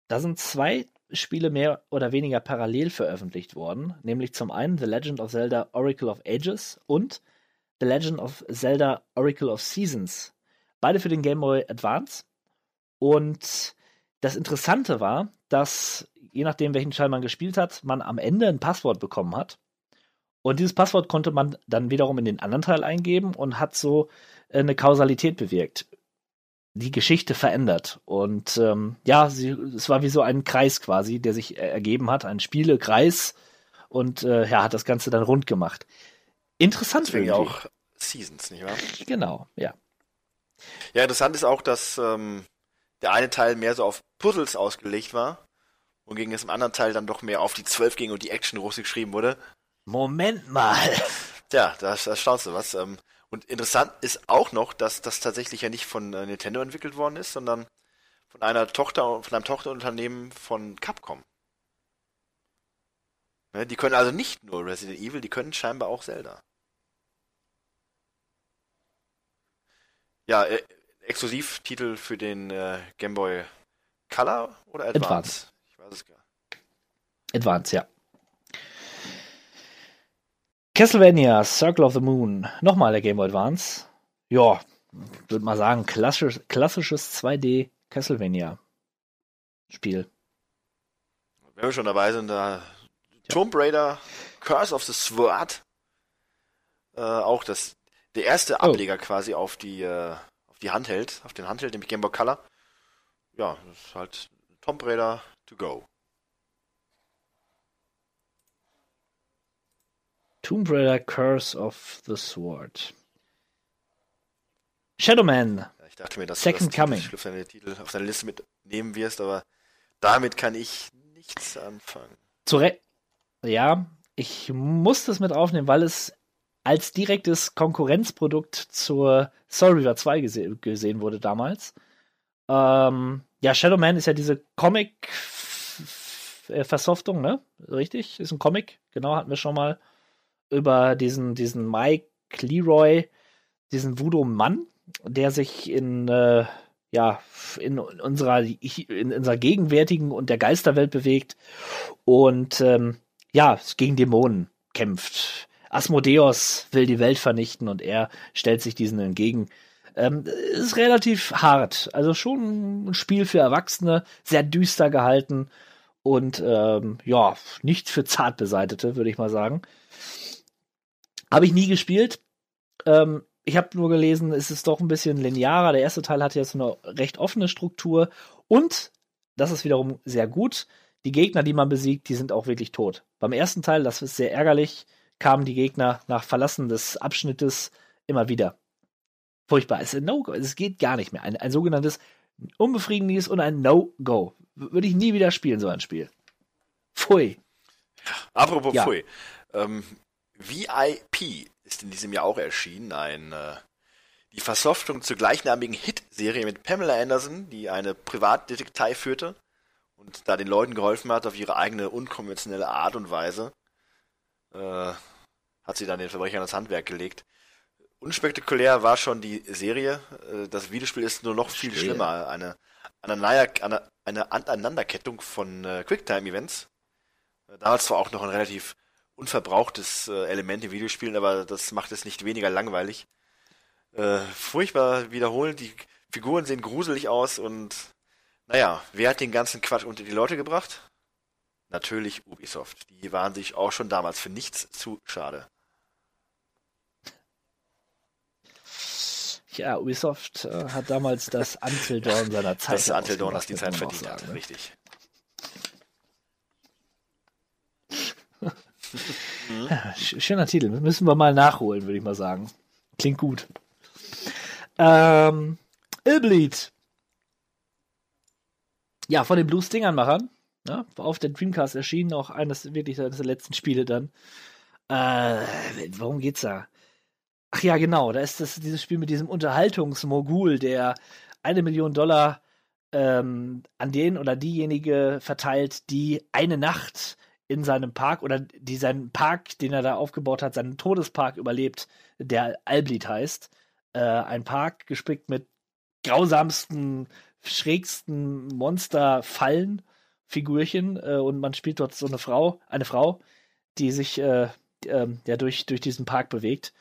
Da sind zwei Spiele mehr oder weniger parallel veröffentlicht worden, nämlich zum einen The Legend of Zelda Oracle of Ages und The Legend of Zelda Oracle of Seasons. Beide für den Game Boy Advance. Und das Interessante war, dass je nachdem, welchen Teil man gespielt hat, man am Ende ein Passwort bekommen hat. Und dieses Passwort konnte man dann wiederum in den anderen Teil eingeben und hat so äh, eine Kausalität bewirkt. Die Geschichte verändert. Und ähm, ja, sie, es war wie so ein Kreis quasi, der sich äh, ergeben hat, ein Spielekreis. Und äh, ja, hat das Ganze dann rund gemacht. Interessant Deswegen irgendwie. auch Seasons, nicht wahr? Genau, ja. Ja, interessant ist auch, dass ähm, der eine Teil mehr so auf Puzzles ausgelegt war und gegen es im anderen Teil dann doch mehr auf die 12 ging und die Action groß geschrieben wurde. Moment mal. Tja, da, da staunst du was. Ähm, und interessant ist auch noch, dass das tatsächlich ja nicht von äh, Nintendo entwickelt worden ist, sondern von einer Tochter, von einem Tochterunternehmen von Capcom. Ne, die können also nicht nur Resident Evil, die können scheinbar auch Zelda. Ja, äh, Exklusivtitel für den äh, Game Boy Color oder Advance? Advance. Ich weiß es gar Advance, ja. Castlevania, Circle of the Moon. Nochmal der Game Boy Advance. Ja, würde mal sagen, klassisch, klassisches 2D Castlevania Spiel. Wenn wir schon dabei sind, da Tomb Raider, Curse of the Sword, äh, auch das, der erste Oh. Ableger quasi auf die, äh, auf die Handheld, auf den Handheld, nämlich Game Boy Color. Ja, das ist halt Tomb Raider to go. Tomb Raider Curse of the Sword. Shadowman. Ja, ich dachte mir, dass Second du das Coming. Titel, auf deine Titel auf deine Liste mitnehmen wirst, aber damit kann ich nichts anfangen. Zu Re ja, ich muss das mit aufnehmen, weil es als direktes Konkurrenzprodukt zur Soul River 2 gese gesehen wurde damals. Ähm, ja, Shadowman ist ja diese Comic-Versoftung, ne? Richtig? Ist ein Comic, genau, hatten wir schon mal über diesen, diesen Mike Leroy, diesen Voodoo-Mann, der sich in, äh, ja, in unserer, in unserer gegenwärtigen und der Geisterwelt bewegt und ähm, ja, gegen Dämonen kämpft. Asmodeus will die Welt vernichten und er stellt sich diesen entgegen. Ähm, ist relativ hart, also schon ein Spiel für Erwachsene, sehr düster gehalten und ähm, ja, nicht für Zartbeseitete, würde ich mal sagen. Habe ich nie gespielt. Ähm, ich habe nur gelesen, es ist doch ein bisschen linearer. Der erste Teil hatte so eine recht offene Struktur und das ist wiederum sehr gut. Die Gegner, die man besiegt, die sind auch wirklich tot. Beim ersten Teil, das ist sehr ärgerlich, kamen die Gegner nach Verlassen des Abschnittes immer wieder. Furchtbar. Es, ist ein no es geht gar nicht mehr. Ein, ein sogenanntes unbefriedigendes und ein No-Go. Würde ich nie wieder spielen, so ein Spiel. Pfui. Apropos Ja. Pfui. Ähm, VIP ist in diesem Jahr auch erschienen. Ein, äh, die Versoftung zur gleichnamigen Hit-Serie mit Pamela Anderson, die eine Privatdetektei führte und da den Leuten geholfen hat auf ihre eigene unkonventionelle Art und Weise. Äh, hat sie dann den Verbrechern ans Handwerk gelegt. Unspektakulär war schon die Serie. Äh, das Videospiel ist nur noch viel Verstehe. schlimmer. Eine, eine, eine, eine Aneinanderkettung von äh, Quicktime-Events. Damals zwar auch noch ein relativ unverbrauchtes äh, Element in Videospielen, aber das macht es nicht weniger langweilig. Äh, furchtbar wiederholend, die Figuren sehen gruselig aus und naja, wer hat den ganzen Quatsch unter die Leute gebracht? Natürlich Ubisoft. Die waren sich auch schon damals für nichts zu schade. Ja, Ubisoft äh, hat damals das Until Dawn seiner Zeit. Dass Until Dawn das die Zeit verdient hat. ne? Richtig. Sch- Schöner Titel. Müssen wir mal nachholen, würde ich mal sagen. Klingt gut. Ähm, Illbleed. Ja, von den Blue Stingern-Machern. War auf der Dreamcast erschienen, auch eines wirklich eines der letzten Spiele dann. Äh, worum geht's da? Ach ja, genau, da ist das dieses Spiel mit diesem Unterhaltungsmogul, der eine Million Dollar ähm, an den oder diejenige verteilt, die eine Nacht in seinem Park oder die seinen Park, den er da aufgebaut hat, seinen Todespark überlebt, der Alblit heißt. Äh, ein Park gespickt mit grausamsten, schrägsten Monsterfallen, Figürchen äh, und man spielt dort so eine Frau, eine Frau, die sich äh, ähm, ja durch, durch diesen Park bewegt.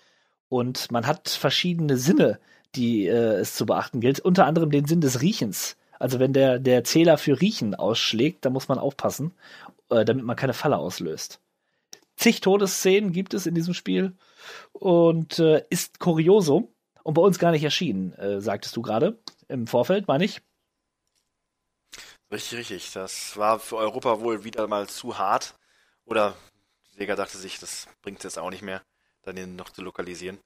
Und man hat verschiedene Sinne, die äh, es zu beachten gilt. Unter anderem den Sinn des Riechens. Also wenn der, der Zähler für Riechen ausschlägt, dann muss man aufpassen, äh, damit man keine Falle auslöst. Zig Todesszenen gibt es in diesem Spiel und äh, ist Kuriosum und bei uns gar nicht erschienen, äh, sagtest du gerade im Vorfeld, meine ich. Richtig, richtig. Das war für Europa wohl wieder mal zu hart. Oder Sega dachte sich, das bringt jetzt auch nicht mehr, dann den noch zu lokalisieren.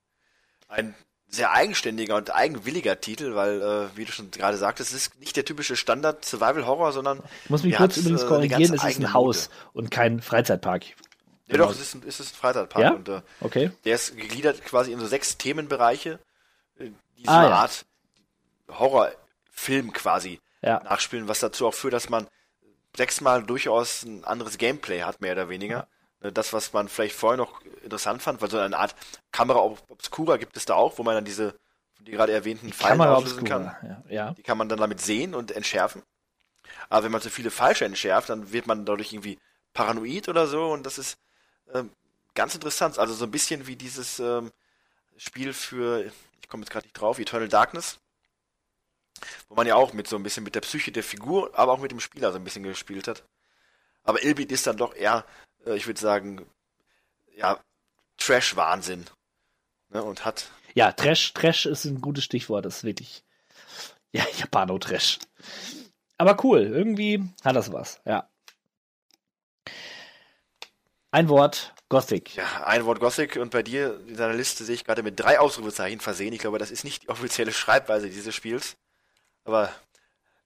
Ein sehr eigenständiger und eigenwilliger Titel, weil, äh, wie du schon gerade sagtest, es ist nicht der typische Standard Survival Horror, sondern Ich muss mich kurz übrigens äh, korrigieren, es ist ein Haus Note. und kein Freizeitpark. Ja, doch, es ist ein, es ist ein Freizeitpark Ja? und äh, Okay. der ist gegliedert quasi in so sechs Themenbereiche, äh, die so Ah, eine ja. Art Horrorfilm quasi Ja. nachspielen, was dazu auch führt, dass man sechsmal durchaus ein anderes Gameplay hat, mehr oder weniger. Äh, Das, was man vielleicht vorher noch interessant fand, weil so eine Art Kamera Obscura gibt es da auch, wo man dann diese, die gerade erwähnten Fallen Kamera Obscura. kann. Ja. ja. Die kann man dann damit sehen und entschärfen. Aber wenn man zu viele falsche entschärft, dann wird man dadurch irgendwie paranoid oder so und das ist ähm, ganz interessant. Also so ein bisschen wie dieses ähm, Spiel für, ich komme jetzt gerade nicht drauf, Eternal Darkness, wo man ja auch mit so ein bisschen mit der Psyche der Figur, aber auch mit dem Spieler so ein bisschen gespielt hat. Aber Ilbit ist dann doch eher, ich würde sagen, ja, Trash-Wahnsinn. Ne, und hat Ja, Trash, Trash ist ein gutes Stichwort. Das ist wirklich, ja, Japano-Trash. Aber cool, irgendwie hat das was, ja. Ein Wort, Gothic. Ja, ein Wort Gothic und bei dir in deiner Liste sehe ich gerade mit drei Ausrufezeichen versehen. Ich glaube, das ist nicht die offizielle Schreibweise dieses Spiels. Aber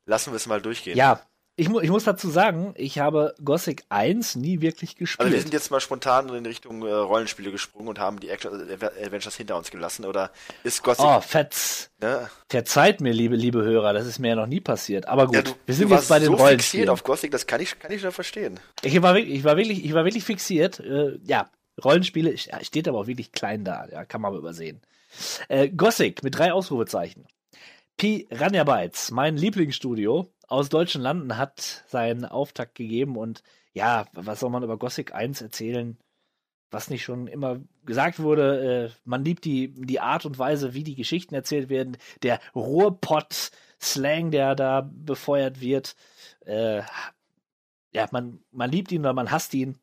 lassen wir es mal durchgehen. Ja, ich, mu ich muss dazu sagen, ich habe Gothic 1 nie wirklich gespielt. Also wir sind jetzt mal spontan in Richtung äh, Rollenspiele gesprungen und haben die Action Adventures hinter uns gelassen. Oder ist Gothic... oh, Fetz. ne? Verzeiht mir, liebe, liebe Hörer, das ist mir ja noch nie passiert. Aber gut, ja, du, wir sind jetzt bei den so fixiert Rollenspielen. auf Gothic, das kann ich, kann ich schon verstehen. Ich war wirklich, ich war wirklich, ich war wirklich fixiert. Äh, ja, Rollenspiele steht aber auch wirklich klein da. Ja, kann man aber übersehen. Äh, Gothic mit drei Ausrufezeichen. Piranha Bytes, mein Lieblingsstudio aus deutschen Landen, hat seinen Auftakt gegeben und ja, was soll man über Gothic 1 erzählen? Was nicht schon immer gesagt wurde, äh, man liebt die, die Art und Weise, wie die Geschichten erzählt werden, der Ruhrpott-Slang, der da befeuert wird. Äh, ja, man, man liebt ihn oder man hasst ihn.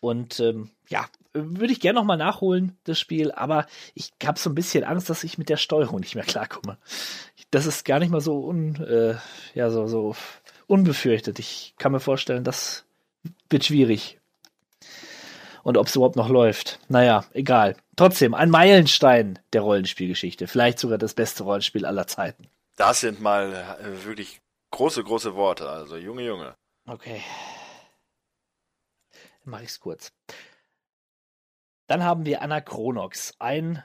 Und ähm, ja, würde ich gerne nochmal nachholen, das Spiel, aber ich habe so ein bisschen Angst, dass ich mit der Steuerung nicht mehr klarkomme. Das ist gar nicht mal so un, äh, ja, so, so unbefürchtet. Ich kann mir vorstellen, das wird schwierig. Und ob es überhaupt noch läuft. Naja, egal. Trotzdem, ein Meilenstein der Rollenspielgeschichte. Vielleicht sogar das beste Rollenspiel aller Zeiten. Das sind mal äh, wirklich große, große Worte. Also Junge, Junge. Okay. Dann mache ich es kurz. Dann haben wir Anachronox, ein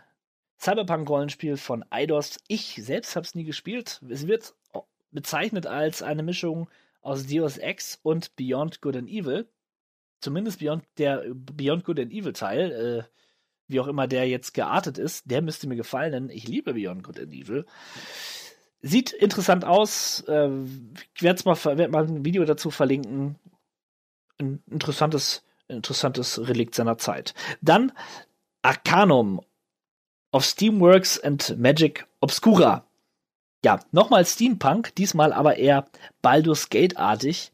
Cyberpunk-Rollenspiel von Eidos. Ich selbst habe es nie gespielt. Es wird bezeichnet als eine Mischung aus Deus Ex und Beyond Good and Evil. Zumindest Beyond, der Beyond Good and Evil Teil, äh, wie auch immer der jetzt geartet ist, der müsste mir gefallen, denn ich liebe Beyond Good and Evil. Sieht interessant aus. Äh, ich werde mal, werd mal ein Video dazu verlinken. Ein interessantes, interessantes Relikt seiner Zeit. Dann Arcanum of Steamworks and Magic Obscura. Ja, nochmal Steampunk, diesmal aber eher Baldur's Gate-artig,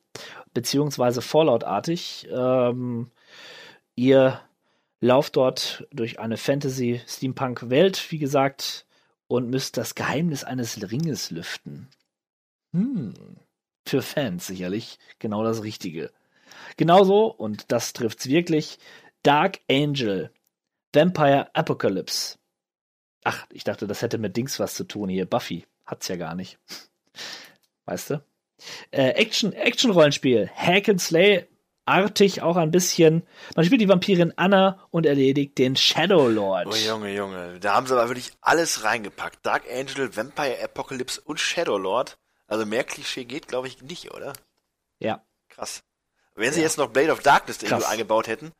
beziehungsweise Fallout-artig. Ähm, ihr lauft dort durch eine Fantasy-Steampunk-Welt, wie gesagt, und müsst das Geheimnis eines Ringes lüften. Hm, für Fans sicherlich genau das Richtige. Genauso, und das trifft's wirklich, Dark Angel, Vampire Apocalypse. Ach, ich dachte, das hätte mit Dings was zu tun hier. Buffy. Hat's ja gar nicht. Weißt du? Äh, Action, Action-Rollenspiel. Hack and Slay. Artig auch ein bisschen. Man spielt die Vampirin Anna und erledigt den Shadow Lord. Oh Junge, Junge. Da haben sie aber wirklich alles reingepackt. Dark Angel, Vampire Apocalypse und Shadow Lord. Also mehr Klischee geht, glaube ich, nicht, oder? Ja. Krass. Wenn sie jetzt noch Blade of Darkness irgendwo eingebaut hätten,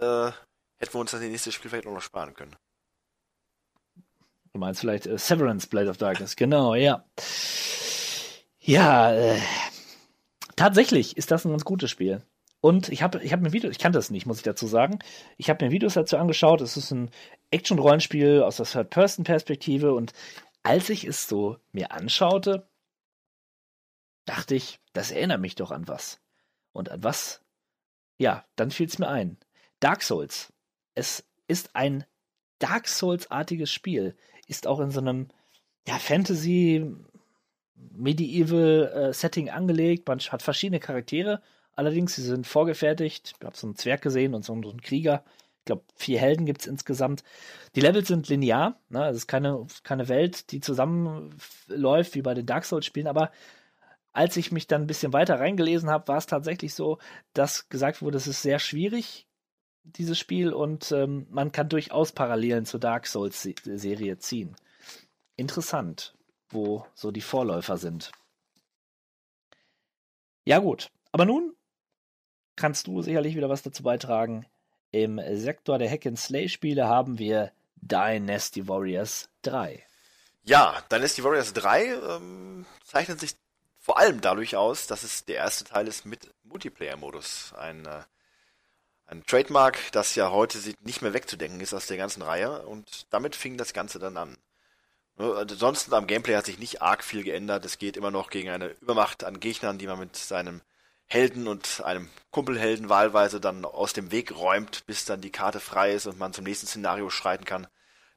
äh, hätten wir uns das nächste Spiel vielleicht auch noch sparen können. Du meinst vielleicht äh, Severance Blade of Darkness, genau, ja. Ja, äh, tatsächlich ist das ein ganz gutes Spiel. Und ich habe ich hab mir Videos, ich kannte das nicht, muss ich dazu sagen. Ich habe mir Videos dazu angeschaut. Es ist ein Action-Rollenspiel aus der Third-Person-Perspektive. Und als ich es so mir anschaute, dachte ich, das erinnert mich doch an was. Und an was? Ja, dann fiel es mir ein. Dark Souls. Es ist ein Dark Souls-artiges Spiel. Ist auch in so einem ja, Fantasy, Medieval äh, Setting angelegt. Man hat verschiedene Charaktere. Allerdings, sie sind vorgefertigt. Ich habe so einen Zwerg gesehen und so einen, Krieger. Ich glaube, vier Helden gibt es insgesamt. Die Levels sind linear. Ne? Es ist keine, keine Welt, die zusammenläuft wie bei den Dark Souls-Spielen. Aber als ich mich dann ein bisschen weiter reingelesen habe, war es tatsächlich so, dass gesagt wurde, es ist sehr schwierig, dieses Spiel, und ähm, man kann durchaus Parallelen zur Dark Souls-Serie ziehen. Interessant, wo so die Vorläufer sind. Ja, gut. Aber nun kannst du sicherlich wieder was dazu beitragen. Im Sektor der Hack-and-Slay-Spiele haben wir Dynasty Warriors 3. Ja, Dynasty Warriors 3 ähm, zeichnet sich vor allem dadurch aus, dass es der erste Teil ist mit Multiplayer-Modus. Ein, äh, ein Trademark, das ja heute nicht mehr wegzudenken ist aus der ganzen Reihe und damit fing das Ganze dann an. Ne, ansonsten am Gameplay hat sich nicht arg viel geändert. Es geht immer noch gegen eine Übermacht an Gegnern, die man mit seinem Helden und einem Kumpelhelden wahlweise dann aus dem Weg räumt, bis dann die Karte frei ist und man zum nächsten Szenario schreiten kann.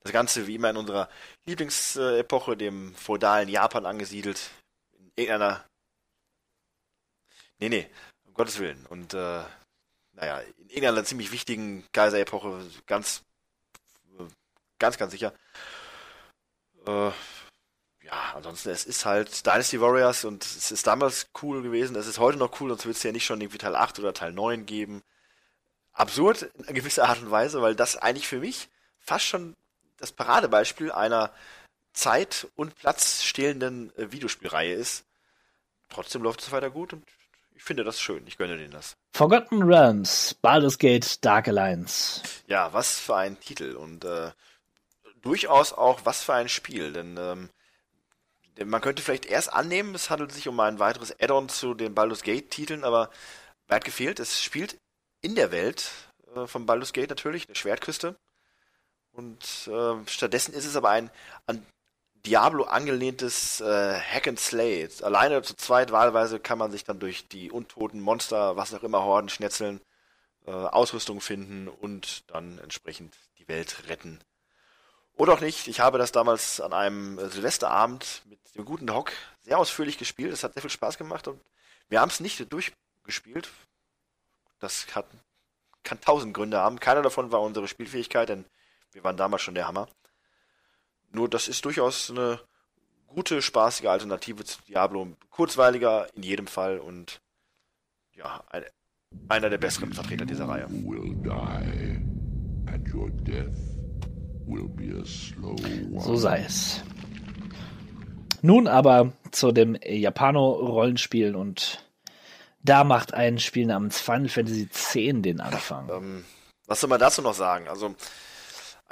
Das Ganze wie immer in unserer Lieblingsepoche, dem feudalen Japan angesiedelt, in irgendeiner. Nee, nee, um Gottes Willen. Und äh, naja, in irgendeiner ziemlich wichtigen Kaiserepoche, ganz, ganz, ganz sicher. Äh, ja, ansonsten, es ist halt Dynasty Warriors und es ist damals cool gewesen, es ist heute noch cool, sonst wird es ja nicht schon irgendwie Teil 8 oder Teil 9 geben. Absurd in gewisser Art und Weise, weil das eigentlich für mich fast schon das Paradebeispiel einer Zeit- und Platz stehlenden äh, Videospielreihe ist. Trotzdem läuft es weiter gut und ich finde das schön. Ich gönne denen das. Forgotten Realms, Baldur's Gate, Dark Alliance. Ja, was für ein Titel und äh, durchaus auch was für ein Spiel, denn ähm, man könnte vielleicht erst annehmen, es handelt sich um ein weiteres Add-on zu den Baldur's Gate-Titeln, aber weit gefehlt, es spielt in der Welt äh, von Baldur's Gate natürlich, eine Schwertküste. Und äh, stattdessen ist es aber ein an Diablo angelehntes äh, Hack and Slay. Alleine zu zweit wahlweise kann man sich dann durch die untoten Monster, was auch immer, Horden schnetzeln, äh, Ausrüstung finden und dann entsprechend die Welt retten. Oder auch nicht. Ich habe das damals an einem äh, Silvesterabend mit dem guten Hock sehr ausführlich gespielt. Es hat sehr viel Spaß gemacht und wir haben es nicht durchgespielt. Das hat, kann tausend Gründe haben. Keiner davon war unsere Spielfähigkeit, denn wir waren damals schon der Hammer. Nur das ist durchaus eine gute, spaßige Alternative zu Diablo. Kurzweiliger in jedem Fall und ja, ein, einer der besseren Vertreter dieser Reihe. will die, and your death will be a slow one. So sei es. Nun aber zu dem Japano-Rollenspiel und da macht ein Spiel namens Final Fantasy X den Anfang. Ähm, was soll man dazu noch sagen? Also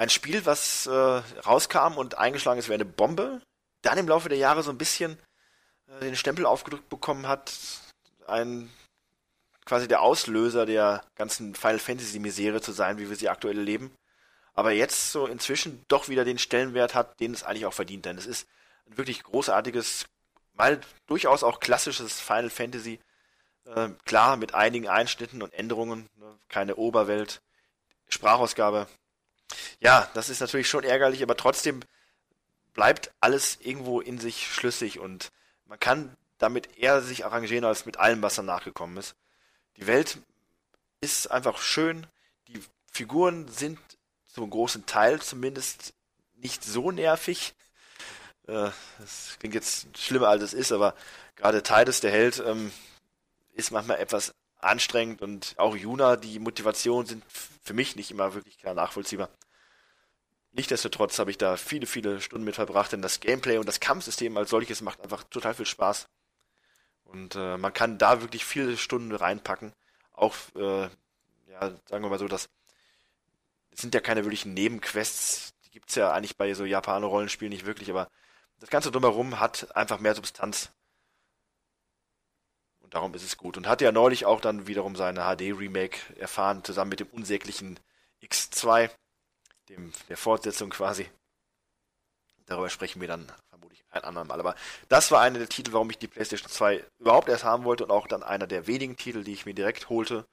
ein Spiel, was äh, rauskam und eingeschlagen ist wie eine Bombe, dann im Laufe der Jahre so ein bisschen äh, den Stempel aufgedrückt bekommen hat, ein quasi der Auslöser der ganzen Final Fantasy Misere zu sein, wie wir sie aktuell leben. Aber jetzt so inzwischen doch wieder den Stellenwert hat, den es eigentlich auch verdient, denn es ist ein wirklich großartiges, mal durchaus auch klassisches Final Fantasy. Äh, klar, mit einigen Einschnitten und Änderungen, ne, keine Oberwelt, Sprachausgabe. Ja, das ist natürlich schon ärgerlich, aber trotzdem bleibt alles irgendwo in sich schlüssig und man kann damit eher sich arrangieren als mit allem, was danach gekommen ist. Die Welt ist einfach schön, die Figuren sind zum großen Teil zumindest nicht so nervig. Äh, das klingt jetzt schlimmer als es ist, aber gerade Titus, der Held, ähm, ist manchmal etwas anstrengend und auch Juna, die Motivationen sind für mich nicht immer wirklich klar nachvollziehbar. Nichtsdestotrotz habe ich da viele, viele Stunden mit verbracht, denn das Gameplay und das Kampfsystem als solches macht einfach total viel Spaß. Und äh, man kann da wirklich viele Stunden reinpacken. Auch, äh, ja, sagen wir mal so, das, das sind ja keine wirklichen Nebenquests. Die gibt's ja eigentlich bei so Japaner-Rollenspielen nicht wirklich, aber das Ganze drumherum hat einfach mehr Substanz. Darum ist es gut. Und hat ja neulich auch dann wiederum seine HD-Remake erfahren, zusammen mit dem unsäglichen X2, dem, der Fortsetzung quasi. Darüber sprechen wir dann vermutlich ein andermal. Aber das war einer der Titel, warum ich die PlayStation 2 überhaupt erst haben wollte und auch dann einer der wenigen Titel, die ich mir direkt holte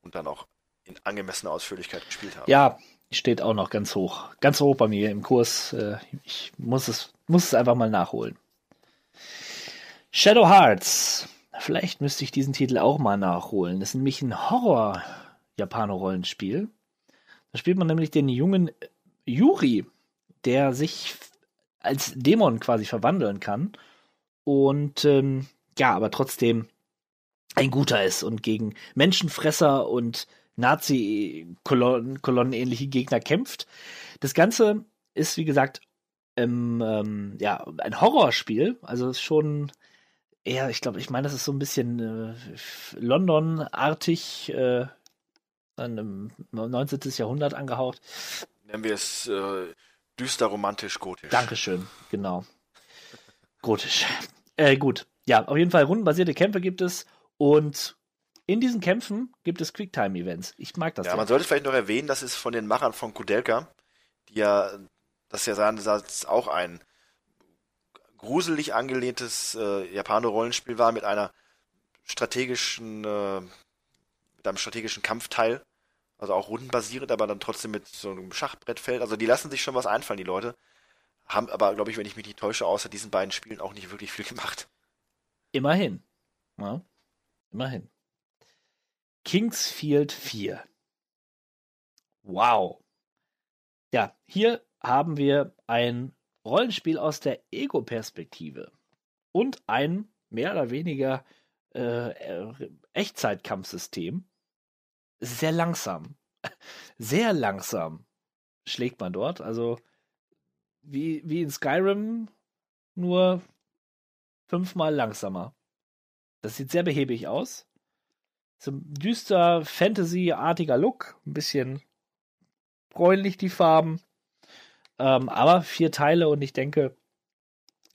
und dann auch in angemessener Ausführlichkeit gespielt habe. Ja, steht auch noch ganz hoch. Ganz hoch bei mir im Kurs. Äh, Ich muss es, muss es einfach mal nachholen. Shadow Hearts. Vielleicht müsste ich diesen Titel auch mal nachholen. Das ist nämlich ein Horror-Japano-Rollenspiel. Da spielt man nämlich den jungen Yuri, der sich als Dämon quasi verwandeln kann. Und ähm, ja, aber trotzdem ein guter ist und gegen Menschenfresser und Nazi-Kolonnen ähnliche Gegner kämpft. Das Ganze ist, wie gesagt, ähm, ähm, ja, ein Horrorspiel. Also ist schon eher, ich glaube, ich meine, das ist so ein bisschen äh, London-artig, äh, im 19. Jahrhundert angehaucht. Nennen wir es äh, düster romantisch gotisch. Dankeschön, genau. Gotisch. Äh, gut. Ja, auf jeden Fall rundenbasierte Kämpfe gibt es und in diesen Kämpfen gibt es Quicktime-Events. Ich mag das. Ja, man sollte vielleicht noch erwähnen, das ist von den Machern von Kudelka, die ja, das ist ja seinerseits auch ein gruselig angelehntes äh, Japaner-Rollenspiel war mit einer strategischen, äh, mit einem strategischen Kampfteil. Also auch rundenbasierend, aber dann trotzdem mit so einem Schachbrettfeld. Also die lassen sich schon was einfallen, die Leute. Haben aber, glaube ich, wenn ich mich nicht täusche, außer diesen beiden Spielen auch nicht wirklich viel gemacht. Immerhin. Ja, immerhin. Kingsfield 4. Wow. Ja, hier haben wir ein Rollenspiel aus der Ego-Perspektive und ein mehr oder weniger äh, Echtzeitkampfsystem. Sehr langsam. Sehr langsam schlägt man dort. Also wie, wie in Skyrim, nur fünfmal langsamer. Das sieht sehr behäbig aus. So ein düster, Fantasy-artiger Look. Ein bisschen bräunlich die Farben. Ähm, aber vier Teile und ich denke,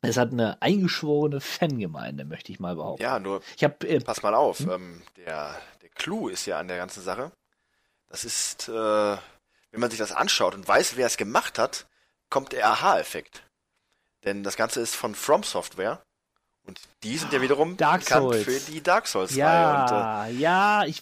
es hat eine eingeschworene Fangemeinde, möchte ich mal behaupten. Ja, nur ich hab, äh, pass mal auf, hm? ähm, der, der Clou ist ja an der ganzen Sache. Das ist, äh, wenn man sich das anschaut und weiß, wer es gemacht hat, kommt der Aha-Effekt. Denn das Ganze ist von From Software. Und die sind ja wiederum Dark bekannt Souls. für die Dark Souls-Reihe. Ja, und, äh, ja, ich,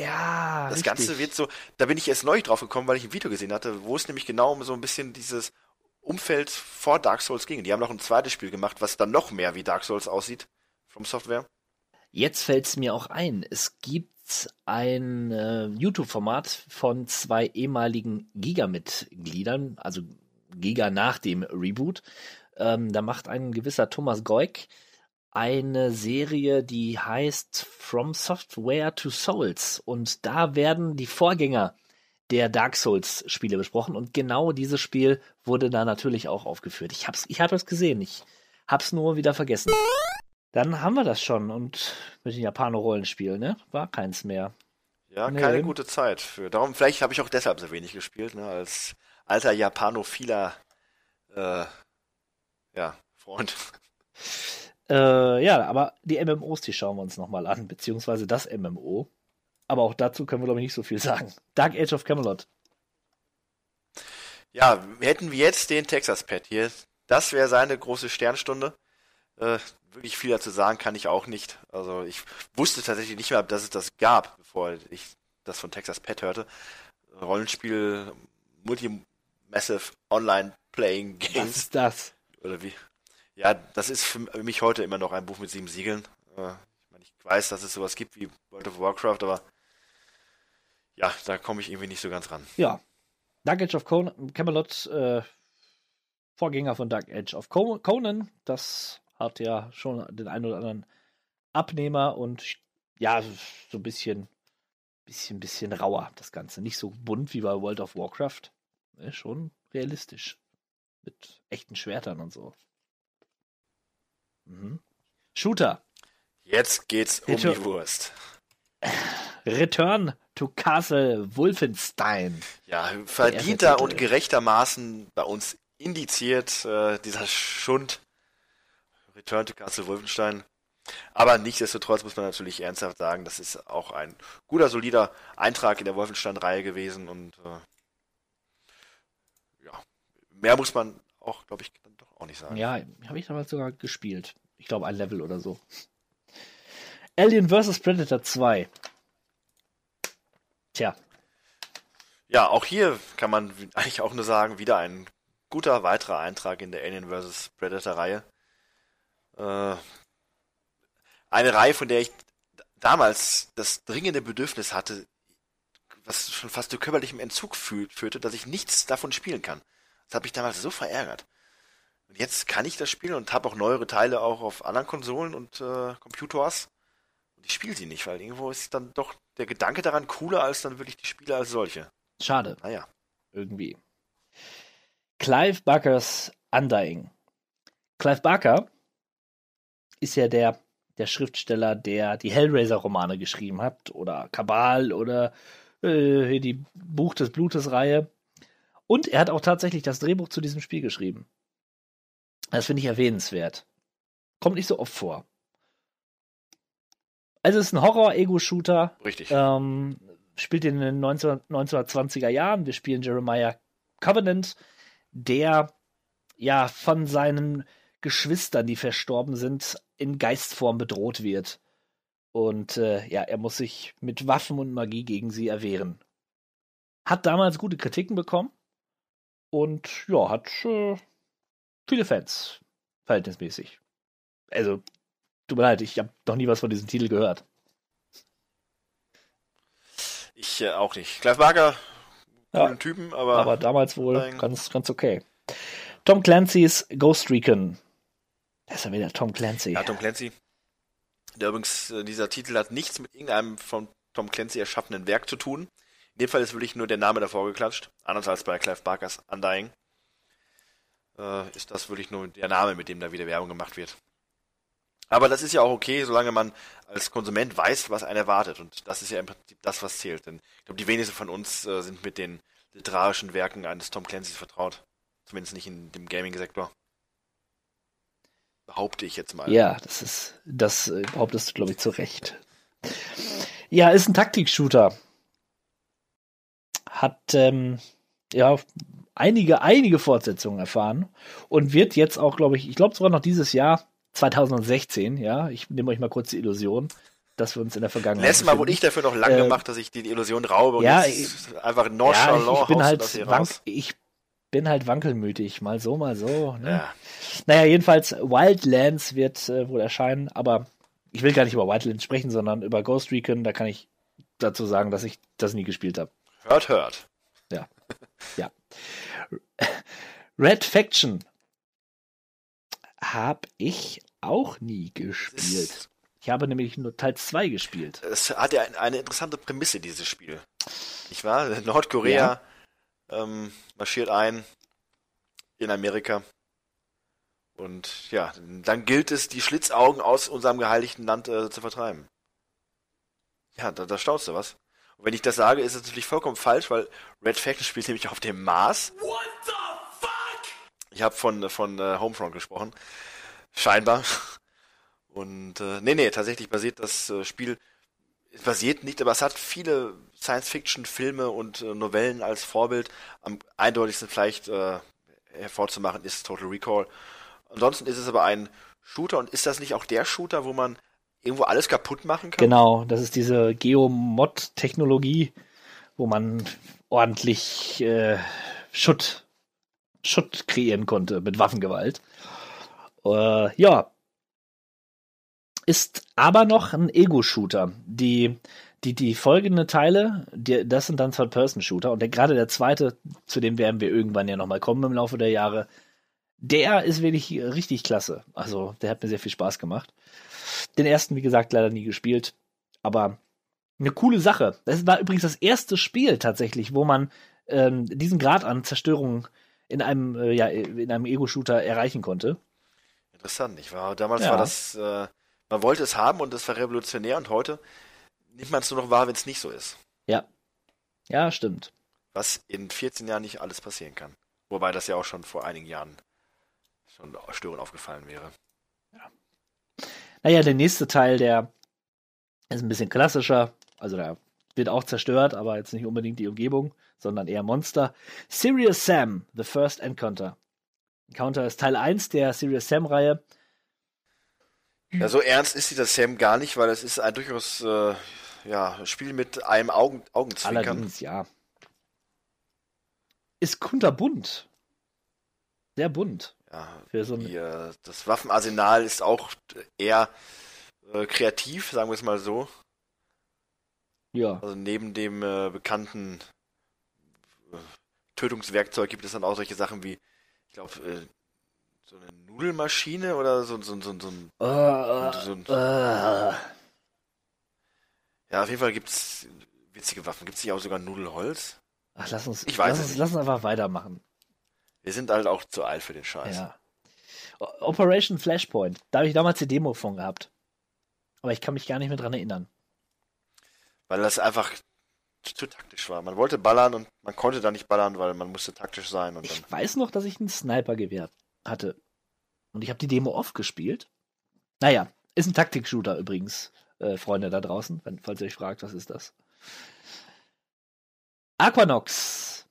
ja, das richtig. Ganze wird so, da bin ich erst neu drauf gekommen, weil ich ein Video gesehen hatte, wo es nämlich genau um so ein bisschen dieses Umfeld vor Dark Souls ging. Die haben noch ein zweites Spiel gemacht, was dann noch mehr wie Dark Souls aussieht, From Software. Jetzt fällt es mir auch ein, es gibt ein äh, YouTube-Format von zwei ehemaligen Giga-Mitgliedern, also Giga nach dem Reboot. Ähm, da macht ein gewisser Thomas Goik eine Serie, die heißt From Software to Souls. Und da werden die Vorgänger der Dark Souls Spiele besprochen. Und genau dieses Spiel wurde da natürlich auch aufgeführt. Ich hab's, ich hab es gesehen. Ich hab's nur wieder vergessen. Dann haben wir das schon. Und mit den Japano-Rollenspielen, ne? War keins mehr. Ja, Nee. keine gute Zeit für. Darum, vielleicht habe ich auch deshalb so wenig gespielt, ne, als alter Japanophiler, äh, ja, Freund. Äh, ja, aber die MMOs, die schauen wir uns nochmal an, beziehungsweise das MMO. Aber auch dazu können wir, glaube ich, nicht so viel sagen. Dark Age of Camelot. Ja, hätten wir jetzt den Texas-Pad hier, das wäre seine große Sternstunde. Äh, wirklich viel dazu sagen kann ich auch nicht. Also ich wusste tatsächlich nicht mehr, dass es das gab, bevor ich das von Texas Pad hörte. Rollenspiel, Multi-Massive Online Playing Was Games. ist das? Oder wie? Ja, das ist für mich heute immer noch ein Buch mit sieben Siegeln. Äh, Ich meine, ich weiß, dass es sowas gibt wie World of Warcraft, aber ja, da komme ich irgendwie nicht so ganz ran. Ja. Dark Age of Con Camelot, äh, Vorgänger von Dark Age of Co Conan, das hat ja schon den einen oder anderen Abnehmer und ja, so ein bisschen, bisschen, bisschen rauer, das Ganze. Nicht so bunt wie bei World of Warcraft. Ne, schon realistisch. Mit echten Schwertern und so. Mhm. Shooter. Jetzt geht's um Bitte. die Wurst. Return to Castle Wolfenstein. Ja, verdienter und gerechtermaßen bei uns indiziert, äh, dieser Schund. Return to Castle Wolfenstein. Aber nichtsdestotrotz muss man natürlich ernsthaft sagen, das ist auch ein guter, solider Eintrag in der Wolfenstein-Reihe gewesen und äh, ja, mehr muss man auch, glaube ich, auch nicht sagen. Ja, habe ich damals sogar gespielt. Ich glaube, ein Level oder so. Alien vs. Predator 2. Tja, Ja, auch hier kann man eigentlich auch nur sagen, wieder ein guter weiterer Eintrag in der Alien vs. Predator Reihe. Äh, eine Reihe, von der ich damals das dringende Bedürfnis hatte, was schon fast zu körperlichem Entzug führte, dass ich nichts davon spielen kann. Das hat mich damals so verärgert. Und jetzt kann ich das spielen und habe auch neuere Teile auch auf anderen Konsolen und äh, Computers. Und ich spiele sie nicht, weil irgendwo ist dann doch der Gedanke daran cooler als dann wirklich die Spiele als solche. Schade, Naja. irgendwie. Clive Barkers Undying. Clive Barker ist ja der, der Schriftsteller, der die Hellraiser-Romane geschrieben hat, oder Kabal oder äh, die Buch des Blutes-Reihe. Und er hat auch tatsächlich das Drehbuch zu diesem Spiel geschrieben. Das finde ich erwähnenswert. Kommt nicht so oft vor. Also es ist ein Horror-Ego-Shooter. Richtig. Ähm, spielt in den 19, 1920er Jahren. Wir spielen Jeremiah Covenant, der ja von seinen Geschwistern, die verstorben sind, in Geistform bedroht wird. Und äh, ja, er muss sich mit Waffen und Magie gegen sie erwehren. Hat damals gute Kritiken bekommen und ja, hat äh, viele Fans, verhältnismäßig. Also, tut mir leid, ich habe noch nie was von diesem Titel gehört. Ich äh, auch nicht. Clive Barker, Ja. coolen Typen, aber, aber damals wohl Nein. ganz, ganz okay. Tom Clancy's Ghost Recon. Das ist ja wieder Tom Clancy. ja, Tom Clancy. Der übrigens, äh, dieser Titel hat nichts mit irgendeinem von Tom Clancy erschaffenen Werk zu tun. In dem Fall ist wirklich nur der Name davor geklatscht. Anders als bei Clive Barkers Undying. Äh, ist das wirklich nur der Name, mit dem da wieder Werbung gemacht wird. Aber das ist ja auch okay, solange man als Konsument weiß, was einen erwartet. Und das ist ja im Prinzip das, was zählt. Denn ich glaube, die wenigsten von uns äh, sind mit den literarischen Werken eines Tom Clancy's vertraut. Zumindest nicht in dem Gaming-Sektor. Behaupte ich jetzt mal. Ja, das ist, das äh, behauptest du, glaube ich, zu Recht. Ja, ist ein Taktik-Shooter. Hat, ähm, ja, einige, einige Fortsetzungen erfahren und wird jetzt auch, glaube ich, ich glaube sogar noch dieses Jahr, 2016, ja, ich nehme euch mal kurz die Illusion, dass wir uns in der Vergangenheit. Letztes Mal wurde ich dafür noch lang Äh, gemacht, dass ich die Illusion raube und ja, jetzt einfach ja, nonchalant ich, ich bin halt das hier wank, raus. ich bin halt wankelmütig, mal so, mal so. Ne? Ja. Naja, jedenfalls Wildlands wird äh, wohl erscheinen, aber ich will gar nicht über Wildlands sprechen, sondern über Ghost Recon. Da kann ich dazu sagen, dass ich das nie gespielt habe. Hört, hört. Ja. ja. Red Faction habe ich auch nie gespielt. Es, Ich habe nämlich nur Teil 2 gespielt. es hat ja ein- eine interessante Prämisse, dieses Spiel. Nicht wahr? Nordkorea ähm, marschiert ein in Amerika. Und ja, dann gilt es, die Schlitzaugen aus unserem geheiligten Land äh, zu vertreiben. Ja, da, da staunst du was. Und wenn ich das sage, ist es natürlich vollkommen falsch, weil Red Faction spielt nämlich auf dem Mars. What the fuck? Ich habe von, von äh, Homefront gesprochen. Scheinbar. Und äh, nee, nee, tatsächlich basiert das äh, Spiel, es basiert nicht, aber es hat viele Science-Fiction-Filme und äh, Novellen als Vorbild. Am eindeutigsten vielleicht äh, hervorzumachen ist Total Recall. Ansonsten ist es aber ein Shooter und ist das nicht auch der Shooter, wo man irgendwo alles kaputt machen kann? Genau, das ist diese Geomod-Technologie, wo man ordentlich äh, Schutt, Schutt kreieren konnte mit Waffengewalt. Äh, ja. Ist aber noch ein Ego-Shooter. Die, die, die folgenden Teile, die, das sind dann Third-Person-Shooter. Und der, gerade der zweite, zu dem werden wir irgendwann ja nochmal kommen im Laufe der Jahre, der ist wirklich richtig klasse. Also, der hat mir sehr viel Spaß gemacht. Den ersten, wie gesagt, leider nie gespielt. Aber eine coole Sache. Das war übrigens das erste Spiel tatsächlich, wo man ähm, diesen Grad an Zerstörung in einem, äh, ja, in einem Ego-Shooter erreichen konnte. Interessant, nicht wahr? Damals Ja. war das, äh, man wollte es haben und das war revolutionär und heute nimmt man es nur noch wahr, wenn es nicht so ist. Ja. Ja, stimmt. Was in 14 Jahren nicht alles passieren kann. Wobei das ja auch schon vor einigen Jahren schon störend aufgefallen wäre. Naja, der nächste Teil, der ist ein bisschen klassischer. Also da wird auch zerstört, aber jetzt nicht unbedingt die Umgebung, sondern eher Monster. Serious Sam, The First Encounter. Encounter ist Teil 1 der Serious Sam-Reihe. Ja, so ernst ist dieser Sam gar nicht, weil es ist ein durchaus äh, ja, Spiel mit einem Augen, Augenzwinkern. Allerdings, ja. Ist kunterbunt. Sehr bunt. Ja, so die, äh, das Waffenarsenal ist auch eher äh, kreativ, sagen wir es mal so. ja. Also neben dem äh, bekannten äh, Tötungswerkzeug gibt es dann auch solche Sachen wie, ich glaube, äh, so eine Nudelmaschine oder so, so, so, so, ein, Äh, so ein. äh, Ja, auf jeden Fall gibt's witzige Waffen. Gibt's nicht auch sogar Nudelholz? ach, lass uns, Ich weiß lass es uns, nicht. lass uns einfach weitermachen. Wir sind halt auch zu alt für den Scheiß. Ja. Operation Flashpoint. Da habe ich damals die Demo von gehabt. Aber ich kann mich gar nicht mehr dran erinnern. Weil das einfach zu, taktisch war. Man wollte ballern und man konnte da nicht ballern, weil man musste taktisch sein und. Ich weiß noch, dass ich ein Sniper-Gewehr hatte. Und ich habe die Demo oft gespielt. Naja, ist ein Taktik-Shooter übrigens, äh, Freunde da draußen, wenn, falls ihr euch fragt, was ist das? Aquanox.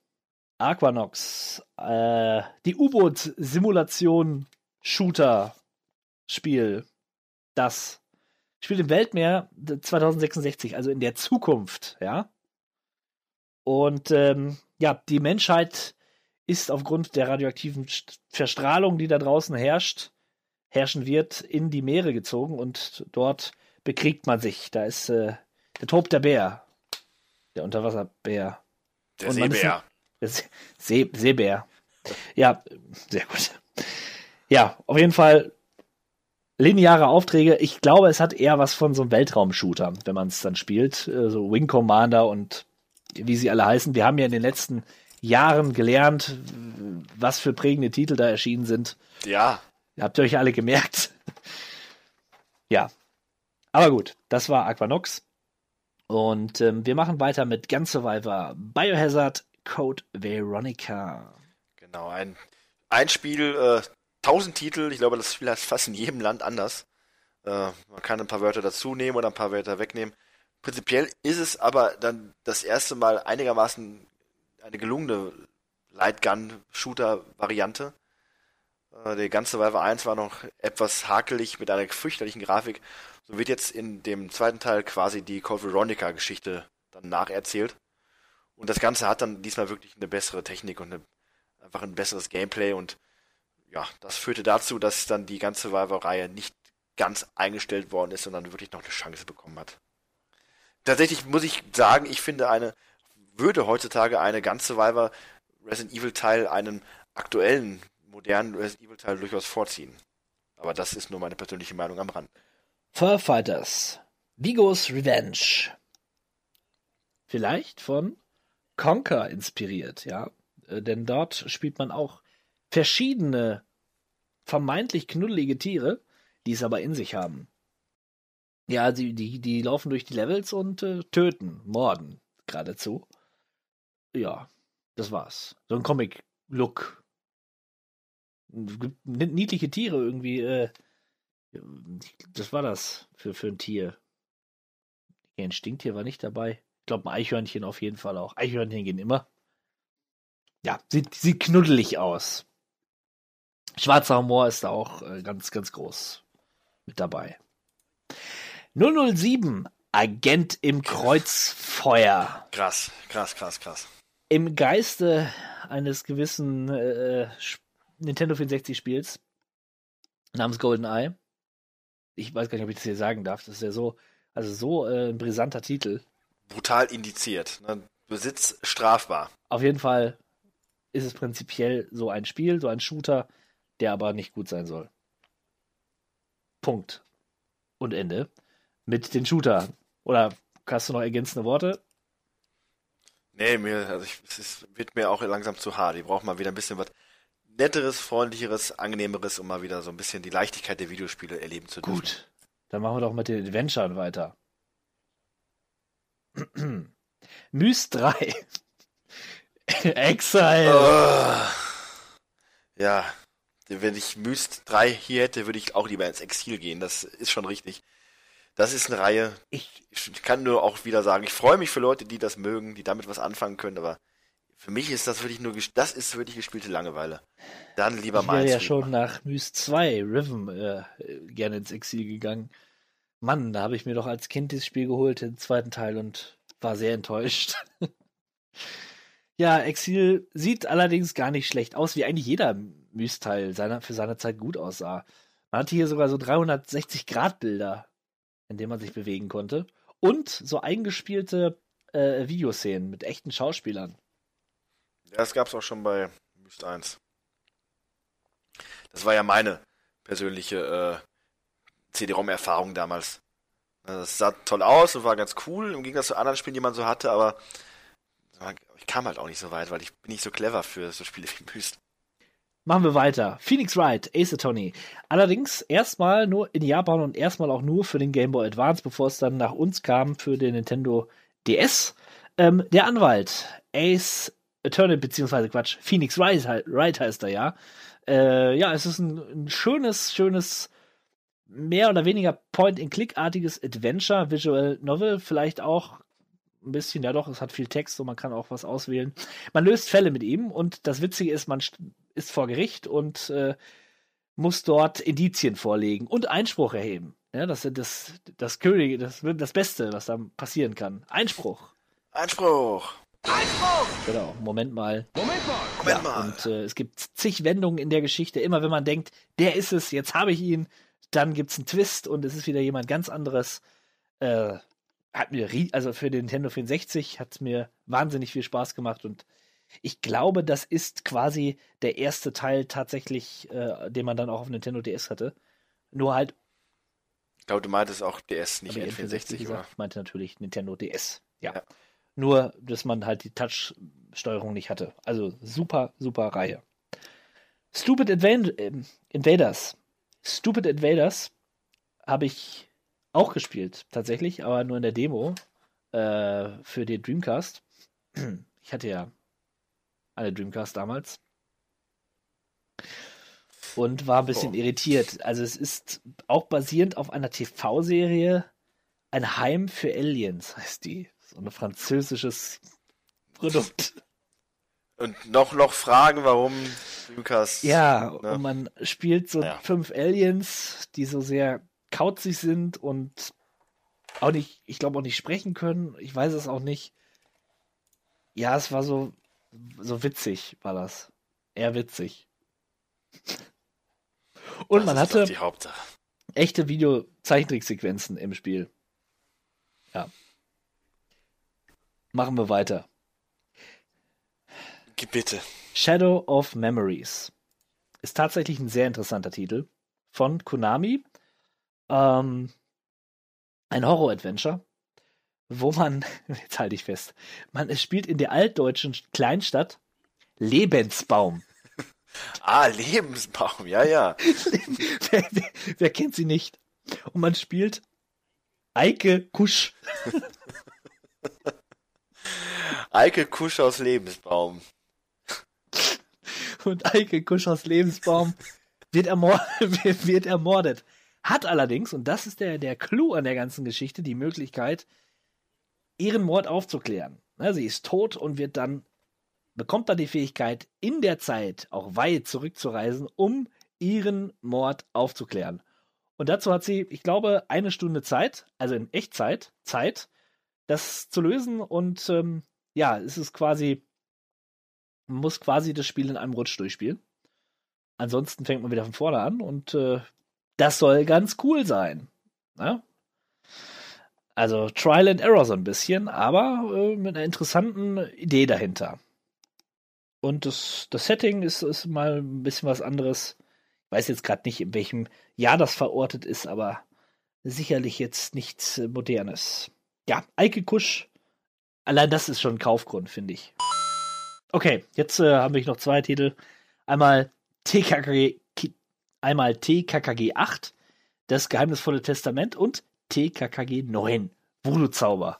Aquanox. Äh, die U-Boot-Simulation-Shooter-Spiel. Das spielt im Weltmeer 2066, also in der Zukunft, ja. Und ähm, ja, die Menschheit ist aufgrund der radioaktiven St- Verstrahlung, die da draußen herrscht, herrschen wird, in die Meere gezogen und dort bekriegt man sich. Da ist äh, der tobt der Bär, der Unterwasserbär, Der Und Seebär. See Seebär. Ja, sehr gut. Ja, auf jeden Fall lineare Aufträge. Ich glaube, es hat eher was von so einem Weltraumshooter, wenn man es dann spielt. Äh, So Wing Commander und wie sie alle heißen. Wir haben ja in den letzten Jahren gelernt, was für prägende Titel da erschienen sind. Ja. Habt ihr euch alle gemerkt? ja. Aber gut, das war Aquanox. Und ähm, wir machen weiter mit Gun Survivor, Biohazard, Code Veronica. Genau, ein, ein Spiel, äh, 1000 Titel, ich glaube, das Spiel heißt fast in jedem Land anders. Äh, man kann ein paar Wörter dazu nehmen oder ein paar Wörter wegnehmen. Prinzipiell ist es aber dann das erste Mal einigermaßen eine gelungene Lightgun-Shooter-Variante. Äh, der ganze Survivor 1 war noch etwas hakelig mit einer fürchterlichen Grafik. So wird jetzt in dem zweiten Teil quasi die Code Veronica-Geschichte dann nacherzählt. Und das Ganze hat dann diesmal wirklich eine bessere Technik und eine, einfach ein besseres Gameplay und ja, das führte dazu, dass dann die ganze Survivor-Reihe nicht ganz eingestellt worden ist, sondern wirklich noch eine Chance bekommen hat. Tatsächlich muss ich sagen, ich finde eine, würde heutzutage eine ganze Survivor Resident Evil Teil einen aktuellen, modernen Resident Evil Teil durchaus vorziehen. Aber das ist nur meine persönliche Meinung am Rand. Fur Fighters, Vigos Revenge. Vielleicht von Conker inspiriert, ja. Äh, Denn dort spielt man auch verschiedene vermeintlich knuddelige Tiere, die es aber in sich haben. Ja, die, die, die laufen durch die Levels und äh, töten, morden geradezu. Ja, das war's. So ein Comic-Look. Niedliche Tiere irgendwie. Äh, das war das für, für ein Tier. Ein Stinktier war nicht dabei. Ich glaube, ein Eichhörnchen auf jeden Fall auch. Eichhörnchen gehen immer. Ja, sieht, sieht knuddelig aus. Schwarzer Humor ist da auch äh, ganz, ganz groß mit dabei. 007, Agent im Kreuzfeuer. Krass, krass, krass, krass. Im Geiste eines gewissen äh, Sp- Nintendo 64-Spiels namens GoldenEye. Ich weiß gar nicht, ob ich das hier sagen darf. Das ist ja so, also so äh, ein brisanter Titel. Brutal indiziert. Ne? Besitz strafbar. Auf jeden Fall ist es prinzipiell so ein Spiel, so ein Shooter, der aber nicht gut sein soll. Punkt. Und Ende. Mit den Shooter. Oder hast du noch ergänzende Worte? Nee, mir, also ich, es ist, wird mir auch langsam zu hart. Ich brauche mal wieder ein bisschen was Netteres, Freundlicheres, Angenehmeres, um mal wieder so ein bisschen die Leichtigkeit der Videospiele erleben zu dürfen. Gut. Dann machen wir doch mit den Adventuren weiter. Myst 3. Exile. Oh. Ja, wenn ich Myst 3 hier hätte, würde ich auch lieber ins Exil gehen. Das ist schon richtig. Das ist eine Reihe. Ich, Ich kann nur auch wieder sagen, ich freue mich für Leute, die das mögen, die damit was anfangen können, aber für mich ist das wirklich nur, das ist wirklich gespielte Langeweile. Dann lieber ich wäre mal ja schon nach Myst 2, Rhythm, äh, gerne ins Exil gegangen. Mann, da habe ich mir doch als Kind dieses Spiel geholt, den zweiten Teil, und war sehr enttäuscht. ja, Exil sieht allerdings gar nicht schlecht aus, wie eigentlich jeder Myst-Teil seiner, für seine Zeit gut aussah. Man hatte hier sogar so 360-Grad-Bilder, in denen man sich bewegen konnte. Und so eingespielte äh, Videoszenen mit echten Schauspielern. Ja, das gab's auch schon bei Myst 1. Das war ja meine persönliche äh, CD-ROM-Erfahrung damals. Das sah toll aus und war ganz cool, im Gegensatz zu anderen Spielen, die man so hatte, aber ich kam halt auch nicht so weit, weil ich bin nicht so clever für so Spiele wie Myst. Machen wir weiter. Phoenix Wright, Ace Attorney. Allerdings erstmal nur in Japan und erstmal auch nur für den Game Boy Advance, bevor es dann nach uns kam für den Nintendo DS. Ähm, der Anwalt, Ace Attorney, beziehungsweise Quatsch, Phoenix Wright, Wright heißt er ja. Äh, ja, es ist ein, ein schönes, schönes, mehr oder weniger Point-and-Click-artiges Adventure, Visual Novel, vielleicht auch ein bisschen, ja doch, es hat viel Text und man kann auch was auswählen. Man löst Fälle mit ihm und das Witzige ist, man ist vor Gericht und äh, muss dort Indizien vorlegen und Einspruch erheben. Ja, das ist das, das König, das, das Beste, was da passieren kann. Einspruch. Einspruch. Einspruch! Genau, Moment mal. Moment mal. Moment mal. Und äh, es gibt zig Wendungen in der Geschichte. Immer wenn man denkt, der ist es, jetzt habe ich ihn, dann gibt es einen Twist und es ist wieder jemand ganz anderes. Äh, hat mir, also für den Nintendo 64 hat es mir wahnsinnig viel Spaß gemacht und ich glaube, das ist quasi der erste Teil tatsächlich, äh, den man dann auch auf Nintendo DS hatte. Nur halt. Ich glaube, du meintest auch DS, nicht N64, gesagt, Ich meinte natürlich Nintendo DS. Ja. ja. Nur, dass man halt die Touch-Steuerung nicht hatte. Also super, super Reihe. Stupid Advan äh, Invaders. Stupid Invaders habe ich auch gespielt, tatsächlich, aber nur in der Demo äh, für den Dreamcast. Ich hatte ja alle Dreamcast damals. Und war ein bisschen oh. irritiert. Also es ist auch basierend auf einer TV-Serie Ein Heim für Aliens, heißt die. So ein französisches Produkt. Und noch, noch Fragen, warum Dreamcast. Ja, ne? und man spielt so ja. fünf Aliens, die so sehr kauzig sind und auch nicht, ich glaube auch nicht sprechen können. Ich weiß es auch nicht. Ja, es war so so witzig war das. Eher witzig. Und das man hatte echte Video-Zeichentricksequenzen im Spiel. Ja. Machen wir weiter. Bitte. Shadow of Memories ist tatsächlich ein sehr interessanter Titel von Konami. Ähm, ein Horror-Adventure wo man, jetzt halte ich fest, man spielt in der altdeutschen Kleinstadt Lebensbaum. Ah, Lebensbaum, ja, ja. wer, wer, wer, kennt sie nicht? Und man spielt Eike Kusch. Eike Kusch aus Lebensbaum. Und Eike Kusch aus Lebensbaum wird, ermord wird ermordet. Hat allerdings, und das ist der, der Clou an der ganzen Geschichte, die Möglichkeit, ihren Mord aufzuklären. sie ist tot und wird dann, bekommt dann die Fähigkeit, in der Zeit auch weit zurückzureisen, um ihren Mord aufzuklären. Und dazu hat sie, ich glaube, eine Stunde Zeit, also in Echtzeit, Zeit, das zu lösen. Und ähm, ja, es ist quasi, man muss quasi das Spiel in einem Rutsch durchspielen. Ansonsten fängt man wieder von vorne an und äh, das soll ganz cool sein. Ja? Also Trial and Error so ein bisschen, aber äh, mit einer interessanten Idee dahinter. Und das, das Setting ist, ist mal ein bisschen was anderes. Ich weiß jetzt gerade nicht, in welchem Jahr das verortet ist, aber sicherlich jetzt nichts Modernes. Ja, Eike Kusch, allein das ist schon ein Kaufgrund, finde ich. Okay, jetzt äh, habe ich noch zwei Titel. Einmal TKKG, einmal TKKG 8, das geheimnisvolle Testament und TKKG 9. Voodoo-Zauber.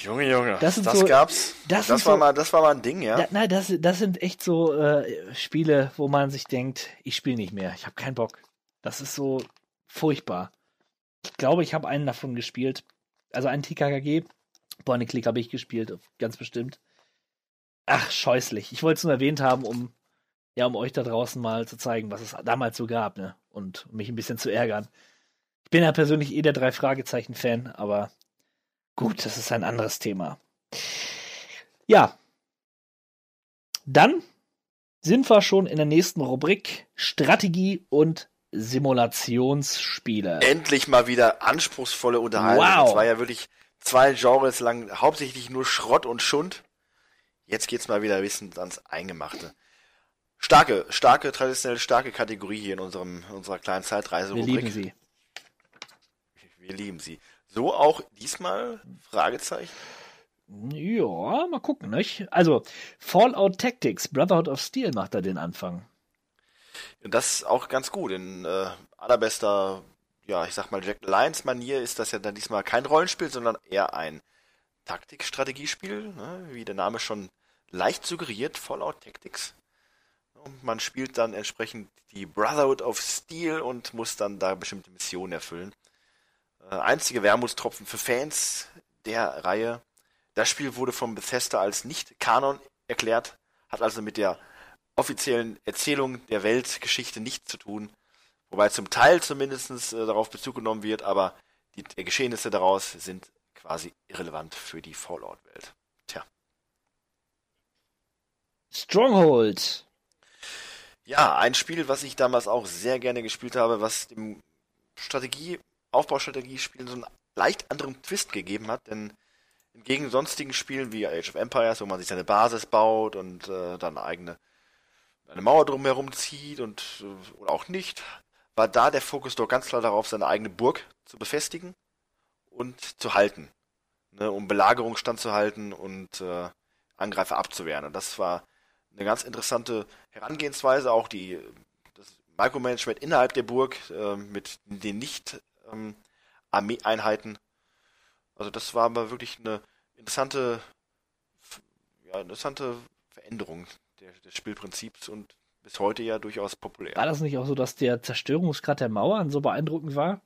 Junge, Junge, das, das so, gab's. Das, das war so, mal, das war mal ein Ding, ja? Da, nein, das, das sind echt so äh, Spiele, wo man sich denkt, ich spiele nicht mehr, ich habe keinen Bock. Das ist so furchtbar. Ich glaube, ich habe einen davon gespielt. Also einen TKKG. Bonnie Click habe ich gespielt, ganz bestimmt. Ach, scheußlich. Ich wollte es nur erwähnt haben, um ja, um euch da draußen mal zu zeigen, was es damals so gab, ne? Und mich ein bisschen zu ärgern. Ich bin ja persönlich eh der drei Fragezeichen-Fan, aber gut, das ist ein anderes Thema. Ja. Dann sind wir schon in der nächsten Rubrik Strategie und Simulationsspiele. Endlich mal wieder anspruchsvolle Unterhaltung. Wow. Das war ja wirklich zwei Genres lang hauptsächlich nur Schrott und Schund. Jetzt geht's mal wieder ein bisschen ans Eingemachte. Starke, starke, traditionell starke Kategorie hier in unserem, unserer kleinen Zeitreise. Wir lieben sie. Wir lieben sie. So auch diesmal? Fragezeichen. Ja, mal gucken, nicht? Also, Fallout Tactics, Brotherhood of Steel macht da den Anfang. Und das ist auch ganz gut. In äh, allerbester, ja, ich sag mal, Jack Lyons Manier ist das ja dann diesmal kein Rollenspiel, sondern eher ein Taktik-Strategiespiel, ne? wie der Name schon leicht suggeriert, Fallout Tactics. Und man spielt dann entsprechend die Brotherhood of Steel und muss dann da bestimmte Missionen erfüllen. Äh, einzige Wermutstropfen für Fans der Reihe. Das Spiel wurde vom Bethesda als nicht Kanon erklärt, hat also mit der offiziellen Erzählung der Weltgeschichte nichts zu tun. Wobei zum Teil zumindest äh, darauf Bezug genommen wird, aber die, die Geschehnisse daraus sind quasi irrelevant für die Fallout-Welt. Tja. Stronghold. Ja, ein Spiel, was ich damals auch sehr gerne gespielt habe, was dem Strategie, Aufbaustrategiespielen so einen leicht anderen Twist gegeben hat, denn entgegen sonstigen Spielen wie Age of Empires, wo man sich seine Basis baut und äh, dann eine eigene eine Mauer drumherum zieht und äh, oder auch nicht, war da der Fokus doch ganz klar darauf, seine eigene Burg zu befestigen und zu halten, ne, um Belagerung standzuhalten und äh, Angreifer abzuwehren. Und das war eine ganz interessante Herangehensweise, auch die das Micromanagement innerhalb der Burg äh, mit den nicht ähm, Armeeeinheiten. Also das war aber wirklich eine interessante, ja, interessante Veränderung der, des Spielprinzips und bis heute ja durchaus populär. War das nicht auch so, dass der Zerstörungsgrad der Mauern so beeindruckend war?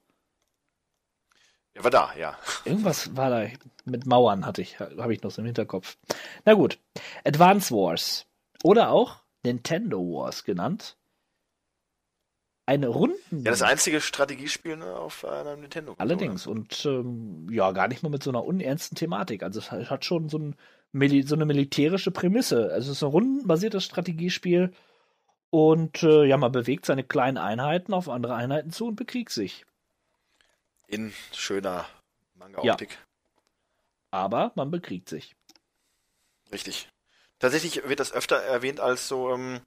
Er war da, ja. Irgendwas war da mit Mauern, hatte ich, habe ich noch so im Hinterkopf. Na gut. Advance Wars. Oder auch Nintendo Wars genannt. Eine Runden. Ja, das einzige Strategiespiel ne, auf einer Nintendo. -Konsole. Allerdings. Und ähm, ja, gar nicht mal mit so einer unernsten Thematik. Also es hat schon so, ein, so eine militärische Prämisse. Also es ist ein rundenbasiertes Strategiespiel. Und äh, ja, man bewegt seine kleinen Einheiten auf andere Einheiten zu und bekriegt sich. In schöner Manga-Optik. Ja. Aber man bekriegt sich. Richtig. Tatsächlich wird das öfter erwähnt als so ähm,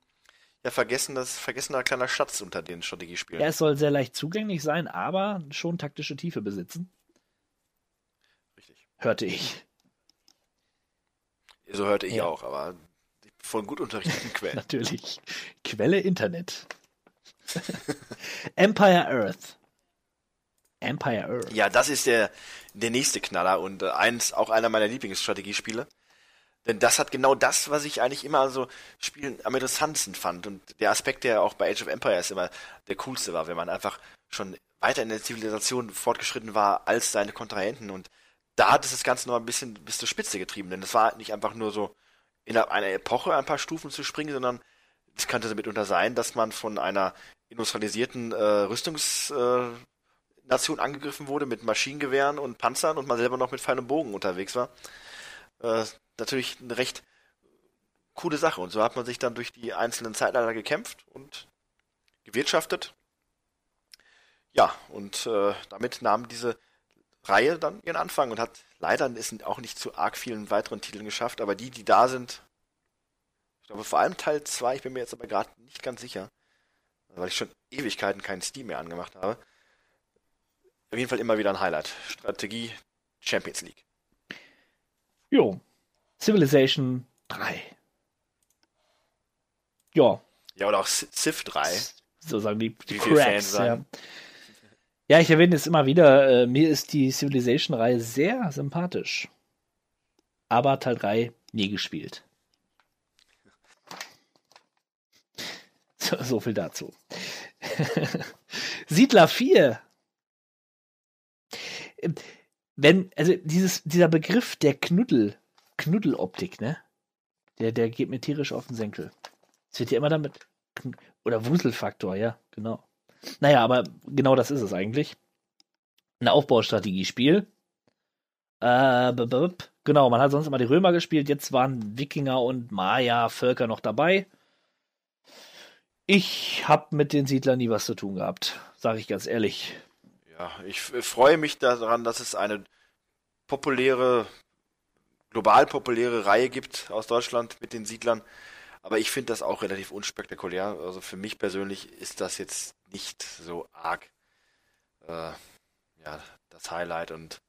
ja vergessenes, vergessener kleiner Schatz unter den Strategiespielen. Ja, es soll sehr leicht zugänglich sein, aber schon taktische Tiefe besitzen. Richtig. Hörte ich. So hörte ich ja. auch, aber von gut unterrichteten Quellen. Natürlich. Quelle Internet. Empire Earth. Empire Earth. Ja, das ist der, der nächste Knaller und äh, eins, auch einer meiner Lieblingsstrategiespiele. Denn das hat genau das, was ich eigentlich immer so Spielen am interessantesten fand. Und der Aspekt, der auch bei Age of Empires immer der coolste war, wenn man einfach schon weiter in der Zivilisation fortgeschritten war als seine Kontrahenten. Und da hat es das Ganze noch ein bisschen bis zur Spitze getrieben. Denn es war nicht einfach nur so, innerhalb einer Epoche ein paar Stufen zu springen, sondern es könnte mitunter sein, dass man von einer industrialisierten äh, Rüstungsnation äh, angegriffen wurde mit Maschinengewehren und Panzern und man selber noch mit feinem Bogen unterwegs war. Äh, natürlich eine recht coole Sache. Und so hat man sich dann durch die einzelnen Zeitalter gekämpft und gewirtschaftet. Ja, und äh, damit nahm diese Reihe dann ihren Anfang und hat leider es auch nicht zu arg vielen weiteren Titeln geschafft, aber die, die da sind, ich glaube vor allem Teil 2, ich bin mir jetzt aber gerade nicht ganz sicher, weil ich schon Ewigkeiten keinen Steam mehr angemacht habe. Auf jeden Fall immer wieder ein Highlight. Strategie Champions League. Jo, Civilization 3. Ja. Ja, oder auch Civ 3. So sagen die, die Cracks, ja. Ja, ich erwähne es immer wieder. Äh, mir ist die Civilization-Reihe sehr sympathisch. Aber Teil 3 nie gespielt. So, so viel dazu. Siedler 4. Wenn, also dieses, dieser Begriff der Knuddel, Knuddeloptik, ne? Der, der geht mir tierisch auf den Senkel. Es wird ja immer damit. Oder Wuselfaktor, ja, genau. Naja, aber genau das ist es eigentlich. Ein Aufbaustrategiespiel. Äh, genau, man hat sonst immer die Römer gespielt, jetzt waren Wikinger und Maya-Völker noch dabei. Ich habe mit den Siedlern nie was zu tun gehabt, sage ich ganz ehrlich. Ja, ich freue mich daran, dass es eine populäre global populäre Reihe gibt aus Deutschland mit den Siedlern. Aber ich finde das auch relativ unspektakulär. Also für mich persönlich ist das jetzt nicht so arg äh, ja, das Highlight. Und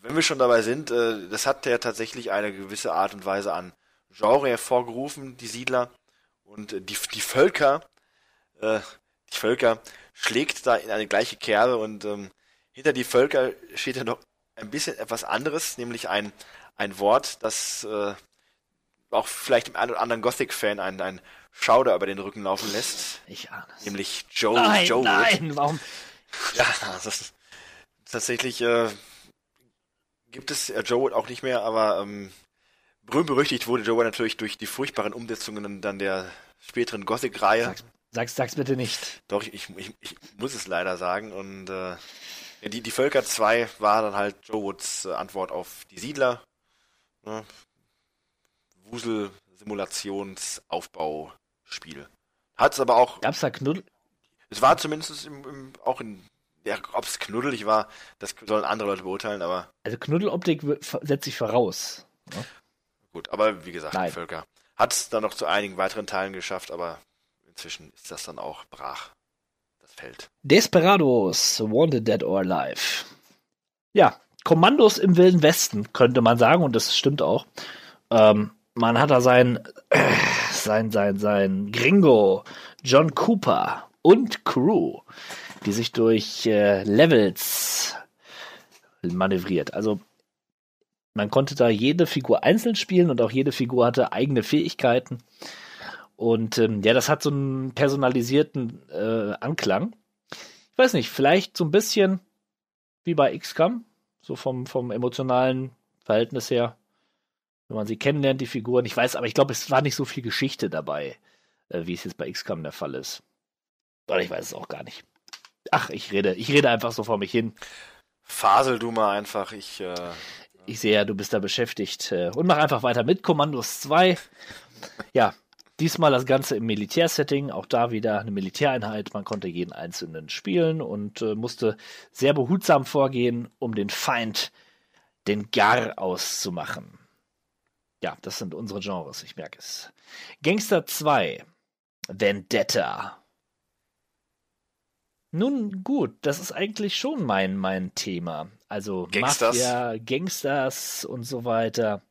wenn wir schon dabei sind, äh, das hat ja tatsächlich eine gewisse Art und Weise an Genre hervorgerufen, die Siedler. Und äh, die, die Völker, äh, die Völker schlägt da in eine gleiche Kerbe und ähm, hinter die Völker steht ja noch ein bisschen etwas anderes, nämlich ein, ein Wort, das äh, auch vielleicht dem einen oder anderen Gothic-Fan einen, einen Schauder über den Rücken laufen lässt. Ich ahne es. Nämlich Joe, Nein, Joe Wood. nein, warum? Ja, das ist tatsächlich äh, gibt es äh, Joe Wood auch nicht mehr, aber ähm, berühmt berüchtigt wurde Joe Wood natürlich durch die furchtbaren Umsetzungen dann der späteren Gothic-Reihe. Sag's, sag's, bitte nicht. Doch, ich, ich, ich muss es leider sagen. Und äh, die, die Völker 2 war dann halt Joe Woods äh, Antwort auf die Siedler. Ne? Wusel, Simulations-Aufbauspiel. Hat es aber auch, Gab's da Knuddel? es war zumindest im, im, auch in, ja, ob es knuddelig war, das sollen andere Leute beurteilen, aber Also Knuddeloptik setzt sich voraus. gut. Aber wie gesagt, Nein. die Völker hat es dann noch zu einigen weiteren Teilen geschafft, aber inzwischen ist das dann auch brach, das Feld. Desperados, Wanted Dead or Alive. Ja, Kommandos im Wilden Westen, könnte man sagen, und das stimmt auch. Ähm, man hat da sein, äh, sein, sein, sein Gringo, John Cooper und Crew, die sich durch äh, Levels manövriert. Also man konnte da jede Figur einzeln spielen und auch jede Figur hatte eigene Fähigkeiten. Und ähm, ja, das hat so einen personalisierten äh, Anklang. Ich weiß nicht, vielleicht so ein bisschen wie bei XCOM, so vom, vom emotionalen Verhältnis her, wenn man sie kennenlernt, die Figuren. Ich weiß, aber ich glaube, es war nicht so viel Geschichte dabei, äh, wie es jetzt bei XCOM der Fall ist. Oder ich weiß es auch gar nicht. Ach, ich rede, ich rede einfach so vor mich hin. Fasel du mal einfach, ich äh, Ich sehe ja, du bist da beschäftigt. Äh, und mach einfach weiter mit Kommandos 2. Ja, diesmal das Ganze im Militärsetting. Auch da wieder eine Militäreinheit. Man konnte jeden einzelnen spielen und äh, musste sehr behutsam vorgehen, um den Feind den Gar auszumachen. Ja, das sind unsere Genres, ich merke es. Gangster 2. Vendetta. Nun gut, das ist eigentlich schon mein, mein Thema. Also Gangsters. Mafia, Gangsters und so weiter.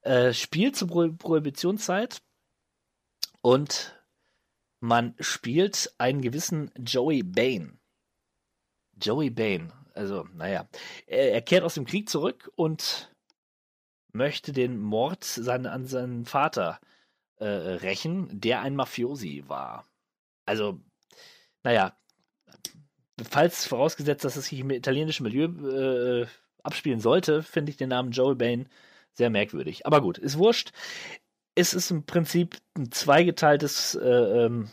Äh, spielt zur Pro Prohibitionszeit und man spielt einen gewissen Joey Bane. Joey Bane, also naja, er, er kehrt aus dem Krieg zurück und möchte den Mord sein, an seinen Vater äh, rächen, der ein Mafiosi war. Also, naja, falls vorausgesetzt, dass es sich im italienischen Milieu äh, abspielen sollte, finde ich den Namen Joel Bane sehr merkwürdig. Aber gut, ist wurscht. Es ist im Prinzip ein zweigeteiltes äh, ähm,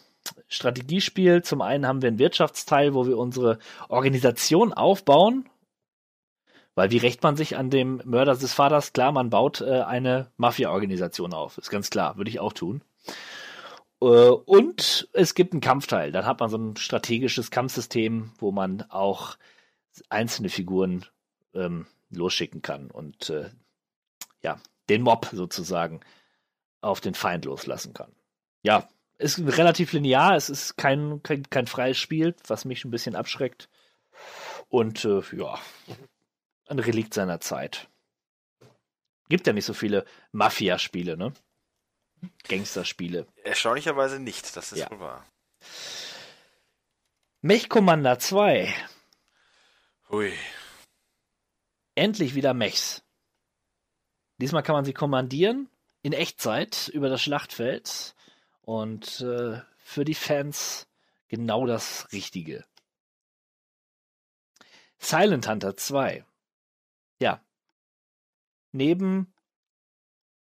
Strategiespiel. Zum einen haben wir einen Wirtschaftsteil, wo wir unsere Organisation aufbauen. Weil wie rächt man sich an dem Mörder des Vaters? Klar, man baut äh, eine Mafia-Organisation auf. Ist ganz klar, würde ich auch tun. Äh, und es gibt einen Kampfteil. Dann hat man so ein strategisches Kampfsystem, wo man auch einzelne Figuren ähm, losschicken kann und äh, ja, den Mob sozusagen auf den Feind loslassen kann. Ja, ist relativ linear, es ist kein, kein, kein freies Spiel, was mich ein bisschen abschreckt. Und äh, ja, ein Relikt seiner Zeit. Gibt ja nicht so viele Mafia-Spiele, ne? Gangsterspiele. erstaunlicherweise nicht, das ist Ja. wohl wahr. Mech Commander 2. Hui. Endlich wieder Mechs. Diesmal kann man sie kommandieren in Echtzeit über das Schlachtfeld und äh, für die Fans genau das Richtige. Silent Hunter 2. Ja. Neben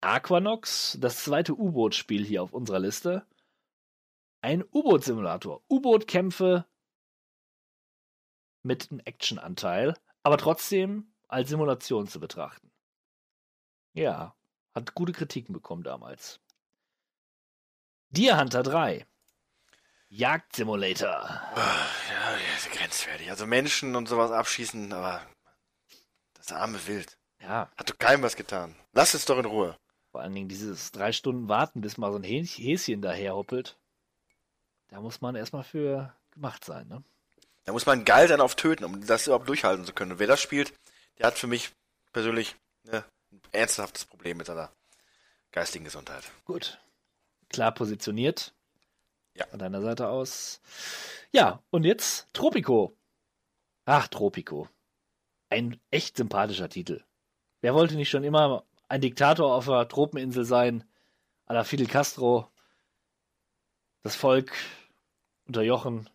Aquanox, das zweite U-Boot-Spiel hier auf unserer Liste, ein U-Boot-Simulator. U-Boot-Kämpfe mit einem Action-Anteil, aber trotzdem als Simulation zu betrachten. Ja, hat gute Kritiken bekommen damals. Deer Hunter 3. Jagdsimulator. Ja, grenzwertig. Also Menschen und sowas abschießen, aber das arme Wild. Ja, Hat doch keinem was getan. Lass es doch in Ruhe. Vor allen Dingen dieses drei Stunden warten, bis mal so ein Häs- Häschen daher hoppelt. Da muss man erstmal für gemacht sein, ne? Da muss man geil sein auf Töten, um das überhaupt durchhalten zu können. Und wer das spielt, der hat für mich persönlich ne, ein ernsthaftes Problem mit seiner geistigen Gesundheit. Gut. Klar positioniert. Ja. Von deiner Seite aus. Ja, und jetzt Tropico. Ach, Tropico. Ein echt sympathischer Titel. Wer wollte nicht schon immer ein Diktator auf einer Tropeninsel sein? A la Fidel Castro. Das Volk unterjochen.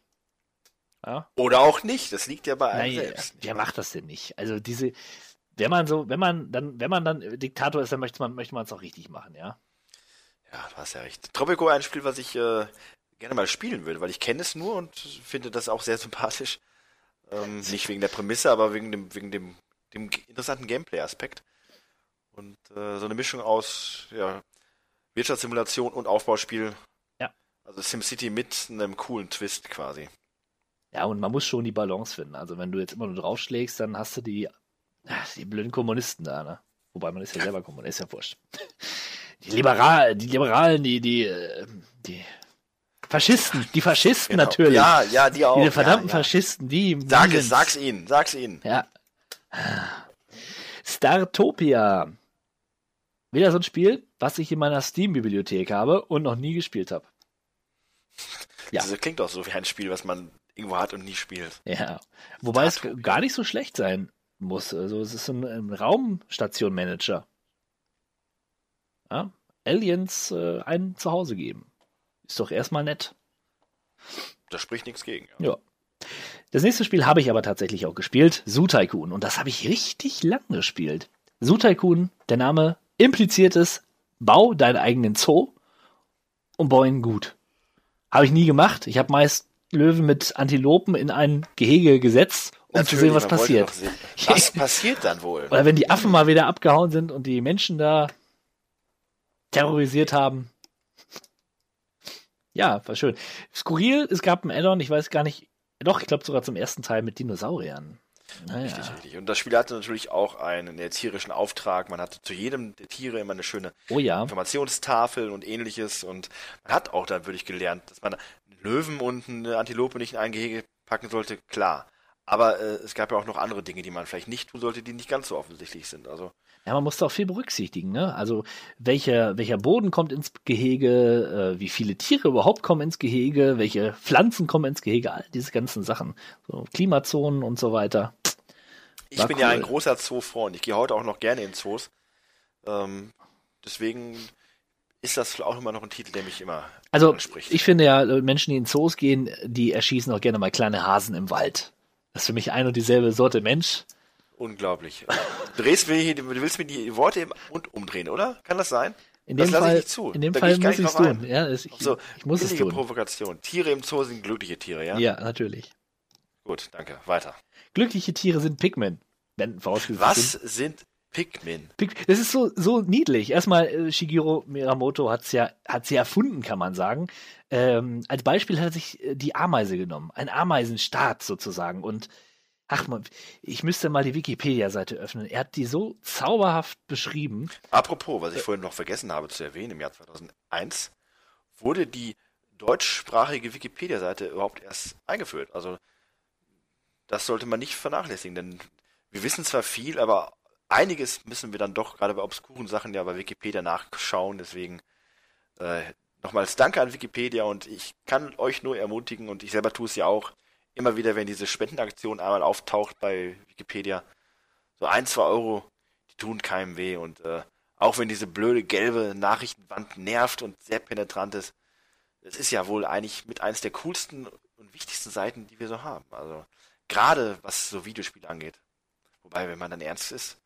Ja? Oder auch nicht, das liegt ja bei einem Nein, selbst. wer macht das denn nicht? Also diese, wenn man so, wenn man dann, wenn man dann Diktator ist, dann möchte man, möchte man es auch richtig machen, ja. Ja, du hast ja recht. Tropico ein Spiel, was ich äh, gerne mal spielen würde, weil ich kenne es nur und finde das auch sehr sympathisch. Ähm, nicht wegen der Prämisse, aber wegen dem, wegen dem, dem interessanten Gameplay-Aspekt. Und äh, so eine Mischung aus ja, Wirtschaftssimulation und Aufbauspiel. Ja. Also SimCity mit einem coolen Twist quasi. Ja, und man muss schon die Balance finden. Also wenn du jetzt immer nur draufschlägst, dann hast du die, ach, die blöden Kommunisten da, ne? Wobei man ist ja selber Kommunist, ist ja wurscht. Die Liberal, die Liberalen, die, die, äh, die Faschisten, die Faschisten Genau. natürlich. Ja, ja, die auch. Diese verdammten ja, ja. Faschisten, die. Sag die es, sag's ihnen, sag's ihnen. Ja. Startopia. Wieder so ein Spiel, was ich in meiner Steam-Bibliothek habe und noch nie gespielt habe. Ja. Das klingt doch so wie ein Spiel, was man irgendwo hat und nie spielt. Ja. Wobei es gar nicht so schlecht sein muss. Also es ist ein, ein Raumstation-Manager. Ja? Aliens äh, ein Zuhause geben. Ist doch erstmal nett. Da spricht nichts gegen. Ja. Ja. Das nächste Spiel habe ich aber tatsächlich auch gespielt, Zoo Tycoon. Und das habe ich richtig lang gespielt. Zoo Tycoon, der Name impliziert es, bau deinen eigenen Zoo und bau ihn gut. Habe ich nie gemacht. Ich habe meist Löwen mit Antilopen in ein Gehege gesetzt, um zu sehen, was passiert. sehen. Was passiert dann wohl? Oder wenn die Affen mal wieder abgehauen sind und die Menschen da terrorisiert haben. Ja, war schön. Skurril, es gab ein Add-on, ich weiß gar nicht, doch, ich glaube sogar zum ersten Teil mit Dinosauriern. Naja. Richtig, richtig. Und das Spiel hatte natürlich auch einen erzieherischen Auftrag. Man hatte zu jedem der Tiere immer eine schöne Oh ja. Informationstafel und ähnliches. Und man hat auch dann wirklich gelernt, dass man einen Löwen und eine Antilope nicht in ein Gehege packen sollte, klar. Aber äh, es gab ja auch noch andere Dinge, die man vielleicht nicht tun sollte, die nicht ganz so offensichtlich sind. Also Ja, man musste auch viel berücksichtigen, ne? Also welcher, welcher Boden kommt ins Gehege, äh, wie viele Tiere überhaupt kommen ins Gehege, welche Pflanzen kommen ins Gehege, all diese ganzen Sachen. So Klimazonen und so weiter. Ich War bin ja cool. ein großer Zoo-Freund. Ich gehe heute auch noch gerne in Zoos. Ähm, deswegen ist das auch immer noch ein Titel, der mich immer Also anspricht. ich finde ja, äh, Menschen, die in Zoos gehen, die erschießen auch gerne mal kleine Hasen im Wald. Das ist für mich ein und dieselbe Sorte Mensch. Unglaublich. Du, drehst mir hier, du willst mir die Worte im Mund umdrehen, oder? Kann das sein? In das dem lasse Fall, ich nicht zu. in dem Da Fall ich muss ich es tun. Ja, ich, So, ich muss es tun. Provokation. Tiere im Zoo sind glückliche Tiere, ja? Ja, natürlich. Gut, danke. Weiter. Glückliche Tiere sind Pikmin. Wenn vorausgesetzt Was sind. Pikmin? Pik- Das ist so, so niedlich. Erstmal, äh, Shigeru Miyamoto hat es ja, sie erfunden, kann man sagen. Ähm, als Beispiel hat er sich äh, die Ameise genommen. Ein Ameisenstaat sozusagen. Und ach man, ich müsste mal die Wikipedia-Seite öffnen. Er hat die so zauberhaft beschrieben. Apropos, was ich vorhin noch vergessen habe zu erwähnen, im Jahr 2001 wurde die deutschsprachige Wikipedia-Seite überhaupt erst eingeführt. Also das sollte man nicht vernachlässigen, denn wir wissen zwar viel, aber einiges müssen wir dann doch gerade bei obskuren Sachen ja bei Wikipedia nachschauen. Deswegen äh, nochmals Danke an Wikipedia und ich kann euch nur ermutigen und ich selber tue es ja auch immer wieder, wenn diese Spendenaktion einmal auftaucht bei Wikipedia, so ein, zwei Euro, die tun keinem weh und äh, auch wenn diese blöde gelbe Nachrichtenwand nervt und sehr penetrant ist, es ist ja wohl eigentlich mit eins der coolsten und wichtigsten Seiten, die wir so haben. Also gerade was so Videospiele angeht. Wobei, wenn man dann ernst ist,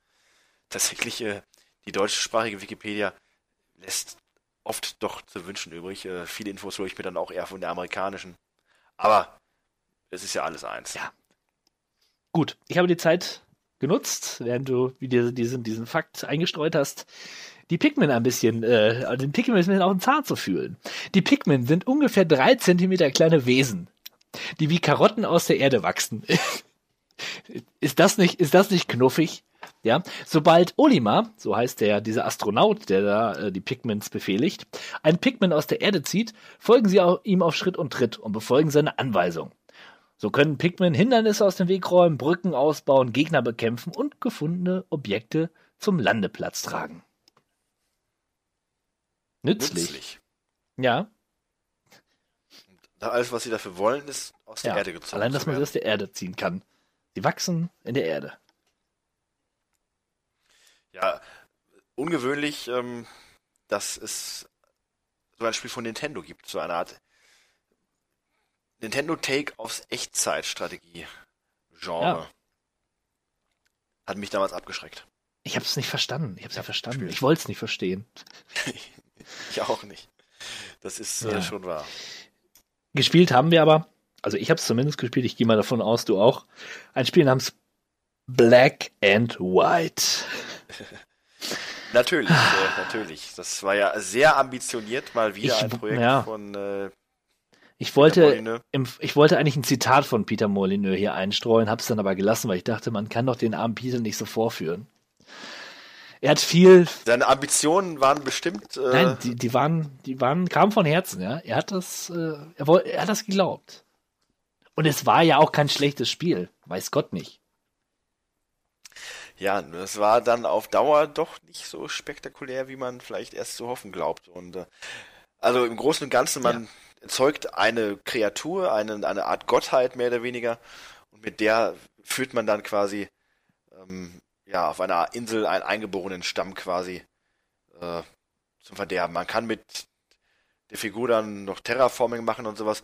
tatsächlich äh, die deutschsprachige Wikipedia lässt oft doch zu wünschen übrig. Äh, viele Infos hole ich mir dann auch eher von der amerikanischen. Aber es ist ja alles eins. Ja. Gut, ich habe die Zeit genutzt, während du wieder diesen, diesen Fakt eingestreut hast, die Pikmin ein bisschen, äh, den Pikmin ein bisschen auf den Zahn zu fühlen. Die Pikmin sind ungefähr drei Zentimeter kleine Wesen, die wie Karotten aus der Erde wachsen. Ist das nicht, ist das nicht knuffig? Ja, sobald Olimar, so heißt der, dieser Astronaut, der da äh, die Pigments befehligt, ein Pigment aus der Erde zieht, folgen sie ihm auf Schritt und Tritt und befolgen seine Anweisung. So können Pigmen Hindernisse aus dem Weg räumen, Brücken ausbauen, Gegner bekämpfen und gefundene Objekte zum Landeplatz tragen. Nützlich. Nützlich. Ja, alles, was sie dafür wollen, ist aus der ja. Erde gezogen. Allein, dass man sie aus der Erde ziehen kann. Sie wachsen in der Erde. Ja, ungewöhnlich, ähm, dass es so ein Spiel von Nintendo gibt, so eine Art Nintendo Take aufs Echtzeitstrategie-Genre. Ja. Hat mich damals abgeschreckt. Ich habe es nicht verstanden. Ich habe es Ja, nicht verstanden. schwierig. Ich wollte es nicht verstehen. Ich auch nicht. Das ist äh, Ja. schon wahr. Gespielt haben wir aber, also ich habe es zumindest gespielt, ich gehe mal davon aus, du auch, ein Spiel namens Black and White. Natürlich, äh, natürlich. Das war ja sehr ambitioniert, mal wieder Ich- ein Projekt ja. von äh, Ich wollte, im, ich wollte eigentlich ein Zitat von Peter Molyneux hier einstreuen, habe es dann aber gelassen, weil ich dachte, man kann doch den armen Peter nicht so vorführen. Er hat viel, Seine Ambitionen waren bestimmt. Äh, nein, die, die waren, die waren, kamen von Herzen, ja. Er hat das, äh, er, woll, er hat das geglaubt. Und es war ja auch kein schlechtes Spiel, weiß Gott nicht. Ja, es war dann auf Dauer doch nicht so spektakulär, wie man vielleicht erst zu hoffen glaubt. Und äh, also im Großen und Ganzen, man erzeugt eine Kreatur, eine, eine Art Gottheit mehr oder weniger, und mit der führt man dann quasi ähm, ja auf einer Insel einen eingeborenen Stamm quasi äh, zum Verderben. Man kann mit der Figur dann noch Terraforming machen und sowas.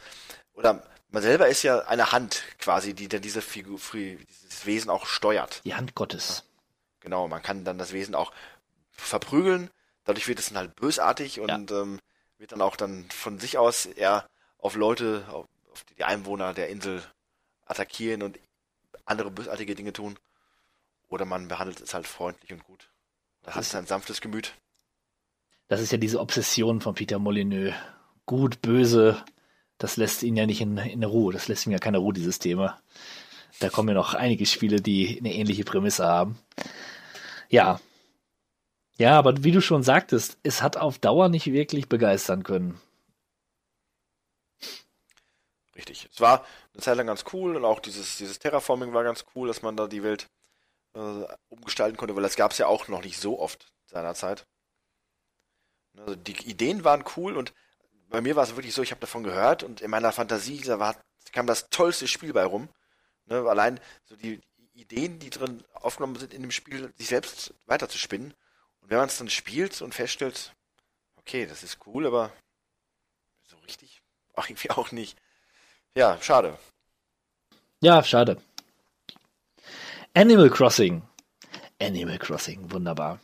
Oder man selber ist ja eine Hand quasi, die dann diese Figur, dieses Wesen auch steuert. Die Hand Gottes. Genau, man kann dann das Wesen auch verprügeln. Dadurch wird es dann halt bösartig und ähm, wird dann auch dann von sich aus eher auf Leute, auf, auf die Einwohner der Insel attackieren und andere bösartige Dinge tun. Oder man behandelt es halt freundlich und gut. Da hat es ein sanftes Gemüt. Das ist ja diese Obsession von Peter Molyneux. Gut, böse, das lässt ihn ja nicht in, in Ruhe. Das lässt ihm ja keine Ruhe, dieses Thema. Da kommen ja noch einige Spiele, die eine ähnliche Prämisse haben. Ja. Ja, aber wie du schon sagtest, es hat auf Dauer nicht wirklich begeistern können. Richtig. Es war eine Zeit lang ganz cool und auch dieses, dieses Terraforming war ganz cool, dass man da die Welt äh, umgestalten konnte, weil das gab es ja auch noch nicht so oft seinerzeit. Also die Ideen waren cool und bei mir war es wirklich so, ich habe davon gehört und in meiner Fantasie da war, kam das tollste Spiel bei rum. Ne, allein so die Ideen, die drin aufgenommen sind in dem Spiel, sich selbst weiterzuspinnen. Und wenn man es dann spielt und feststellt, okay, das ist cool, aber so richtig, auch irgendwie auch nicht. Ja, schade. Ja, schade. Animal Crossing. Animal Crossing, wunderbar.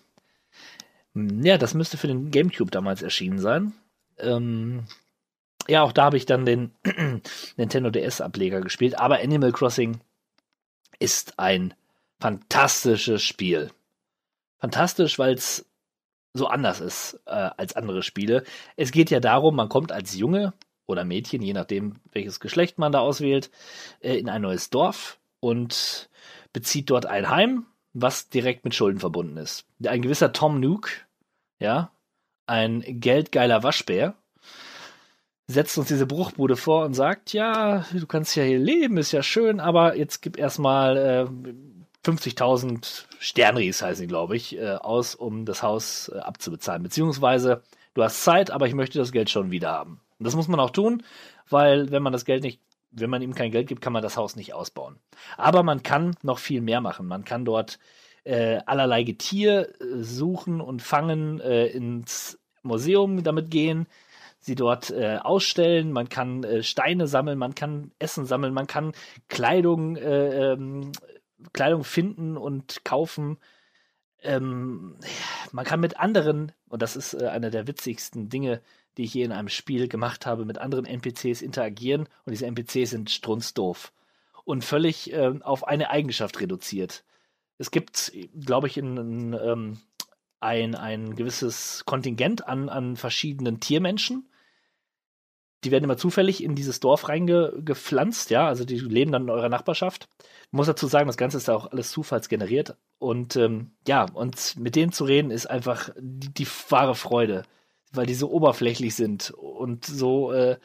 Hm, Ja, das müsste für den GameCube damals erschienen sein. Ähm, ja, auch da habe ich dann den Nintendo DS-Ableger gespielt. Aber Animal Crossing ist ein fantastisches Spiel. Fantastisch, weil es so anders ist äh, als andere Spiele. Es geht ja darum, man kommt als Junge oder Mädchen, je nachdem, welches Geschlecht man da auswählt, äh, in ein neues Dorf und bezieht dort ein Heim, was direkt mit Schulden verbunden ist. Ein gewisser Tom Nook, ja, ein geldgeiler Waschbär, setzt uns diese Bruchbude vor und sagt, ja, du kannst ja hier leben, ist ja schön, aber jetzt gib erstmal äh, 50.000 Sternries, heißen sie, glaube ich, äh, aus, um das Haus äh, abzubezahlen. Beziehungsweise, du hast Zeit, aber ich möchte das Geld schon wieder haben. Und das muss man auch tun, weil wenn man das Geld nicht, wenn man ihm kein Geld gibt, kann man das Haus nicht ausbauen. Aber man kann noch viel mehr machen. Man kann dort äh, allerlei Getier äh, suchen und fangen, äh, ins Museum damit gehen, sie dort äh, ausstellen, man kann äh, Steine sammeln, man kann Essen sammeln, man kann Kleidung, äh, ähm, Kleidung finden und kaufen. Ähm, man kann mit anderen, und das ist äh, einer der witzigsten Dinge, die ich je in einem Spiel gemacht habe, mit anderen NPCs interagieren und diese NPCs sind strunzdoof und völlig äh, auf eine Eigenschaft reduziert. Es gibt, glaube ich, in, in, ähm, ein, ein gewisses Kontingent an, an verschiedenen Tiermenschen. die werden immer zufällig in dieses Dorf reingepflanzt, ja, also die leben dann in eurer Nachbarschaft. Ich muss dazu sagen, das Ganze ist auch alles zufallsgeneriert. Und ähm, ja, und mit denen zu reden ist einfach die, die wahre Freude, weil die so oberflächlich sind und so, äh,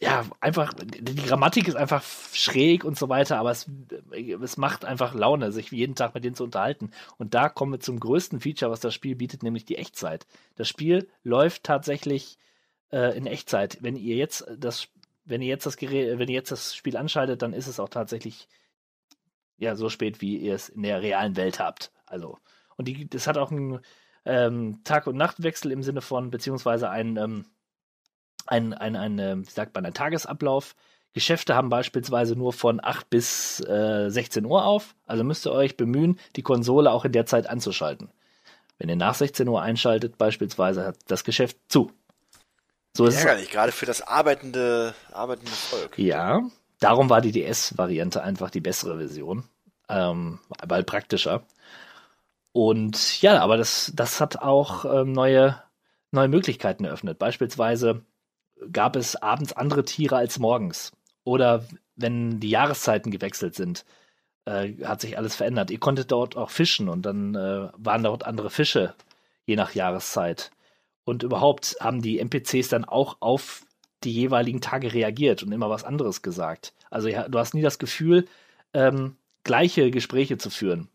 ja, einfach, die Grammatik ist einfach schräg und so weiter, aber es, es macht einfach Laune, sich jeden Tag mit denen zu unterhalten. Und da kommen wir zum größten Feature, was das Spiel bietet, nämlich die Echtzeit. Das Spiel läuft tatsächlich äh, in Echtzeit. Wenn ihr jetzt das, wenn ihr jetzt das Gerät, wenn ihr jetzt das Spiel anschaltet, dann ist es auch tatsächlich ja so spät, wie ihr es in der realen Welt habt. Also und die, das hat auch einen ähm, Tag- und Nachtwechsel im Sinne von beziehungsweise ein ähm, ein, ein, ein, ähm, wie sagt man, ein Tagesablauf. Geschäfte haben beispielsweise nur von 8 bis äh, 16 Uhr auf, also müsst ihr euch bemühen, die Konsole auch in der Zeit anzuschalten. Wenn ihr nach 16 Uhr einschaltet, beispielsweise hat das Geschäft zu. So ist Ärgerlich, gerade für das arbeitende, arbeitende Volk. Ja, darum war die DS-Variante einfach die bessere Version, ähm, weil praktischer. Und ja, aber das, das hat auch ähm, neue, neue Möglichkeiten eröffnet. Beispielsweise gab es abends andere Tiere als morgens. Oder wenn die Jahreszeiten gewechselt sind, äh, hat sich alles verändert. Ihr konntet dort auch fischen und dann äh, waren dort andere Fische, je nach Jahreszeit. Und überhaupt haben die NPCs dann auch auf die jeweiligen Tage reagiert und immer was anderes gesagt. Also ja, du hast nie das Gefühl, ähm, gleiche Gespräche zu führen.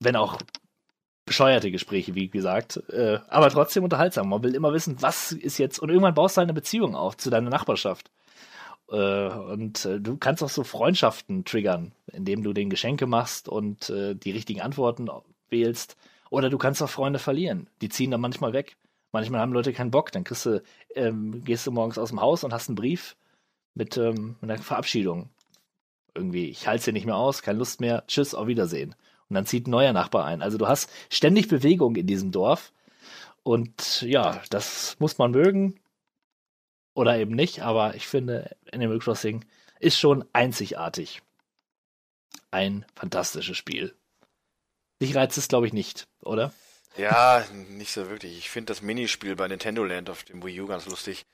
Wenn auch bescheuerte Gespräche, wie gesagt, äh, aber trotzdem unterhaltsam. Man will immer wissen, was ist jetzt, und irgendwann baust du eine Beziehung auf zu deiner Nachbarschaft. Äh, und äh, du kannst auch so Freundschaften triggern, indem du den Geschenke machst und äh, die richtigen Antworten wählst. Oder du kannst auch Freunde verlieren. Die ziehen dann manchmal weg. Manchmal haben Leute keinen Bock. Dann kriegst du, ähm, gehst du morgens aus dem Haus und hast einen Brief mit, ähm, einer Verabschiedung. Irgendwie, ich halte es dir nicht mehr aus, keine Lust mehr, tschüss, auf Wiedersehen und dann zieht ein neuer Nachbar ein. Also du hast ständig Bewegung in diesem Dorf. Und ja, das muss man mögen. Oder eben nicht, aber ich finde, Animal Crossing ist schon einzigartig. Ein fantastisches Spiel. Dich reizt es, glaube ich, nicht, oder? Ja, nicht so wirklich. Ich finde das Minispiel bei Nintendo Land auf dem Wii U ganz lustig,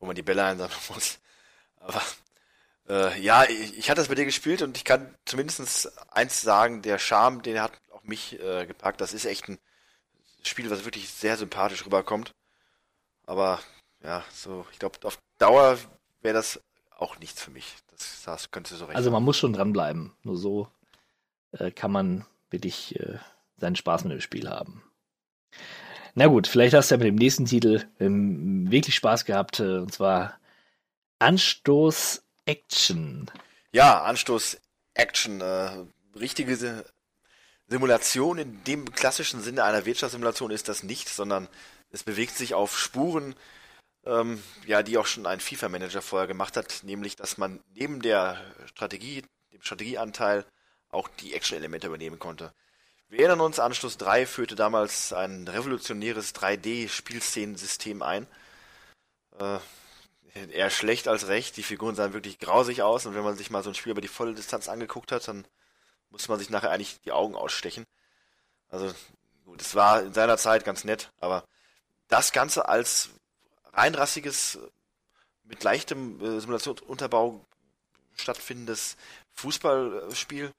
wo man die Bälle einsammeln muss. Aber äh, ja, ich, ich hatte das bei dir gespielt und ich kann zumindest eins sagen, der Charme, den hat auch mich äh, gepackt. Das ist echt ein Spiel, was wirklich sehr sympathisch rüberkommt. Aber ja, so, ich glaube, auf Dauer wäre das auch nichts für mich. Das, das könnte so recht Also man muss schon dranbleiben. Nur so äh, kann man wirklich äh, seinen Spaß mit dem Spiel haben. Na gut, vielleicht hast du ja mit dem nächsten Titel ähm, wirklich Spaß gehabt, äh, und zwar Anstoß Action. Ja, Anstoß Action. Äh, richtige Simulation in dem klassischen Sinne einer Wirtschaftssimulation ist das nicht, sondern es bewegt sich auf Spuren, ähm, ja, die auch schon ein FIFA-Manager vorher gemacht hat, nämlich, dass man neben der Strategie, dem Strategieanteil, auch die Action-Elemente übernehmen konnte. Wir erinnern uns, Anschluss 3 führte damals ein revolutionäres 3D-Spielszenensystem ein. Äh, eher schlecht als recht. Die Figuren sahen wirklich grausig aus und wenn man sich mal so ein Spiel über die volle Distanz angeguckt hat, dann musste man sich nachher eigentlich die Augen ausstechen. Also gut, es war in seiner Zeit ganz nett, aber das Ganze als reinrassiges, mit leichtem äh, Simulationsunterbau stattfindendes Fußballspiel,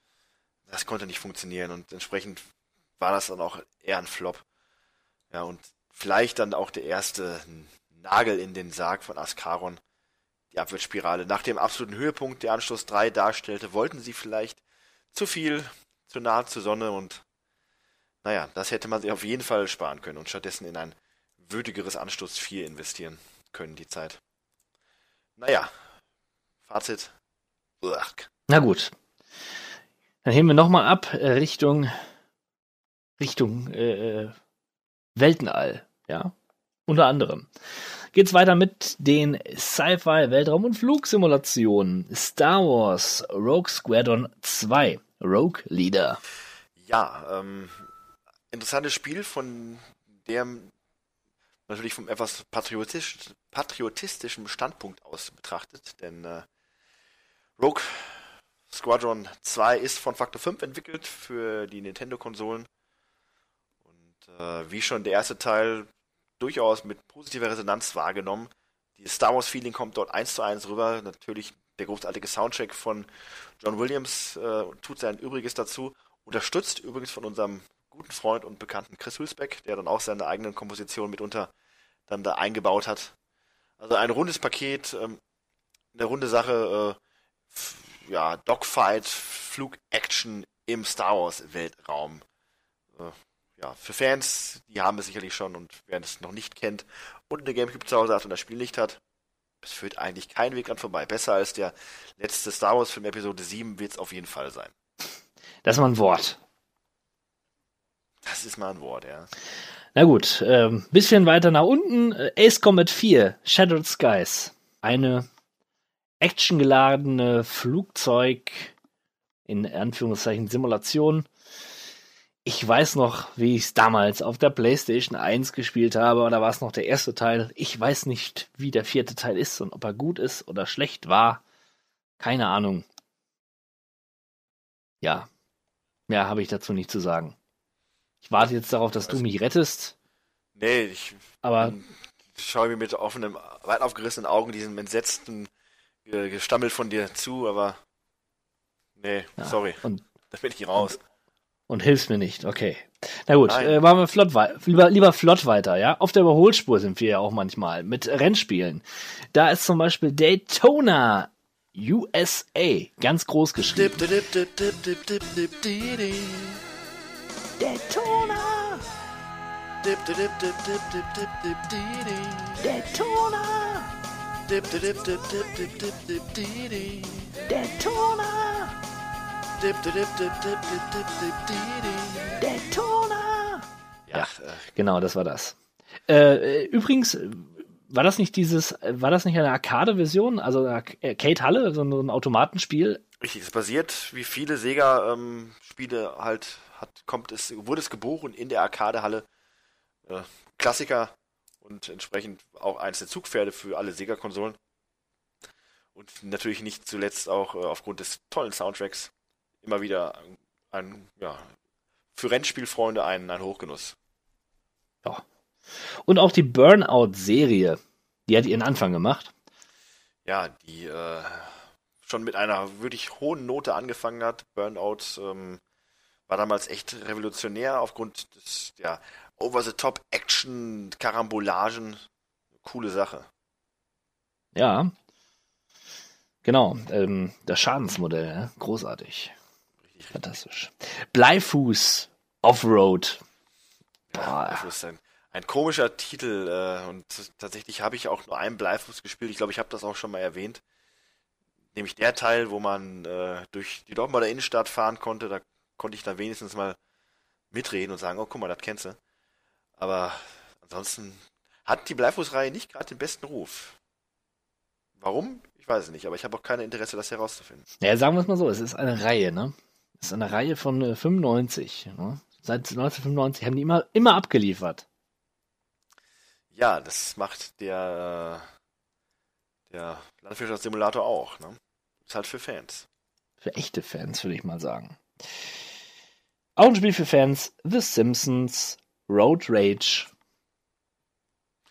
das konnte nicht funktionieren und entsprechend war das dann auch eher ein Flop. Ja, und vielleicht dann auch der erste Nagel in den Sarg von Askaron. Die Abwärtsspirale. Nach dem absoluten Höhepunkt, der Anschluss 3 darstellte, wollten sie vielleicht zu viel, zu nah zur Sonne und naja, das hätte man sich auf jeden Fall sparen können und stattdessen in ein würdigeres Anstoß 4 investieren können, die Zeit. Naja, Fazit. Uach. Na gut. Dann heben wir nochmal ab äh, Richtung Richtung äh, äh, Weltenall, ja. Unter anderem geht's weiter mit den Sci-Fi Weltraum- und Flugsimulationen. Star Wars Rogue Squadron 2 Rogue Leader. Ja, ähm, interessantes Spiel, von dem natürlich vom etwas patriotisch, patriotistischen Standpunkt aus betrachtet, denn äh, Rogue Squadron 2 ist von Factor 5 entwickelt für die Nintendo-Konsolen. Und äh, wie schon der erste Teil durchaus mit positiver Resonanz wahrgenommen. Die Star Wars Feeling kommt dort eins zu eins rüber. Natürlich der großartige Soundtrack von John Williams äh, tut sein Übriges dazu. Unterstützt übrigens von unserem guten Freund und Bekannten Chris Hülsbeck, der dann auch seine eigenen Kompositionen mitunter dann da eingebaut hat. Also ein rundes Paket, ähm, eine runde Sache, äh, ja, Dogfight, Flug-Action im Star Wars-Weltraum. Äh, ja, für Fans, die haben es sicherlich schon und wer es noch nicht kennt und eine Gamecube zu Hause hat und das Spiel nicht hat, es führt eigentlich kein Weg dran vorbei. Besser als der letzte Star Wars-Film Episode 7 wird es auf jeden Fall sein. Das ist mal ein Wort. Das ist mal ein Wort, ja. Na gut, ähm, bisschen weiter nach unten. Ace Combat 4, Shattered Skies. Eine actiongeladene Flugzeug, in Anführungszeichen Simulation. Ich weiß noch, wie ich es damals auf der PlayStation 1 gespielt habe, oder war es noch der erste Teil? Ich weiß nicht, wie der vierte Teil ist und ob er gut ist oder schlecht war. Keine Ahnung. Ja, mehr habe ich dazu nicht zu sagen. Ich warte jetzt darauf, dass du mich rettest, Nee, ich aber schaue mir mit offenen, weit aufgerissenen Augen diesem entsetzten äh, Gestammel von dir zu, aber nee, Ja, sorry, und, da bin ich raus. und und hilfst mir nicht, okay. Na gut, äh, machen wir flott lieber, lieber flott weiter, ja. Auf der Überholspur sind wir ja auch manchmal mit Rennspielen. Da ist zum Beispiel Daytona USA ganz groß geschrieben. Daytona! Daytona! Daytona! Daytona. Ja, äh, Genau, das war das. Äh, äh, übrigens, äh, war das nicht dieses, äh, war das nicht eine Arcade-Version, also eine Arcade-Halle, so ein Automatenspiel? richtig, es basiert, wie viele Sega-Spiele halt hat, kommt es, wurde es geboren in der Arcade-Halle. Äh, Klassiker und entsprechend auch eins der Zugpferde für alle Sega-Konsolen. Und natürlich nicht zuletzt auch äh, aufgrund des tollen Soundtracks immer wieder ein, ja, für Rennspielfreunde ein, ein Hochgenuss. Ja. Und auch die Burnout-Serie, die hat ihren Anfang gemacht. ja, die äh, schon mit einer wirklich hohen Note angefangen hat. Burnout ähm, war damals echt revolutionär aufgrund des ja, Over-the-Top-Action, Karambolagen. Coole Sache. Ja. Genau, ähm, das Schadensmodell, ja? großartig. Fantastisch. Bleifuß Offroad. Boah, Das ein, ein komischer Titel äh, und tatsächlich habe ich auch nur einen Bleifuß gespielt. Ich glaube, ich habe das auch schon mal erwähnt. Nämlich der Teil, wo man äh, durch die Dortmunder Innenstadt fahren konnte. Da konnte ich dann wenigstens mal mitreden und sagen, oh, guck mal, das kennst du. Aber ansonsten hat die Bleifuß-Reihe nicht gerade den besten Ruf. Warum? Ich weiß es nicht, aber ich habe auch kein Interesse, das herauszufinden. Ja, sagen wir es mal so, es ist eine Reihe, ne? Es ist eine Reihe von äh, 95. Ne? Seit 1995 haben die immer, immer abgeliefert. Ja, das macht der, äh, der Landwirtschaftssimulator auch. Ne? Ist halt für Fans. Für echte Fans, würde ich mal sagen. Auch ein Spiel für Fans. The Simpsons, Road Rage.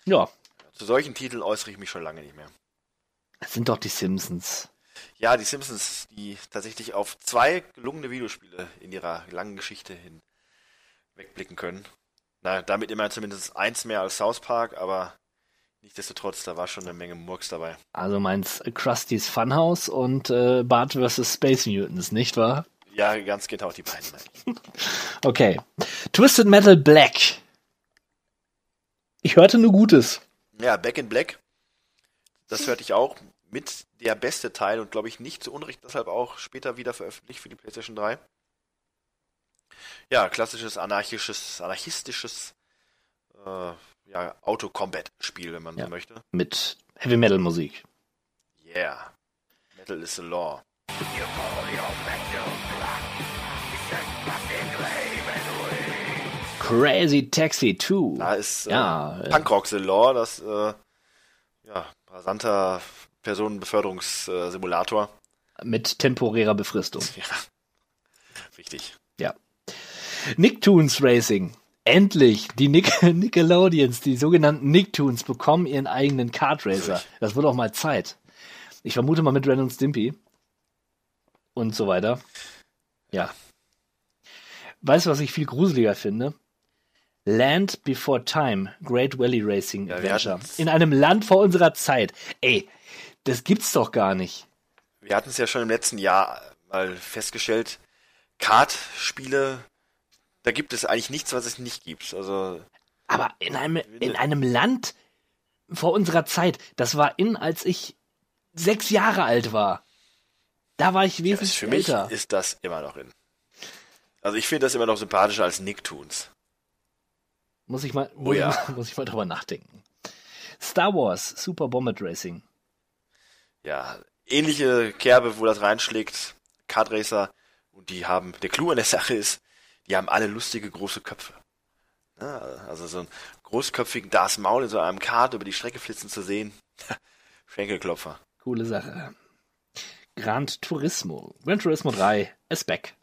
Ja, Zu solchen Titeln äußere ich mich schon lange nicht mehr. es sind doch die Simpsons. Ja, die Simpsons, die tatsächlich auf zwei gelungene Videospiele in ihrer langen Geschichte hin wegblicken können. Na, damit immerhin zumindest eins mehr als South Park, aber nichtsdestotrotz, da war schon eine Menge Murks dabei. Also meinst Krusty's Funhouse und äh, Bart vs. Space Mutants, nicht wahr? Ja, ganz genau, die beiden. Okay. Twisted Metal Black. Ich hörte nur Gutes. Ja, Back in Black, das hörte ich auch. Mit der beste Teil und glaube ich nicht zu Unrecht deshalb auch später wieder veröffentlicht für die PlayStation 3. Ja, klassisches anarchisches, anarchistisches äh, ja, Auto-Combat-Spiel, wenn man Ja. so möchte. Mit Heavy Metal Musik. Yeah. Metal is the law. Crazy Taxi 2. Da ist äh, Ja, äh, Punkrock the law, das äh, ja, rasanter Personenbeförderungssimulator. Mit temporärer Befristung. Ja, richtig. Ja. Nicktoons Racing. Endlich! Die Nick Nickelodeons, die sogenannten Nicktoons, bekommen ihren eigenen Kart Racer. Das wird auch mal Zeit. Ich vermute mal mit Ren und Stimpy. Und so weiter. Ja. Weißt du, was ich viel gruseliger finde? Land Before Time, Great Valley Racing Ja, Adventure. hatten's- In einem Land vor unserer Zeit. Ey, das gibt's doch gar nicht. Wir hatten es ja schon im letzten Jahr mal festgestellt, Kartspiele, da gibt es eigentlich nichts, was es nicht gibt. Also Aber in einem, in einem Land vor unserer Zeit, das war in, als ich sechs Jahre alt war. Da war ich wesentlich für mich älter. ist das immer noch in. Also ich finde das immer noch sympathischer als Nicktoons. Muss ich mal, Oh muss, ja. ich, muss ich mal drüber nachdenken. Star Wars, Super Bomber Racing. Ja, ähnliche Kerbe, wo das reinschlägt, Kartracer. Und die haben, der Clou an der Sache ist, die haben alle lustige große Köpfe. Ja, also so einen großköpfigen Darth Maul in so einem Kart über die Strecke flitzen zu sehen. Schenkelklopfer. Coole Sache. Gran Turismo. Gran Turismo 3 ist back.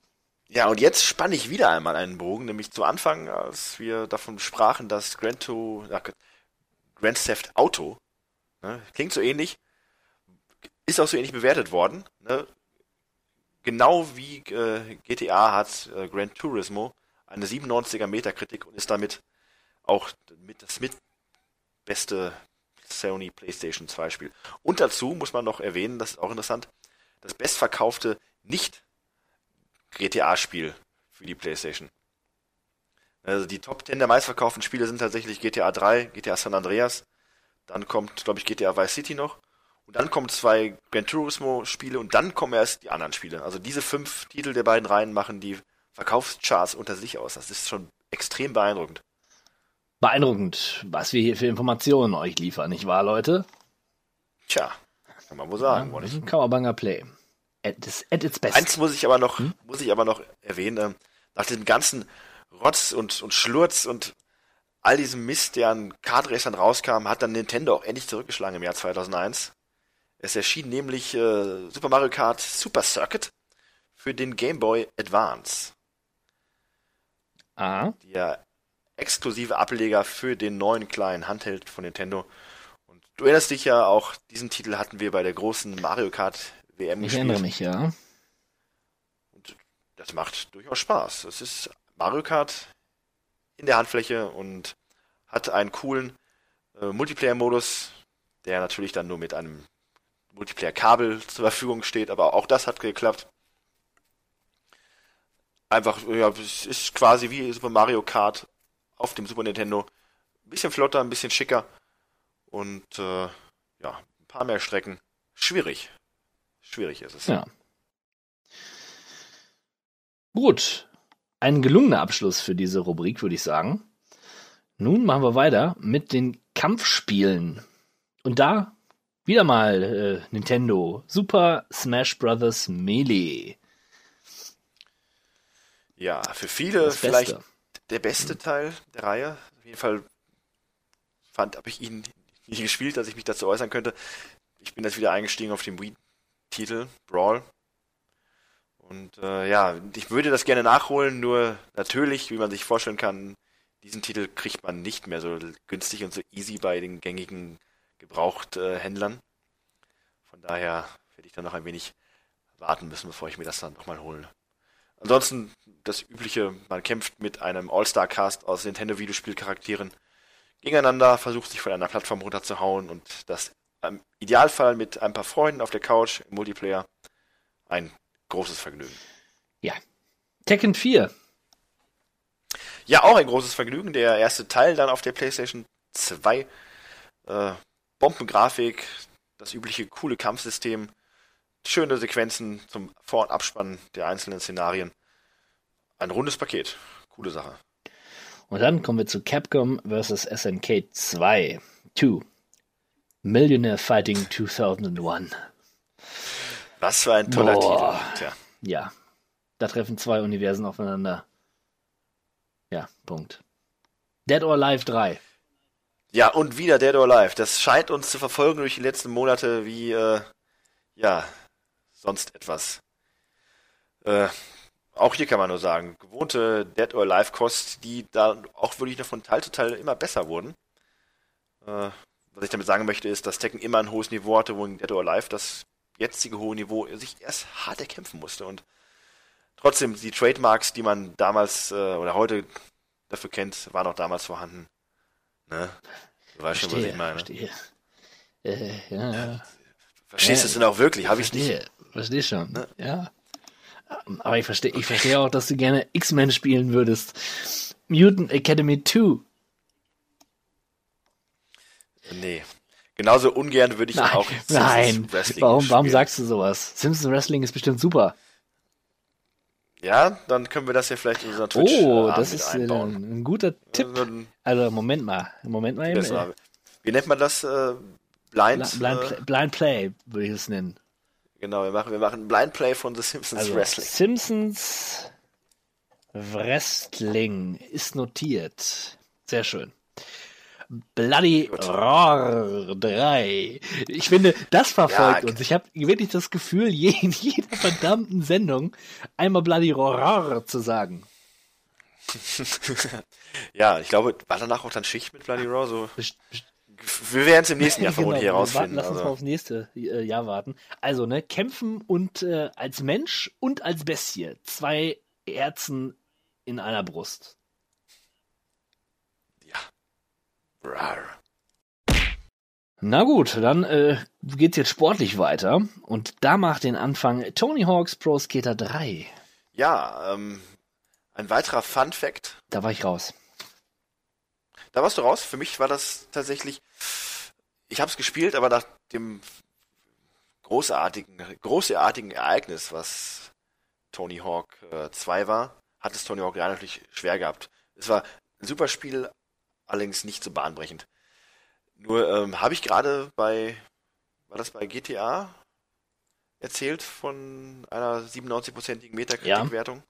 Ja, und jetzt spanne ich wieder einmal einen Bogen, nämlich zu Anfang, als wir davon sprachen, dass Grand, to, ach, Grand Theft Auto, ne, klingt so ähnlich, ist auch so ähnlich bewertet worden. Ne? Genau wie äh, GTA hat äh, Gran Turismo eine 97er Metakritik und ist damit auch mit das mit beste Sony PlayStation 2 Spiel. Und dazu muss man noch erwähnen, das ist auch interessant, das bestverkaufte nicht GTA-Spiel für die PlayStation. Also die Top 10 der meistverkauften Spiele sind tatsächlich GTA 3, GTA San Andreas, dann kommt, glaube ich, GTA Vice City noch und dann kommen zwei Gran Turismo Spiele und dann kommen erst die anderen Spiele. Also diese fünf Titel der beiden Reihen machen die Verkaufscharts unter sich aus. Das ist schon extrem beeindruckend. Beeindruckend, was wir hier für Informationen euch liefern, nicht wahr, Leute? Tja, kann man wohl sagen, oder Das nicht? Kauerbanger Play. At, at its best. Eins muss ich aber noch, muss ich aber noch erwähnen, ähm, nach dem ganzen Rotz und, und Schlurz und all diesem Mist, der an Kartracern rauskam, hat dann Nintendo auch endlich zurückgeschlagen im Jahr 2001. Es erschien nämlich äh, Super Mario Kart Super Circuit für den Game Boy Advance, ah, der exklusive Ableger für den neuen kleinen Handheld von Nintendo. Und du erinnerst dich ja auch, diesen Titel hatten wir bei der großen Mario Kart WM ich gespielt. erinnere mich, ja. das macht durchaus Spaß. Es ist Mario Kart in der Handfläche und hat einen coolen äh, Multiplayer-Modus, der natürlich dann nur mit einem Multiplayer-Kabel zur Verfügung steht, aber auch das hat geklappt. Einfach, ja, es ist quasi wie Super Mario Kart auf dem Super Nintendo. Ein bisschen flotter, ein bisschen schicker und äh, ja, ein paar mehr Strecken. Schwierig. Schwierig ist es. Ja. Gut. Ein gelungener Abschluss für diese Rubrik, würde ich sagen. Nun machen wir weiter mit den Kampfspielen. Und da wieder mal äh, Nintendo Super Smash Bros. Melee. Ja, für viele Das vielleicht Beste. der beste Teil der Reihe. Auf jeden Fall fand, habe ich ihn nicht gespielt, dass ich mich dazu äußern könnte. Ich bin jetzt wieder eingestiegen auf den Wii-Titel, Brawl. Und äh, ja, ich würde das gerne nachholen, nur natürlich, wie man sich vorstellen kann, diesen Titel kriegt man nicht mehr so günstig und so easy bei den gängigen Gebrauchthändlern. Von daher werde ich dann noch ein wenig warten müssen, bevor ich mir das dann nochmal hole. Ansonsten das übliche, man kämpft mit einem All-Star-Cast aus Nintendo-Videospielcharakteren gegeneinander, versucht sich von einer Plattform runterzuhauen und das im Idealfall mit ein paar Freunden auf der Couch im Multiplayer ein großes Vergnügen. Ja. Tekken 4. Ja, auch ein großes Vergnügen. Der erste Teil dann auf der PlayStation 2. Äh, Bombengrafik, das übliche coole Kampfsystem, schöne Sequenzen zum Vor- und Abspannen der einzelnen Szenarien. Ein rundes Paket. Coole Sache. Und dann kommen wir zu Capcom vs. SNK 2. 2. Millionaire Fighting 2001. Was für ein toller Boah. Titel. Tja. Ja. Da treffen zwei Universen aufeinander. Ja, Punkt. Dead or Alive 3. Ja, und wieder Dead or Alive. Das scheint uns zu verfolgen durch die letzten Monate wie, äh, ja, sonst etwas. Äh, auch hier kann man nur sagen, gewohnte Dead or Alive Kost, die da auch wirklich noch von Teil zu Teil immer besser wurden. Äh, was ich damit sagen möchte, ist, dass Tekken immer ein hohes Niveau hatte, wo in Dead or Alive das jetzige hohe Niveau sich erst hart erkämpfen musste. Und trotzdem, die Trademarks, die man damals äh, oder heute dafür kennt, waren auch damals vorhanden. Ne? Du weißt schon, was ich meine. Verstehe. Äh, ja, Verstehst du es denn auch wirklich? Habe ich nicht. verstehe, schon. Ne? Ja. Aber ich verstehe, ich verstehe auch, dass du gerne X-Men spielen würdest. Mutant Academy 2. Nee. Genauso ungern würde ich Nein, auch Simpsons nein. Wrestling Warum, warum spielen. sagst du sowas? Simpsons Wrestling ist bestimmt super. Ja, dann können wir das ja vielleicht in unseren Twitch Oh, das ist einbauen. ein guter Tipp. Also, ein Also, Moment mal. Moment mal eben. Wie nennt man das? Äh, Blind? Blind, äh, Play, Blind Play würde ich es nennen. Genau, wir machen, wir machen Blind Play von The Simpsons Also, Wrestling. Simpsons Wrestling ist notiert. Sehr schön. Bloody. Roar 3. Ich finde, das verfolgt Ja, uns. Ich habe wirklich das Gefühl, je, in jeder verdammten Sendung einmal Bloody Roar zu sagen. ja, ich glaube, war danach auch dann Schicht mit Bloody Raw? So, wir werden es im nächsten Jahr Genau, vermutlich warten, herausfinden. lass uns mal Also, aufs nächste äh, Jahr warten. Also, ne, kämpfen und äh, als Mensch und als Bestie. Zwei Herzen in einer Brust. Rar. Na gut, dann äh, geht's jetzt sportlich weiter. Und da macht den Anfang Tony Hawk's Pro Skater 3. ja, ähm, ein weiterer Fun Fact. Da war ich raus. Da warst du raus. Für mich war das tatsächlich. Ich habe es gespielt, aber nach dem großartigen, großartigen Ereignis, was Tony Hawk äh, 2 war, hat es Tony Hawk 3 natürlich schwer gehabt. Es war ein super Spiel, allerdings nicht so bahnbrechend. Nur ähm, habe ich gerade bei, war das bei GTA erzählt von einer 97-prozentigen Metakritikwertung?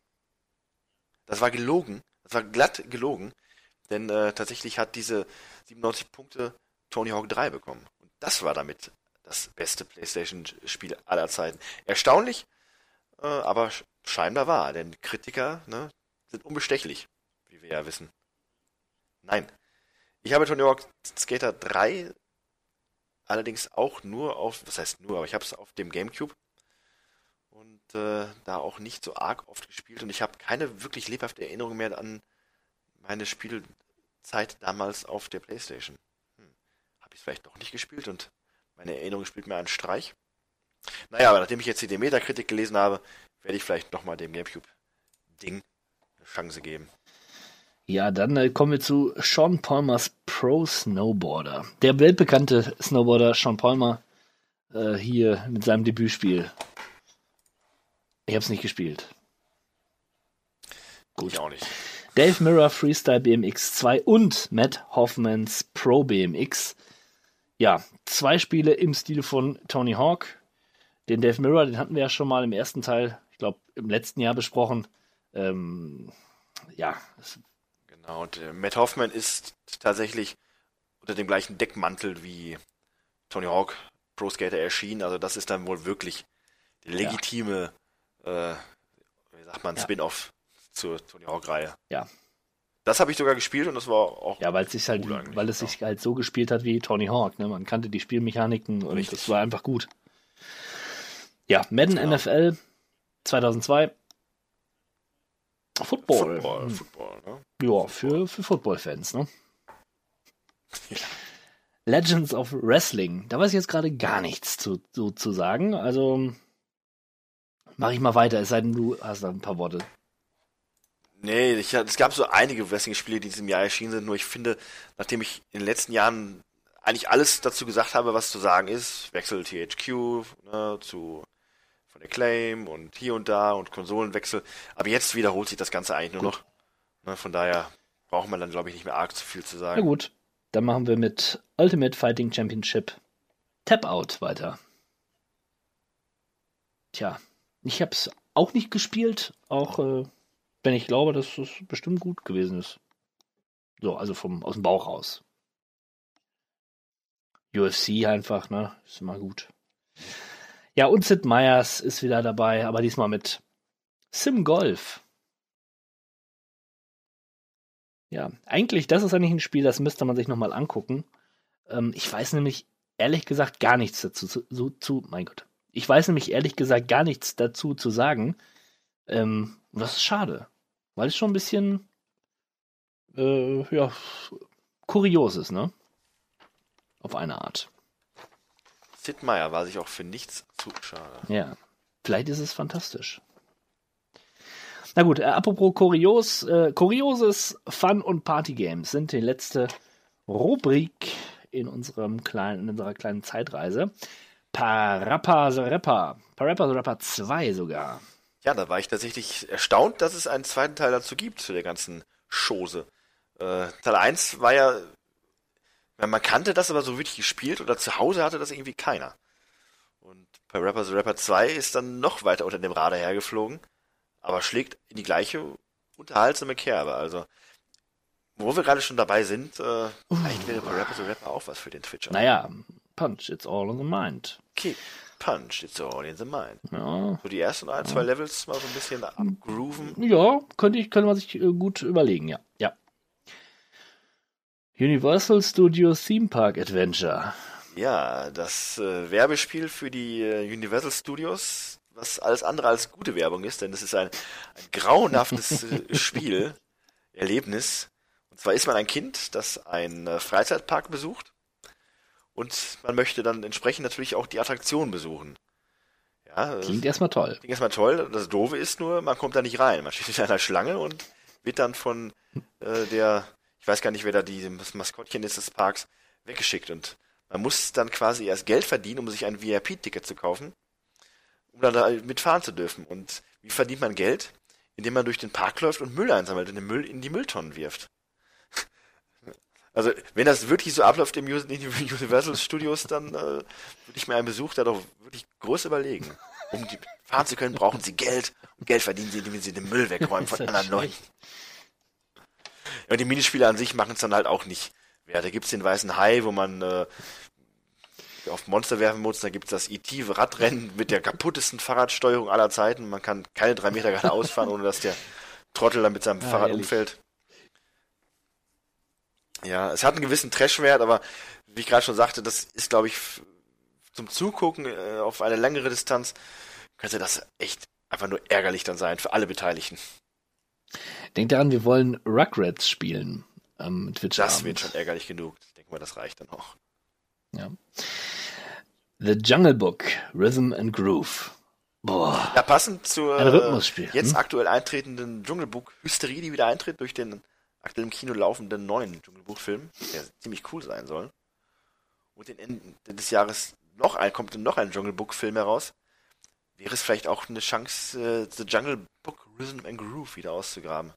Das war gelogen. Das war glatt gelogen. Denn äh, tatsächlich hat diese 97 Punkte Tony Hawk 3 bekommen. Und das war damit das beste PlayStation-Spiel aller Zeiten. Erstaunlich, äh, aber sch- scheinbar wahr, denn Kritiker ne, sind unbestechlich, wie wir ja wissen. Nein. Ich habe Tony Hawk Skater 3 allerdings auch nur auf, was heißt nur, aber ich habe es auf dem Gamecube und äh, da auch nicht so arg oft gespielt und ich habe keine wirklich lebhafte Erinnerung mehr an meine Spielzeit damals auf der Playstation. Hm. Habe ich es vielleicht doch nicht gespielt und meine Erinnerung spielt mir einen Streich. Naja, aber nachdem ich jetzt hier die Metakritik gelesen habe, werde ich vielleicht nochmal dem Gamecube-Ding eine Chance geben. Ja, dann äh, kommen wir zu Sean Palmers Pro Snowboarder. Der weltbekannte Snowboarder Sean Palmer äh, hier mit seinem Debütspiel. Ich habe es nicht gespielt. Gut. Ich auch nicht. Dave Mirror Freestyle BMX 2 und Matt Hoffmans Pro BMX. Ja, zwei Spiele im Stil von Tony Hawk. Den Dave Mirror, den hatten wir ja schon mal im ersten Teil, ich glaube im letzten Jahr besprochen. Ähm, ja, es- Genau, und äh, Matt Hoffman ist tatsächlich unter dem gleichen Deckmantel wie Tony Hawk Pro Skater erschienen. Also das ist dann wohl wirklich die legitime, äh, wie sagt man, Ja. Spin-off zur Tony Hawk-Reihe. Ja. Das habe ich sogar gespielt und das war auch ja, weil es sich halt, cool weil es ja. sich halt so gespielt hat wie Tony Hawk. Ne? Man kannte die Spielmechaniken und Richtig. es war einfach gut. Ja, Madden Genau. NFL 2002. Football. Football. Football, ne? Ja, für, für Football-Fans, ne? Legends of Wrestling. Da weiß ich jetzt gerade gar nichts zu, zu, zu sagen. Also mache ich mal weiter, es sei denn, du hast da ein paar Worte. Nee, ich, es gab so einige Wrestling-Spiele, die in diesem Jahr erschienen sind, nur ich finde, nachdem ich in den letzten Jahren eigentlich alles dazu gesagt habe, was zu sagen ist, Wechsel THQ ne, zu von Acclaim und hier und da und Konsolenwechsel, aber jetzt wiederholt sich das Ganze eigentlich nur noch. Ne, von daher braucht man dann, glaube ich, nicht mehr arg zu viel zu Na sagen. gut, dann machen wir mit Ultimate Fighting Championship Tap Out weiter. Tja, ich habe es auch nicht gespielt, auch äh, wenn ich glaube, dass es bestimmt gut gewesen ist. So, also vom aus dem Bauch raus. UFC einfach, ne? Ist immer gut. Ja, und Sid Meier's ist wieder dabei, aber diesmal mit Sim Golf. Ja, eigentlich, das ist eigentlich ein Spiel, das müsste man sich nochmal angucken. Ähm, ich weiß nämlich ehrlich gesagt gar nichts dazu zu, so, zu, mein Gott. Ich weiß nämlich ehrlich gesagt gar nichts dazu zu sagen. Ähm, und das ist schade, weil es schon ein bisschen, äh, ja, kurios ist, ne? Auf eine Art. Sid Meier war sich auch für nichts zu schade. Ja, vielleicht ist es fantastisch. Na gut, äh, apropos kurios, äh, kurioses Fun- und Party-Games sind die letzte Rubrik in unserem kleinen, in unserer kleinen Zeitreise. Parappa the Rapper. Parappa the Rapper 2 sogar. Ja, da war ich tatsächlich erstaunt, dass es einen zweiten Teil dazu gibt, zu der ganzen Chose. Äh, Teil 1 war ja, ja, man kannte das aber so wirklich gespielt oder zu Hause hatte das irgendwie keiner. Und bei Rapper the Rapper 2 ist dann noch weiter unter dem Radar hergeflogen, aber schlägt in die gleiche unterhaltsame Kerbe. Also, wo wir gerade schon dabei sind, äh, vielleicht wäre bei Rapper the Rapper auch was für den Twitcher. Naja, Punch, it's all in the mind. Kick, Punch, it's all in the mind. Ja, So die ersten ein, zwei Levels mal so ein bisschen abgrooven. ja könnte, ich, könnte man sich äh, gut überlegen, ja. ja. Universal Studios Theme Park Adventure. Ja, das äh, Werbespiel für die äh, Universal Studios, was alles andere als gute Werbung ist, denn es ist ein, ein grauenhaftes äh, Spiel, Erlebnis. Und zwar ist man ein Kind, das einen äh, Freizeitpark besucht und man möchte dann entsprechend natürlich auch die Attraktion besuchen. Ja, das Klingt erstmal toll. klingt erstmal toll. Das Doofe ist nur, man kommt da nicht rein. Man steht in einer Schlange und wird dann von äh, der, ich weiß gar nicht, wer da die, das Maskottchen ist des Parks, weggeschickt. Und man muss dann quasi erst Geld verdienen, um sich ein VIP-Ticket zu kaufen, um dann da mitfahren zu dürfen. Und wie verdient man Geld? Indem man durch den Park läuft und Müll einsammelt und den Müll in die Mülltonnen wirft. Also, wenn das wirklich so abläuft im Universal Studios, dann äh, würde ich mir einen Besuch da doch wirklich groß überlegen. Um die fahren zu können, brauchen sie Geld. Und Geld verdienen sie, indem sie den Müll wegräumen von anderen Leuten. Ja, und die Minispiele an sich machen es dann halt auch nicht. Ja, da gibt's den weißen Hai, wo man äh, auf Monster werfen muss. Da gibt's das ET-Radrennen mit der kaputtesten Fahrradsteuerung aller Zeiten. Man kann keine drei Meter geradeaus fahren, ohne dass der Trottel dann mit seinem Ja, Fahrrad ehrlich. umfällt. Ja, es hat einen gewissen Trashwert, aber wie ich gerade schon sagte, das ist, glaube ich, zum Zugucken äh, auf eine längere Distanz könnte das echt einfach nur ärgerlich dann sein für alle Beteiligten. Denkt daran, wir wollen Rugrats spielen am Twitch. Das wird schon ärgerlich genug. Ich denke mal, das reicht dann auch. Ja. The Jungle Book, Rhythm and Groove. Boah. Ja, passend zur Rhythmusspiel, jetzt hm? aktuell eintretenden Dschungelbuch-Hysterie, die wieder eintritt durch den aktuell im Kino laufenden neuen Dschungelbuch-Film, der ziemlich cool sein soll. Und den Ende des Jahres noch ein, kommt noch ein Dschungelbuch-Film heraus. Wäre es vielleicht auch eine Chance, äh, The Jungle Book Rhythm and Groove wieder auszugraben.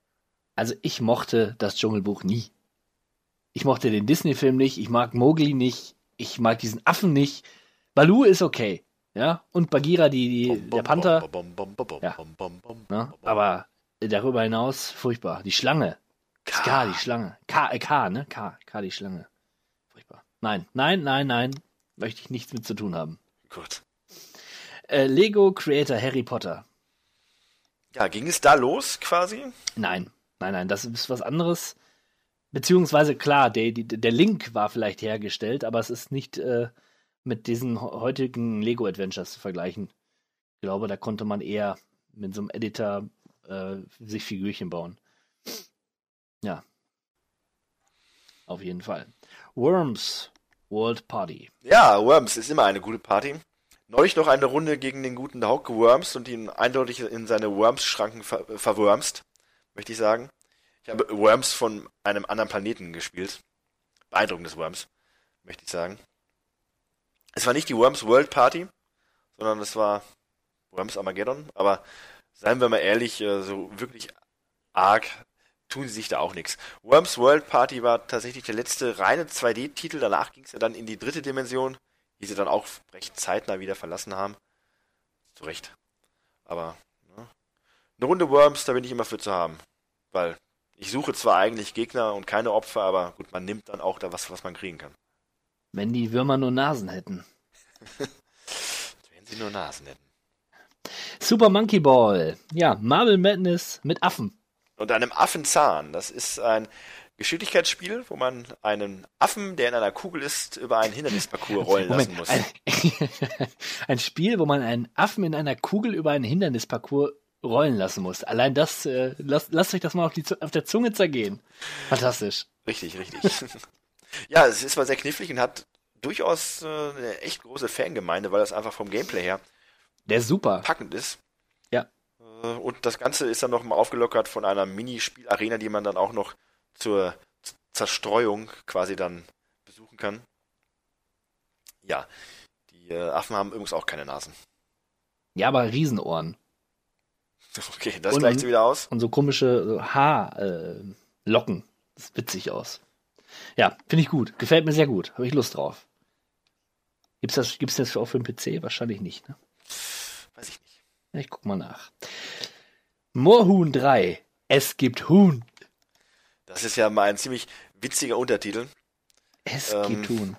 Also ich mochte das Dschungelbuch nie. Ich mochte den Disney-Film nicht, ich mag Mowgli nicht, ich mag diesen Affen nicht. Baloo ist okay, ja, und Bagheera, die, die der Panther, Ja. ne? aber darüber hinaus furchtbar. Die Schlange, K, die Schlange, K, äh, K, ne, K, K, die Schlange, furchtbar. Nein, nein, nein, nein, möchte ich nichts mit zu tun haben. Gut. Äh, Lego Creator Harry Potter. Ja, ging es da los quasi? Nein, nein, nein, das ist was anderes. Beziehungsweise klar, der, der Link war vielleicht hergestellt, aber es ist nicht äh, mit diesen he- heutigen Lego Adventures zu vergleichen. Ich glaube, da konnte man eher mit so einem Editor äh, sich Figürchen bauen. Ja. Auf jeden Fall. Worms World Party. Ja, Worms ist immer eine gute Party. Neulich noch eine Runde gegen den guten Hauke Worms und ihn eindeutig in seine Worms-Schranken ver verwormst, möchte ich sagen. Ich habe Worms von einem anderen Planeten gespielt. Beeindruckendes Worms, möchte ich sagen. Es war nicht die Worms World Party, sondern es war Worms Armageddon, aber seien wir mal ehrlich, äh, so wirklich arg tun sie sich da auch nichts. Worms World Party war tatsächlich der letzte reine 2D-Titel, danach ging es ja dann in die dritte Dimension, die sie dann auch recht zeitnah wieder verlassen haben. Zu Recht. Aber ne? eine Runde Worms, da bin ich immer für zu haben. Weil ich suche zwar eigentlich Gegner und keine Opfer, aber gut, man nimmt dann auch da was, was man kriegen kann. Wenn die Würmer nur Nasen hätten. Wenn sie nur Nasen hätten. Super Monkey Ball. Ja, Marble Madness mit Affen. Und einem Affenzahn. Das ist ein Geschicklichkeitsspiel, wo man einen Affen, der in einer Kugel ist, über einen Hindernisparcours rollen lassen muss. Ein, ein Spiel, wo man einen Affen in einer Kugel über einen Hindernisparcours rollen lassen muss. Allein das, äh, lasst, lasst euch das mal auf, die, auf der Zunge zergehen. Fantastisch. Richtig, richtig. ja, es ist mal sehr knifflig und hat durchaus äh, eine echt große Fangemeinde, weil das einfach vom Gameplay her Der super. packend ist. Ja. Äh, Und das Ganze ist dann noch mal aufgelockert von einer Minispielarena, die man dann auch noch zur Zerstreuung quasi dann besuchen kann. Ja, die äh, Affen haben übrigens auch keine Nasen. Ja, aber Riesenohren. Okay, das Und- gleicht sie wieder aus. Und so komische so Haarlocken. Äh, das sieht witzig aus. Ja, finde ich gut. Gefällt mir sehr gut. Habe ich Lust drauf. Gibt's das, gibt's das auch für den PC? Wahrscheinlich nicht, ne? Weiß ich nicht. Ich guck mal nach. Moorhuhn 3. Es gibt Huhn. Das ist ja mal ein ziemlich witziger Untertitel. Es Ähm, Huhn.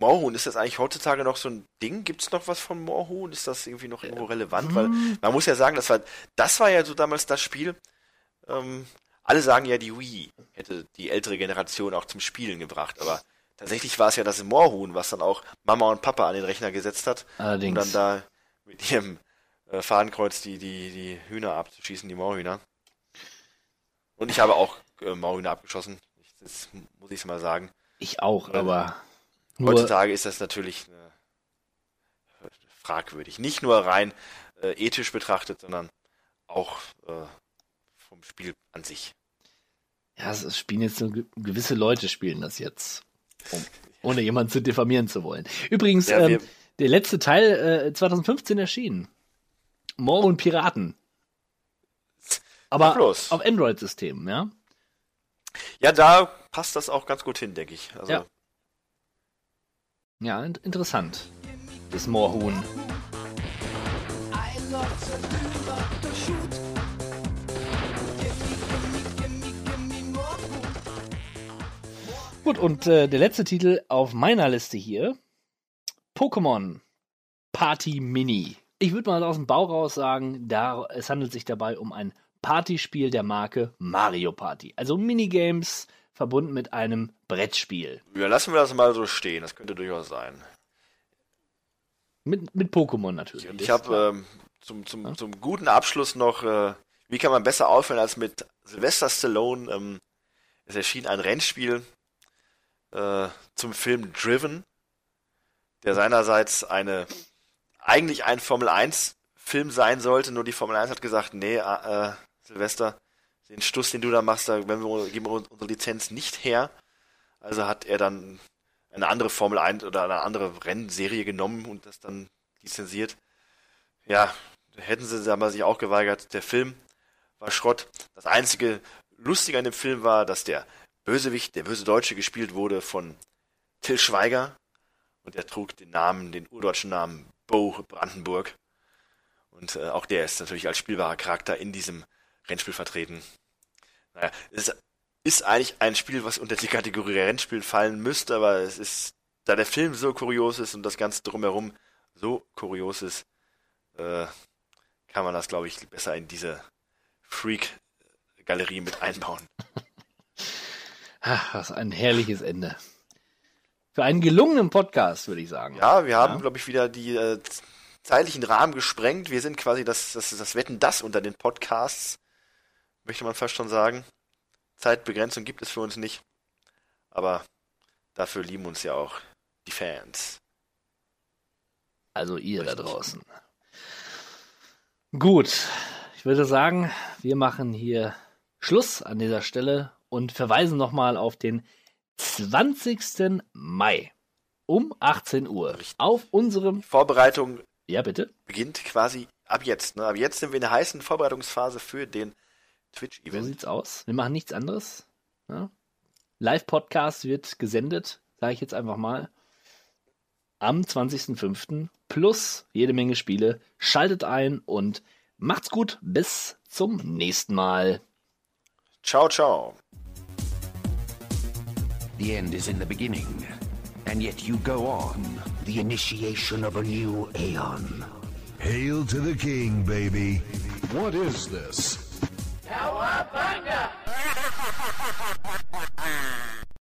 Moorhuhn, ist das eigentlich heutzutage noch so ein Ding? Gibt es noch was von Moorhuhn? Ist das irgendwie noch irgendwo relevant? Weil hm. man muss ja sagen, das war, das war ja so damals das Spiel. Ähm, alle sagen ja, die Wii hätte die ältere Generation auch zum Spielen gebracht, aber tatsächlich war es ja das Moorhuhn, was dann auch Mama und Papa an den Rechner gesetzt hat, um Allerdings. dann da mit ihrem äh, Fadenkreuz die, die, die Hühner abzuschießen, die Moorhühner. Und ich habe auch äh, Moorhühner abgeschossen. Ich, das muss ich mal sagen. Ich auch, Ja. aber Heutzutage ist das natürlich äh, fragwürdig. Nicht nur rein äh, ethisch betrachtet, sondern auch äh, vom Spiel an sich. ja, es spielen jetzt so ge- gewisse Leute spielen das jetzt. Um, ohne jemanden zu diffamieren zu wollen. Übrigens, Ja, ähm, der letzte Teil äh, 2015 erschienen. Moorhuhn Piraten. Aber auf Android-Systemen, ja? Ja, da passt das auch ganz gut hin, denke ich. Also, Ja. Ja, in interessant. Das Moorhuhn. Gut, und äh, der letzte Titel auf meiner Liste hier: Pokémon Party Mini. Ich würde mal aus dem Bau raus sagen, da, es handelt sich dabei um ein Partyspiel der Marke Mario Party. Also Minigames verbunden mit einem Brettspiel. ja, lassen wir das mal so stehen. Das könnte durchaus sein. Mit, mit Pokémon natürlich. Und ich habe ähm, zum, zum, zum guten Abschluss noch, äh, wie kann man besser aufhören als mit Sylvester Stallone? Ähm, es erschien ein Rennspiel äh, zum Film Driven, der seinerseits eine eigentlich ein Formel 1 Film sein sollte, nur die Formel 1 hat gesagt, nee, äh, äh, Silvester, den Stuss, den du da machst, da geben wir uns unsere Lizenz nicht her. Also hat er dann eine andere Formel 1 oder eine andere Rennserie genommen und das dann lizenziert. Ja, hätten sie aber sich auch geweigert. Der Film war Schrott. Das einzige Lustige an dem Film war, dass der Bösewicht, der böse Deutsche, gespielt wurde von Till Schweiger und er trug den Namen, den urdeutschen Namen Bo Brandenburg. Und äh, auch der ist natürlich als spielbarer Charakter in diesem Rennspiel vertreten. Naja, es ist, eigentlich ein Spiel, was unter die Kategorie Rennspiel fallen müsste, aber es ist, da der Film so kurios ist und das Ganze drumherum so kurios ist, äh, kann man das, glaube ich, besser in diese Freak-Galerie mit einbauen. Ach, was ein herrliches Ende. Für einen gelungenen Podcast, würde ich sagen. Ja, wir haben, Ja. glaube ich, wieder die äh, zeitlichen Rahmen gesprengt. Wir sind quasi das, das, das Wetten das unter den Podcasts, möchte man fast schon sagen. Zeitbegrenzung gibt es für uns nicht. Aber dafür lieben uns ja auch die Fans. Also ihr da draußen. Gut, ich würde sagen, wir machen hier Schluss an dieser Stelle und verweisen nochmal auf den 20. Mai um 18 Uhr auf unserem. Vorbereitung Ja, bitte. beginnt quasi ab jetzt. Ne? Ab jetzt sind wir in der heißen Vorbereitungsphase für den So Twitch-Event. sieht's aus. Wir machen nichts anderes. Ja. Live-Podcast wird gesendet, sage ich jetzt einfach mal. Am 20.05. plus jede Menge Spiele. Schaltet ein und macht's gut. Bis zum nächsten Mal. Ciao, ciao. The end is in the beginning, and yet you go on. The initiation of a new aeon. Hail to the king, baby. What is this? É uma